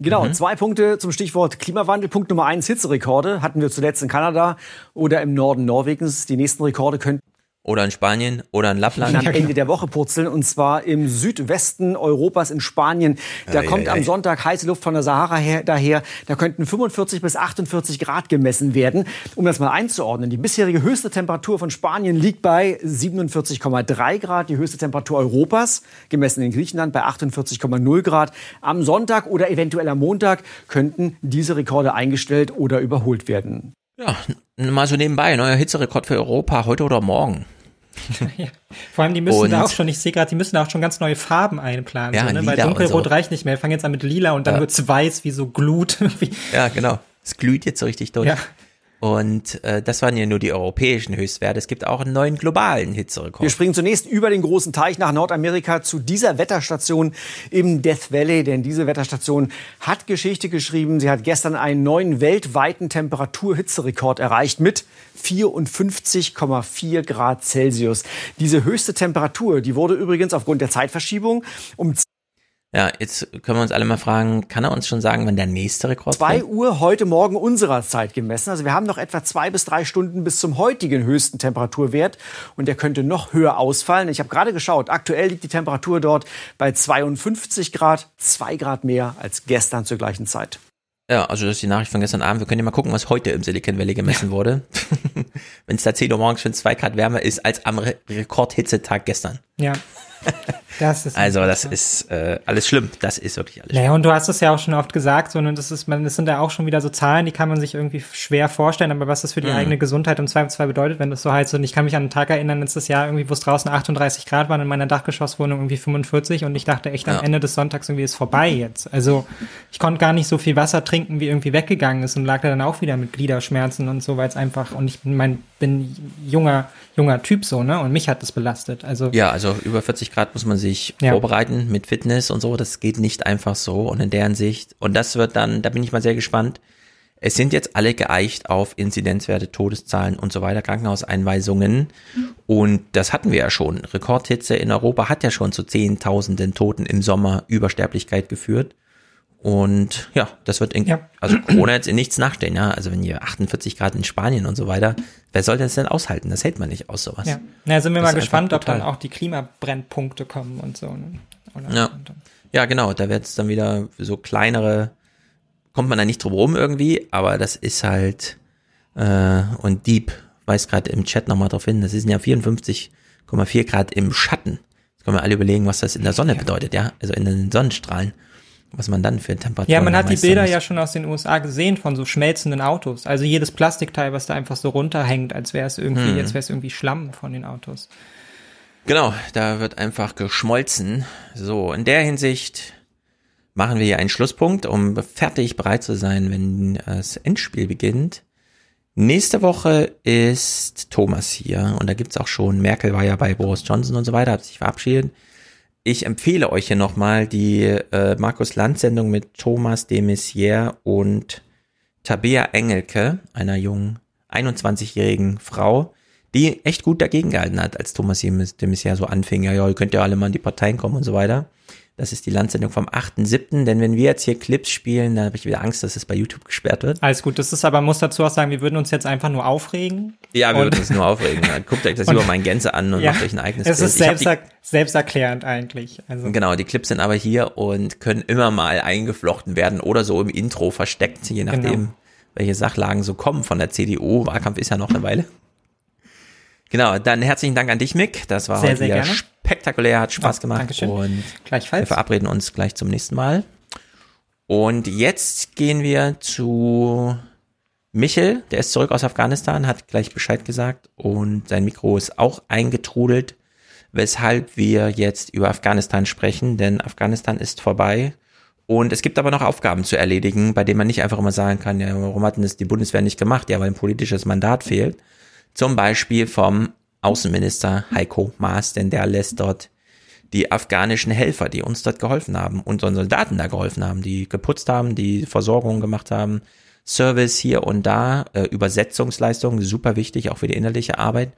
Genau, Mhm. zwei Punkte zum Stichwort Klimawandel. Punkt Nummer eins, Hitzerekorde hatten wir zuletzt in Kanada oder im Norden Norwegens. Die nächsten Rekorde könnten Oder in Spanien oder in Lappland. am Ende der Woche purzeln und zwar im Südwesten Europas in Spanien. Da Ei, kommt ei, am. Sonntag heiße Luft von der Sahara her, daher. Da könnten 45 bis 48 Grad gemessen werden. Um das mal einzuordnen, die bisherige höchste Temperatur von Spanien liegt bei 47,3 Grad, die höchste Temperatur Europas, gemessen in Griechenland bei 48,0 Grad. Am Sonntag oder eventuell am Montag könnten diese Rekorde eingestellt oder überholt werden. Ja, mal so nebenbei, neuer Hitzerekord für Europa, heute oder morgen. Vor allem, die müssen Und- da auch schon, ich sehe gerade, die müssen da auch schon ganz neue Farben einplanen. Ja, so, ne? Weil dunkelrot so. reicht nicht mehr. Wir fangen jetzt an mit lila und dann Ja. wird's weiß wie so Glut. Ja, genau. Es glüht jetzt so richtig durch. Ja. Und äh, das waren ja nur die europäischen Höchstwerte. Es gibt auch einen neuen globalen Hitzerekord. Wir springen zunächst über den großen Teich nach Nordamerika zu dieser Wetterstation im Death Valley. Denn diese Wetterstation hat Geschichte geschrieben. Sie hat gestern einen neuen weltweiten Temperaturhitzerekord erreicht mit 54,4 Grad Celsius. Diese höchste Temperatur, die wurde übrigens aufgrund der Zeitverschiebung um ja, jetzt können wir uns alle mal fragen, kann er uns schon sagen, wann der nächste Rekord 2 Uhr heute Morgen unserer Zeit gemessen. Also wir haben noch etwa zwei bis drei Stunden bis zum heutigen höchsten Temperaturwert und der könnte noch höher ausfallen. Ich habe gerade geschaut, aktuell liegt die Temperatur dort bei 52 Grad, zwei Grad mehr als gestern zur gleichen Zeit. Ja, also das ist die Nachricht von gestern Abend. Wir können ja mal gucken, was heute im Silicon Valley gemessen ja. wurde. Wenn es da 10 Uhr morgens schon zwei Grad wärmer ist als am Re Rekordhitzetag gestern. Ja. Das ist also das ist äh, alles schlimm. Das ist wirklich alles. Naja, und du hast es ja auch schon oft gesagt, so, und das ist, man, das sind ja auch schon wieder so Zahlen, die kann man sich irgendwie schwer vorstellen, aber was das für die mhm. eigene Gesundheit im Zweifelsfall bedeutet, wenn das so heißt, und ich kann mich an einen Tag erinnern, letztes Jahr irgendwie, wo es draußen 38 Grad waren, in meiner Dachgeschosswohnung irgendwie 45 und ich dachte echt ja. am Ende des Sonntags irgendwie ist vorbei jetzt. Also ich konnte gar nicht so viel Wasser trinken, wie irgendwie weggegangen ist und lag da dann auch wieder mit Gliederschmerzen und so, weil es einfach, und ich mein, bin junger, junger Typ so, ne? Und mich hat das belastet. Also ja, also über 40 Grad muss man sich ja. vorbereiten mit Fitness und so. Das geht nicht einfach so. Und in deren Sicht, und das wird dann, da bin ich mal sehr gespannt. Es sind jetzt alle geeicht auf Inzidenzwerte, Todeszahlen und so weiter, Krankenhauseinweisungen. Und das hatten wir ja schon. Rekordhitze in Europa hat ja schon zu Zehntausenden Toten im Sommer Übersterblichkeit geführt. Und ja, das wird in, ja. also Corona jetzt in nichts nachstellen, ja. Also wenn ihr 48 Grad in Spanien und so weiter, wer soll das denn aushalten? Das hält man nicht aus, sowas. Ja, ja sind wir das mal gespannt, ob dann auch die Klimabrennpunkte kommen und so. Ne? Oder ja. ja, genau, da wird es dann wieder so kleinere, kommt man da nicht drum rum irgendwie, aber das ist halt, äh, und Deep weist gerade im Chat nochmal drauf hin, das sind ja 54,4 Grad im Schatten. Jetzt können wir alle überlegen, was das in der Sonne ja. bedeutet, ja, also in den Sonnenstrahlen was man dann für Temperaturen Ja, man hat die Bilder muss. ja schon aus den USA gesehen von so schmelzenden Autos. Also jedes Plastikteil, was da einfach so runterhängt, als wäre es irgendwie, hm. jetzt wäre es irgendwie Schlamm von den Autos. Genau, da wird einfach geschmolzen. So, in der Hinsicht machen wir hier einen Schlusspunkt, um fertig bereit zu sein, wenn das Endspiel beginnt. Nächste Woche ist Thomas hier und da gibt's auch schon, Merkel war ja bei Boris Johnson und so weiter, hat sich verabschiedet. Ich empfehle euch hier nochmal die äh, Markus Land Sendung mit Thomas de Maizière und Tabea Engelke, einer jungen 21-jährigen Frau, die echt gut dagegen gehalten hat, als Thomas de Maizière so anfing. Ja, ja, ihr könnt ja alle mal in die Parteien kommen und so weiter. Das ist die Landsendung vom 8.7. Denn wenn wir jetzt hier Clips spielen, dann habe ich wieder Angst, dass es bei YouTube gesperrt wird. Alles gut, das ist aber, muss dazu auch sagen, wir würden uns jetzt einfach nur aufregen. Ja, wir würden uns nur aufregen. Guckt euch das über meinen Gänse an und ja, macht euch ein eigenes Es ist selbst, die, selbsterklärend eigentlich. Also. Genau, die Clips sind aber hier und können immer mal eingeflochten werden oder so im Intro versteckt, je nachdem, genau. welche Sachlagen so kommen von der CDU. Wahlkampf ist ja noch eine Weile. Genau, dann herzlichen Dank an dich, Mick. Das war sehr, heute sehr wieder gerne. spektakulär, hat Spaß ja, gemacht. Dankeschön. Und Gleichfalls. Wir verabreden uns gleich zum nächsten Mal. Und jetzt gehen wir zu Michel, der ist zurück aus Afghanistan, hat gleich Bescheid gesagt und sein Mikro ist auch eingetrudelt, weshalb wir jetzt über Afghanistan sprechen, denn Afghanistan ist vorbei. Und es gibt aber noch Aufgaben zu erledigen, bei denen man nicht einfach immer sagen kann, ja, warum hat denn das die Bundeswehr nicht gemacht? Ja, weil ein politisches Mandat fehlt. Zum Beispiel vom Außenminister Heiko Maas, denn der lässt dort die afghanischen Helfer, die uns dort geholfen haben, unseren Soldaten da geholfen haben, die geputzt haben, die Versorgung gemacht haben, Service hier und da, äh, Übersetzungsleistungen, super wichtig, auch für die innerliche Arbeit,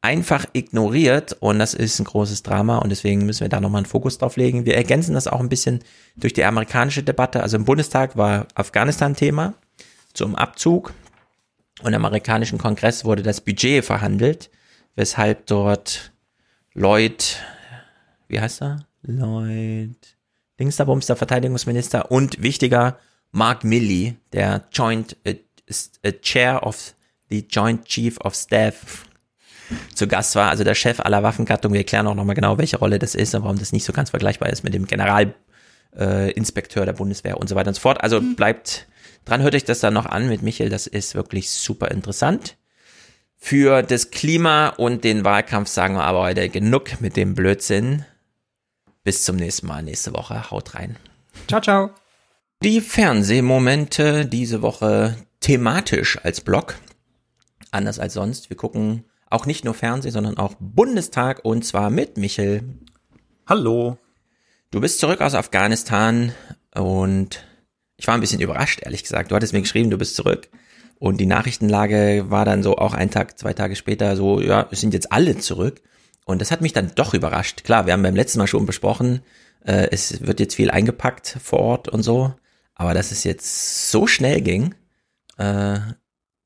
einfach ignoriert und das ist ein großes Drama und deswegen müssen wir da nochmal einen Fokus drauf legen. Wir ergänzen das auch ein bisschen durch die amerikanische Debatte. Also im Bundestag war Afghanistan Thema zum Abzug. Und im amerikanischen Kongress wurde das Budget verhandelt, weshalb dort Lloyd, wie heißt er? Lloyd, Dingsdabums, der Verteidigungsminister und wichtiger Mark Milley, der Joint uh, uh, Chair of the Joint Chief of Staff zu Gast war, also der Chef aller Waffengattung. Wir erklären auch nochmal genau, welche Rolle das ist und warum das nicht so ganz vergleichbar ist mit dem Generalinspekteur äh, der Bundeswehr und so weiter und so fort. Also mhm. bleibt Dran hört euch das dann noch an mit Michael, das ist wirklich super interessant. Für das Klima und den Wahlkampf sagen wir aber heute genug mit dem Blödsinn. Bis zum nächsten Mal, nächste Woche. Haut rein. Ciao, ciao. Die Fernsehmomente diese Woche thematisch als Blog. Anders als sonst. Wir gucken auch nicht nur Fernsehen, sondern auch Bundestag und zwar mit Michel. Hallo. Du bist zurück aus Afghanistan und ich war ein bisschen überrascht, ehrlich gesagt. Du hattest mir geschrieben, du bist zurück. Und die Nachrichtenlage war dann so auch ein Tag, zwei Tage später so, ja, es sind jetzt alle zurück. Und das hat mich dann doch überrascht. Klar, wir haben beim letzten Mal schon besprochen, äh, es wird jetzt viel eingepackt vor Ort und so. Aber dass es jetzt so schnell ging, äh,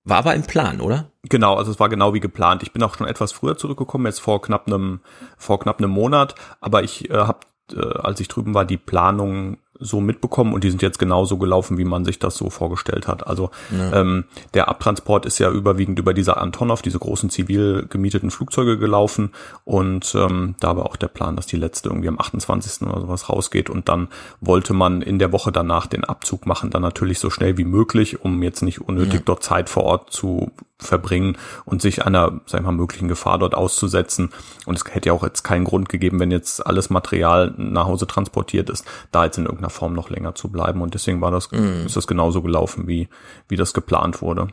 war aber im Plan, oder? Genau, also es war genau wie geplant. Ich bin auch schon etwas früher zurückgekommen, jetzt vor knapp einem, vor knapp einem Monat. Aber ich äh, habe, äh, als ich drüben war, die Planung so mitbekommen und die sind jetzt genauso gelaufen, wie man sich das so vorgestellt hat. Also ja. ähm, der Abtransport ist ja überwiegend über diese Antonov, diese großen zivil gemieteten Flugzeuge gelaufen und ähm, da war auch der Plan, dass die letzte irgendwie am 28. oder sowas rausgeht und dann wollte man in der Woche danach den Abzug machen, dann natürlich so schnell wie möglich, um jetzt nicht unnötig ja. dort Zeit vor Ort zu verbringen und sich einer, sag ich mal, möglichen Gefahr dort auszusetzen. Und es hätte ja auch jetzt keinen Grund gegeben, wenn jetzt alles Material nach Hause transportiert ist, da jetzt in irgendeiner Form noch länger zu bleiben. Und deswegen war das, mm. ist das genauso gelaufen, wie, wie das geplant wurde.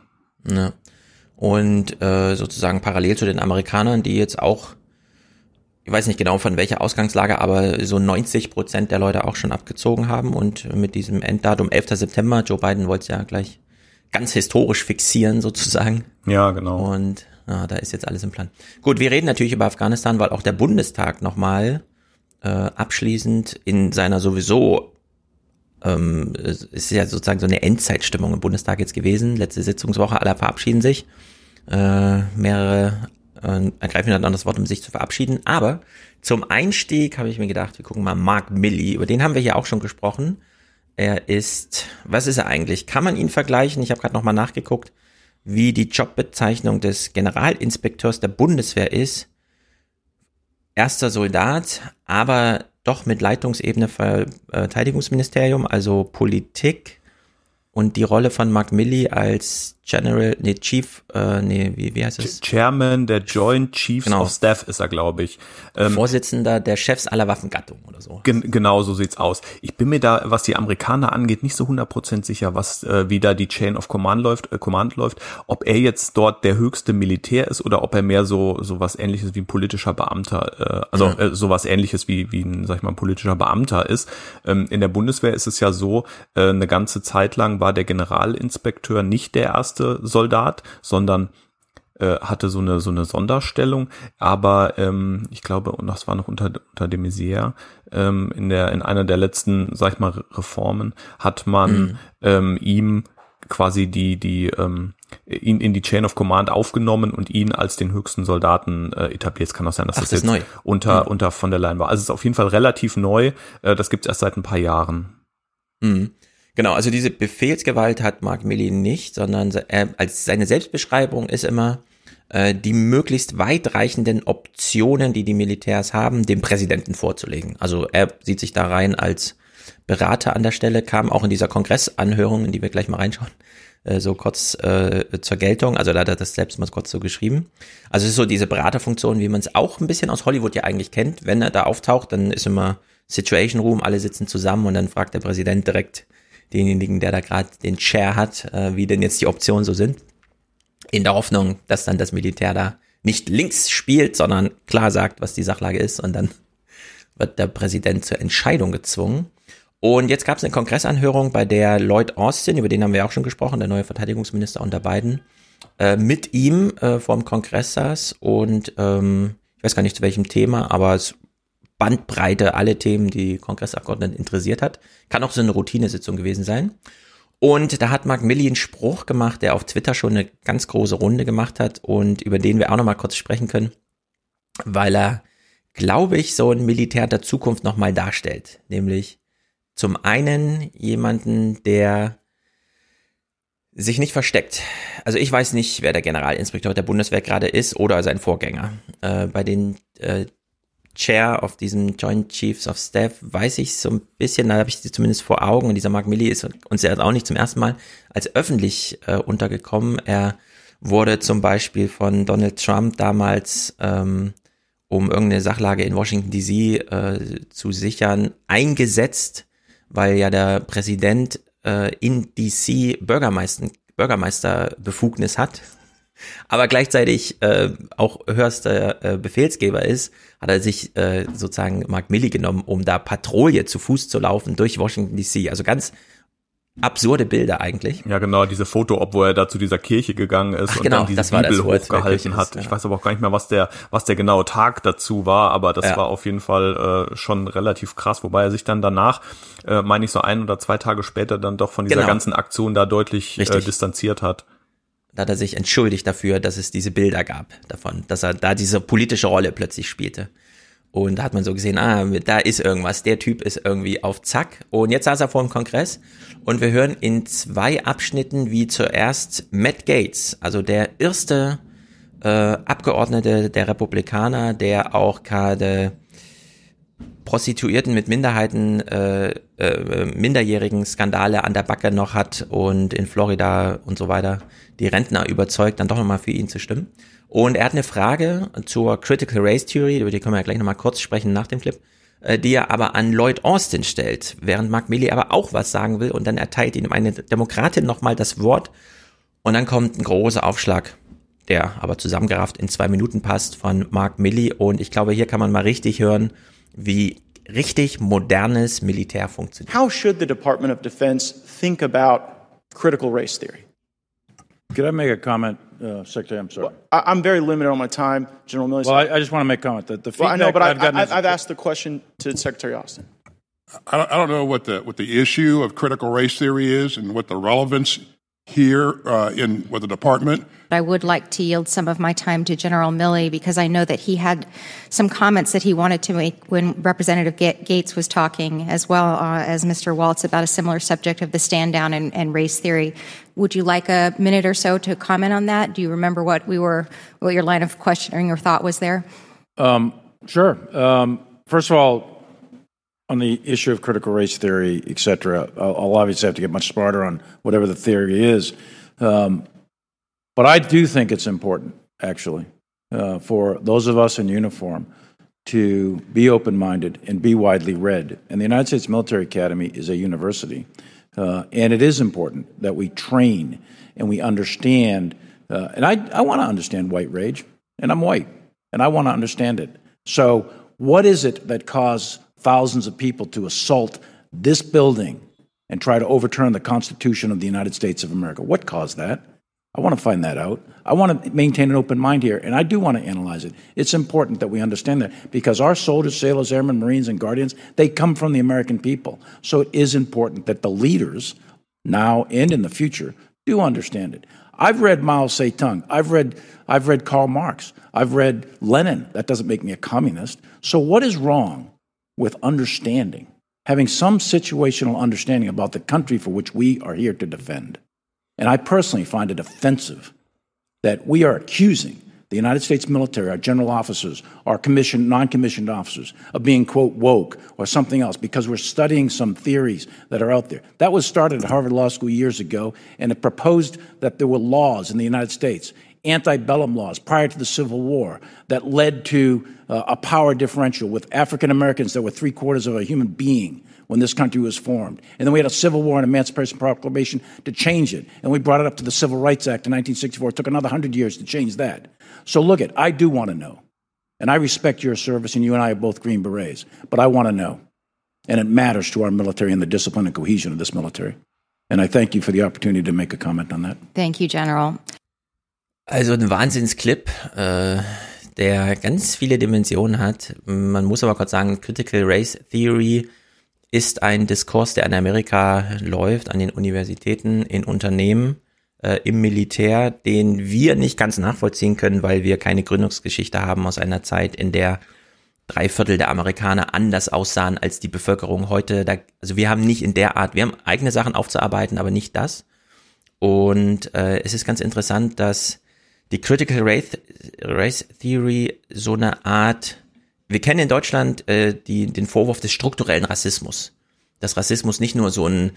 Ja. Und äh, sozusagen parallel zu den Amerikanern, die jetzt auch, ich weiß nicht genau von welcher Ausgangslage, aber so 90 Prozent der Leute auch schon abgezogen haben und mit diesem Enddatum 11. September, Joe Biden wollte es ja gleich ganz historisch fixieren sozusagen. Ja, genau. Und ja, da ist jetzt alles im Plan. Gut, wir reden natürlich über Afghanistan, weil auch der Bundestag nochmal äh, abschließend in seiner sowieso ähm, es ist ja sozusagen so eine Endzeitstimmung im Bundestag jetzt gewesen. Letzte Sitzungswoche, alle verabschieden sich. Äh, mehrere äh, ergreifen dann das Wort, um sich zu verabschieden. Aber zum Einstieg habe ich mir gedacht, wir gucken mal Mark Milley, über den haben wir hier auch schon gesprochen. Er ist, was ist er eigentlich? Kann man ihn vergleichen? Ich habe gerade nochmal nachgeguckt, wie die Jobbezeichnung des Generalinspekteurs der Bundeswehr ist. Erster Soldat, aber doch mit Leitungsebene Verteidigungsministerium, also Politik und die Rolle von Mark Milley als General, nee, Chief, äh, nee, wie, wie heißt es? Chairman der Joint Chiefs genau. of Staff ist er, glaube ich. Ähm, Vorsitzender der Chefs aller Waffengattungen oder so. Gen genau so sieht's aus. Ich bin mir da, was die Amerikaner angeht, nicht so 100% sicher, was, äh, wie da die Chain of Command läuft, äh, Command läuft, ob er jetzt dort der höchste Militär ist oder ob er mehr so, so was ähnliches wie ein politischer Beamter, äh, also ja. äh, sowas ähnliches wie, wie ein, sag ich mal, ein politischer Beamter ist. Ähm, in der Bundeswehr ist es ja so, äh, eine ganze Zeit lang war der Generalinspekteur nicht der erste erste Soldat, sondern äh, hatte so eine so eine Sonderstellung, aber ähm, ich glaube, und das war noch unter unter dem Maizière, ähm, in der in einer der letzten, sag ich mal, Reformen hat man mhm. ähm, ihm quasi die die ähm, ihn in die Chain of Command aufgenommen und ihn als den höchsten Soldaten äh, etabliert. Es kann auch sein, dass Ach, das, das jetzt neu. unter mhm. unter von der Leyen war. Also es ist auf jeden Fall relativ neu. Äh, das gibt es erst seit ein paar Jahren. Mhm. Genau, also diese Befehlsgewalt hat Mark Milley nicht, sondern er, als seine Selbstbeschreibung ist immer äh, die möglichst weitreichenden Optionen, die die Militärs haben, dem Präsidenten vorzulegen. Also er sieht sich da rein als Berater an der Stelle, kam auch in dieser Kongressanhörung, in die wir gleich mal reinschauen, äh, so kurz äh, zur Geltung. Also da hat er das selbst mal kurz so geschrieben. Also es ist so diese Beraterfunktion, wie man es auch ein bisschen aus Hollywood ja eigentlich kennt. Wenn er da auftaucht, dann ist immer Situation Room, alle sitzen zusammen und dann fragt der Präsident direkt, denjenigen, der da gerade den Chair hat, äh, wie denn jetzt die Optionen so sind. In der Hoffnung, dass dann das Militär da nicht links spielt, sondern klar sagt, was die Sachlage ist und dann wird der Präsident zur Entscheidung gezwungen. Und jetzt gab es eine Kongressanhörung, bei der Lloyd Austin, über den haben wir auch schon gesprochen, der neue Verteidigungsminister unter Biden, äh, mit ihm äh, vom Kongress saß und ähm, ich weiß gar nicht zu welchem Thema, aber es Bandbreite, alle Themen, die Kongressabgeordneten interessiert hat. Kann auch so eine Routinesitzung gewesen sein. Und da hat Mark Milley einen Spruch gemacht, der auf Twitter schon eine ganz große Runde gemacht hat und über den wir auch nochmal kurz sprechen können, weil er, glaube ich, so ein Militär der Zukunft nochmal darstellt. Nämlich zum einen jemanden, der sich nicht versteckt. Also ich weiß nicht, wer der Generalinspektor der Bundeswehr gerade ist oder sein Vorgänger. Äh, bei den äh, Chair of diesem Joint Chiefs of Staff weiß ich so ein bisschen, da habe ich sie zumindest vor Augen und dieser Mark Milley ist uns ja auch nicht zum ersten Mal als öffentlich äh, untergekommen. Er wurde zum Beispiel von Donald Trump damals, ähm, um irgendeine Sachlage in Washington DC äh, zu sichern, eingesetzt, weil ja der Präsident äh, in DC Bürgermeister, Bürgermeisterbefugnis hat aber gleichzeitig äh, auch höchster äh, Befehlsgeber ist, hat er sich äh, sozusagen Mark Milley genommen, um da Patrouille zu Fuß zu laufen durch Washington DC. Also ganz absurde Bilder eigentlich. Ja, genau, diese Foto, ob wo er da zu dieser Kirche gegangen ist Ach, und genau, dann diese Bibel das, hochgehalten ist, hat. ja. Ich weiß aber auch gar nicht mehr, was der, was der genaue Tag dazu war, aber das Ja. war auf jeden Fall äh, schon relativ krass, wobei er sich dann danach, äh, meine ich so ein oder zwei Tage später dann doch von dieser Genau. ganzen Aktion da deutlich äh, distanziert hat. Da hat er sich entschuldigt dafür, dass es diese Bilder gab davon, dass er da diese politische Rolle plötzlich spielte. Und da hat man so gesehen, ah, da ist irgendwas, der Typ ist irgendwie auf Zack. Und jetzt saß er vor dem Kongress und wir hören in zwei Abschnitten, wie zuerst Matt Gates, also der erste äh, Abgeordnete der Republikaner, der auch gerade Prostituierten mit Minderheiten, äh, äh, minderjährigen Skandale an der Backe noch hat und in Florida und so weiter die Rentner überzeugt, dann doch nochmal für ihn zu stimmen. Und er hat eine Frage zur Critical Race Theory, über die können wir ja gleich nochmal kurz sprechen nach dem Clip, äh, die er aber an Lloyd Austin stellt, während Mark Milley aber auch was sagen will und dann erteilt ihm eine Demokratin nochmal das Wort und dann kommt ein großer Aufschlag, der aber zusammengerafft in zwei Minuten passt von Mark Milley und ich glaube, hier kann man mal richtig hören, wie richtig modernes Militär funktioniert. How should the Department of Defense think about critical race theory? Could I make a comment, uh, Secretary? I'm sorry. I, I'm very limited on my time, General Milley. Well, I, I just want to make a comment that the Well, I know, but I, I've gotten I, is- I've asked the question to Secretary Austin. I don't, I don't know what the what the issue of critical race theory is and what the relevance here uh, in with the department. I would like to yield some of my time to General Milley because I know that he had some comments that he wanted to make when Representative Gates was talking, as well uh, as Mr. Waltz, about a similar subject of the stand down and, and race theory. Would you like a minute or so to comment on that? Do you remember what we were, what your line of questioning or thought was there? Um, sure. Um, first of all, on the issue of critical race theory, et cetera, I'll, obviously have to get much smarter on whatever the theory is. Um, but I do think it's important, actually, uh, for those of us in uniform to be open minded and be widely read. And the United States Military Academy is a university. Uh, and it is important that we train and we understand. Uh, and I, I want to understand white rage, and I'm white, and I want to understand it. So, what is it that caused thousands of people to assault this building and try to overturn the Constitution of the United States of America? What caused that? I want to find that out. I want to maintain an open mind here, and I do want to analyze it. It's important that we understand that because our soldiers, sailors, airmen, Marines, and Guardians, they come from the American people. So it is important that the leaders, now and in the future, do understand it. I've read Mao Zedong. I've read, I've read Karl Marx. I've read Lenin. That doesn't make me a communist. So what is wrong with understanding, having some situational understanding about the country for which we are here to defend? And I personally find it offensive that we are accusing the United States military, our general officers, our commissioned, non-commissioned officers, of being, quote, woke or something else because we're studying some theories that are out there. That was started at Harvard Law School years ago, and it proposed that there were laws in the United States, antebellum laws prior to the Civil War, that led to uh, a power differential with African Americans that were three quarters of a human being when this country was formed. And then we had a Civil War and Emancipation Proclamation to change it. And we brought it up to the Civil Rights Act in 1964. It took another 100 years to change that. So look it, I do want to know. And I respect your service, and you and I are both Green Berets. But I want to know. And it matters to our military and the discipline and cohesion of this military. And I thank you for the opportunity to make a comment on that. Thank you, General. Also ein Wahnsinnsclip, äh, der ganz viele Dimensionen hat. Man muss aber kurz sagen, Critical Race Theory ist ein Diskurs, der in Amerika läuft, an den Universitäten, in Unternehmen, äh, im Militär, den wir nicht ganz nachvollziehen können, weil wir keine Gründungsgeschichte haben aus einer Zeit, in der drei Viertel der Amerikaner anders aussahen als die Bevölkerung heute. Da, also wir haben nicht in der Art, wir haben eigene Sachen aufzuarbeiten, aber nicht das. Und äh, es ist ganz interessant, dass die Critical Race, Race Theory so eine Art, wir kennen in Deutschland äh, die, den Vorwurf des strukturellen Rassismus. Dass Rassismus nicht nur so ein,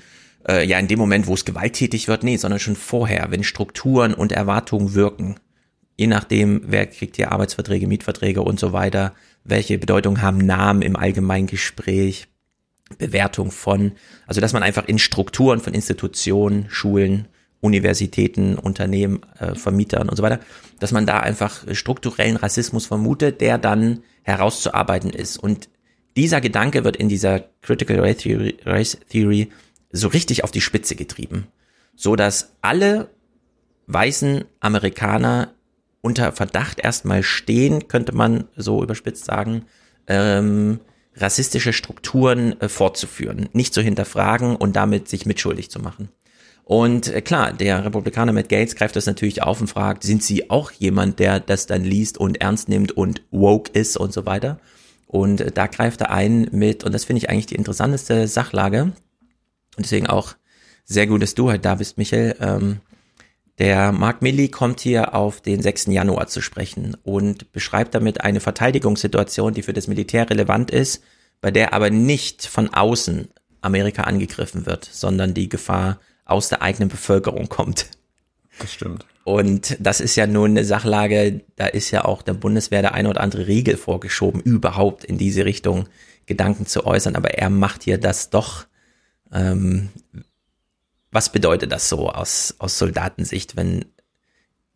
äh, ja in dem Moment, wo es gewalttätig wird, nee, sondern schon vorher, wenn Strukturen und Erwartungen wirken. Je nachdem, wer kriegt hier Arbeitsverträge, Mietverträge und so weiter, welche Bedeutung haben Namen im allgemeinen Gespräch, Bewertung von, also dass man einfach in Strukturen von Institutionen, Schulen Universitäten, Unternehmen, äh, Vermietern und so weiter, dass man da einfach strukturellen Rassismus vermutet, der dann herauszuarbeiten ist. Und dieser Gedanke wird in dieser Critical Race Theory, so richtig auf die Spitze getrieben, so dass alle weißen Amerikaner unter Verdacht erstmal stehen, könnte man so überspitzt sagen, ähm, rassistische Strukturen äh, fortzuführen, nicht zu hinterfragen und damit sich mitschuldig zu machen. Und äh, klar, der Republikaner Matt Gates greift das natürlich auf und fragt, sind Sie auch jemand, der das dann liest und ernst nimmt und woke ist und so weiter? Und äh, da greift er ein mit, und das finde ich eigentlich die interessanteste Sachlage, und deswegen auch sehr gut, dass du heute da bist, Michael. Ähm, der Mark Milley kommt hier auf den 6. Januar zu sprechen und beschreibt damit eine Verteidigungssituation, die für das Militär relevant ist, bei der aber nicht von außen Amerika angegriffen wird, sondern die Gefahr aus der eigenen Bevölkerung kommt. Das stimmt. Und das ist ja nun eine Sachlage, da ist ja auch der Bundeswehr der eine oder andere Riegel vorgeschoben, überhaupt in diese Richtung Gedanken zu äußern. Aber er macht hier das doch ähm, was bedeutet das so aus, aus Soldatensicht, wenn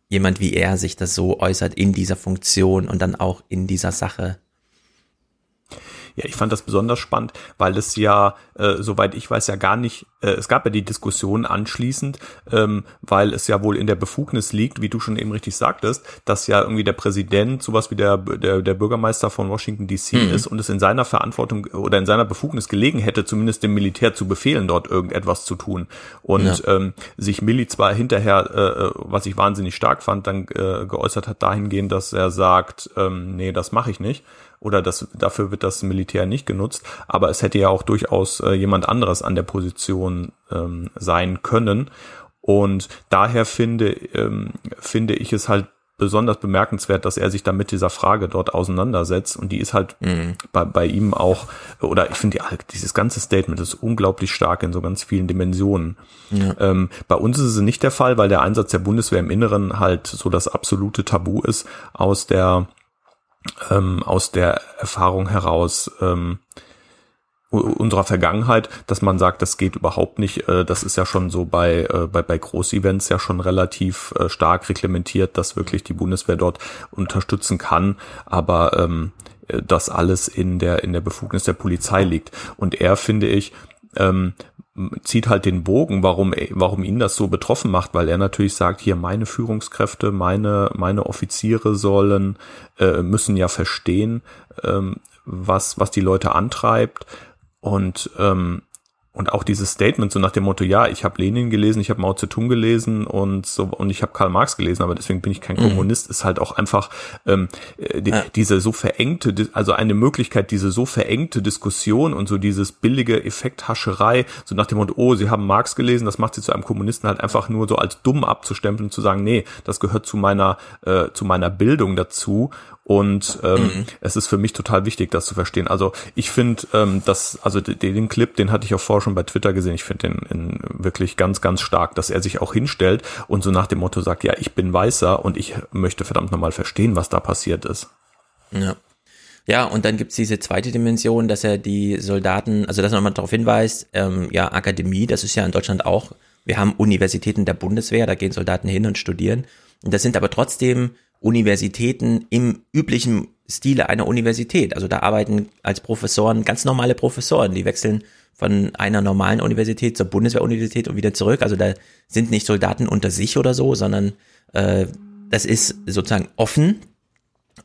jemand wie er sich das so äußert in dieser Funktion und dann auch in dieser Sache? Ja, ich fand das besonders spannend, weil es ja, äh, soweit ich weiß, ja gar nicht, äh, es gab ja die Diskussion anschließend, ähm, weil es ja wohl in der Befugnis liegt, wie du schon eben richtig sagtest, dass ja irgendwie der Präsident sowas wie der, der, der Bürgermeister von Washington DC mhm. ist und es in seiner Verantwortung oder in seiner Befugnis gelegen hätte, zumindest dem Militär zu befehlen, dort irgendetwas zu tun. Und ja. ähm, sich Milli zwar hinterher, äh, äh, was ich wahnsinnig stark fand, dann äh, geäußert hat dahingehend, dass er sagt, ähm, nee, das mache ich nicht oder das, dafür wird das Militär nicht genutzt, aber es hätte ja auch durchaus äh, jemand anderes an der Position ähm, sein können. Und daher finde, ähm, finde ich es halt besonders bemerkenswert, dass er sich da mit dieser Frage dort auseinandersetzt. Und die ist halt mhm. bei, bei ihm auch, oder ich finde, dieses ganze Statement ist unglaublich stark in so ganz vielen Dimensionen. Ja. Ähm, bei uns ist es nicht der Fall, weil der Einsatz der Bundeswehr im Inneren halt so das absolute Tabu ist aus der ähm, aus der Erfahrung heraus ähm, unserer Vergangenheit, dass man sagt, das geht überhaupt nicht. Äh, das ist ja schon so bei, äh, bei, bei Großevents ja schon relativ äh, stark reglementiert, dass wirklich die Bundeswehr dort unterstützen kann. Aber ähm, das alles in der, in der Befugnis der Polizei liegt. Und er, finde ich, ähm, zieht halt den Bogen, warum, warum ihn das so betroffen macht, weil er natürlich sagt, hier meine Führungskräfte, meine, meine Offiziere sollen, äh, müssen ja verstehen, ähm, was, was die Leute antreibt. Und ähm, und auch dieses Statement so nach dem Motto, ja, ich habe Lenin gelesen, ich habe Mao Zedong gelesen und so und ich habe Karl Marx gelesen, aber deswegen bin ich kein mhm. Kommunist, ist halt auch einfach ähm, äh, die, ja. diese so verengte, also eine Möglichkeit, diese so verengte Diskussion und so dieses billige Effekthascherei, so nach dem Motto, oh, sie haben Marx gelesen, das macht sie zu einem Kommunisten halt einfach nur so als dumm abzustempeln und zu sagen, nee, das gehört zu meiner äh, zu meiner Bildung dazu und ähm, mhm. es ist für mich total wichtig, das zu verstehen. Also ich finde, ähm, dass, also den, den Clip, den hatte ich auch vorher schon bei Twitter gesehen, ich finde den in, wirklich ganz, ganz stark, dass er sich auch hinstellt und so nach dem Motto sagt, ja, ich bin Weißer und ich möchte verdammt nochmal verstehen, was da passiert ist. Ja. Ja, und dann gibt's diese zweite Dimension, dass er die Soldaten, also dass er nochmal darauf hinweist, ähm, ja, Akademie, das ist ja in Deutschland auch, wir haben Universitäten der Bundeswehr, da gehen Soldaten hin und studieren. Und das sind aber trotzdem Universitäten im üblichen Stile einer Universität. Also da arbeiten als Professoren ganz normale Professoren, die wechseln von einer normalen Universität zur Bundeswehruniversität und wieder zurück. Also da sind nicht Soldaten unter sich oder so, sondern äh, das ist sozusagen offen.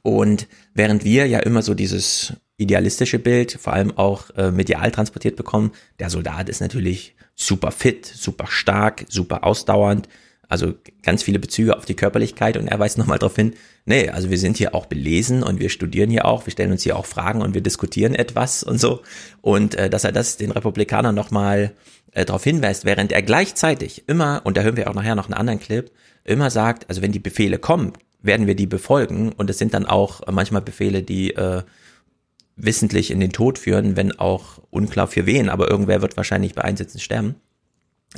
Und während wir ja immer so dieses idealistische Bild, vor allem auch äh, medial transportiert bekommen, der Soldat ist natürlich super fit, super stark, super ausdauernd, also ganz viele Bezüge auf die Körperlichkeit und er weist nochmal darauf hin, nee, also wir sind hier auch belesen und wir studieren hier auch, wir stellen uns hier auch Fragen und wir diskutieren etwas und so. Und äh, dass er das den Republikanern nochmal äh, darauf hinweist, während er gleichzeitig immer, und da hören wir auch nachher noch einen anderen Clip, immer sagt, also wenn die Befehle kommen, werden wir die befolgen und es sind dann auch manchmal Befehle, die äh, wissentlich in den Tod führen, wenn auch unklar für wen, aber irgendwer wird wahrscheinlich bei Einsätzen sterben.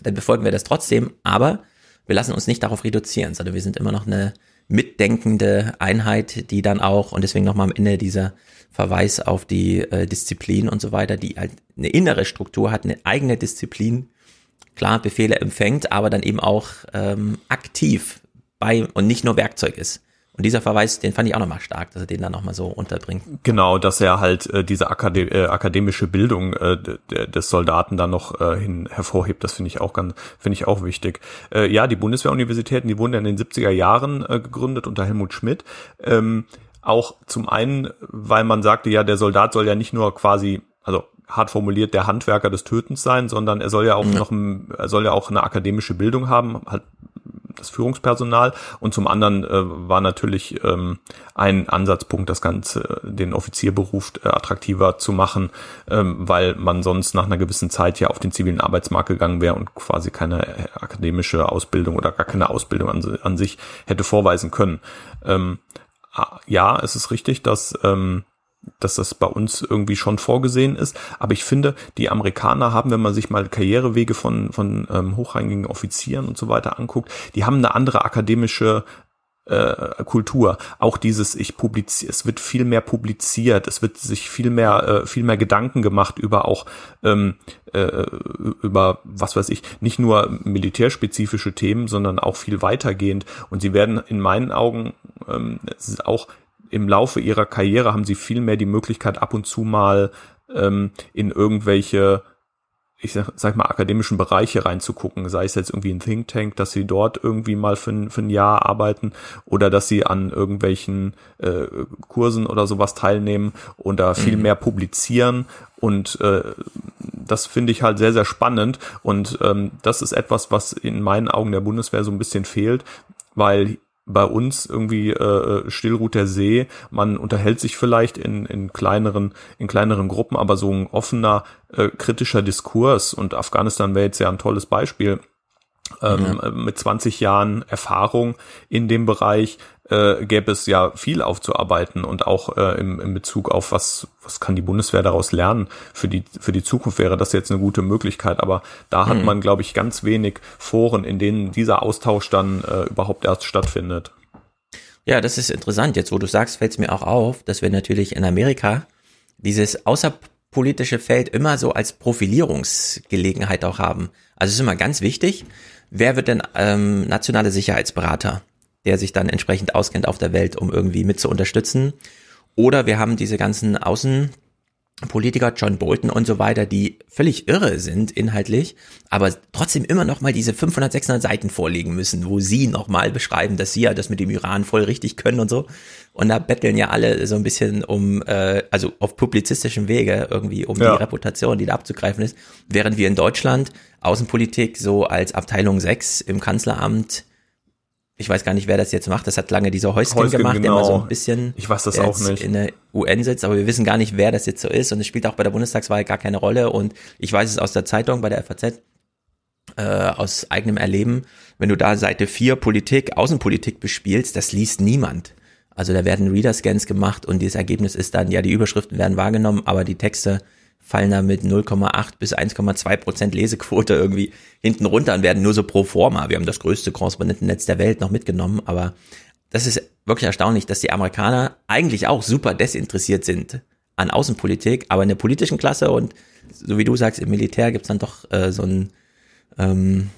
Dann befolgen wir das trotzdem, aber wir lassen uns nicht darauf reduzieren, sondern wir sind immer noch eine mitdenkende Einheit, die dann auch, und deswegen nochmal am Ende dieser Verweis auf die äh, Disziplin und so weiter, die halt eine innere Struktur hat, eine eigene Disziplin, klar Befehle empfängt, aber dann eben auch ähm, aktiv bei und nicht nur Werkzeug ist. Und dieser Verweis, den fand ich auch nochmal stark, dass er den dann nochmal so unterbringt. Genau, dass er halt äh, diese Akade äh, akademische Bildung äh, des Soldaten dann noch äh, hin hervorhebt. Das finde ich auch ganz, finde ich auch wichtig. Äh, ja, die Bundeswehruniversitäten, die wurden ja in den 70er Jahren äh, gegründet unter Helmut Schmidt. Ähm, auch zum einen, weil man sagte, ja, der Soldat soll ja nicht nur quasi, also hart formuliert, der Handwerker des Tötens sein, sondern er soll ja auch mhm. noch, ein, er soll ja auch eine akademische Bildung haben, halt das Führungspersonal und zum anderen äh, war natürlich ähm, ein Ansatzpunkt, das Ganze, den Offizierberuf äh, attraktiver zu machen, ähm, weil man sonst nach einer gewissen Zeit ja auf den zivilen Arbeitsmarkt gegangen wäre und quasi keine äh, akademische Ausbildung oder gar keine Ausbildung an, an sich hätte vorweisen können. Ähm, ja, es ist richtig, dass ähm, dass das bei uns irgendwie schon vorgesehen ist. Aber ich finde, die Amerikaner haben, wenn man sich mal Karrierewege von, von ähm, hochrangigen Offizieren und so weiter anguckt, die haben eine andere akademische äh, Kultur. Auch dieses, ich publiziere, es wird viel mehr publiziert, es wird sich viel mehr, äh, viel mehr Gedanken gemacht über auch ähm, äh, über was weiß ich, nicht nur militärspezifische Themen, sondern auch viel weitergehend. Und sie werden in meinen Augen ähm, auch im Laufe ihrer Karriere haben sie viel mehr die Möglichkeit, ab und zu mal ähm, in irgendwelche ich sag, sag mal, akademischen Bereiche reinzugucken, sei es jetzt irgendwie ein Think Tank, dass sie dort irgendwie mal für ein, für ein Jahr arbeiten oder dass sie an irgendwelchen äh, Kursen oder sowas teilnehmen und da viel mhm. mehr publizieren. Und äh, das finde ich halt sehr, sehr spannend. Und ähm, das ist etwas, was in meinen Augen der Bundeswehr so ein bisschen fehlt, weil bei uns irgendwie äh, still ruht der See. Man unterhält sich vielleicht in, in kleineren in kleineren Gruppen, aber so ein offener äh, kritischer Diskurs und Afghanistan wäre jetzt ja ein tolles Beispiel ähm, ja. mit 20 Jahren Erfahrung in dem Bereich äh, gäbe es ja viel aufzuarbeiten und auch äh, im, im Bezug auf was, was kann die Bundeswehr daraus lernen für die, für die Zukunft wäre das jetzt eine gute Möglichkeit. Aber da hat mhm. man, glaube ich, ganz wenig Foren, in denen dieser Austausch dann äh, überhaupt erst stattfindet. Ja, das ist interessant. Jetzt, wo du sagst, fällt es mir auch auf, dass wir natürlich in Amerika dieses außerpolitische Feld immer so als Profilierungsgelegenheit auch haben. Also es ist immer ganz wichtig, wer wird denn ähm, nationale Sicherheitsberater? Der sich dann entsprechend auskennt auf der Welt, um irgendwie mit zu unterstützen. Oder wir haben diese ganzen Außenpolitiker, John Bolton und so weiter, die völlig irre sind inhaltlich, aber trotzdem immer noch mal diese 500, 600 Seiten vorlegen müssen, wo sie noch mal beschreiben, dass sie ja das mit dem Iran voll richtig können und so. Und da betteln ja alle so ein bisschen um, äh, also auf publizistischem Wege irgendwie um ja. die Reputation, die da abzugreifen ist, während wir in Deutschland Außenpolitik so als Abteilung 6 im Kanzleramt ich weiß gar nicht, wer das jetzt macht. Das hat lange dieser Heusken, Heusken gemacht, genau. der mal so ein bisschen ich weiß das auch nicht. in der UN sitzt, aber wir wissen gar nicht, wer das jetzt so ist und es spielt auch bei der Bundestagswahl gar keine Rolle und ich weiß es aus der Zeitung bei der FAZ äh, aus eigenem Erleben, wenn du da Seite 4 Politik, Außenpolitik bespielst, das liest niemand. Also da werden Reader-Scans gemacht und dieses Ergebnis ist dann, ja, die Überschriften werden wahrgenommen, aber die Texte fallen da mit 0,8 bis 1,2 Prozent Lesequote irgendwie hinten runter und werden nur so pro forma. Wir haben das größte Korrespondentennetz der Welt noch mitgenommen, aber das ist wirklich erstaunlich, dass die Amerikaner eigentlich auch super desinteressiert sind an Außenpolitik, aber in der politischen Klasse und so wie du sagst, im Militär gibt's dann doch äh, so ein ähm,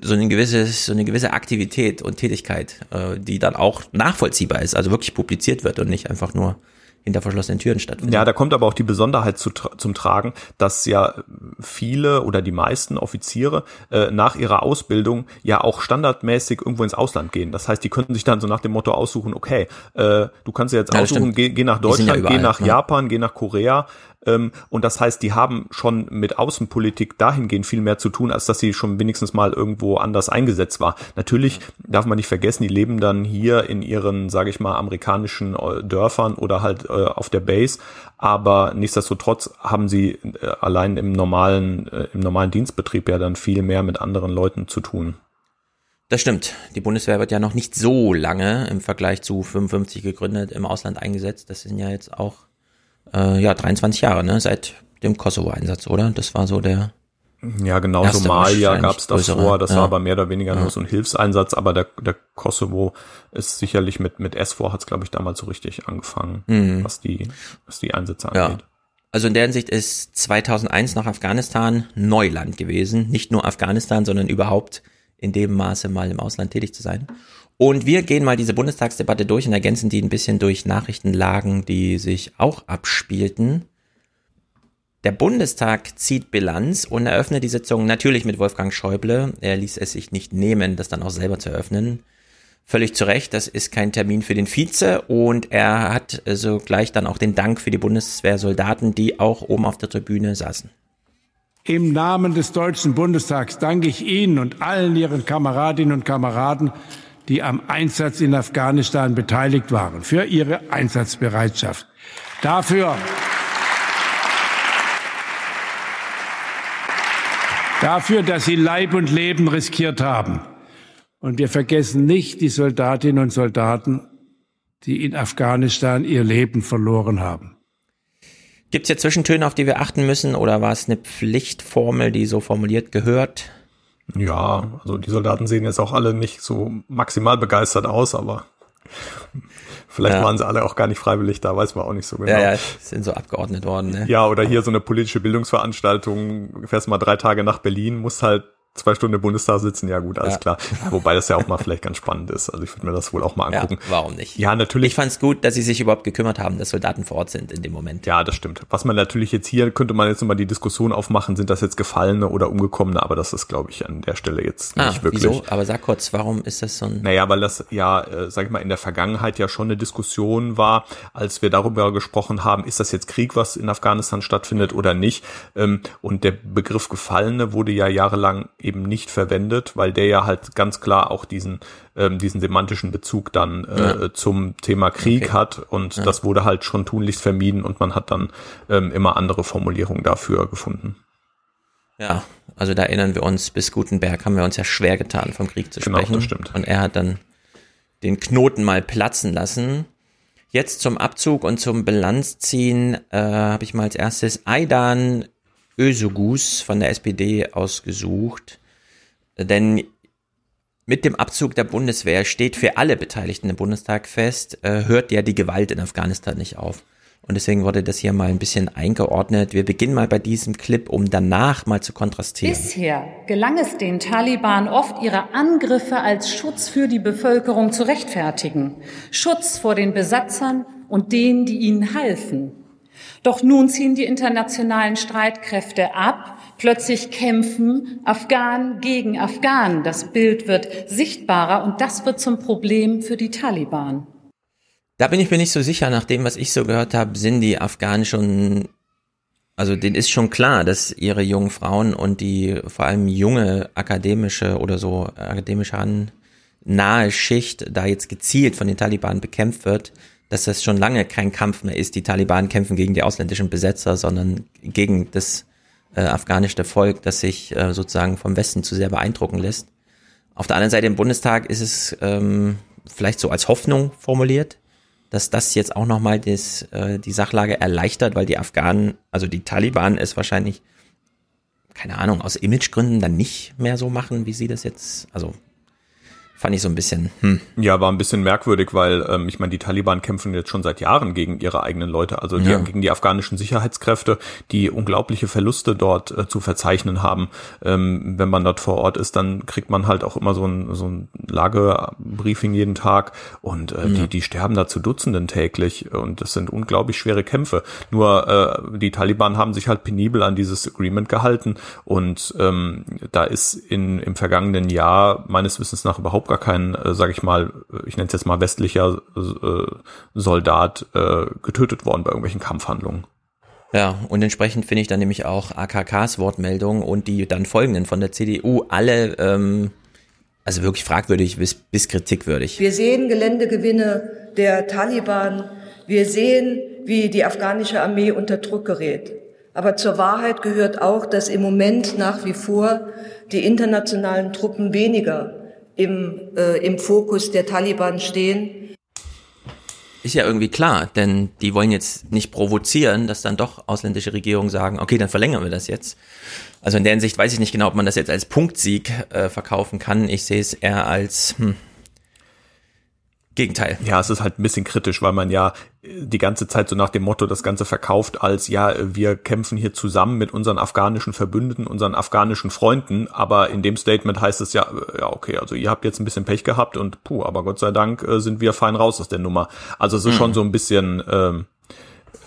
so eine gewisse, so eine gewisse Aktivität und Tätigkeit, äh, die dann auch nachvollziehbar ist, also wirklich publiziert wird und nicht einfach nur hinter verschlossenen Türen stattfindet. Ja, da kommt aber auch die Besonderheit zu, zum Tragen, dass ja viele oder die meisten Offiziere äh, nach ihrer Ausbildung ja auch standardmäßig irgendwo ins Ausland gehen. Das heißt, die könnten sich dann so nach dem Motto aussuchen, okay, äh, du kannst ja jetzt ja, aussuchen, geh, geh, nach Deutschland, ja überall, geh nach ja. Japan, geh nach Korea, ähm, und das heißt, die haben schon mit Außenpolitik dahingehend viel mehr zu tun, als dass sie schon wenigstens mal irgendwo anders eingesetzt war. Natürlich darf man nicht vergessen, die leben dann hier in ihren, sage ich mal, amerikanischen äh, Dörfern oder halt äh, auf der Base. Aber nichtsdestotrotz haben sie äh, allein im normalen, äh, im normalen Dienstbetrieb ja dann viel mehr mit anderen Leuten zu tun. Das stimmt. Die Bundeswehr wird ja noch nicht so lange im Vergleich zu 55 gegründet im Ausland eingesetzt. Das sind ja jetzt auch äh, ja, 23 Jahre, ne, seit dem Kosovo-Einsatz, oder? Das war so der. Ja, genau, Somalia gab es davor, das ja. war aber mehr oder weniger ja. nur so ein Hilfseinsatz, aber der, der Kosovo ist sicherlich mit, mit S4 hat es, glaube ich, damals so richtig angefangen, mhm. was die, was die Einsätze angeht. Also in der Hinsicht ist 2001 nach Afghanistan Neuland gewesen. Nicht nur Afghanistan, sondern überhaupt in dem Maße mal im Ausland tätig zu sein. Und wir gehen mal diese Bundestagsdebatte durch und ergänzen die ein bisschen durch Nachrichtenlagen, die sich auch abspielten. Der Bundestag zieht Bilanz und eröffnet die Sitzung natürlich mit Wolfgang Schäuble. Er ließ es sich nicht nehmen, das dann auch selber zu eröffnen. Völlig zu Recht, das ist kein Termin für den Vize und er hat sogleich dann auch den Dank für die Bundeswehrsoldaten, die auch oben auf der Tribüne saßen. Im Namen des Deutschen Bundestags danke ich Ihnen und allen Ihren Kameradinnen und Kameraden, die am Einsatz in Afghanistan beteiligt waren, für ihre Einsatzbereitschaft. Dafür dafür, dass sie Leib und Leben riskiert haben. Und wir vergessen nicht die Soldatinnen und Soldaten, die in Afghanistan ihr Leben verloren haben. Gibt es hier Zwischentöne, auf die wir achten müssen, oder war es eine Pflichtformel, die so formuliert gehört? Ja, also die Soldaten sehen jetzt auch alle nicht so maximal begeistert aus, aber Vielleicht ja. waren sie alle auch gar nicht freiwillig da, weiß man auch nicht so genau. Ja, ja, sind so abgeordnet worden. Ne? Ja, oder hier so eine politische Bildungsveranstaltung, fährst mal drei Tage nach Berlin, musst halt zwei Stunden im Bundestag sitzen, ja gut, alles ja. klar. Wobei das ja auch mal vielleicht ganz spannend ist. Also ich würde mir das wohl auch mal angucken. Ja, warum nicht? Ja, natürlich. Ich fand es gut, dass sie sich überhaupt gekümmert haben, dass Soldaten vor Ort sind in dem Moment. Ja, das stimmt. Was man natürlich jetzt hier, könnte man jetzt nochmal die Diskussion aufmachen, sind das jetzt Gefallene oder Umgekommene, aber das ist, glaube ich, an der Stelle jetzt ah, nicht wirklich. Wieso? Aber sag kurz, warum ist das so ein... Naja, weil das ja, äh, sag ich mal, in der Vergangenheit ja schon eine Diskussion war, als wir darüber gesprochen haben, ist das jetzt Krieg, was in Afghanistan stattfindet oder nicht. Ähm, und der Begriff Gefallene wurde ja jahrelang eben nicht verwendet weil der ja halt ganz klar auch diesen ähm, diesen semantischen Bezug dann äh, ja. zum Thema Krieg okay. hat und ja. das wurde halt schon tunlichst vermieden und man hat dann ähm, immer andere Formulierungen dafür gefunden. Ja, also da erinnern wir uns, bis Gutenberg haben wir uns ja schwer getan, vom Krieg zu sprechen. Genau, das stimmt. Und er hat dann den Knoten mal platzen lassen. Jetzt zum Abzug und zum Bilanzziehen äh, habe ich mal als erstes Aidan Ösugus von der SPD ausgesucht. Denn mit dem Abzug der Bundeswehr steht für alle Beteiligten im Bundestag fest, äh, hört ja die Gewalt in Afghanistan nicht auf. Und deswegen wurde das hier mal ein bisschen eingeordnet. Wir beginnen mal bei diesem Clip, um danach mal zu kontrastieren. Bisher gelang es den Taliban oft, ihre Angriffe als Schutz für die Bevölkerung zu rechtfertigen. Schutz vor den Besatzern und denen, die ihnen halfen. Doch nun ziehen die internationalen Streitkräfte ab. Plötzlich kämpfen Afghanen gegen Afghanen. Das Bild wird sichtbarer und das wird zum Problem für die Taliban. Da bin ich mir nicht so sicher. Nach dem, was ich so gehört habe, sind die Afghanen schon, also denen ist schon klar, dass ihre jungen Frauen und die vor allem junge akademische oder so akademische nahe Schicht da jetzt gezielt von den Taliban bekämpft wird dass das schon lange kein Kampf mehr ist. Die Taliban kämpfen gegen die ausländischen Besetzer, sondern gegen das äh, afghanische Volk, das sich äh, sozusagen vom Westen zu sehr beeindrucken lässt. Auf der anderen Seite im Bundestag ist es ähm, vielleicht so als Hoffnung formuliert, dass das jetzt auch nochmal äh, die Sachlage erleichtert, weil die Afghanen, also die Taliban es wahrscheinlich, keine Ahnung, aus Imagegründen dann nicht mehr so machen, wie sie das jetzt, also fand ich so ein bisschen. Hm. Ja, war ein bisschen merkwürdig, weil ähm, ich meine, die Taliban kämpfen jetzt schon seit Jahren gegen ihre eigenen Leute, also die, ja. gegen die afghanischen Sicherheitskräfte, die unglaubliche Verluste dort äh, zu verzeichnen haben. Ähm, wenn man dort vor Ort ist, dann kriegt man halt auch immer so ein, so ein Lagebriefing jeden Tag und äh, ja. die, die sterben da zu Dutzenden täglich und das sind unglaublich schwere Kämpfe. Nur äh, die Taliban haben sich halt penibel an dieses Agreement gehalten und ähm, da ist in, im vergangenen Jahr meines Wissens nach überhaupt gar kein, äh, sage ich mal, ich nenne es jetzt mal westlicher äh, Soldat äh, getötet worden bei irgendwelchen Kampfhandlungen. Ja, und entsprechend finde ich dann nämlich auch AKKs Wortmeldung und die dann folgenden von der CDU alle ähm, also wirklich fragwürdig bis, bis kritikwürdig. Wir sehen Geländegewinne der Taliban. Wir sehen, wie die afghanische Armee unter Druck gerät. Aber zur Wahrheit gehört auch, dass im Moment nach wie vor die internationalen Truppen weniger im, äh, im Fokus der Taliban stehen. Ist ja irgendwie klar, denn die wollen jetzt nicht provozieren, dass dann doch ausländische Regierungen sagen, okay, dann verlängern wir das jetzt. Also in der Hinsicht weiß ich nicht genau, ob man das jetzt als Punktsieg äh, verkaufen kann. Ich sehe es eher als hm, Gegenteil. Ja, es ist halt ein bisschen kritisch, weil man ja die ganze Zeit so nach dem Motto das Ganze verkauft als, ja, wir kämpfen hier zusammen mit unseren afghanischen Verbündeten, unseren afghanischen Freunden, aber in dem Statement heißt es ja, ja, okay, also ihr habt jetzt ein bisschen Pech gehabt und puh, aber Gott sei Dank äh, sind wir fein raus aus der Nummer. Also es ist mhm. schon so ein bisschen, ähm,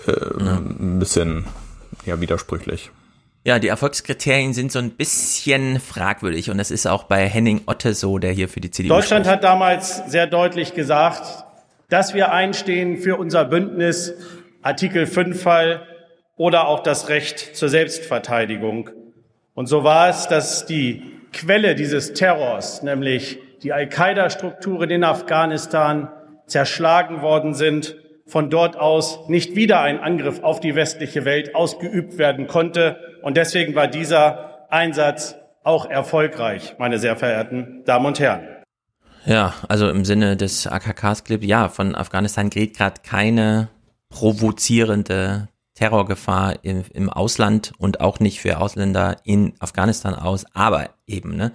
äh, ja. ein bisschen, ja, widersprüchlich. Ja, die Erfolgskriterien sind so ein bisschen fragwürdig und das ist auch bei Henning Otte so, der hier für die CDU Deutschland spricht. hat damals sehr deutlich gesagt, dass wir einstehen für unser Bündnis Artikel 5 Fall oder auch das Recht zur Selbstverteidigung. Und so war es, dass die Quelle dieses Terrors, nämlich die Al-Qaida-Strukturen in Afghanistan, zerschlagen worden sind, von dort aus nicht wieder ein Angriff auf die westliche Welt ausgeübt werden konnte. Und deswegen war dieser Einsatz auch erfolgreich, meine sehr verehrten Damen und Herren. Ja, also im Sinne des AKKs-Clip, ja, von Afghanistan geht gerade keine provozierende Terrorgefahr im, im Ausland und auch nicht für Ausländer in Afghanistan aus, aber eben, ne,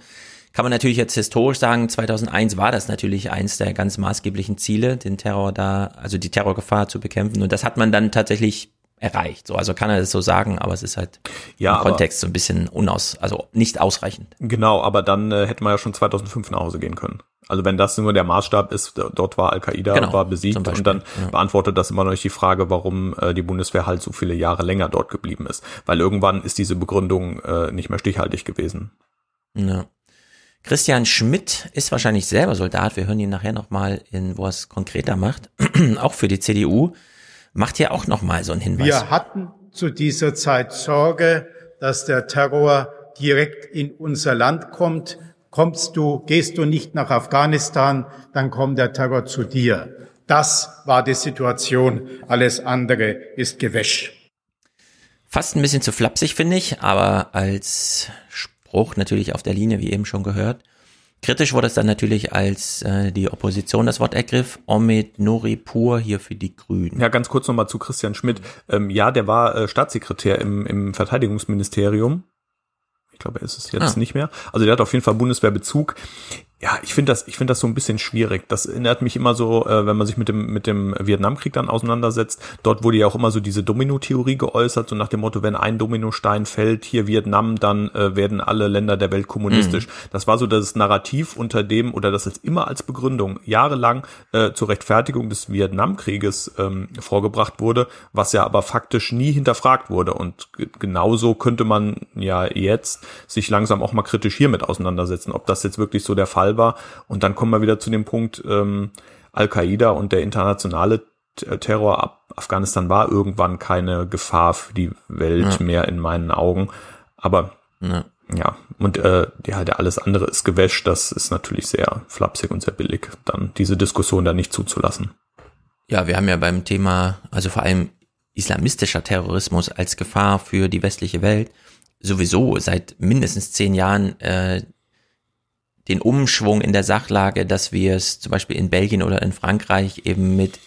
kann man natürlich jetzt historisch sagen, 2001 war das natürlich eins der ganz maßgeblichen Ziele, den Terror da, also die Terrorgefahr zu bekämpfen. Und das hat man dann tatsächlich erreicht. So, also kann er das so sagen, aber es ist halt ja, im Kontext so ein bisschen unaus, also nicht ausreichend. Genau, aber dann äh, hätte man ja schon 2005 nach Hause gehen können. Also wenn das nur der Maßstab ist, dort war Al-Qaida, genau, war besiegt und dann ja. beantwortet das immer noch nicht die Frage, warum äh, die Bundeswehr halt so viele Jahre länger dort geblieben ist. Weil irgendwann ist diese Begründung äh, nicht mehr stichhaltig gewesen. Ja. Christian Schmidt ist wahrscheinlich selber Soldat. Wir hören ihn nachher nochmal in, wo er es konkreter macht. auch für die CDU. Macht hier auch nochmal so einen Hinweis. Wir hatten zu dieser Zeit Sorge, dass der Terror direkt in unser Land kommt kommst du, gehst du nicht nach Afghanistan, dann kommt der Terror zu dir. Das war die Situation. Alles andere ist Gewäsch. Fast ein bisschen zu flapsig, finde ich, aber als Spruch natürlich auf der Linie, wie eben schon gehört. Kritisch wurde es dann natürlich, als äh, die Opposition das Wort ergriff. Omid Noripur hier für die Grünen. Ja, ganz kurz nochmal zu Christian Schmidt. Ähm, ja, der war äh, Staatssekretär im, im Verteidigungsministerium ich glaube, er ist es jetzt ah. nicht mehr. Also der hat auf jeden Fall Bundeswehrbezug ja, ich finde das, ich finde das so ein bisschen schwierig. Das erinnert mich immer so, äh, wenn man sich mit dem mit dem Vietnamkrieg dann auseinandersetzt. Dort wurde ja auch immer so diese Domino-Theorie geäußert, so nach dem Motto, wenn ein Dominostein fällt, hier Vietnam, dann äh, werden alle Länder der Welt kommunistisch. Mhm. Das war so das Narrativ, unter dem oder das jetzt immer als Begründung jahrelang äh, zur Rechtfertigung des Vietnamkrieges ähm, vorgebracht wurde, was ja aber faktisch nie hinterfragt wurde. Und genauso könnte man ja jetzt sich langsam auch mal kritisch hiermit auseinandersetzen, ob das jetzt wirklich so der Fall War. Und dann kommen wir wieder zu dem Punkt, ähm, Al-Qaida und der internationale Terror ab Afghanistan war irgendwann keine Gefahr für die Welt ja. mehr in meinen Augen. Aber ja, ja. und äh, ja, halt alles andere ist gewäscht. Das ist natürlich sehr flapsig und sehr billig, dann diese Diskussion da nicht zuzulassen. Ja, wir haben ja beim Thema, also vor allem islamistischer Terrorismus als Gefahr für die westliche Welt sowieso seit mindestens zehn Jahren äh, den Umschwung in der Sachlage, dass wir es zum Beispiel in Belgien oder in Frankreich eben mit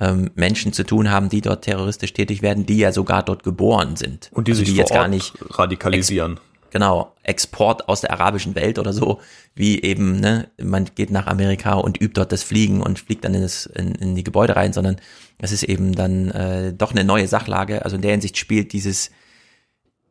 ähm, Menschen zu tun haben, die dort terroristisch tätig werden, die ja sogar dort geboren sind. Und die also sich die jetzt gar nicht radikalisieren. Ex genau, Export aus der arabischen Welt oder so, wie eben, ne, man geht nach Amerika und übt dort das Fliegen und fliegt dann in, das, in, in die Gebäude rein, sondern es ist eben dann äh, doch eine neue Sachlage. Also in der Hinsicht spielt dieses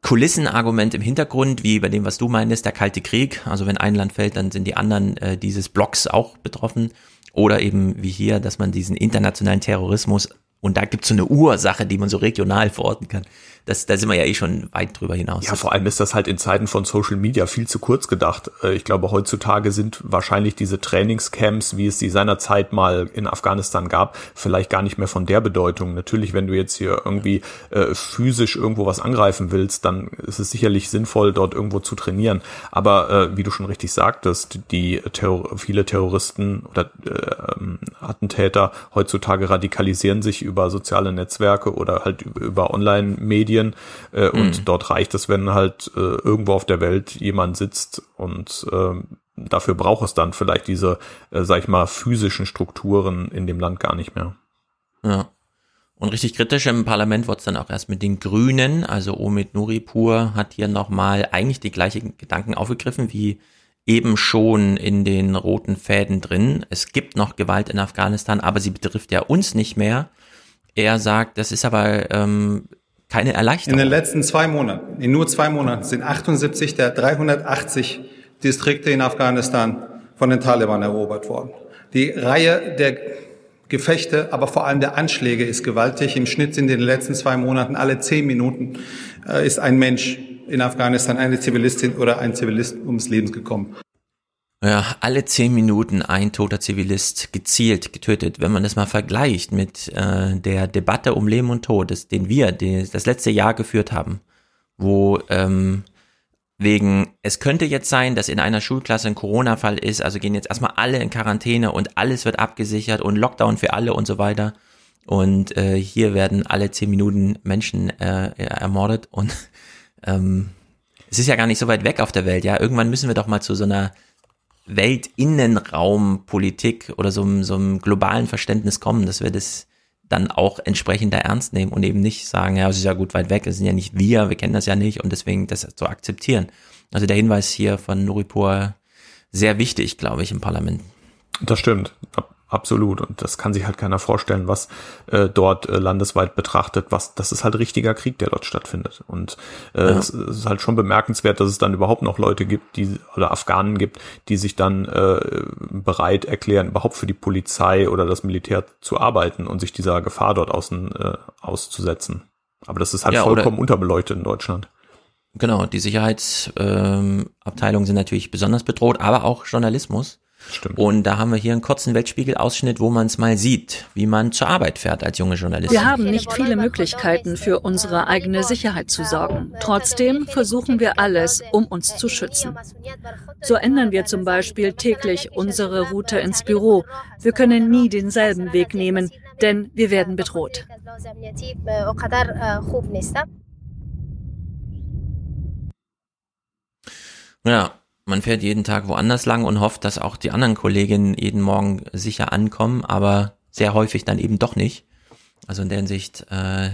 Kulissenargument im Hintergrund, wie bei dem, was du meinst, der Kalte Krieg. Also wenn ein Land fällt, dann sind die anderen äh, dieses Blocks auch betroffen. Oder eben wie hier, dass man diesen internationalen Terrorismus und da gibt's so eine Ursache, die man so regional verorten kann. Das, da sind wir ja eh schon weit drüber hinaus. Ja, vor allem ist das halt in Zeiten von Social Media viel zu kurz gedacht. Äh, ich glaube, heutzutage sind wahrscheinlich diese Trainingscamps, wie es sie seinerzeit mal in Afghanistan gab, vielleicht gar nicht mehr von der Bedeutung. Natürlich, wenn du jetzt hier irgendwie äh, physisch irgendwo was angreifen willst, dann ist es sicherlich sinnvoll, dort irgendwo zu trainieren. Aber äh, wie du schon richtig sagtest, die Terror viele Terroristen oder äh, Attentäter heutzutage radikalisieren sich über soziale Netzwerke oder halt über Online-Medien äh, mhm. und dort reicht es, wenn halt äh, irgendwo auf der Welt jemand sitzt und äh, dafür braucht es dann vielleicht diese, äh, sag ich mal, physischen Strukturen in dem Land gar nicht mehr. Ja. Und richtig kritisch im Parlament wurde es dann auch erst mit den Grünen, also Omid Nuripur hat hier nochmal eigentlich die gleichen Gedanken aufgegriffen wie eben schon in den roten Fäden drin. Es gibt noch Gewalt in Afghanistan, aber sie betrifft ja uns nicht mehr. Er sagt, das ist aber ähm, keine Erleichterung. In den letzten zwei Monaten, in nur zwei Monaten, sind 78 der 380 Distrikte in Afghanistan von den Taliban erobert worden. Die Reihe der Gefechte, aber vor allem der Anschläge ist gewaltig. Im Schnitt sind in den letzten zwei Monaten alle zehn Minuten äh, ist ein Mensch in Afghanistan, eine Zivilistin oder ein Zivilist ums Leben gekommen. Ja, alle zehn Minuten ein toter Zivilist gezielt getötet. Wenn man das mal vergleicht mit äh, der Debatte um Leben und Tod, das, den wir die, das letzte Jahr geführt haben, wo ähm, wegen, es könnte jetzt sein, dass in einer Schulklasse ein Corona-Fall ist, also gehen jetzt erstmal alle in Quarantäne und alles wird abgesichert und Lockdown für alle und so weiter. Und äh, hier werden alle zehn Minuten Menschen äh, ermordet und ähm, es ist ja gar nicht so weit weg auf der Welt, ja. Irgendwann müssen wir doch mal zu so einer Weltinnenraumpolitik oder so, so einem globalen Verständnis kommen, dass wir das dann auch entsprechend da ernst nehmen und eben nicht sagen, ja, es ist ja gut weit weg, es sind ja nicht wir, wir kennen das ja nicht und deswegen das zu akzeptieren. Also der Hinweis hier von Nuripur sehr wichtig, glaube ich, im Parlament. Das stimmt. Absolut. Und das kann sich halt keiner vorstellen, was äh, dort äh, landesweit betrachtet, was, das ist halt richtiger Krieg, der dort stattfindet. Und äh, ja. es ist halt schon bemerkenswert, dass es dann überhaupt noch Leute gibt, die, oder Afghanen gibt, die sich dann äh, bereit erklären, überhaupt für die Polizei oder das Militär zu arbeiten und sich dieser Gefahr dort außen äh, auszusetzen. Aber das ist halt ja, vollkommen unterbeleuchtet in Deutschland. Genau, die Sicherheitsabteilungen ähm, sind natürlich besonders bedroht, aber auch Journalismus. Stimmt. Und da haben wir hier einen kurzen Weltspiegel-Ausschnitt, wo man es mal sieht, wie man zur Arbeit fährt als junge Journalistin. Wir haben nicht viele Möglichkeiten, für unsere eigene Sicherheit zu sorgen. Trotzdem versuchen wir alles, um uns zu schützen. So ändern wir zum Beispiel täglich unsere Route ins Büro. Wir können nie denselben Weg nehmen, denn wir werden bedroht. Ja, man fährt jeden Tag woanders lang und hofft, dass auch die anderen Kolleginnen jeden Morgen sicher ankommen, aber sehr häufig dann eben doch nicht. Also in der Hinsicht, äh,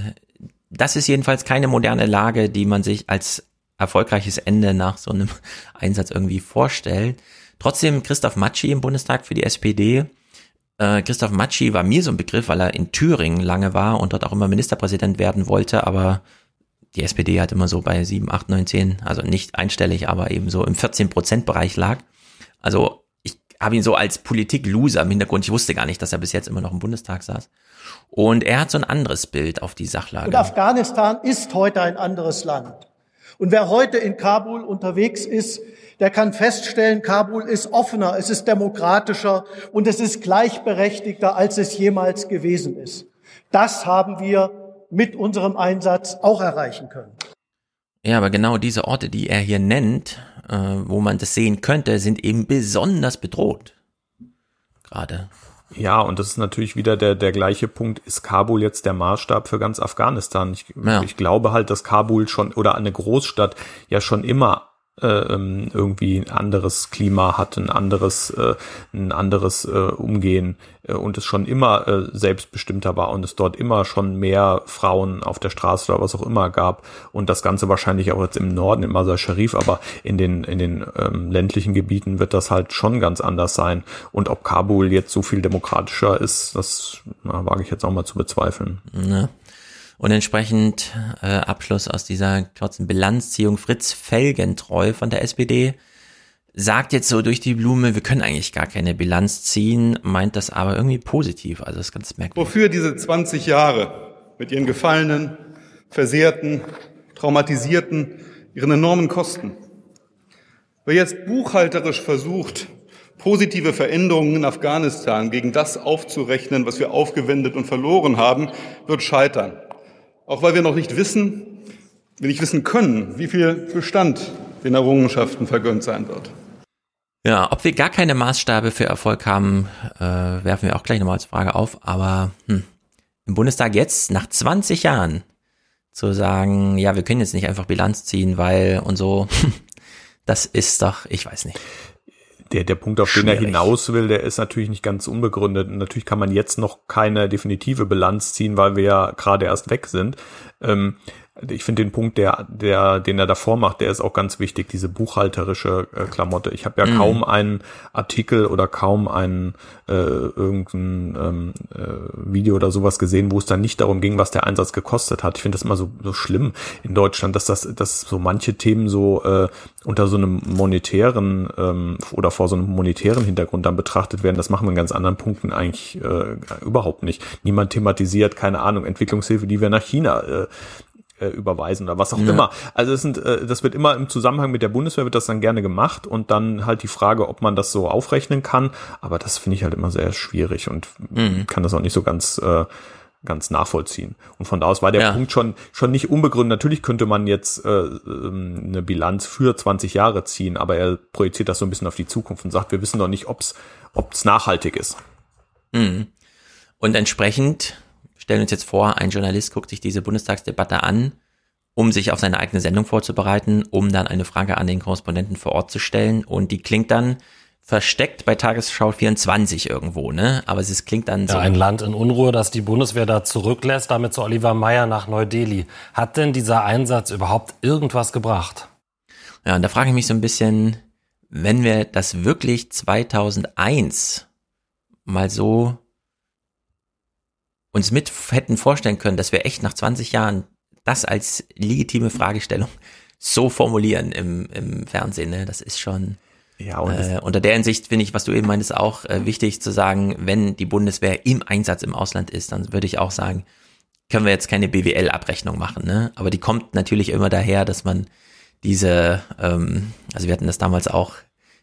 das ist jedenfalls keine moderne Lage, die man sich als erfolgreiches Ende nach so einem Einsatz irgendwie vorstellt. Trotzdem Christoph Matschi im Bundestag für die SPD. Äh, Christoph Matschi war mir so ein Begriff, weil er in Thüringen lange war und dort auch immer Ministerpräsident werden wollte, aber die SPD hat immer so bei 7, 8, 9, 10, also nicht einstellig, aber eben so im 14 Prozent Bereich lag. Also ich habe ihn so als Politik-Loser im Hintergrund. Ich wusste gar nicht, dass er bis jetzt immer noch im Bundestag saß. Und er hat so ein anderes Bild auf die Sachlage. Und Afghanistan ist heute ein anderes Land. Und wer heute in Kabul unterwegs ist, der kann feststellen, Kabul ist offener, es ist demokratischer und es ist gleichberechtigter, als es jemals gewesen ist. Das haben wir mit unserem Einsatz auch erreichen können. Ja, aber genau diese Orte, die er hier nennt, äh, wo man das sehen könnte, sind eben besonders bedroht. Gerade. Ja, und das ist natürlich wieder der, der gleiche Punkt. Ist Kabul jetzt der Maßstab für ganz Afghanistan? Ich, ja. ich glaube halt, dass Kabul schon oder eine Großstadt ja schon immer irgendwie ein anderes Klima hat, ein anderes, äh, ein anderes äh, Umgehen äh, und es schon immer äh, selbstbestimmter war und es dort immer schon mehr Frauen auf der Straße oder was auch immer gab und das Ganze wahrscheinlich auch jetzt im Norden, im Masar Sharif, aber in den, in den ähm, ländlichen Gebieten wird das halt schon ganz anders sein und ob Kabul jetzt so viel demokratischer ist, das na, wage ich jetzt auch mal zu bezweifeln. Ja. Und entsprechend äh, Abschluss aus dieser kurzen Bilanzziehung Fritz Felgentreu von der SPD sagt jetzt so durch die Blume, wir können eigentlich gar keine Bilanz ziehen, meint das aber irgendwie positiv. Also ist ganz merkwürdig. Wofür diese 20 Jahre mit ihren Gefallenen, Versehrten, Traumatisierten, ihren enormen Kosten? Wer jetzt buchhalterisch versucht, positive Veränderungen in Afghanistan gegen das aufzurechnen, was wir aufgewendet und verloren haben, wird scheitern. Auch weil wir noch nicht wissen, wir nicht wissen können, wie viel Bestand den Errungenschaften vergönnt sein wird. Ja, ob wir gar keine Maßstabe für Erfolg haben, äh, werfen wir auch gleich nochmal als Frage auf. Aber hm, im Bundestag jetzt, nach 20 Jahren, zu sagen, ja, wir können jetzt nicht einfach Bilanz ziehen, weil und so, das ist doch, ich weiß nicht der, der Punkt, auf Schwierig. den er hinaus will, der ist natürlich nicht ganz unbegründet. natürlich kann man jetzt noch keine definitive Bilanz ziehen, weil wir ja gerade erst weg sind. Ähm, ich finde den Punkt, der, der, den er davor macht, der ist auch ganz wichtig, diese buchhalterische äh, Klamotte. Ich habe ja mhm. kaum einen Artikel oder kaum ein äh, irgendein ähm, äh, Video oder sowas gesehen, wo es dann nicht darum ging, was der Einsatz gekostet hat. Ich finde das immer so, so schlimm in Deutschland, dass das, dass so manche Themen so äh, unter so einem monetären ähm, oder vor so einem monetären Hintergrund dann betrachtet werden. Das machen wir in ganz anderen Punkten eigentlich äh, überhaupt nicht. Niemand thematisiert, keine Ahnung, Entwicklungshilfe, die wir nach China äh, äh, überweisen oder was auch ja. immer. Also es sind, äh, das wird immer im Zusammenhang mit der Bundeswehr wird das dann gerne gemacht und dann halt die Frage, ob man das so aufrechnen kann. Aber das finde ich halt immer sehr schwierig und mhm. kann das auch nicht so ganz äh, ganz nachvollziehen. Und von da aus war der ja. Punkt schon schon nicht unbegründet. Natürlich könnte man jetzt äh, ähm, eine Bilanz für 20 Jahre ziehen, aber er projiziert das so ein bisschen auf die Zukunft und sagt, wir wissen noch nicht, ob's ob's nachhaltig ist. Mhm. Und entsprechend stellen uns jetzt vor, ein Journalist guckt sich diese Bundestagsdebatte an, um sich auf seine eigene Sendung vorzubereiten, um dann eine Frage an den Korrespondenten vor Ort zu stellen. Und die klingt dann versteckt bei Tagesschau 24 irgendwo, ne? Aber es klingt dann so. Ja, ein Land in Unruhe, das die Bundeswehr da zurücklässt, damit zu Oliver Meyer nach Neu-Delhi. Hat denn dieser Einsatz überhaupt irgendwas gebracht? Ja, und da frage ich mich so ein bisschen, wenn wir das wirklich 2001 mal so uns mit hätten vorstellen können, dass wir echt nach 20 Jahren das als legitime Fragestellung so formulieren im, im Fernsehen, ne? das ist schon ja, und äh, unter der Hinsicht finde ich, was du eben meintest, auch äh, wichtig zu sagen, wenn die Bundeswehr im Einsatz im Ausland ist, dann würde ich auch sagen, können wir jetzt keine BWL-Abrechnung machen, ne? Aber die kommt natürlich immer daher, dass man diese, ähm, also wir hatten das damals auch,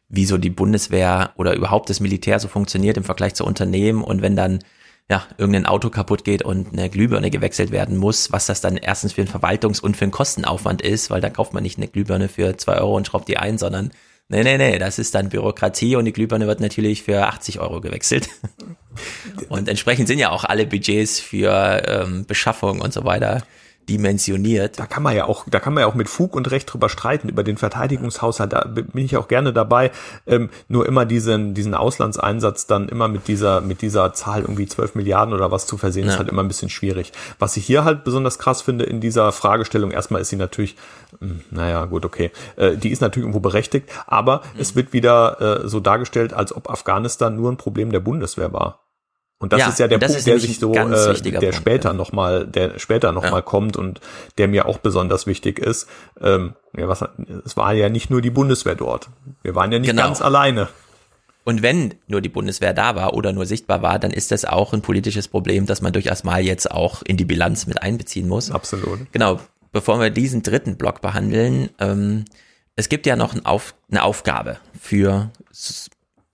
wie so die Bundeswehr oder überhaupt das Militär so funktioniert im Vergleich zu Unternehmen und wenn dann ja, irgendein Auto kaputt geht und eine Glühbirne gewechselt werden muss, was das dann erstens für einen Verwaltungs- und für einen Kostenaufwand ist, weil da kauft man nicht eine Glühbirne für zwei Euro und schraubt die ein, sondern nee, nee, nee, das ist dann Bürokratie und die Glühbirne wird natürlich für 80 Euro gewechselt. und entsprechend sind ja auch alle Budgets für ähm, Beschaffung und so weiter dimensioniert. Da kann man ja auch, da kann man ja auch mit Fug und Recht drüber streiten, über den Verteidigungshaushalt, da bin ich auch gerne dabei. Ähm, nur immer diesen, diesen Auslandseinsatz dann immer mit dieser, mit dieser Zahl irgendwie 12 Milliarden oder was zu versehen, ja. ist halt immer ein bisschen schwierig. Was ich hier halt besonders krass finde in dieser Fragestellung, erstmal ist sie natürlich, hm, naja, gut, okay, äh, die ist natürlich irgendwo berechtigt, aber mhm. es wird wieder äh, so dargestellt, als ob Afghanistan nur ein Problem der Bundeswehr war. Und das ja, ist ja der Punkt, der sich so, äh, der Punkt, später ja. nochmal, der später nochmal ja. kommt und der mir auch besonders wichtig ist. Ähm, ja, was, es war ja nicht nur die Bundeswehr dort. Wir waren ja nicht genau. ganz alleine. Und wenn nur die Bundeswehr da war oder nur sichtbar war, dann ist das auch ein politisches Problem, das man durchaus mal jetzt auch in die Bilanz mit einbeziehen muss. Absolut. Genau. Bevor wir diesen dritten Block behandeln, ähm, es gibt ja noch ein Auf, eine Aufgabe für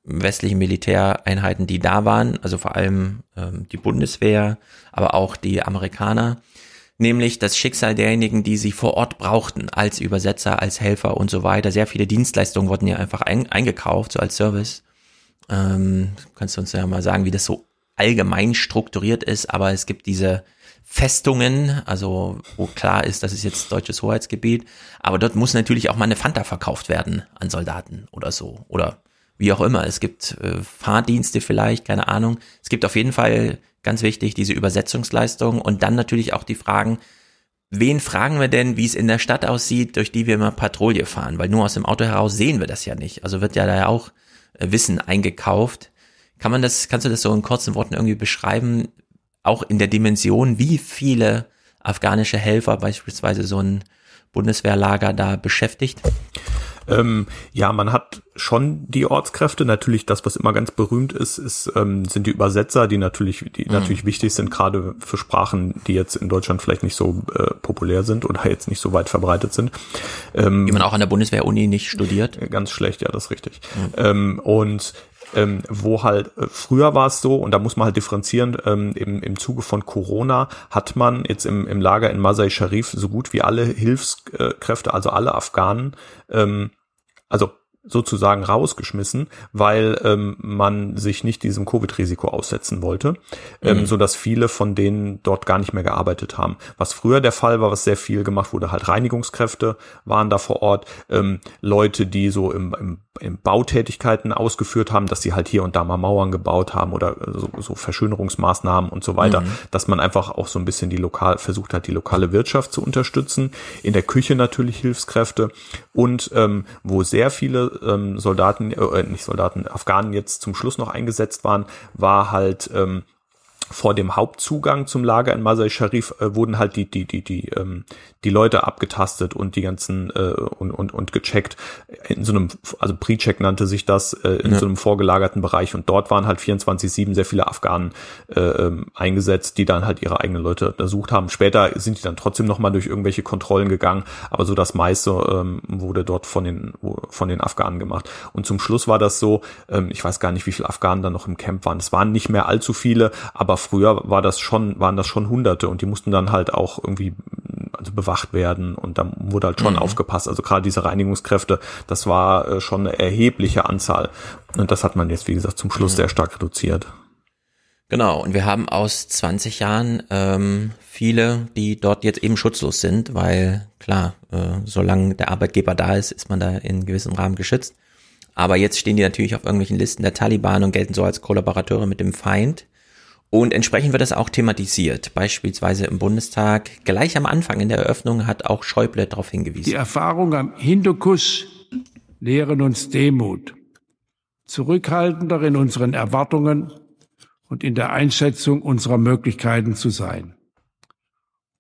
westlichen Militäreinheiten, die da waren, also vor allem ähm, die Bundeswehr, aber auch die Amerikaner, nämlich das Schicksal derjenigen, die sie vor Ort brauchten, als Übersetzer, als Helfer und so weiter. Sehr viele Dienstleistungen wurden ja einfach ein, eingekauft, so als Service. Ähm, kannst du uns ja mal sagen, wie das so allgemein strukturiert ist, aber es gibt diese Festungen, also wo klar ist, das ist jetzt deutsches Hoheitsgebiet, aber dort muss natürlich auch mal eine Fanta verkauft werden an Soldaten oder so oder wie auch immer. Es gibt äh, Fahrdienste vielleicht, keine Ahnung. Es gibt auf jeden Fall ganz wichtig diese Übersetzungsleistung und dann natürlich auch die Fragen, wen fragen wir denn, wie es in der Stadt aussieht, durch die wir immer Patrouille fahren? Weil nur aus dem Auto heraus sehen wir das ja nicht. Also wird ja da auch äh, Wissen eingekauft. Kann man das, kannst du das so in kurzen Worten irgendwie beschreiben? Auch in der Dimension, wie viele afghanische Helfer beispielsweise so ein Bundeswehrlager da beschäftigt? Ähm, ja, man hat schon die Ortskräfte. Natürlich, das, was immer ganz berühmt ist, ist ähm, sind die Übersetzer, die natürlich, die mhm. natürlich wichtig sind, gerade für Sprachen, die jetzt in Deutschland vielleicht nicht so äh, populär sind oder jetzt nicht so weit verbreitet sind. Ähm, die man auch an der Bundeswehr-Uni nicht studiert. Ganz schlecht, ja, das ist richtig. Mhm. Ähm, und ähm, wo halt äh, früher war es so, und da muss man halt differenzieren, ähm, im, im Zuge von Corona hat man jetzt im, im Lager in Masai Sharif so gut wie alle Hilfskräfte, also alle Afghanen, ähm, also sozusagen rausgeschmissen, weil ähm, man sich nicht diesem Covid-Risiko aussetzen wollte, ähm, Mhm. so dass viele von denen dort gar nicht mehr gearbeitet haben. Was früher der Fall war, was sehr viel gemacht wurde, halt Reinigungskräfte waren da vor Ort, ähm, Leute, die so im, im, im Bautätigkeiten ausgeführt haben, dass sie halt hier und da mal Mauern gebaut haben oder so, so Verschönerungsmaßnahmen und so weiter, Mhm. dass man einfach auch so ein bisschen die lokal versucht hat, die lokale Wirtschaft zu unterstützen. In der Küche natürlich Hilfskräfte und ähm, wo sehr viele ähm, Soldaten, äh, nicht Soldaten, Afghanen jetzt zum Schluss noch eingesetzt waren, war halt ähm, vor dem Hauptzugang zum Lager in Masai Sharif äh, wurden halt die die die die ähm, die Leute abgetastet und die ganzen äh, und und und gecheckt in so einem also Pre-Check nannte sich das äh, in Ja. so einem vorgelagerten Bereich und dort waren halt 24/7 sehr viele Afghanen äh, ähm, eingesetzt, die dann halt ihre eigenen Leute untersucht haben. Später sind die dann trotzdem noch mal durch irgendwelche Kontrollen gegangen, aber so das meiste ähm, wurde dort von den von den Afghanen gemacht. Und zum Schluss war das so, ähm, ich weiß gar nicht, wie viele Afghanen da noch im Camp waren. Es waren nicht mehr allzu viele, aber früher war das schon waren das schon Hunderte und die mussten dann halt auch irgendwie also bewacht werden und da wurde halt schon Mhm. aufgepasst. Also gerade diese Reinigungskräfte, das war äh, schon eine erhebliche Anzahl und das hat man jetzt wie gesagt zum Schluss Mhm. sehr stark reduziert. Genau, und wir haben aus 20 Jahren ähm, viele, die dort jetzt eben schutzlos sind, weil klar, äh, solange der Arbeitgeber da ist, ist man da in gewissem Rahmen geschützt. Aber jetzt stehen die natürlich auf irgendwelchen Listen der Taliban und gelten so als Kollaborateure mit dem Feind. Und entsprechend wird das auch thematisiert. Beispielsweise im Bundestag. Gleich am Anfang in der Eröffnung hat auch Schäuble darauf hingewiesen. Die Erfahrungen am Hindukusch lehren uns Demut, zurückhaltender in unseren Erwartungen und in der Einschätzung unserer Möglichkeiten zu sein.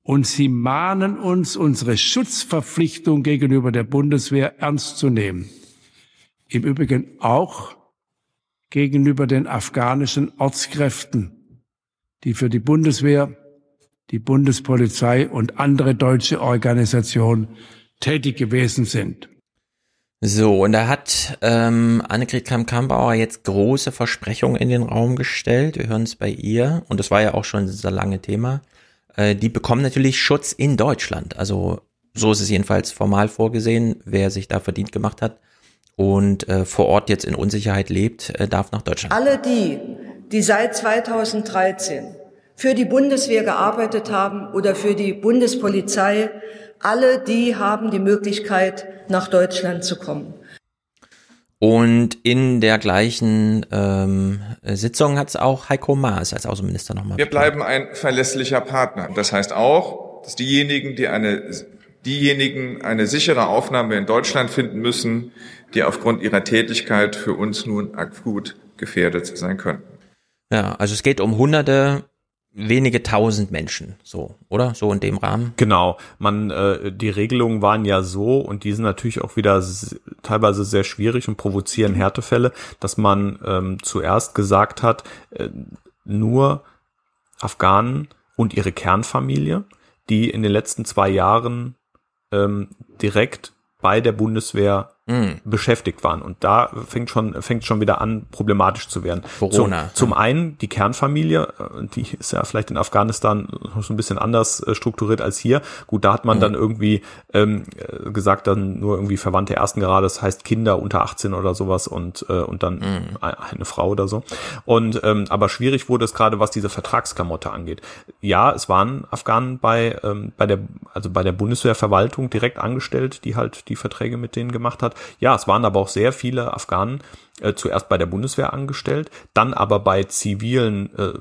Und sie mahnen uns, unsere Schutzverpflichtung gegenüber der Bundeswehr ernst zu nehmen. Im Übrigen auch gegenüber den afghanischen Ortskräften, die für die Bundeswehr, die Bundespolizei und andere deutsche Organisationen tätig gewesen sind. So, und da hat ähm, Annegret Kramp-Karrenbauer jetzt große Versprechungen in den Raum gestellt. Wir hören es bei ihr. Und das war ja auch schon das lange Thema. Äh, die bekommen natürlich Schutz in Deutschland. Also so ist es jedenfalls formal vorgesehen. Wer sich da verdient gemacht hat und äh, vor Ort jetzt in Unsicherheit lebt, äh, darf nach Deutschland. Alle die, die seit 2013 für die Bundeswehr gearbeitet haben oder für die Bundespolizei, alle die haben die Möglichkeit, nach Deutschland zu kommen. Und in der gleichen ähm, Sitzung hat es auch Heiko Maas als Außenminister nochmal. Wir bleiben ein verlässlicher Partner. Das heißt auch, dass diejenigen, die eine, diejenigen eine sichere Aufnahme in Deutschland finden müssen, die aufgrund ihrer Tätigkeit für uns nun akut gefährdet sein könnten. Ja, also es geht um hunderte, wenige tausend Menschen, so, oder? So in dem Rahmen. Genau, man äh, die Regelungen waren ja so und die sind natürlich auch wieder teilweise sehr schwierig und provozieren Härtefälle, dass man ähm, zuerst gesagt hat, äh, nur Afghanen und ihre Kernfamilie, die in den letzten zwei Jahren ähm, direkt bei der Bundeswehr Mhm. beschäftigt waren. Und da fängt schon, fängt schon wieder an, problematisch zu werden. Corona, Zum, zum einen die Kernfamilie, äh, die ist ja vielleicht in Afghanistan so ein bisschen anders äh, strukturiert als hier. Gut, da hat man Mhm. dann irgendwie ähm, äh, gesagt, dann nur irgendwie Verwandte ersten Grades, das heißt Kinder unter 18 oder sowas und, äh, und dann Mhm. ein- eine Frau oder so. Und ähm, aber schwierig wurde es gerade, was diese Vertragsklamotte angeht. Ja, es waren Afghanen bei, ähm, bei der, also bei der Bundeswehrverwaltung direkt angestellt, die halt die Verträge mit denen gemacht hat. Ja, es waren aber auch sehr viele Afghanen äh, zuerst bei der Bundeswehr angestellt, dann aber bei zivilen äh, äh,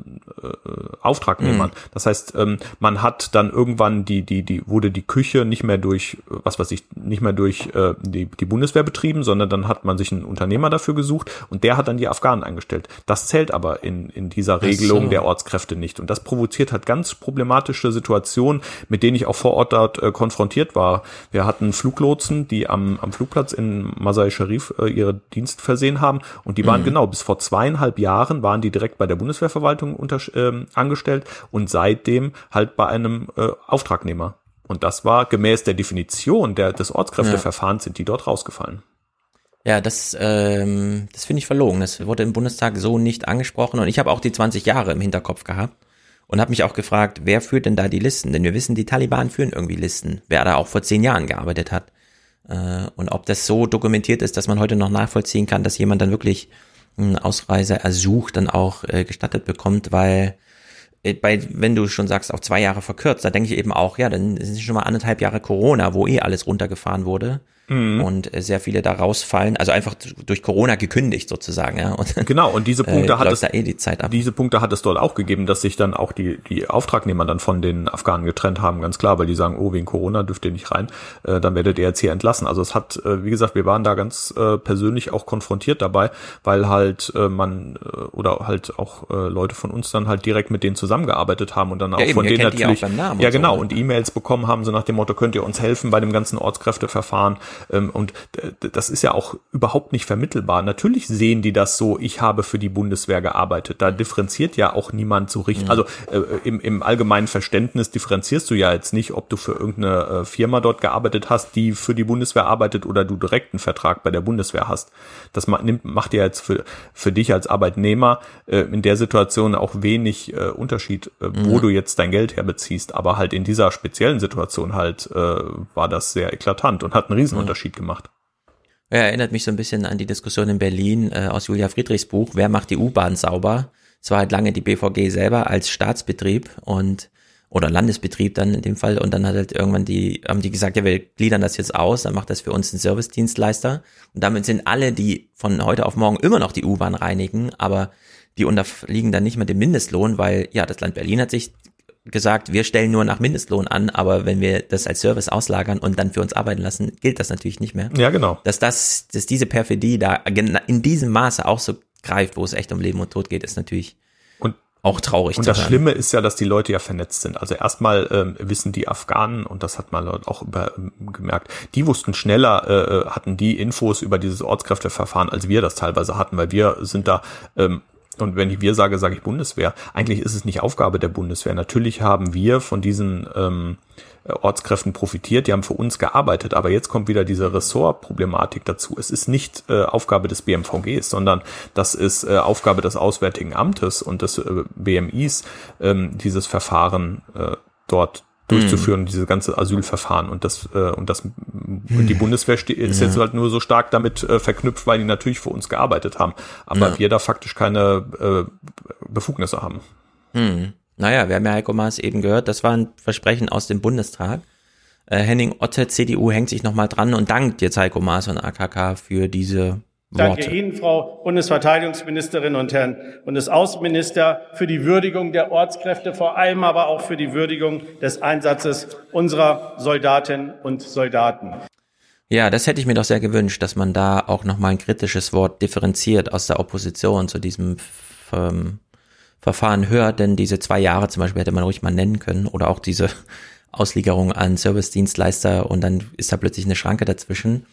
Auftragnehmern. Mhm. Das heißt, ähm, man hat dann irgendwann die, die, die, wurde die Küche nicht mehr durch, was weiß ich, nicht mehr durch äh, die, die Bundeswehr betrieben, sondern dann hat man sich einen Unternehmer dafür gesucht und der hat dann die Afghanen eingestellt. Das zählt aber in, in dieser Regelung so. der Ortskräfte nicht. Und das provoziert halt ganz problematische Situationen, mit denen ich auch vor Ort dort äh, konfrontiert war. Wir hatten Fluglotsen, die am, am Flugplatz in Masai Sharif äh, ihre Dienst versehen haben und die waren Mhm. genau bis vor zweieinhalb Jahren waren die direkt bei der Bundeswehrverwaltung unter, ähm, angestellt und seitdem halt bei einem äh, Auftragnehmer. Und das war gemäß der Definition der, des Ortskräfteverfahrens sind die dort rausgefallen. Ja, das, ähm, das finde ich verlogen. Das wurde im Bundestag so nicht angesprochen und ich habe auch die 20 Jahre im Hinterkopf gehabt und habe mich auch gefragt, wer führt denn da die Listen? Denn wir wissen, die Taliban führen irgendwie Listen, wer da auch vor zehn Jahren gearbeitet hat. Äh, und ob das so dokumentiert ist, dass man heute noch nachvollziehen kann, dass jemand dann wirklich eine Ausreiseersuch dann auch äh, gestattet bekommt, weil äh, bei, wenn du schon sagst, auf zwei Jahre verkürzt, da denke ich eben auch, ja, dann sind schon mal anderthalb Jahre Corona, wo eh alles runtergefahren wurde mhm. und äh, sehr viele da rausfallen, also einfach durch Corona gekündigt sozusagen, ja. Und, genau, und diese Punkte äh, hat es, da eh die Zeit ab. diese Punkte hat es dort auch gegeben, dass sich dann auch die, die Auftragnehmer dann von den Afghanen getrennt haben, ganz klar, weil die sagen, oh, wegen Corona dürft ihr nicht rein, äh, dann werdet ihr jetzt hier entlassen. Also es hat, äh, wie gesagt, wir waren da ganz äh, persönlich auch konfrontiert dabei, weil halt äh, man äh, oder halt auch äh, Leute von uns dann halt direkt mit denen zusammengearbeitet haben und dann auch ja, eben, von denen natürlich, ja genau, und, so. und E-Mails bekommen haben, so nach dem Motto, könnt ihr uns helfen bei dem ganzen Ortskräfteverfahren und das ist ja auch überhaupt nicht vermittelbar. Natürlich sehen die das so, ich habe für die Bundeswehr gearbeitet. Da differenziert ja auch niemand so richtig. Mhm. Also äh, im, im allgemeinen Verständnis differenzierst du ja jetzt nicht, ob du für irgendeine äh, Firma dort gearbeitet hast, die für die Bundeswehr arbeitet oder du direkt einen Vertrag bei der Bundeswehr hast. Das nimmt, macht ja jetzt für, für dich als Arbeitnehmer äh, in der Situation auch wenig äh, Unterschied, äh, wo mhm. du jetzt dein Geld herbeziehst. Aber halt in dieser speziellen Situation halt äh, war das sehr eklatant und hat einen Riesenunterschied mhm. gemacht. Ja, erinnert mich so ein bisschen an die Diskussion in Berlin äh, aus Julia Friedrichs Buch, wer macht die U-Bahn sauber? Es war halt lange die BVG selber als Staatsbetrieb und oder Landesbetrieb dann in dem Fall und dann hat halt irgendwann die haben die gesagt, ja, wir gliedern das jetzt aus, dann macht das für uns ein Servicedienstleister und damit sind alle, die von heute auf morgen immer noch die U-Bahn reinigen, aber die unterliegen dann nicht mehr dem Mindestlohn, weil ja, das Land Berlin hat sich gesagt, wir stellen nur nach Mindestlohn an, aber wenn wir das als Service auslagern und dann für uns arbeiten lassen, gilt das natürlich nicht mehr. Ja, genau. Dass das, dass diese Perfidie da in diesem Maße auch so greift, wo es echt um Leben und Tod geht, ist natürlich und, auch traurig. Und das hören. Schlimme ist ja, dass die Leute ja vernetzt sind. Also erstmal ähm, wissen die Afghanen, und das hat man auch über, ähm, gemerkt, die wussten schneller, äh, äh, hatten die Infos über dieses Ortskräfteverfahren, als wir das teilweise hatten, weil wir sind da ähm, und wenn ich wir sage, sage ich Bundeswehr. Eigentlich ist es nicht Aufgabe der Bundeswehr. Natürlich haben wir von diesen ähm, Ortskräften profitiert, die haben für uns gearbeitet, aber jetzt kommt wieder diese Ressortproblematik dazu. Es ist nicht äh, Aufgabe des BMVGs, sondern das ist äh, Aufgabe des Auswärtigen Amtes und des äh, BMIs, ähm, dieses Verfahren äh, dort durchzuführen, mhm. diese ganze Asylverfahren und das äh, und das und die Bundeswehr ist ja. jetzt halt nur so stark damit äh, verknüpft, weil die natürlich für uns gearbeitet haben, aber ja. wir da faktisch keine äh, Befugnisse haben. Hm. Naja, wir haben ja Heiko Maas eben gehört, das war ein Versprechen aus dem Bundestag. Äh, Henning Otte, CDU, hängt sich nochmal dran und dankt jetzt Heiko Maas und AKK für diese Worte. Danke Ihnen, Frau Bundesverteidigungsministerin und Herrn Bundesaußenminister, für die Würdigung der Ortskräfte, vor allem aber auch für die Würdigung des Einsatzes unserer Soldatinnen und Soldaten. Ja, das hätte ich mir doch sehr gewünscht, dass man da auch nochmal ein kritisches Wort differenziert aus der Opposition zu diesem ähm, Verfahren hört, denn diese zwei Jahre zum Beispiel hätte man ruhig mal nennen können oder auch diese Ausliegerung an Servicedienstleister und dann ist da plötzlich eine Schranke dazwischen.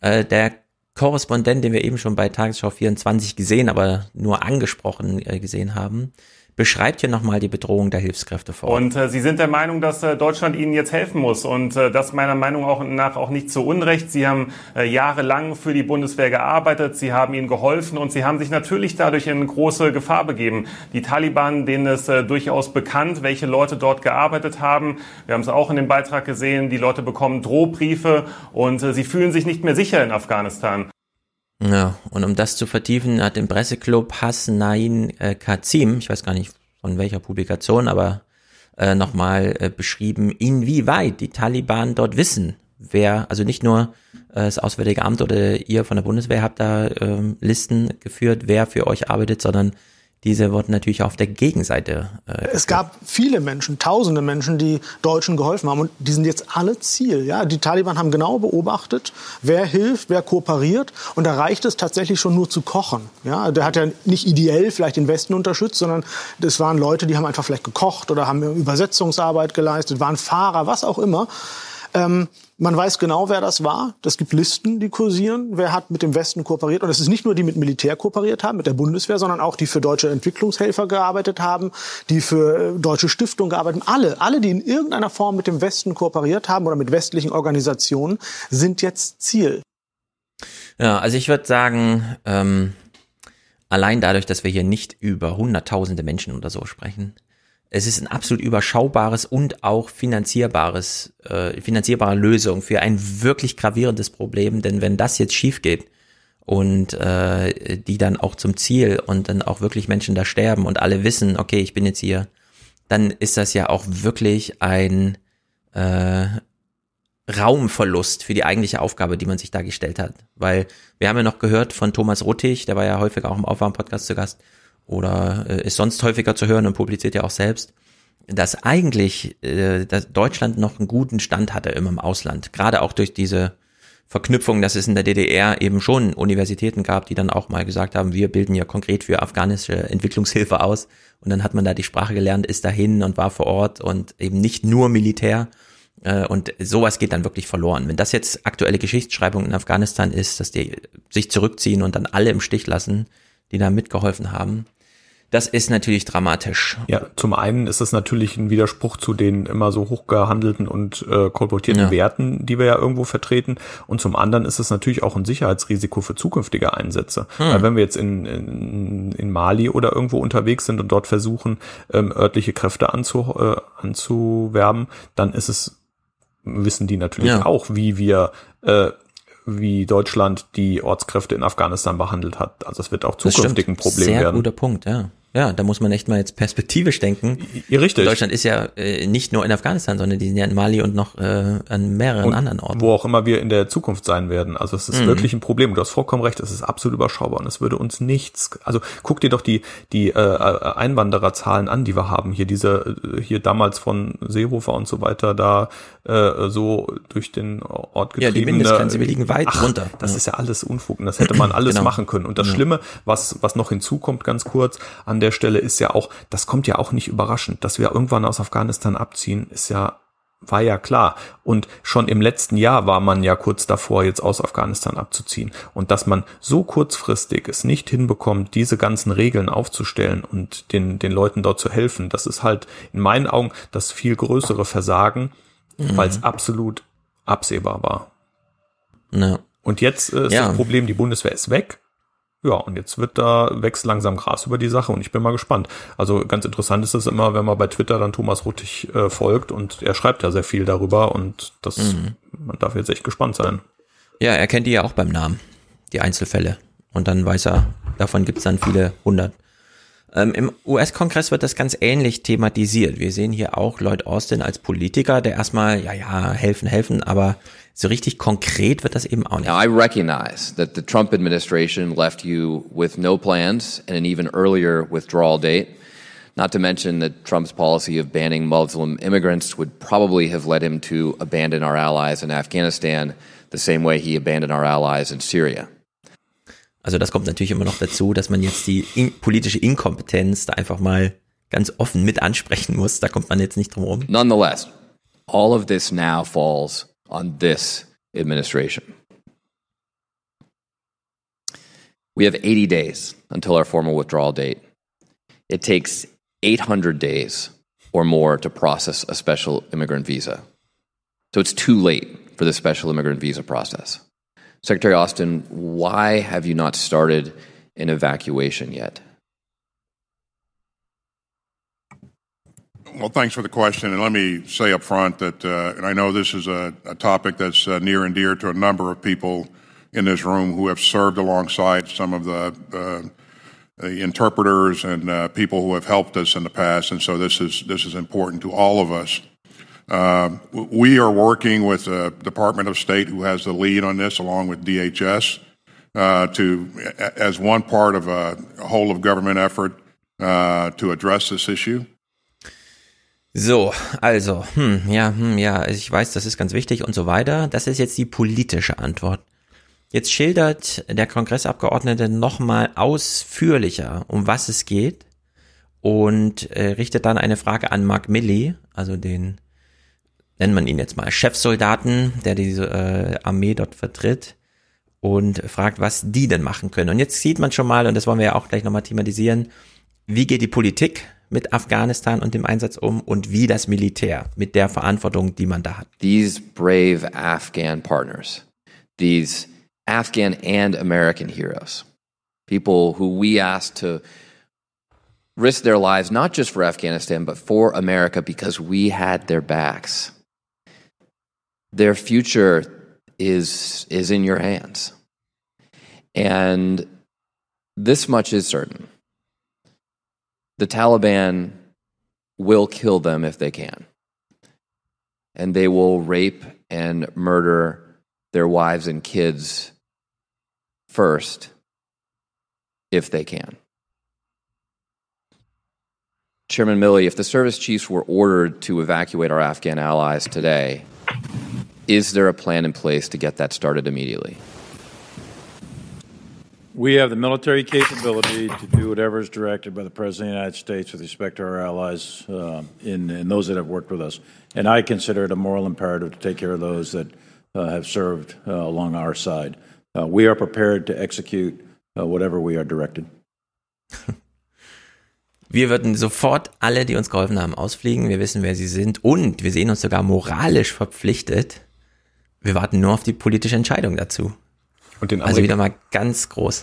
Äh, der Korrespondent, den wir eben schon bei Tagesschau 24 gesehen, aber nur angesprochen äh, gesehen haben, beschreibt hier nochmal die Bedrohung der Hilfskräfte vor. Und äh, Sie sind der Meinung, dass äh, Deutschland Ihnen jetzt helfen muss und äh, das meiner Meinung auch nach auch nicht zu Unrecht. Sie haben äh, jahrelang für die Bundeswehr gearbeitet, Sie haben ihnen geholfen und Sie haben sich natürlich dadurch in große Gefahr begeben. Die Taliban, denen ist äh, durchaus bekannt, welche Leute dort gearbeitet haben. Wir haben es auch in dem Beitrag gesehen, die Leute bekommen Drohbriefe und äh, sie fühlen sich nicht mehr sicher in Afghanistan. Ja, und um das zu vertiefen, hat im Presseclub Hasnain äh, Kazim, ich weiß gar nicht von welcher Publikation, aber äh, nochmal äh, beschrieben, inwieweit die Taliban dort wissen, wer, also nicht nur äh, das Auswärtige Amt oder ihr von der Bundeswehr habt da ähm, Listen geführt, wer für euch arbeitet, sondern diese wurden natürlich auf der Gegenseite. Äh, es gab viele Menschen, tausende Menschen, die Deutschen geholfen haben und die sind jetzt alle Ziel. Ja, die Taliban haben genau beobachtet, wer hilft, wer kooperiert und da reicht es tatsächlich schon nur zu kochen. Ja, der hat ja nicht ideell vielleicht den Westen unterstützt, sondern das waren Leute, die haben einfach vielleicht gekocht oder haben Übersetzungsarbeit geleistet, waren Fahrer, was auch immer. Ähm, man weiß genau, wer das war. Es gibt Listen, die kursieren. Wer hat mit dem Westen kooperiert? Und es ist nicht nur die mit Militär kooperiert haben, mit der Bundeswehr, sondern auch die für deutsche Entwicklungshelfer gearbeitet haben, die für äh, deutsche Stiftungen gearbeitet haben. Alle, alle, die in irgendeiner Form mit dem Westen kooperiert haben oder mit westlichen Organisationen, sind jetzt Ziel. Ja, also ich würde sagen, ähm, allein dadurch, dass wir hier nicht über hunderttausende Menschen oder so sprechen, es ist ein absolut überschaubares und auch finanzierbares, äh, finanzierbare Lösung für ein wirklich gravierendes Problem. Denn wenn das jetzt schief geht und äh, die dann auch zum Ziel und dann auch wirklich Menschen da sterben und alle wissen, okay, ich bin jetzt hier, dann ist das ja auch wirklich ein äh, Raumverlust für die eigentliche Aufgabe, die man sich da gestellt hat. Weil wir haben ja noch gehört von Thomas Ruttig, der war ja häufiger auch im Aufwärm-Podcast zu Gast oder äh, ist sonst häufiger zu hören und publiziert ja auch selbst, dass eigentlich äh, dass Deutschland noch einen guten Stand hatte immer im Ausland. Gerade auch durch diese Verknüpfung, dass es in der DDR eben schon Universitäten gab, die dann auch mal gesagt haben, wir bilden ja konkret für afghanische Entwicklungshilfe aus. Und dann hat man da die Sprache gelernt, ist dahin und war vor Ort und eben nicht nur Militär. Äh, und sowas geht dann wirklich verloren. Wenn das jetzt aktuelle Geschichtsschreibung in Afghanistan ist, dass die sich zurückziehen und dann alle im Stich lassen, die da mitgeholfen haben, das ist natürlich dramatisch. Ja, zum einen ist es natürlich ein Widerspruch zu den immer so hochgehandelten und äh, kolportierten ja. Werten, die wir ja irgendwo vertreten. Und zum anderen ist es natürlich auch ein Sicherheitsrisiko für zukünftige Einsätze. Hm. Weil wenn wir jetzt in, in, in Mali oder irgendwo unterwegs sind und dort versuchen, ähm, örtliche Kräfte anzu, äh, anzuwerben, dann ist es wissen die natürlich ja. auch, wie wir äh, wie Deutschland die Ortskräfte in Afghanistan behandelt hat. Also es wird auch zukünftig ein Problem Sehr werden. Sehr guter Punkt, ja. Ja, da muss man echt mal jetzt perspektivisch denken. Ja, richtig. Deutschland ist ja äh, nicht nur in Afghanistan, sondern die sind ja in Mali und noch äh, an mehreren und anderen Orten. Wo auch immer wir in der Zukunft sein werden. Also es ist mhm. wirklich ein Problem. Du hast vollkommen recht, es ist absolut überschaubar und es würde uns nichts. Also guck dir doch die die äh, Einwandererzahlen an, die wir haben. Hier diese äh, hier damals von Seehofer und so weiter da äh, so durch den Ort getrieben. Ja, die Mindestgrenze, wir liegen weit Ach, runter. Das ja. ist ja alles Unfug und das hätte man alles genau. machen können. Und das. Schlimme, was was noch hinzukommt, ganz kurz an der der Stelle ist ja auch, das kommt ja auch nicht überraschend, dass wir irgendwann aus Afghanistan abziehen, ist ja war ja klar. Und schon im letzten Jahr war man ja kurz davor, jetzt aus Afghanistan abzuziehen. Und dass man so kurzfristig es nicht hinbekommt, diese ganzen Regeln aufzustellen und den, den Leuten dort zu helfen, das ist halt in meinen Augen das viel größere Versagen, mhm. weil es absolut absehbar war. Ja. Und jetzt äh, ist ja. das Problem, die Bundeswehr ist weg. Ja, und jetzt wird da, wächst langsam Gras über die Sache und ich bin mal gespannt. Also ganz interessant ist es immer, wenn man bei Twitter dann Thomas Ruttig äh, folgt und er schreibt ja sehr viel darüber und das, mhm. man darf jetzt echt gespannt sein. Ja, er kennt die ja auch beim Namen, die Einzelfälle. Und dann weiß er, davon gibt es dann viele hundert. Ähm, Im US-Kongress wird das ganz ähnlich thematisiert. Wir sehen hier auch Lloyd Austin als Politiker, der erstmal, ja, ja, helfen, helfen, aber so richtig konkret wird das eben auch nicht. Now I recognize that the Trump administration left you with no plans and an even earlier withdrawal date. Not to mention that Trump's policy of banning Muslim immigrants would probably have led him to abandon our allies in Afghanistan the same way he abandoned our allies in Syria. Also das kommt natürlich immer noch dazu, dass man jetzt die in politische Inkompetenz da einfach mal ganz offen mit ansprechen muss. Da kommt man jetzt nicht drum herum. Nonetheless, all of this now falls on this administration. We have 80 days until our formal withdrawal date. It takes 800 days or more to process a special immigrant visa. So it's too late for the special immigrant visa process. Secretary Austin, why have you not started an evacuation yet? Well, thanks for the question. And let me say up front that, uh, and I know this is a, a topic that's uh, near and dear to a number of people in this room who have served alongside some of the, uh, the interpreters and uh, people who have helped us in the past. And so this is, this is important to all of us. Uh, we are working with the Department of State, who has the lead on this, along with DHS, uh, to as one part of a whole of government effort uh, to address this issue. So, also, hm, ja, hm, ja, ich weiß, das ist ganz wichtig und so weiter. Das ist jetzt die politische Antwort. Jetzt schildert der Kongressabgeordnete nochmal ausführlicher, um was es geht und äh, richtet dann eine Frage an Mark Milley, also den nennt man ihn jetzt mal, Chefsoldaten, der diese äh, Armee dort vertritt und fragt, was die denn machen können. Und jetzt sieht man schon mal, und das wollen wir ja auch gleich nochmal thematisieren, wie geht die Politik mit Afghanistan und dem Einsatz um und wie das Militär mit der Verantwortung, die man da hat. These brave Afghan partners, these Afghan and American heroes, people who we asked to risked their lives not just for Afghanistan, but for America because we had their backs. Their future is, is in your hands. And this much is certain the Taliban will kill them if they can. And they will rape and murder their wives and kids first if they can. Chairman Milley, if the service chiefs were ordered to evacuate our Afghan allies today, is there a plan in place to get that started immediately? We have the military capability to do whatever is directed by the President of the United States with respect to our allies uh, in, in those that have worked with us. And I consider it a moral imperative to take care of those that uh, have served uh, along our side. Uh, we are prepared to execute uh, whatever we are directed. Wir würden sofort alle, die uns geholfen haben, ausfliegen. Wir wissen, wer sie sind und wir sehen uns sogar moralisch verpflichtet. Wir warten nur auf die politische Entscheidung dazu. Und den also wieder mal ganz groß.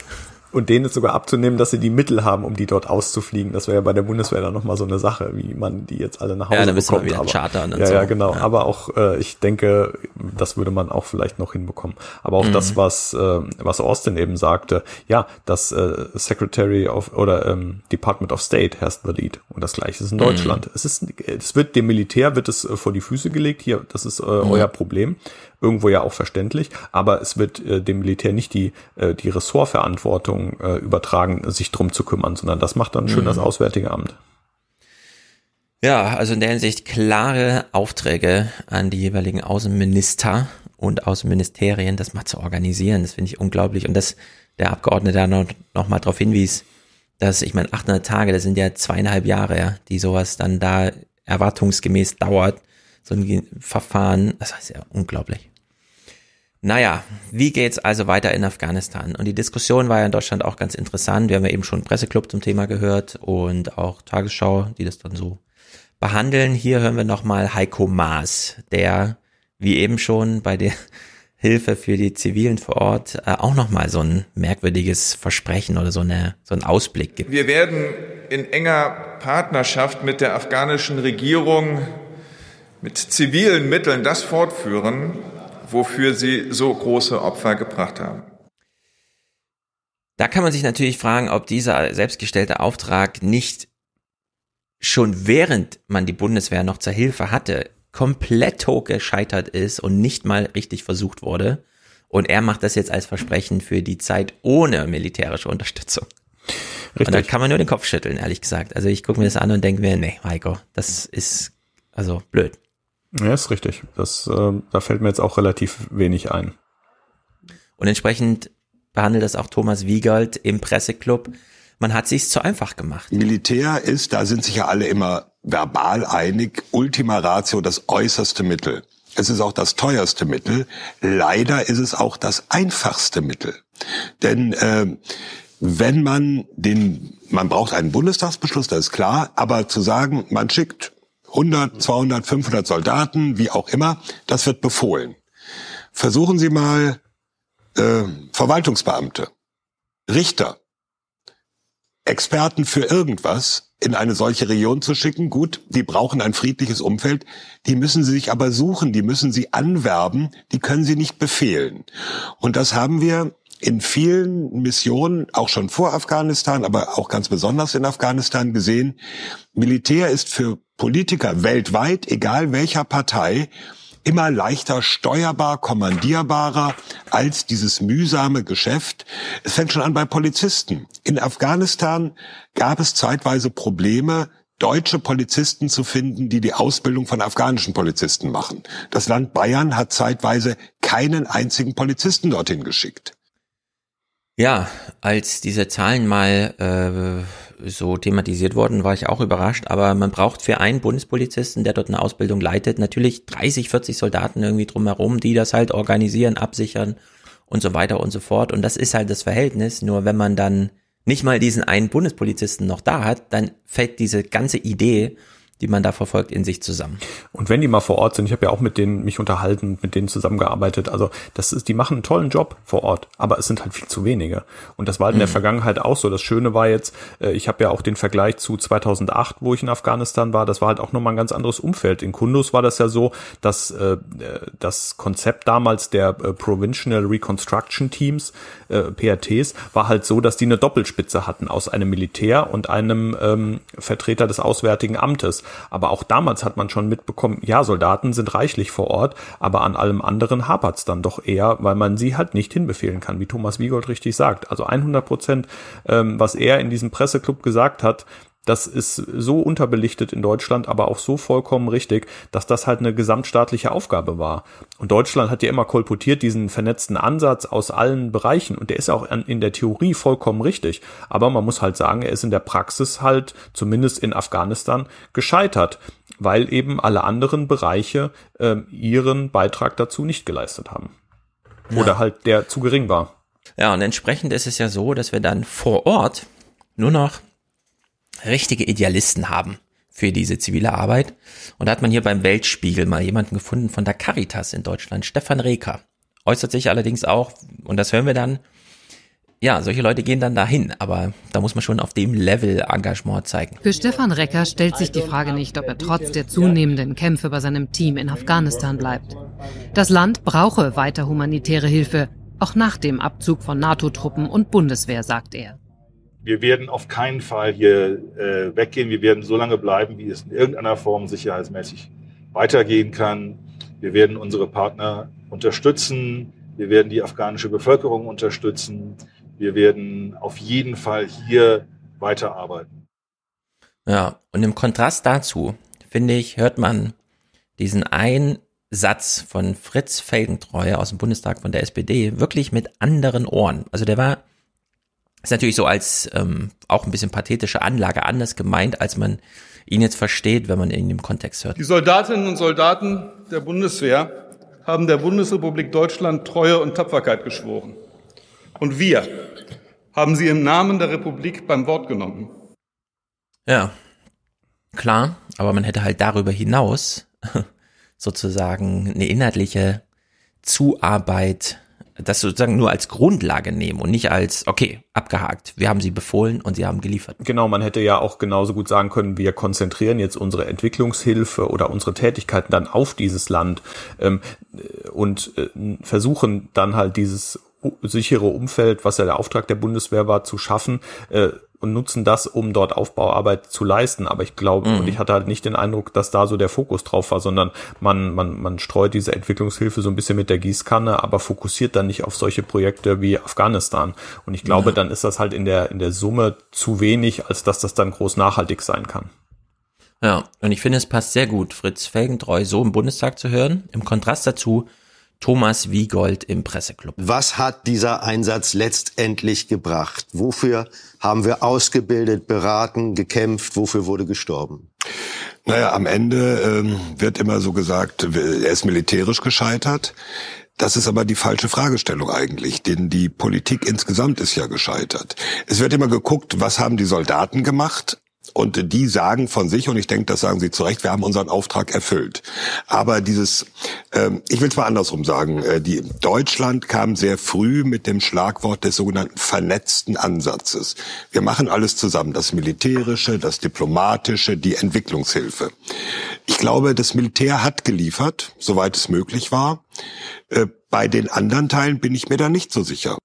Und denen ist sogar abzunehmen, dass sie die Mittel haben, um die dort auszufliegen. Das wäre ja bei der Bundeswehr dann nochmal so eine Sache, wie man die jetzt alle nach Hause ja, dann bekommt. Wir wieder aber, chartern und ja, so. ja, genau. Ja. Aber auch, äh, ich denke, das würde man auch vielleicht noch hinbekommen. Aber auch Mhm. das, was, äh, was Austin eben sagte, ja, das äh, Secretary of oder ähm, Department of State has the lead. Und das gleiche ist in Mhm. Deutschland. Es ist, es wird dem Militär wird es äh, vor die Füße gelegt. Hier, das ist äh, Mhm. euer Problem. Irgendwo ja auch verständlich. Aber es wird äh, dem Militär nicht die, äh, die Ressortverantwortung äh, übertragen, sich drum zu kümmern, sondern das macht dann schön Mhm. das Auswärtige Amt. Ja, also in der Hinsicht klare Aufträge an die jeweiligen Außenminister und Außenministerien, das mal zu organisieren. Das finde ich unglaublich. Und dass der Abgeordnete da noch, noch mal darauf hinwies, dass, ich meine, 800 Tage, das sind ja zweieinhalb Jahre, ja, die sowas dann da erwartungsgemäß dauert, so ein Verfahren, das ist ja unglaublich. Naja, wie geht's also weiter in Afghanistan? Und die Diskussion war ja in Deutschland auch ganz interessant. Wir haben ja eben schon Presseclub zum Thema gehört und auch Tagesschau, die das dann so behandeln. Hier hören wir nochmal Heiko Maas, der, wie eben schon bei der Hilfe für die Zivilen vor Ort, äh, auch nochmal so ein merkwürdiges Versprechen oder so, eine, so einen Ausblick gibt. Wir werden in enger Partnerschaft mit der afghanischen Regierung mit zivilen Mitteln das fortführen, wofür sie so große Opfer gebracht haben. Da kann man sich natürlich fragen, ob dieser selbstgestellte Auftrag nicht schon während man die Bundeswehr noch zur Hilfe hatte, komplett hoch gescheitert ist und nicht mal richtig versucht wurde. Und er macht das jetzt als Versprechen für die Zeit ohne militärische Unterstützung. Richtig. Und da kann man nur den Kopf schütteln, ehrlich gesagt. Also ich gucke mir das an und denke mir, nee, Heiko, das ist also blöd. Ja, ist richtig. Das, äh, da fällt mir jetzt auch relativ wenig ein. Und entsprechend behandelt das auch Thomas Wiegold im Presseclub. Man hat sich's zu einfach gemacht. Militär ist, da sind sich ja alle immer verbal einig, Ultima Ratio das äußerste Mittel. Es ist auch das teuerste Mittel. Leider ist es auch das einfachste Mittel. Denn äh, wenn man den, man braucht einen Bundestagsbeschluss, das ist klar, aber zu sagen, man schickt 100, 200, 500 Soldaten, wie auch immer, das wird befohlen. Versuchen Sie mal äh, Verwaltungsbeamte, Richter, Experten für irgendwas in eine solche Region zu schicken. Gut, die brauchen ein friedliches Umfeld. Die müssen sie sich aber suchen, die müssen sie anwerben, die können sie nicht befehlen. Und das haben wir in vielen Missionen, auch schon vor Afghanistan, aber auch ganz besonders in Afghanistan gesehen. Militär ist für Politiker weltweit, egal welcher Partei, immer leichter steuerbar, kommandierbarer als dieses mühsame Geschäft. Es fängt schon an bei Polizisten. In Afghanistan gab es zeitweise Probleme, deutsche Polizisten zu finden, die die Ausbildung von afghanischen Polizisten machen. Das Land Bayern hat zeitweise keinen einzigen Polizisten dorthin geschickt. Ja, als diese Zahlen mal äh, so thematisiert wurden, war ich auch überrascht. Aber man braucht für einen Bundespolizisten, der dort eine Ausbildung leitet, natürlich 30, 40 Soldaten irgendwie drumherum, die das halt organisieren, absichern und so weiter und so fort. Und das ist halt das Verhältnis. Nur wenn man dann nicht mal diesen einen Bundespolizisten noch da hat, dann fällt diese ganze Idee, die man da verfolgt, in sich zusammen. Und wenn die mal vor Ort sind, ich habe ja auch mit denen mich unterhalten, mit denen zusammengearbeitet, also das ist, die machen einen tollen Job vor Ort, aber es sind halt viel zu wenige. Und das war halt in der Mhm. Vergangenheit auch so. Das Schöne war jetzt, äh, ich habe ja auch den Vergleich zu 2008, wo ich in Afghanistan war, das war halt auch nochmal ein ganz anderes Umfeld. In Kunduz war das ja so, dass äh, das Konzept damals der äh, Provincial Reconstruction Teams, äh, PRTs, war halt so, dass die eine Doppelspitze hatten aus einem Militär und einem ähm, Vertreter des Auswärtigen Amtes. Aber auch damals hat man schon mitbekommen, ja, Soldaten sind reichlich vor Ort, aber an allem anderen hapert's dann doch eher, weil man sie halt nicht hinbefehlen kann, wie Thomas Wiegold richtig sagt. Also 100 Prozent, ähm, was er in diesem Presseclub gesagt hat, das ist so unterbelichtet in Deutschland, aber auch so vollkommen richtig, dass das halt eine gesamtstaatliche Aufgabe war. Und Deutschland hat ja immer kolportiert diesen vernetzten Ansatz aus allen Bereichen und der ist auch in der Theorie vollkommen richtig. Aber man muss halt sagen, er ist in der Praxis halt, zumindest in Afghanistan, gescheitert, weil eben alle anderen Bereiche äh, ihren Beitrag dazu nicht geleistet haben. Oder halt der zu gering war. Ja, und entsprechend ist es ja so, dass wir dann vor Ort nur noch richtige Idealisten haben für diese zivile Arbeit. Und da hat man hier beim Weltspiegel mal jemanden gefunden von der Caritas in Deutschland, Stefan Reker. Äußert sich allerdings auch, und das hören wir dann, ja, solche Leute gehen dann dahin, aber da muss man schon auf dem Level Engagement zeigen. Für Stefan Recker stellt sich die Frage nicht, ob er trotz der zunehmenden Kämpfe bei seinem Team in Afghanistan bleibt. Das Land brauche weiter humanitäre Hilfe, auch nach dem Abzug von NATO-Truppen und Bundeswehr, sagt er. Wir werden auf keinen Fall hier äh, weggehen. Wir werden so lange bleiben, wie es in irgendeiner Form sicherheitsmäßig weitergehen kann. Wir werden unsere Partner unterstützen. Wir werden die afghanische Bevölkerung unterstützen. Wir werden auf jeden Fall hier weiterarbeiten. Ja, und im Kontrast dazu, finde ich, hört man diesen einen Satz von Fritz Felgentreu aus dem Bundestag von der SPD wirklich mit anderen Ohren. Also der war, ist natürlich so als ähm, auch ein bisschen pathetische Anlage anders gemeint, als man ihn jetzt versteht, wenn man ihn im Kontext hört. Die Soldatinnen und Soldaten der Bundeswehr haben der Bundesrepublik Deutschland Treue und Tapferkeit geschworen. Und wir haben sie im Namen der Republik beim Wort genommen. Ja, klar, aber man hätte halt darüber hinaus sozusagen eine inhaltliche Zuarbeit, das sozusagen nur als Grundlage nehmen und nicht als, okay, abgehakt, wir haben sie befohlen und sie haben geliefert. Genau, man hätte ja auch genauso gut sagen können, wir konzentrieren jetzt unsere Entwicklungshilfe oder unsere Tätigkeiten dann auf dieses Land ähm, und äh, versuchen dann halt dieses sichere Umfeld, was ja der Auftrag der Bundeswehr war, zu schaffen äh, und nutzen das, um dort Aufbauarbeit zu leisten. Aber ich glaube, Mhm. und ich hatte halt nicht den Eindruck, dass da so der Fokus drauf war, sondern man, man, man streut diese Entwicklungshilfe so ein bisschen mit der Gießkanne, aber fokussiert dann nicht auf solche Projekte wie Afghanistan. Und ich glaube, Ja. dann ist das halt in der, in der Summe zu wenig, als dass das dann groß nachhaltig sein kann. Ja, und ich finde, es passt sehr gut, Fritz Felgentreu so im Bundestag zu hören. Im Kontrast dazu Thomas Wiegold im Presseclub. Was hat dieser Einsatz letztendlich gebracht? Wofür haben wir ausgebildet, beraten, gekämpft? Wofür wurde gestorben? Naja, am Ende ähm, wird immer so gesagt, er ist militärisch gescheitert. Das ist aber die falsche Fragestellung eigentlich, denn die Politik insgesamt ist ja gescheitert. Es wird immer geguckt, was haben die Soldaten gemacht? Und die sagen von sich, und ich denke, das sagen sie zu Recht, wir haben unseren Auftrag erfüllt. Aber dieses, ähm, ich will es mal andersrum sagen, äh, die Deutschland kam sehr früh mit dem Schlagwort des sogenannten vernetzten Ansatzes. Wir machen alles zusammen, das Militärische, das Diplomatische, die Entwicklungshilfe. Ich glaube, das Militär hat geliefert, soweit es möglich war. Äh, bei den anderen Teilen bin ich mir da nicht so sicher.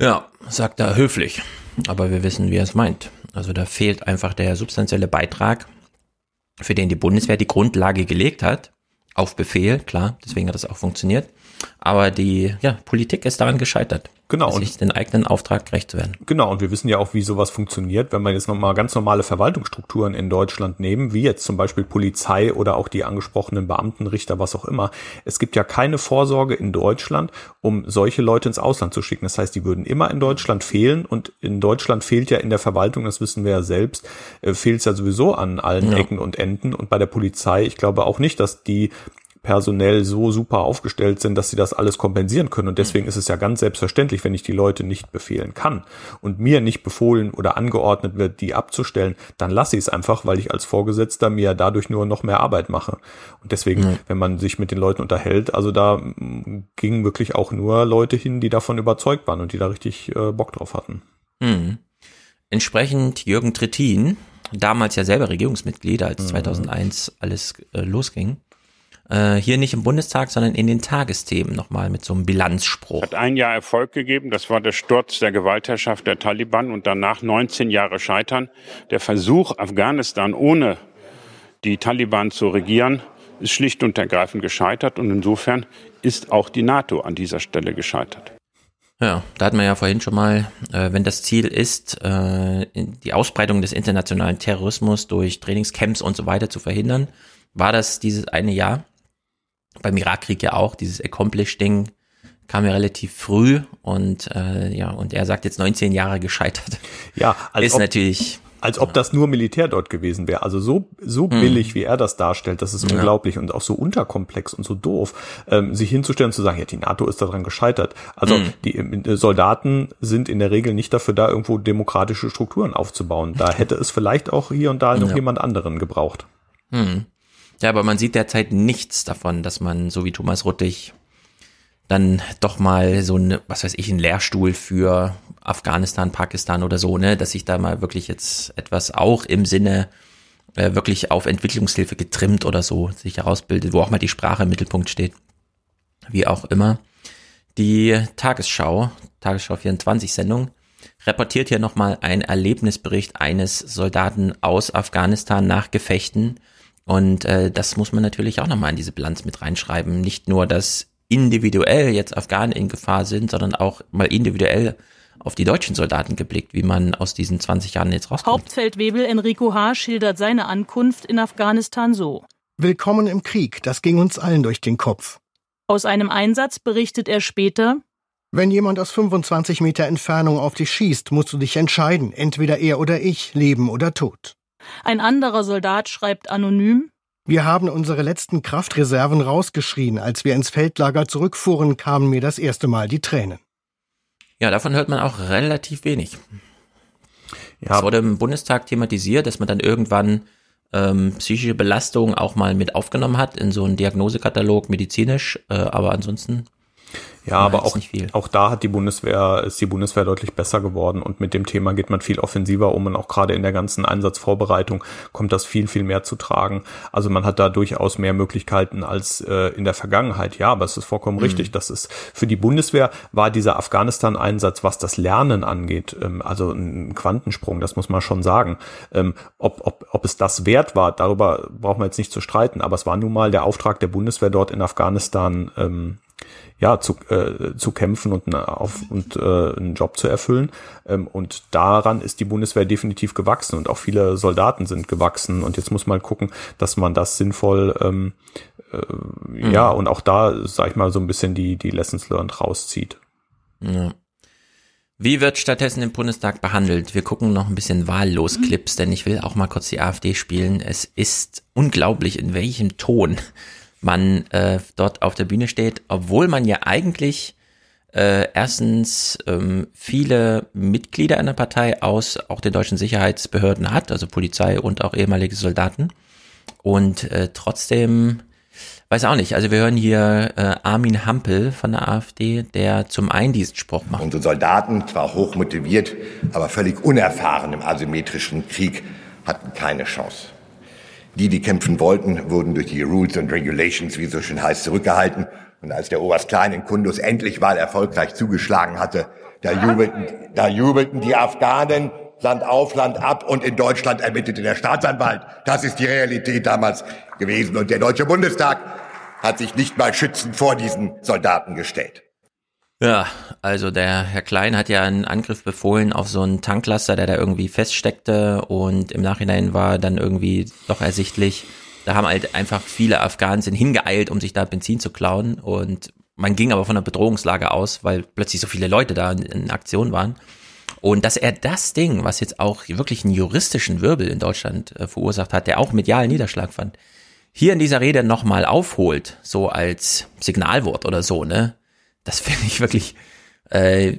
Ja, sagt er höflich. Aber wir wissen, wie er es meint. Also da fehlt einfach der substanzielle Beitrag, für den die Bundeswehr die Grundlage gelegt hat. Auf Befehl, klar, deswegen hat das auch funktioniert. Aber die ja, Politik ist daran gescheitert. Genau. Sich den eigenen Auftrag gerecht zu werden. Genau, und wir wissen ja auch, wie sowas funktioniert, wenn wir jetzt nochmal ganz normale Verwaltungsstrukturen in Deutschland nehmen, wie jetzt zum Beispiel Polizei oder auch die angesprochenen Beamten, Richter, was auch immer. Es gibt ja keine Vorsorge in Deutschland, um solche Leute ins Ausland zu schicken. Das heißt, die würden immer in Deutschland fehlen und in Deutschland fehlt ja in der Verwaltung, das wissen wir ja selbst, äh, fehlt es ja sowieso an allen Ja. Ecken und Enden und bei der Polizei, ich glaube auch nicht, dass die personell so super aufgestellt sind, dass sie das alles kompensieren können. Und deswegen ist es ja ganz selbstverständlich, wenn ich die Leute nicht befehlen kann und mir nicht befohlen oder angeordnet wird, die abzustellen, dann lasse ich es einfach, weil ich als Vorgesetzter mir dadurch nur noch mehr Arbeit mache. Und deswegen, mhm. wenn man sich mit den Leuten unterhält, also da mm, gingen wirklich auch nur Leute hin, die davon überzeugt waren und die da richtig äh, Bock drauf hatten. Mhm. Entsprechend Jürgen Trittin, damals ja selber Regierungsmitglied, als 2001 mhm. alles äh, losging, äh, hier nicht im Bundestag, sondern in den Tagesthemen nochmal mit so einem Bilanzspruch. Hat ein Jahr Erfolg gegeben, das war der Sturz der Gewaltherrschaft der Taliban und danach 19 Jahre Scheitern. Der Versuch, Afghanistan ohne die Taliban zu regieren, ist schlicht und ergreifend gescheitert und insofern ist auch die NATO an dieser Stelle gescheitert. Ja, da hatten wir ja vorhin schon mal, äh, wenn das Ziel ist, äh, die Ausbreitung des internationalen Terrorismus durch Trainingscamps und so weiter zu verhindern, war das dieses eine Jahr beim Irakkrieg ja auch, dieses Accomplish-Ding kam ja relativ früh und äh, ja, und er sagt jetzt 19 Jahre gescheitert. Ja, als ist ob, natürlich. Als ob das nur Militär dort gewesen wäre. Also so, so hm. billig, wie er das darstellt, das ist ja. unglaublich und auch so unterkomplex und so doof, ähm, sich hinzustellen und zu sagen, ja, die NATO ist daran gescheitert. Also hm. die äh, Soldaten sind in der Regel nicht dafür da, irgendwo demokratische Strukturen aufzubauen. Da hätte es vielleicht auch hier und da noch ja. jemand anderen gebraucht. Hm. Ja, aber man sieht derzeit nichts davon, dass man, so wie Thomas Ruttig, dann doch mal so ein, was weiß ich, ein Lehrstuhl für Afghanistan, Pakistan oder so, ne, dass sich da mal wirklich jetzt etwas auch im Sinne äh, wirklich auf Entwicklungshilfe getrimmt oder so sich herausbildet, wo auch mal die Sprache im Mittelpunkt steht. Wie auch immer. Die Tagesschau, Tagesschau 24 Sendung, reportiert hier nochmal ein Erlebnisbericht eines Soldaten aus Afghanistan nach Gefechten und äh, das muss man natürlich auch nochmal in diese Bilanz mit reinschreiben. Nicht nur, dass individuell jetzt Afghanen in Gefahr sind, sondern auch mal individuell auf die deutschen Soldaten geblickt, wie man aus diesen 20 Jahren jetzt rauskommt. Hauptfeldwebel Enrico H. schildert seine Ankunft in Afghanistan so. Willkommen im Krieg, das ging uns allen durch den Kopf. Aus einem Einsatz berichtet er später, wenn jemand aus 25 Meter Entfernung auf dich schießt, musst du dich entscheiden, entweder er oder ich, Leben oder Tod. Ein anderer Soldat schreibt anonym Wir haben unsere letzten Kraftreserven rausgeschrien. Als wir ins Feldlager zurückfuhren, kamen mir das erste Mal die Tränen. Ja, davon hört man auch relativ wenig. Ja. Es wurde im Bundestag thematisiert, dass man dann irgendwann ähm, psychische Belastung auch mal mit aufgenommen hat in so einen Diagnosekatalog medizinisch, äh, aber ansonsten ja, aber auch, auch da hat die Bundeswehr, ist die Bundeswehr deutlich besser geworden und mit dem Thema geht man viel offensiver um und auch gerade in der ganzen Einsatzvorbereitung kommt das viel, viel mehr zu tragen. Also man hat da durchaus mehr Möglichkeiten als äh, in der Vergangenheit. Ja, aber es ist vollkommen mhm. richtig. Das ist für die Bundeswehr war dieser Afghanistan-Einsatz, was das Lernen angeht, ähm, also ein Quantensprung, das muss man schon sagen. Ähm, ob, ob, ob es das wert war, darüber brauchen wir jetzt nicht zu streiten, aber es war nun mal der Auftrag der Bundeswehr dort in Afghanistan ähm, ja, zu, äh, zu kämpfen und, auf, und äh, einen Job zu erfüllen. Ähm, und daran ist die Bundeswehr definitiv gewachsen und auch viele Soldaten sind gewachsen. Und jetzt muss man gucken, dass man das sinnvoll, ähm, äh, mhm. ja, und auch da, sag ich mal, so ein bisschen die, die Lessons learned rauszieht. Ja. Wie wird stattdessen im Bundestag behandelt? Wir gucken noch ein bisschen wahllos Clips, denn ich will auch mal kurz die AfD spielen. Es ist unglaublich, in welchem Ton man äh, dort auf der Bühne steht, obwohl man ja eigentlich äh, erstens ähm, viele Mitglieder einer Partei aus auch den deutschen Sicherheitsbehörden hat, also Polizei und auch ehemalige Soldaten. Und äh, trotzdem, weiß auch nicht, also wir hören hier äh, Armin Hampel von der AfD, der zum Eindienstspruch macht. Unsere Soldaten, zwar hoch motiviert, aber völlig unerfahren im asymmetrischen Krieg, hatten keine Chance. Die, die kämpfen wollten, wurden durch die Rules and Regulations, wie es so schön heißt, zurückgehalten. Und als der Oberst Klein in Kundus endlich mal erfolgreich zugeschlagen hatte, da jubelten, da jubelten die Afghanen Land auf, Land ab und in Deutschland ermittelte der Staatsanwalt. Das ist die Realität damals gewesen. Und der Deutsche Bundestag hat sich nicht mal schützend vor diesen Soldaten gestellt. Ja, also der Herr Klein hat ja einen Angriff befohlen auf so einen Tanklaster, der da irgendwie feststeckte und im Nachhinein war dann irgendwie doch ersichtlich, da haben halt einfach viele Afghanen sind hingeeilt, um sich da Benzin zu klauen und man ging aber von einer Bedrohungslage aus, weil plötzlich so viele Leute da in, in Aktion waren. Und dass er das Ding, was jetzt auch wirklich einen juristischen Wirbel in Deutschland äh, verursacht hat, der auch medialen Niederschlag fand, hier in dieser Rede nochmal aufholt, so als Signalwort oder so, ne? Das finde ich wirklich, äh,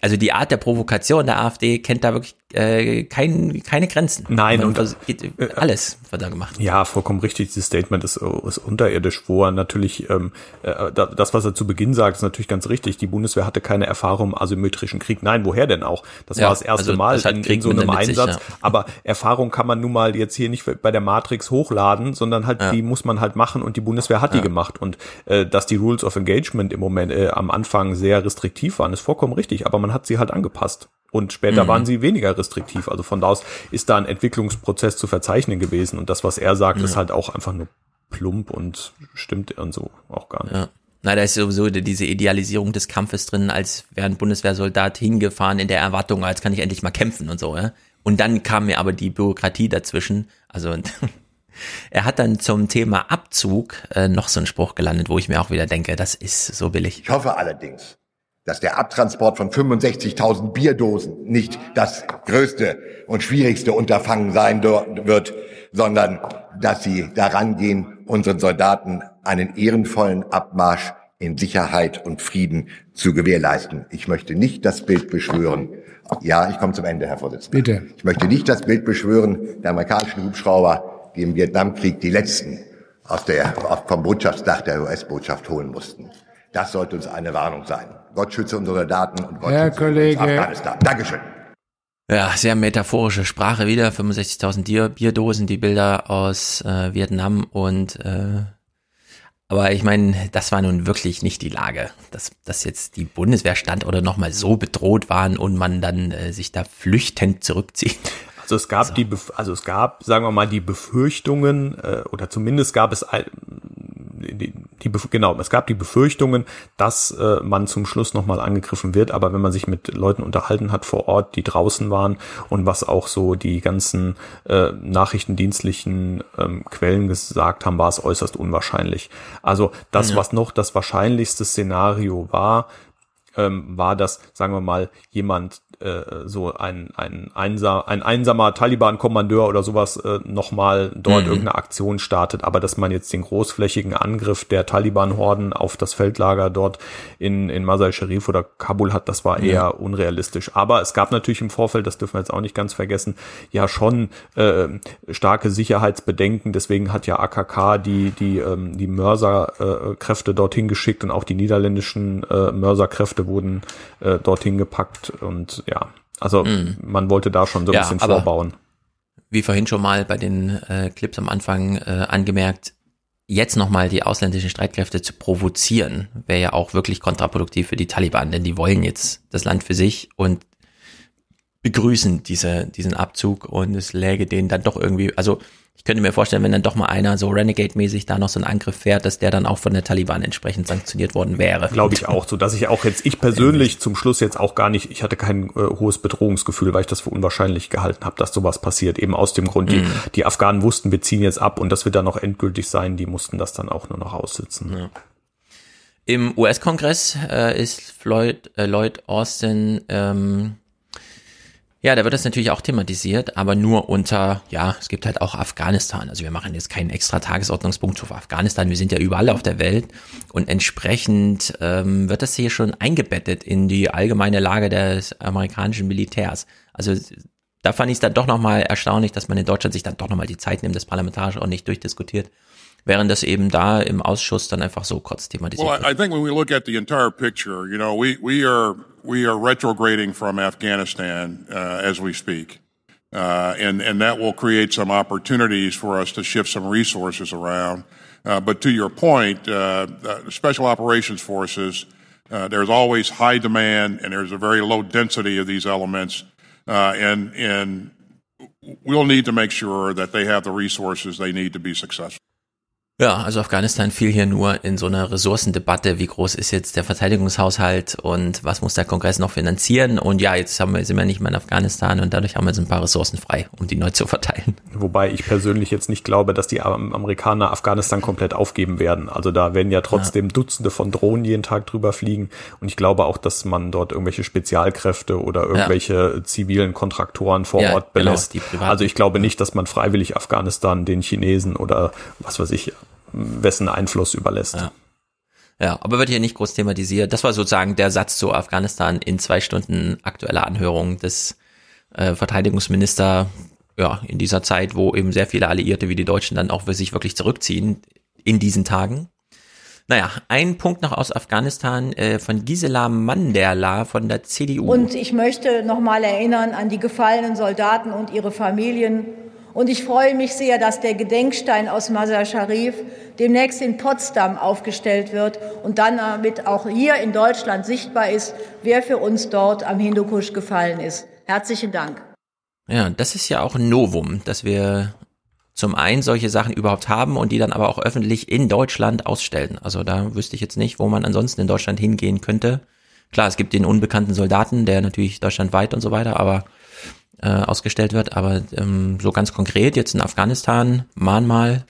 also die Art der Provokation der AfD kennt da wirklich äh, kein, keine Grenzen. Nein, und also geht, alles wird da gemacht. Ja, vollkommen richtig. Dieses Statement ist, ist unterirdisch, wo er natürlich, ähm, äh, das, was er zu Beginn sagt, ist natürlich ganz richtig. Die Bundeswehr hatte keine Erfahrung im asymmetrischen Krieg. Nein, woher denn auch? Das Ja, war das erste also Mal das in, in so einem mit sich, Einsatz. ja. Aber Erfahrung kann man nun mal jetzt hier nicht bei der Matrix hochladen, sondern halt Ja. die muss man halt machen und die Bundeswehr hat die gemacht. Und äh, dass die Rules of Engagement im Moment äh, am Anfang sehr restriktiv waren, ist vollkommen richtig. Aber man hat sie halt angepasst. Und später Mhm. waren sie weniger restriktiv. Also von da aus ist da ein Entwicklungsprozess zu verzeichnen gewesen. Und das, was er sagt, ist Ja. halt auch einfach nur plump und stimmt und so auch gar nicht. Ja. Na, da ist sowieso die- diese Idealisierung des Kampfes drin, als wäre ein Bundeswehrsoldat hingefahren in der Erwartung, als kann ich endlich mal kämpfen und so, ja. Und dann kam mir aber die Bürokratie dazwischen. Also er hat dann zum Thema Abzug äh, noch so einen Spruch gelandet, wo ich mir auch wieder denke, das ist so billig. Ich hoffe allerdings, dass der Abtransport von 65.000 Bierdosen nicht das größte und schwierigste Unterfangen sein wird, sondern dass sie daran gehen, unseren Soldaten einen ehrenvollen Abmarsch in Sicherheit und Frieden zu gewährleisten. Ich möchte nicht das Bild beschwören. Ja, ich komme zum Ende, Herr Vorsitzender. Bitte. Ich möchte nicht das Bild beschwören der amerikanischen Hubschrauber, die im Vietnamkrieg die letzten aus der, vom Botschaftsdach der US-Botschaft holen mussten. Das sollte uns eine Warnung sein. Gott schütze unsere Soldaten und Gott Herr schütze Kollege. Afghanistan. Dankeschön. Ja, sehr metaphorische Sprache wieder. 65.000 Bier, Bierdosen, die Bilder aus äh, Vietnam und äh, aber ich meine, das war nun wirklich nicht die Lage, dass, dass jetzt die Bundeswehrstandorte nochmal so bedroht waren und man dann äh, sich da flüchtend zurückzieht. Also es gab die, Bef also es gab, sagen wir mal, die Befürchtungen äh, oder zumindest gab es all- die, die genau, es gab die Befürchtungen, dass äh, man zum Schluss nochmal angegriffen wird. Aber wenn man sich mit Leuten unterhalten hat vor Ort, die draußen waren und was auch so die ganzen äh, nachrichtendienstlichen ähm, Quellen gesagt haben, war es äußerst unwahrscheinlich. Also das, Ja. was noch das wahrscheinlichste Szenario war, ähm, war, dass, sagen wir mal, jemand äh, so ein, ein, einsam, ein einsamer Taliban-Kommandeur oder sowas äh, nochmal dort Mhm. irgendeine Aktion startet, aber dass man jetzt den großflächigen Angriff der Taliban-Horden auf das Feldlager dort in, in Masai Sharif oder Kabul hat, das war eher Ja. unrealistisch. Aber es gab natürlich im Vorfeld, das dürfen wir jetzt auch nicht ganz vergessen, ja schon äh, starke Sicherheitsbedenken. Deswegen hat ja AKK die, die, ähm, die Mörserkräfte dorthin geschickt und auch die niederländischen äh, Mörserkräfte wurden äh, dorthin gepackt. Und ja, also Mhm. man wollte da schon so ein Ja, bisschen vorbauen. Wie vorhin schon mal bei den äh, Clips am Anfang äh, angemerkt, jetzt nochmal die ausländischen Streitkräfte zu provozieren, wäre ja auch wirklich kontraproduktiv für die Taliban, denn die wollen jetzt das Land für sich und begrüßen diese, diesen Abzug und es läge denen dann doch irgendwie, also ich könnte mir vorstellen, wenn dann doch mal einer so Renegade-mäßig da noch so einen Angriff fährt, dass der dann auch von der Taliban entsprechend sanktioniert worden wäre. Glaube ich auch so, dass ich auch jetzt, ich persönlich zum Schluss jetzt auch gar nicht, ich hatte kein äh, hohes Bedrohungsgefühl, weil ich das für unwahrscheinlich gehalten habe, dass sowas passiert. Eben aus dem Grund, die, Mhm. die Afghanen wussten, wir ziehen jetzt ab und das wird dann noch endgültig sein, die mussten das dann auch nur noch aussitzen. Ja. Im US-Kongress äh, ist Floyd, äh, Lloyd Austin, ähm, ja, da wird das natürlich auch thematisiert, aber nur unter, ja, es gibt halt auch Afghanistan. Also wir machen jetzt keinen extra Tagesordnungspunkt auf Afghanistan. Wir sind ja überall auf der Welt und entsprechend ähm, wird das hier schon eingebettet in die allgemeine Lage des amerikanischen Militärs. Also da fand ich es dann doch nochmal erstaunlich, dass man in Deutschland sich dann doch nochmal die Zeit nimmt, das parlamentarisch auch nicht durchdiskutiert, während das eben da im Ausschuss dann einfach so kurz thematisiert Well, wird. I, I think when we look at the entire picture, you know, we, we are we are retrograding from Afghanistan uh, as we speak, uh, and and that will create some opportunities for us to shift some resources around. Uh, but to your point, uh, uh, special operations forces, uh, there's always high demand, and there's a very low density of these elements, uh, and and we'll need to make sure that they have the resources they need to be successful. Ja, also Afghanistan fiel hier nur in so einer Ressourcendebatte, wie groß ist jetzt der Verteidigungshaushalt und was muss der Kongress noch finanzieren und ja, jetzt haben wir, sind wir nicht mehr in Afghanistan und dadurch haben wir jetzt ein paar Ressourcen frei, um die neu zu verteilen. Wobei ich persönlich jetzt nicht glaube, dass die Amerikaner Afghanistan komplett aufgeben werden. Also da werden ja trotzdem ja. Dutzende von Drohnen jeden Tag drüber fliegen und ich glaube auch, dass man dort irgendwelche Spezialkräfte oder irgendwelche ja. zivilen Kontraktoren vor ja, Ort genau, belässt. Genau, also ich glaube nicht, dass man freiwillig Afghanistan den Chinesen oder was weiß ich wessen Einfluss überlässt. Ja. Ja, aber wird hier nicht groß thematisiert. Das war sozusagen der Satz zu Afghanistan in zwei Stunden aktueller Anhörung des äh, Verteidigungsminister, ja, in dieser Zeit, wo eben sehr viele Alliierte wie die Deutschen dann auch für sich wirklich zurückziehen in diesen Tagen. Naja, ein Punkt noch aus Afghanistan äh, von Gisela Mandela von der CDU. Und ich möchte nochmal erinnern an die gefallenen Soldaten und ihre Familien und ich freue mich sehr, dass der Gedenkstein aus Mazar Sharif demnächst in Potsdam aufgestellt wird und dann damit auch hier in Deutschland sichtbar ist, wer für uns dort am Hindukusch gefallen ist. Herzlichen Dank. Ja, das ist ja auch ein Novum, dass wir zum einen solche Sachen überhaupt haben und die dann aber auch öffentlich in Deutschland ausstellen. Also da wüsste ich jetzt nicht, wo man ansonsten in Deutschland hingehen könnte. Klar, es gibt den unbekannten Soldaten, der natürlich deutschlandweit und so weiter, aber äh, ausgestellt wird. Aber ähm, so ganz konkret jetzt in Afghanistan, Mahnmal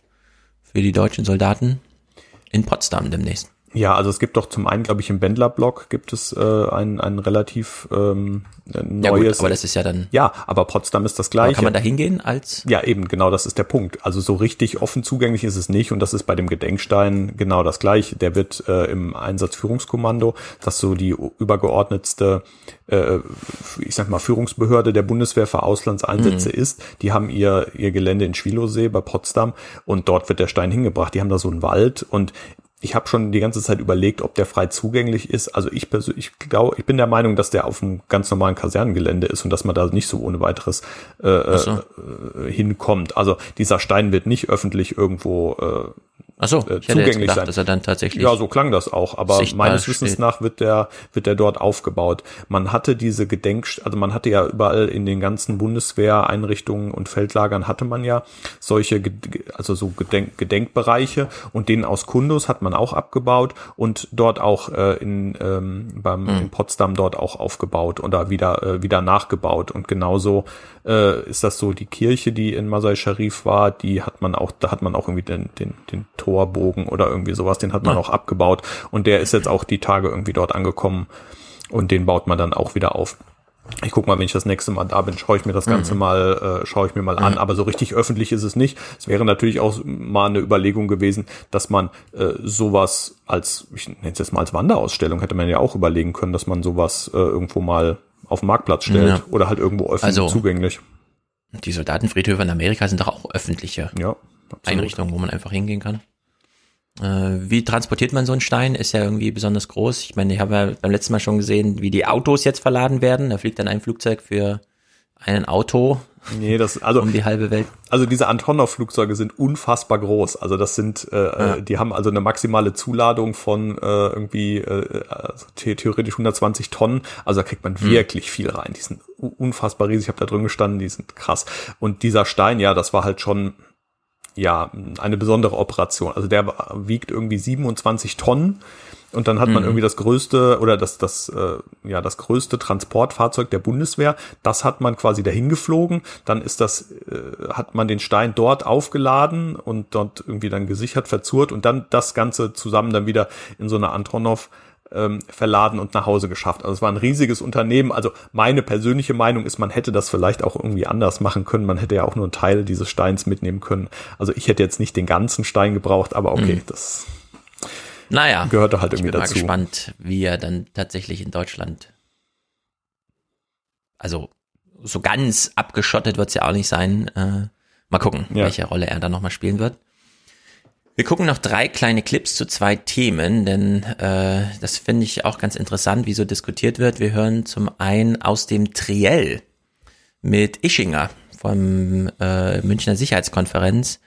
für die deutschen Soldaten in Potsdam demnächst. Ja, also es gibt doch zum einen, glaube ich, im Bändlerblock gibt es äh, ein, ein relativ ähm, neues. Ja gut, aber das ist ja dann. Ja, aber Potsdam ist das gleiche. Aber kann man da hingehen als? Ja, eben, genau, das ist der Punkt. Also so richtig offen zugänglich ist es nicht und das ist bei dem Gedenkstein genau das gleiche. Der wird äh, im Einsatzführungskommando, das so die übergeordnetste, äh, ich sag mal, Führungsbehörde der Bundeswehr für Auslandseinsätze mhm. ist. Die haben ihr, ihr Gelände in Schwilosee bei Potsdam und dort wird der Stein hingebracht. Die haben da so einen Wald und ich habe schon die ganze Zeit überlegt, ob der frei zugänglich ist. Also ich persönlich ich glaube, ich bin der Meinung, dass der auf einem ganz normalen Kasernengelände ist und dass man da nicht so ohne weiteres äh, so. äh, hinkommt. Also dieser Stein wird nicht öffentlich irgendwo äh, Ach so, äh, zugänglich gedacht, sein. Dass er dann tatsächlich ja, so klang das auch. Aber meines Wissens steht. nach wird der wird der dort aufgebaut. Man hatte diese Gedenk, also man hatte ja überall in den ganzen Bundeswehreinrichtungen und Feldlagern hatte man ja solche, also so Gedenk, Gedenkbereiche und den aus Kundus hat man auch abgebaut und dort auch äh, in ähm, beim hm. in Potsdam dort auch aufgebaut oder wieder äh, wieder nachgebaut und genauso äh, ist das so die Kirche, die in Masai Sharif war, die hat man auch, da hat man auch irgendwie den den den Torbogen oder irgendwie sowas, den hat man ja. auch abgebaut und der ist jetzt auch die Tage irgendwie dort angekommen und den baut man dann auch wieder auf. Ich guck mal, wenn ich das nächste Mal da bin, schaue ich mir das Ganze mhm. mal, äh, schaue ich mir mal mhm. an. Aber so richtig öffentlich ist es nicht. Es wäre natürlich auch mal eine Überlegung gewesen, dass man äh, sowas als, ich nenne es jetzt mal als Wanderausstellung, hätte man ja auch überlegen können, dass man sowas äh, irgendwo mal auf den Marktplatz stellt ja. oder halt irgendwo öffentlich also, zugänglich. Die Soldatenfriedhöfe in Amerika sind doch auch öffentliche ja, Einrichtungen, wo man einfach hingehen kann. Äh, wie transportiert man so einen Stein? Ist ja irgendwie besonders groß. Ich meine, ich habe ja beim letzten Mal schon gesehen, wie die Autos jetzt verladen werden. Da fliegt dann ein Flugzeug für ein Auto Nee, das also um die halbe Welt. Also diese Antonov-Flugzeuge sind unfassbar groß. Also das sind, äh, ja. die haben also eine maximale Zuladung von äh, irgendwie äh, also theoretisch 120 Tonnen. Also da kriegt man hm. wirklich viel rein. Die sind unfassbar riesig. Ich habe da drin gestanden, die sind krass. Und dieser Stein, ja, das war halt schon ja, eine besondere Operation. Also der wiegt irgendwie 27 Tonnen und dann hat man mhm. irgendwie das größte oder das das äh, ja das größte Transportfahrzeug der Bundeswehr. Das hat man quasi dahin geflogen. Dann ist das äh, hat man den Stein dort aufgeladen und dort irgendwie dann gesichert, verzurrt und dann das Ganze zusammen dann wieder in so eine Antonov ähm, verladen und nach Hause geschafft. Also es war ein riesiges Unternehmen. Also meine persönliche Meinung ist, man hätte das vielleicht auch irgendwie anders machen können. Man hätte ja auch nur einen Teil dieses Steins mitnehmen können. Also ich hätte jetzt nicht den ganzen Stein gebraucht, aber okay, mhm. das naja, gehört halt irgendwie dazu. Ich bin mal gespannt, wie er dann tatsächlich in Deutschland, also so ganz abgeschottet wird es ja auch nicht sein. Äh, mal gucken, ja. welche Rolle er da nochmal spielen wird. Wir gucken noch drei kleine Clips zu zwei Themen, denn äh, das finde ich auch ganz interessant, wie so diskutiert wird. Wir hören zum einen aus dem Triell mit Ischinger vom äh, Münchner Sicherheitskonferenz.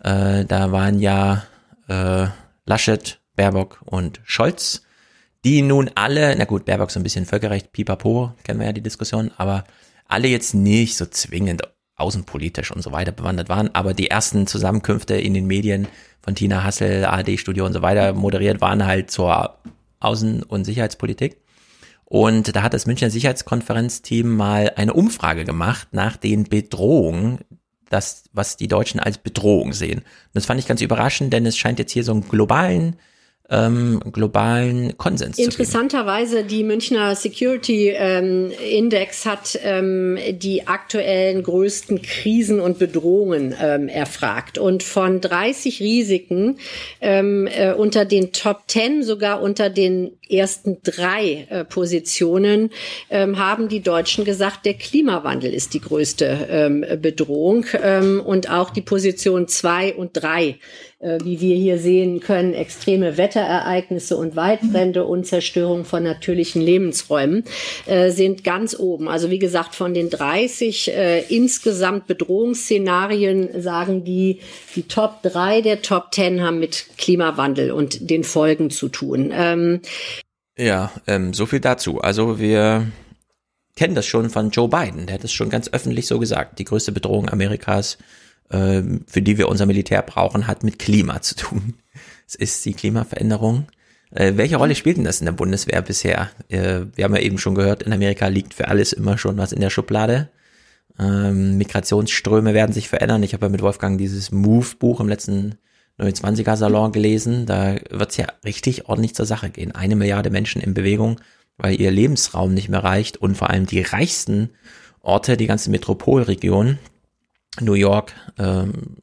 Äh, da waren ja äh, Laschet, Baerbock und Scholz, die nun alle, na gut, Baerbock so ein bisschen Völkerrecht, pipapo, kennen wir ja die Diskussion, aber alle jetzt nicht so zwingend außenpolitisch und so weiter bewandert waren. Aber die ersten Zusammenkünfte in den Medien von Tina Hassel, ARD-Studio und so weiter moderiert waren halt zur Außen- und Sicherheitspolitik. Und da hat das Münchner Sicherheitskonferenzteam mal eine Umfrage gemacht nach den Bedrohungen, das, was die Deutschen als Bedrohung sehen. Und das fand ich ganz überraschend, denn es scheint jetzt hier so einen globalen ähm, globalen Konsens Interessanterweise, die Münchner Security ähm, Index hat ähm, die aktuellen größten Krisen und Bedrohungen ähm, erfragt. Und von 30 Risiken ähm, äh, unter den Top 10, sogar unter den ersten drei äh, Positionen, ähm, haben die Deutschen gesagt, der Klimawandel ist die größte ähm, Bedrohung. Ähm, und auch die Position zwei und drei wie wir hier sehen können, extreme Wetterereignisse und Waldbrände und Zerstörung von natürlichen Lebensräumen äh, sind ganz oben. Also wie gesagt, von den 30 äh, insgesamt Bedrohungsszenarien sagen die, die Top 3 der Top 10 haben mit Klimawandel und den Folgen zu tun. Ähm, ja, ähm, so viel dazu. Also wir kennen das schon von Joe Biden. Der hat es schon ganz öffentlich so gesagt. Die größte Bedrohung Amerikas ähm, für die wir unser Militär brauchen, hat mit Klima zu tun. Es ist die Klimaveränderung. Äh, welche Rolle spielt denn das in der Bundeswehr bisher? Äh, wir haben ja eben schon gehört, in Amerika liegt für alles immer schon was in der Schublade. Ähm, Migrationsströme werden sich verändern. Ich habe ja mit Wolfgang dieses Move-Buch im letzten 29er Salon gelesen. Da wird es ja richtig ordentlich zur Sache gehen. Eine Milliarde Menschen in Bewegung, weil ihr Lebensraum nicht mehr reicht und vor allem die reichsten Orte, die ganze Metropolregion, New York, ähm,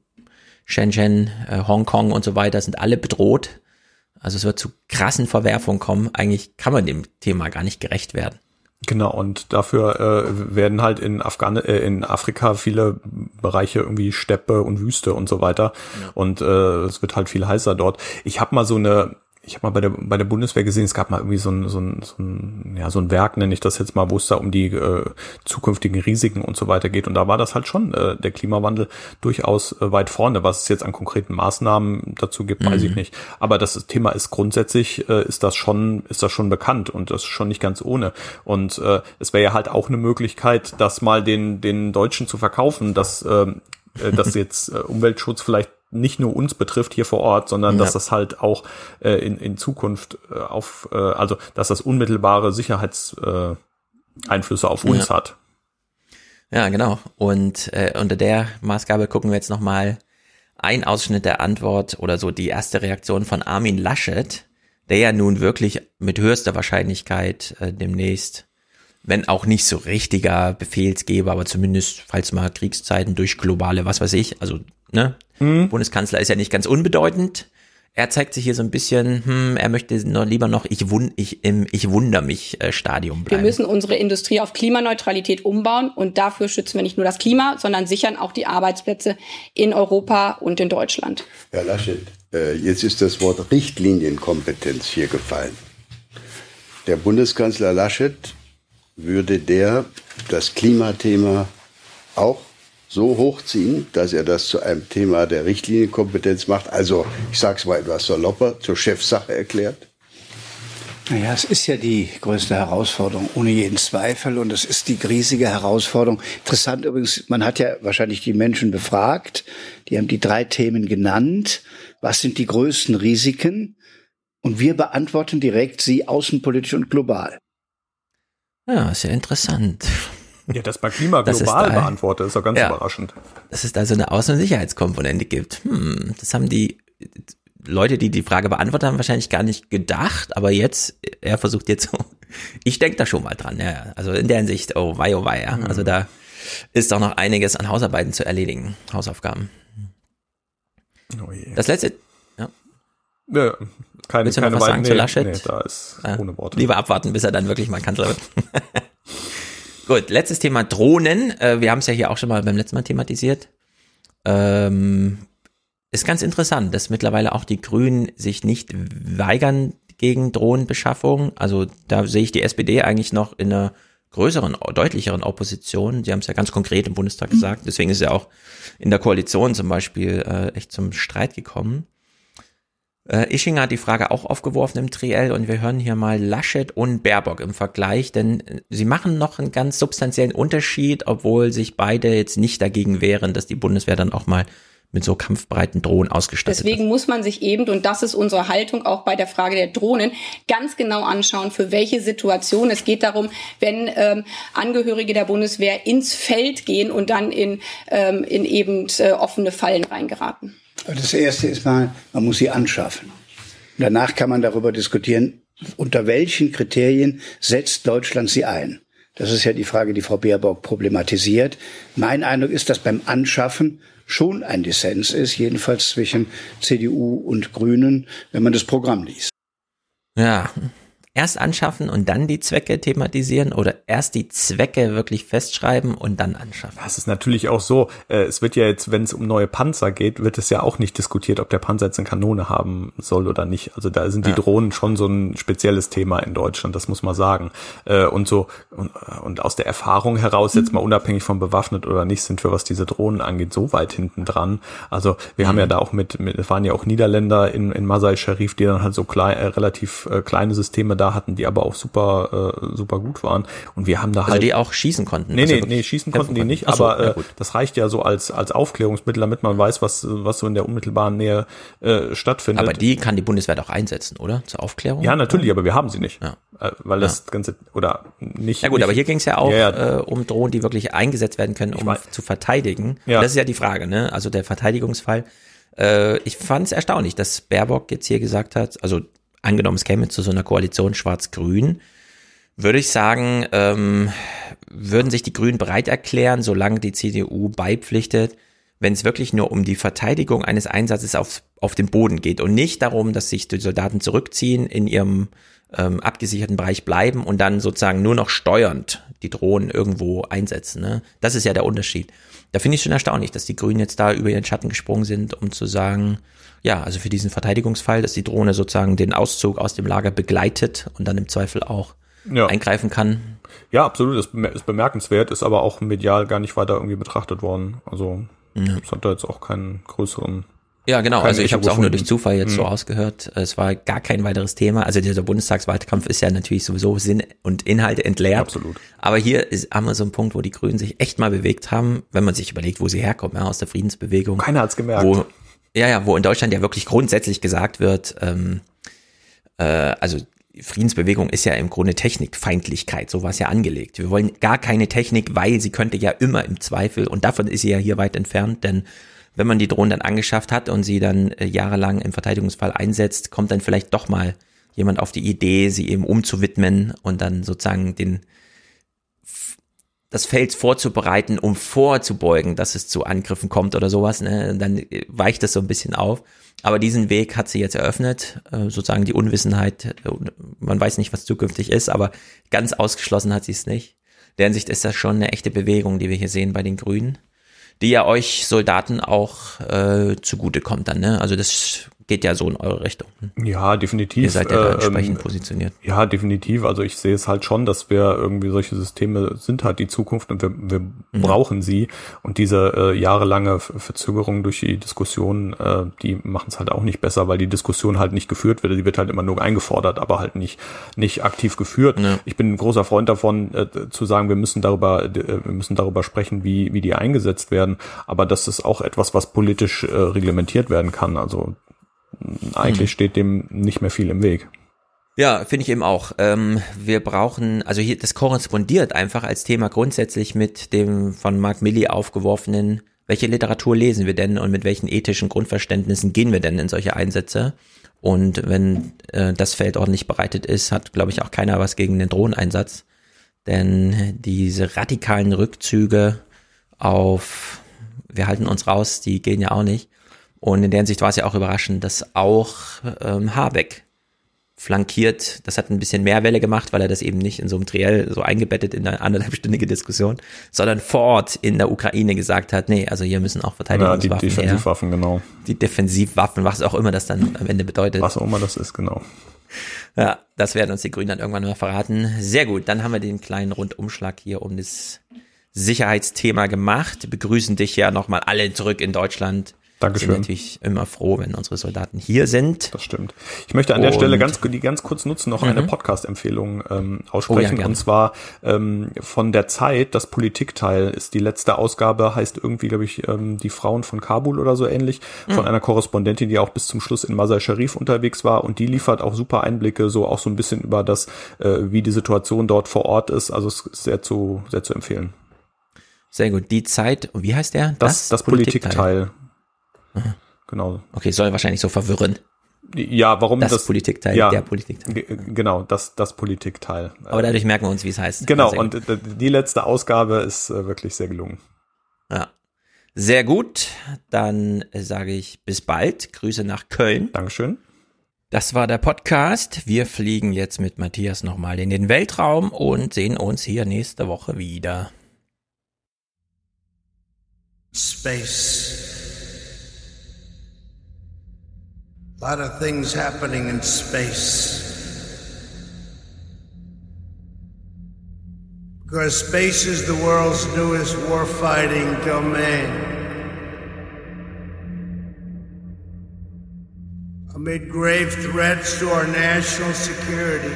Shenzhen, äh, Hongkong und so weiter sind alle bedroht. Also es wird zu krassen Verwerfungen kommen. Eigentlich kann man dem Thema gar nicht gerecht werden. Genau, und dafür äh, werden halt in, Afghan äh, in Afrika viele Bereiche irgendwie Steppe und Wüste und so weiter. Ja. Und äh, es wird halt viel heißer dort. Ich habe mal so eine ich habe mal bei der, bei der Bundeswehr gesehen, es gab mal irgendwie so ein, so ein, so ein, ja, so ein Werk, nenne ich das jetzt mal, wo es da um die äh, zukünftigen Risiken und so weiter geht. Und da war das halt schon äh, der Klimawandel durchaus äh, weit vorne. Was es jetzt an konkreten Maßnahmen dazu gibt, mhm. weiß ich mhm. nicht. Aber das Thema ist grundsätzlich, äh, ist das schon, ist das schon bekannt und das ist schon nicht ganz ohne. Und äh, es wäre ja halt auch eine Möglichkeit, das mal den, den Deutschen zu verkaufen, dass, äh, äh dass jetzt äh, Umweltschutz vielleicht nicht nur uns betrifft hier vor Ort, sondern ja. dass das halt auch äh, in, in Zukunft äh, auf, äh, also dass das unmittelbare Sicherheitseinflüsse äh, Einflüsse auf uns ja. hat. Ja, genau. Und äh, unter der Maßgabe gucken wir jetzt nochmal ein Ausschnitt der Antwort oder so die erste Reaktion von Armin Laschet, der ja nun wirklich mit höchster Wahrscheinlichkeit äh, demnächst, wenn auch nicht so richtiger Befehlsgeber, aber zumindest, falls mal Kriegszeiten durch globale, was weiß ich, also ne, Mhm. Bundeskanzler ist ja nicht ganz unbedeutend. Er zeigt sich hier so ein bisschen, hm, er möchte noch lieber noch ich, wund, ich im Ich wunder mich äh, Stadium bleiben. Wir müssen unsere Industrie auf Klimaneutralität umbauen und dafür schützen wir nicht nur das Klima, sondern sichern auch die Arbeitsplätze in Europa und in Deutschland. Herr Laschet, äh, jetzt ist das Wort Richtlinienkompetenz hier gefallen. Der Bundeskanzler Laschet würde der das Klimathema auch so hochziehen, dass er das zu einem Thema der Richtlinienkompetenz macht, also ich sage es mal etwas salopper, zur Chefsache erklärt? Naja, es ist ja die größte Herausforderung, ohne jeden Zweifel. Und es ist die riesige Herausforderung. Interessant übrigens, man hat ja wahrscheinlich die Menschen befragt. Die haben die drei Themen genannt. Was sind die größten Risiken? Und wir beantworten direkt sie außenpolitisch und global. Ja, sehr interessant. Ja, das bei Klima global da, beantwortet, ist doch ganz ja, überraschend. Dass es da so eine Außen- und Sicherheitskomponente gibt. Hm, das haben die Leute, die die Frage beantwortet haben, wahrscheinlich gar nicht gedacht, aber jetzt, er versucht jetzt so, ich denke da schon mal dran, ja. Also in der Hinsicht, oh wei, oh wei, ja. Mhm. Also da ist doch noch einiges an Hausarbeiten zu erledigen, Hausaufgaben. Oh je. Das letzte, ja. Ja, keine, Willst du keine noch was sagen nee, zu Laschet? Nee, da ist ohne Worte. Lieber abwarten, bis er dann wirklich mal Kanzler wird. Gut, letztes Thema Drohnen. Äh, wir haben es ja hier auch schon mal beim letzten Mal thematisiert. Ähm, ist ganz interessant, dass mittlerweile auch die Grünen sich nicht weigern gegen Drohnenbeschaffung. Also da sehe ich die SPD eigentlich noch in einer größeren, deutlicheren Opposition. Sie haben es ja ganz konkret im Bundestag gesagt. Deswegen ist ja auch in der Koalition zum Beispiel äh, echt zum Streit gekommen. Äh, Ischinger hat die Frage auch aufgeworfen im Triell und wir hören hier mal Laschet und Baerbock im Vergleich, denn äh, sie machen noch einen ganz substanziellen Unterschied, obwohl sich beide jetzt nicht dagegen wehren, dass die Bundeswehr dann auch mal mit so kampfbreiten Drohnen ausgestattet Deswegen ist. muss man sich eben, und das ist unsere Haltung auch bei der Frage der Drohnen, ganz genau anschauen, für welche Situation. Es geht darum, wenn ähm, Angehörige der Bundeswehr ins Feld gehen und dann in, ähm, in eben äh, offene Fallen reingeraten. Das erste ist mal, man muss sie anschaffen. Danach kann man darüber diskutieren, unter welchen Kriterien setzt Deutschland sie ein. Das ist ja die Frage, die Frau Baerbock problematisiert. Mein Eindruck ist, dass beim Anschaffen schon ein Dissens ist, jedenfalls zwischen CDU und Grünen, wenn man das Programm liest. Ja, erst anschaffen und dann die Zwecke thematisieren oder erst die Zwecke wirklich festschreiben und dann anschaffen? Das ist natürlich auch so. Äh, es wird ja jetzt, wenn es um neue Panzer geht, wird es ja auch nicht diskutiert, ob der Panzer jetzt eine Kanone haben soll oder nicht. Also da sind die ja. Drohnen schon so ein spezielles Thema in Deutschland, das muss man sagen. Äh, und so, und, und aus der Erfahrung heraus, jetzt mal unabhängig von bewaffnet oder nicht, sind wir, was diese Drohnen angeht, so weit hinten dran. Also wir mhm. haben ja da auch mit, mit, es waren ja auch Niederländer in, in Masai Sharif, die dann halt so klein, äh, relativ kleine Systeme da hatten, die aber auch super, äh, super gut waren. Und wir haben da also halt. die auch schießen konnten. Nee, also nee, nee, schießen konnten die nicht, so, aber äh, das reicht ja so als, als Aufklärungsmittel, damit man weiß, was, was so in der unmittelbaren Nähe äh, stattfindet. Aber die kann die Bundeswehr doch einsetzen, oder? Zur Aufklärung? Ja, natürlich, aber wir haben sie nicht. Ja. Äh, weil das ja. Ganze, oder nicht. Ja gut, nicht, aber hier ging es ja auch ja, Äh, um Drohnen, die wirklich eingesetzt werden können, um zu verteidigen. Ja. Das ist ja die Frage, ne? Also der Verteidigungsfall. Äh, ich fand es erstaunlich, dass Baerbock jetzt hier gesagt hat, also angenommen, es käme zu so einer Koalition Schwarz-Grün, würde ich sagen, ähm, würden sich die Grünen bereit erklären, solange die CDU beipflichtet, wenn es wirklich nur um die Verteidigung eines Einsatzes auf, auf dem Boden geht und nicht darum, dass sich die Soldaten zurückziehen, in ihrem ähm, abgesicherten Bereich bleiben und dann sozusagen nur noch steuernd die Drohnen irgendwo einsetzen. Ne? Das ist ja der Unterschied. Da finde ich schon erstaunlich, dass die Grünen jetzt da über ihren Schatten gesprungen sind, um zu sagen, ja, also für diesen Verteidigungsfall, dass die Drohne sozusagen den Auszug aus dem Lager begleitet und dann im Zweifel auch ja. eingreifen kann. Ja, absolut, das ist bemerkenswert, ist aber auch medial gar nicht weiter irgendwie betrachtet worden. Also ja. es hat da jetzt auch keinen größeren ja, genau. Also ich habe es auch nur durch Zufall jetzt mhm. so ausgehört. Es war gar kein weiteres Thema. Also dieser Bundestagswahlkampf ist ja natürlich sowieso Sinn und Inhalte entleert. Absolut. Aber hier ist, haben wir so einen Punkt, wo die Grünen sich echt mal bewegt haben, wenn man sich überlegt, wo sie herkommen, ja, aus der Friedensbewegung. Keiner hat's gemerkt. Wo, ja, ja, wo in Deutschland ja wirklich grundsätzlich gesagt wird, ähm, äh, also Friedensbewegung ist ja im Grunde Technikfeindlichkeit, so war es ja angelegt. Wir wollen gar keine Technik, weil sie könnte ja immer im Zweifel, und davon ist sie ja hier weit entfernt, denn wenn man die Drohnen dann angeschafft hat und sie dann äh, jahrelang im Verteidigungsfall einsetzt, kommt dann vielleicht doch mal jemand auf die Idee, sie eben umzuwidmen und dann sozusagen den das Feld vorzubereiten, um vorzubeugen, dass es zu Angriffen kommt oder sowas, ne? dann weicht das so ein bisschen auf. Aber diesen Weg hat sie jetzt eröffnet, äh, sozusagen die Unwissenheit, äh, man weiß nicht, was zukünftig ist, aber ganz ausgeschlossen hat sie es nicht. Deren Sicht ist das schon eine echte Bewegung, die wir hier sehen bei den Grünen, die ja euch Soldaten auch äh, zugutekommt dann, ne? Also das geht ja so in eure Richtung. Ja, definitiv. Ihr seid ja da entsprechend ähm, positioniert. Ja, definitiv. Also ich sehe es halt schon, dass wir irgendwie solche Systeme sind halt die Zukunft und wir, wir mhm. brauchen sie. Und diese äh, jahrelange Verzögerung durch die Diskussion, äh, die machen es halt auch nicht besser, weil die Diskussion halt nicht geführt wird. Die wird halt immer nur eingefordert, aber halt nicht, nicht aktiv geführt. Ja. Ich bin ein großer Freund davon, äh, zu sagen, wir müssen darüber, äh, wir müssen darüber sprechen, wie, wie die eingesetzt werden. Aber das ist auch etwas, was politisch äh, reglementiert werden kann. Also eigentlich hm. steht dem nicht mehr viel im Weg. Ja, finde ich eben auch. Ähm, wir brauchen, also hier, das korrespondiert einfach als Thema grundsätzlich mit dem von Mark Milley aufgeworfenen, welche Literatur lesen wir denn und mit welchen ethischen Grundverständnissen gehen wir denn in solche Einsätze? Und wenn äh, das Feld ordentlich bereitet ist, hat, glaube ich, auch keiner was gegen den Drohneneinsatz. Denn diese radikalen Rückzüge auf, wir halten uns raus, die gehen ja auch nicht. Und in der Hinsicht war es ja auch überraschend, dass auch ähm, Habeck flankiert, das hat ein bisschen mehr Welle gemacht, weil er das eben nicht in so einem Triell so eingebettet in eine anderthalbstündige Diskussion, sondern vor Ort in der Ukraine gesagt hat, nee, also hier müssen auch Verteidigungswaffen ja, die Defensivwaffen, her. genau. Die Defensivwaffen, was auch immer das dann am Ende bedeutet. Was auch immer das ist, genau. Ja, das werden uns die Grünen dann irgendwann mal verraten. Sehr gut, dann haben wir den kleinen Rundumschlag hier um das Sicherheitsthema gemacht. Begrüßen dich ja nochmal alle zurück in Deutschland Dankeschön. sind natürlich immer froh, wenn unsere Soldaten hier sind. Das stimmt. Ich möchte an der Stelle ganz, die ganz kurz nutzen, noch mhm. eine Podcast-Empfehlung ähm, aussprechen. Oh, ja, und zwar ähm, von der Zeit, das Politikteil ist die letzte Ausgabe, heißt irgendwie, glaube ich, ähm, die Frauen von Kabul oder so ähnlich, mhm. von einer Korrespondentin, die auch bis zum Schluss in Masai Sharif unterwegs war. Und die liefert auch super Einblicke, so auch so ein bisschen über das, äh, wie die Situation dort vor Ort ist. Also es ist sehr zu, sehr zu empfehlen. Sehr gut. Die Zeit, wie heißt der? Das, das, das Politikteil. Politikteil. Genau. Okay, soll wahrscheinlich so verwirren. Ja, warum das, das Politikteil, ja, der Politikteil. Genau, das, das Politikteil. Aber dadurch merken wir uns, wie es heißt. Genau, und gut. die letzte Ausgabe ist äh, wirklich sehr gelungen. Ja. Sehr gut. Dann sage ich bis bald. Grüße nach Köln. Dankeschön. Das war der Podcast. Wir fliegen jetzt mit Matthias nochmal in den Weltraum und sehen uns hier nächste Woche wieder. Space. A lot of things happening in space. Because space is the world's newest warfighting domain. Amid grave threats to our national security,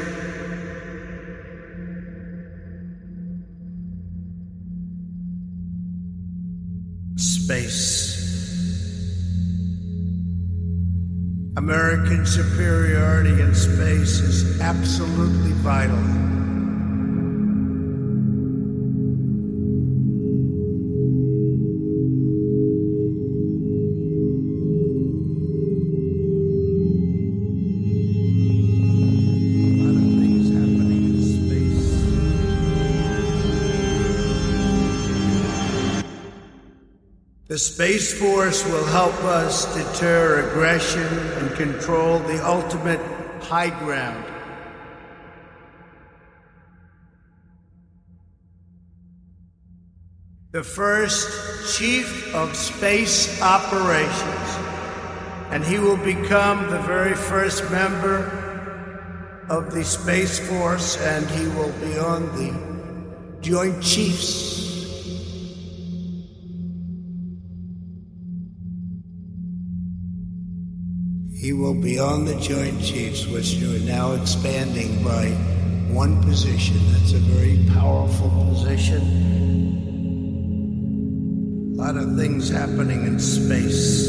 space. American superiority in space is absolutely vital. The Space Force will help us deter aggression and control the ultimate high ground. The first Chief of Space Operations, and he will become the very first member of the Space Force, and he will be on the Joint Chiefs He will be on the Joint Chiefs, which you are now expanding by one position. That's a very powerful position. A lot of things happening in space.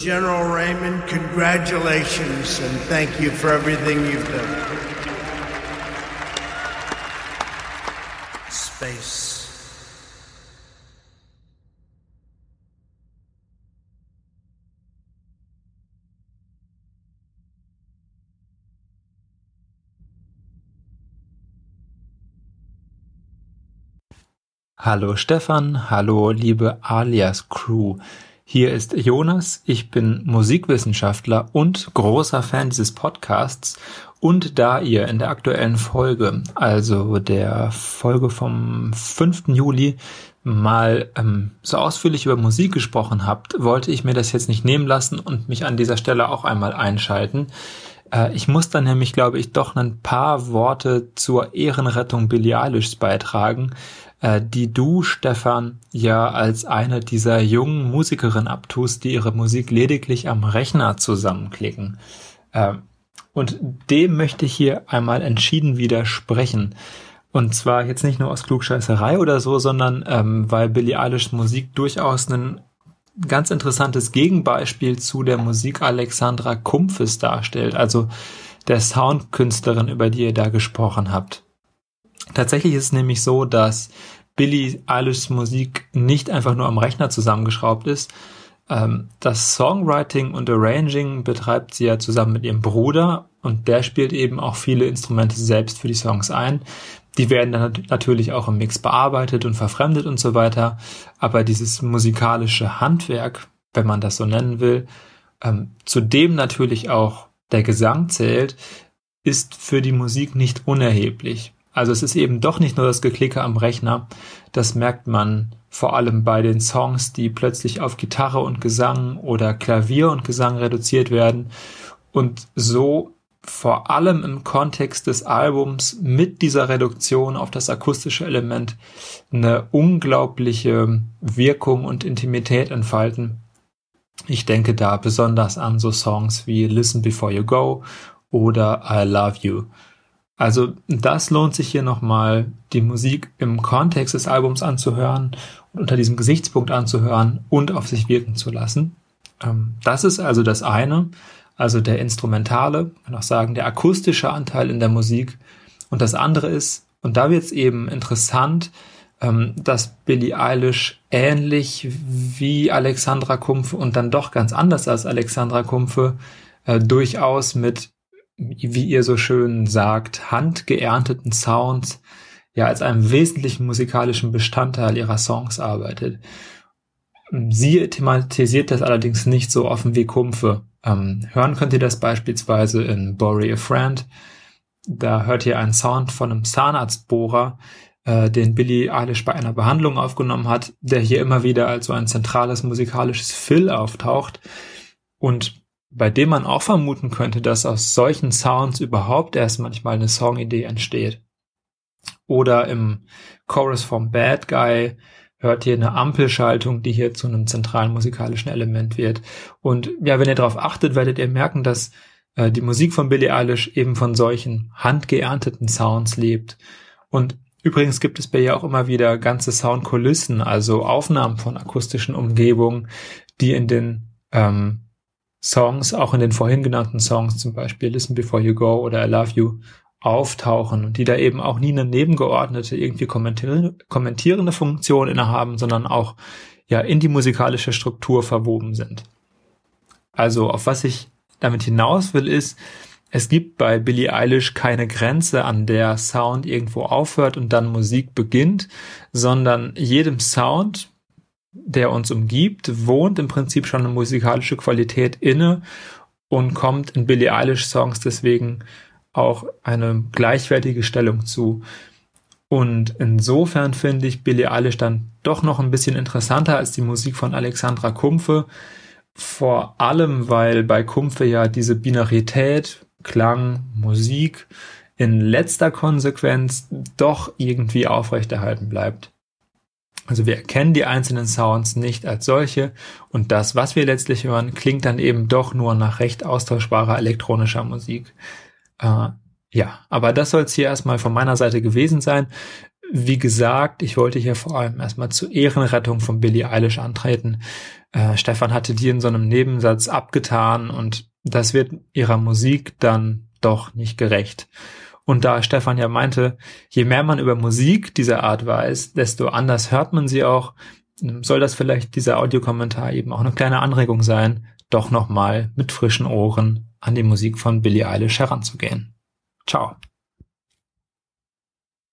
General Raymond, congratulations and thank you for everything you've done. Space. Hallo Stefan, hallo liebe Alias Crew. Hier ist Jonas, ich bin Musikwissenschaftler und großer Fan dieses Podcasts und da ihr in der aktuellen Folge, also der Folge vom 5. Juli, mal ähm, so ausführlich über Musik gesprochen habt, wollte ich mir das jetzt nicht nehmen lassen und mich an dieser Stelle auch einmal einschalten. Äh, ich muss dann nämlich, glaube ich, doch ein paar Worte zur Ehrenrettung Billie beitragen, äh, die du, Stefan, ja als eine dieser jungen Musikerinnen abtust, die ihre Musik lediglich am Rechner zusammenklicken. Äh, und dem möchte ich hier einmal entschieden widersprechen. Und zwar jetzt nicht nur aus Klugscheißerei oder so, sondern ähm, weil Billie Eilish Musik durchaus ein ganz interessantes Gegenbeispiel zu der Musik Alexandra Kumpfes darstellt, also der Soundkünstlerin, über die ihr da gesprochen habt. Tatsächlich ist es nämlich so, dass Billie Eilishs Musik nicht einfach nur am Rechner zusammengeschraubt ist. Ähm, das Songwriting und Arranging betreibt sie ja zusammen mit ihrem Bruder und der spielt eben auch viele Instrumente selbst für die Songs ein. Die werden dann natürlich auch im Mix bearbeitet und verfremdet und so weiter. Aber dieses musikalische Handwerk, wenn man das so nennen will, ähm, zu dem natürlich auch der Gesang zählt, ist für die Musik nicht unerheblich. Also es ist eben doch nicht nur das Geklicke am Rechner, das merkt man vor allem bei den Songs, die plötzlich auf Gitarre und Gesang oder Klavier und Gesang reduziert werden und so vor allem im Kontext des Albums mit dieser Reduktion auf das akustische Element eine unglaubliche Wirkung und Intimität entfalten. Ich denke da besonders an so Songs wie Listen Before You Go oder I Love You. Also das lohnt sich hier nochmal, die Musik im Kontext des Albums anzuhören und unter diesem Gesichtspunkt anzuhören und auf sich wirken zu lassen. Ähm, das ist also das eine also der instrumentale, kann auch sagen, der akustische Anteil in der Musik. Und das andere ist, und da wird es eben interessant, ähm, dass Billie Eilish ähnlich wie Alexandra Kumpfe und dann doch ganz anders als Alexandra Kumpfe äh, durchaus mit, wie ihr so schön sagt, handgeernteten Sounds ja als einem wesentlichen musikalischen Bestandteil ihrer Songs arbeitet. Sie thematisiert das allerdings nicht so offen wie Kumpfe. Ähm, hören könnt ihr das beispielsweise in Bury a Friend. Da hört ihr einen Sound von einem Zahnarztbohrer, äh, den Billy Eilish bei einer Behandlung aufgenommen hat, der hier immer wieder als so ein zentrales musikalisches Fill auftaucht und bei dem man auch vermuten könnte, dass aus solchen Sounds überhaupt erst manchmal eine Songidee entsteht. Oder im Chorus vom Bad Guy hört ihr eine Ampelschaltung, die hier zu einem zentralen musikalischen Element wird. Und ja, wenn ihr darauf achtet, werdet ihr merken, dass äh, die Musik von Billie Eilish eben von solchen handgeernteten Sounds lebt. Und übrigens gibt es bei ihr auch immer wieder ganze Soundkulissen, also Aufnahmen von akustischen Umgebungen, die in den ähm, Songs, auch in den vorhin genannten Songs, zum Beispiel Listen Before You Go oder I Love You, auftauchen und die da eben auch nie eine nebengeordnete, irgendwie kommentierende Funktion innehaben, sondern auch ja in die musikalische Struktur verwoben sind. Also auf was ich damit hinaus will, ist, es gibt bei Billie Eilish keine Grenze, an der Sound irgendwo aufhört und dann Musik beginnt, sondern jedem Sound, der uns umgibt, wohnt im Prinzip schon eine musikalische Qualität inne und kommt in Billie Eilish Songs deswegen auch eine gleichwertige Stellung zu. Und insofern finde ich Billie Eilish dann doch noch ein bisschen interessanter als die Musik von Alexandra Kumpfe. Vor allem, weil bei Kumpfe ja diese Binarität, Klang, Musik in letzter Konsequenz doch irgendwie aufrechterhalten bleibt. Also wir erkennen die einzelnen Sounds nicht als solche und das, was wir letztlich hören, klingt dann eben doch nur nach recht austauschbarer elektronischer Musik. Äh, ja, aber das soll es hier erstmal von meiner Seite gewesen sein. Wie gesagt, ich wollte hier vor allem erstmal zur Ehrenrettung von Billie Eilish antreten. Äh, Stefan hatte die in so einem Nebensatz abgetan und das wird ihrer Musik dann doch nicht gerecht. Und da Stefan ja meinte, je mehr man über Musik dieser Art weiß, desto anders hört man sie auch, soll das vielleicht dieser Audiokommentar eben auch eine kleine Anregung sein, doch nochmal mit frischen Ohren an die Musik von Billie Eilish heranzugehen. Ciao.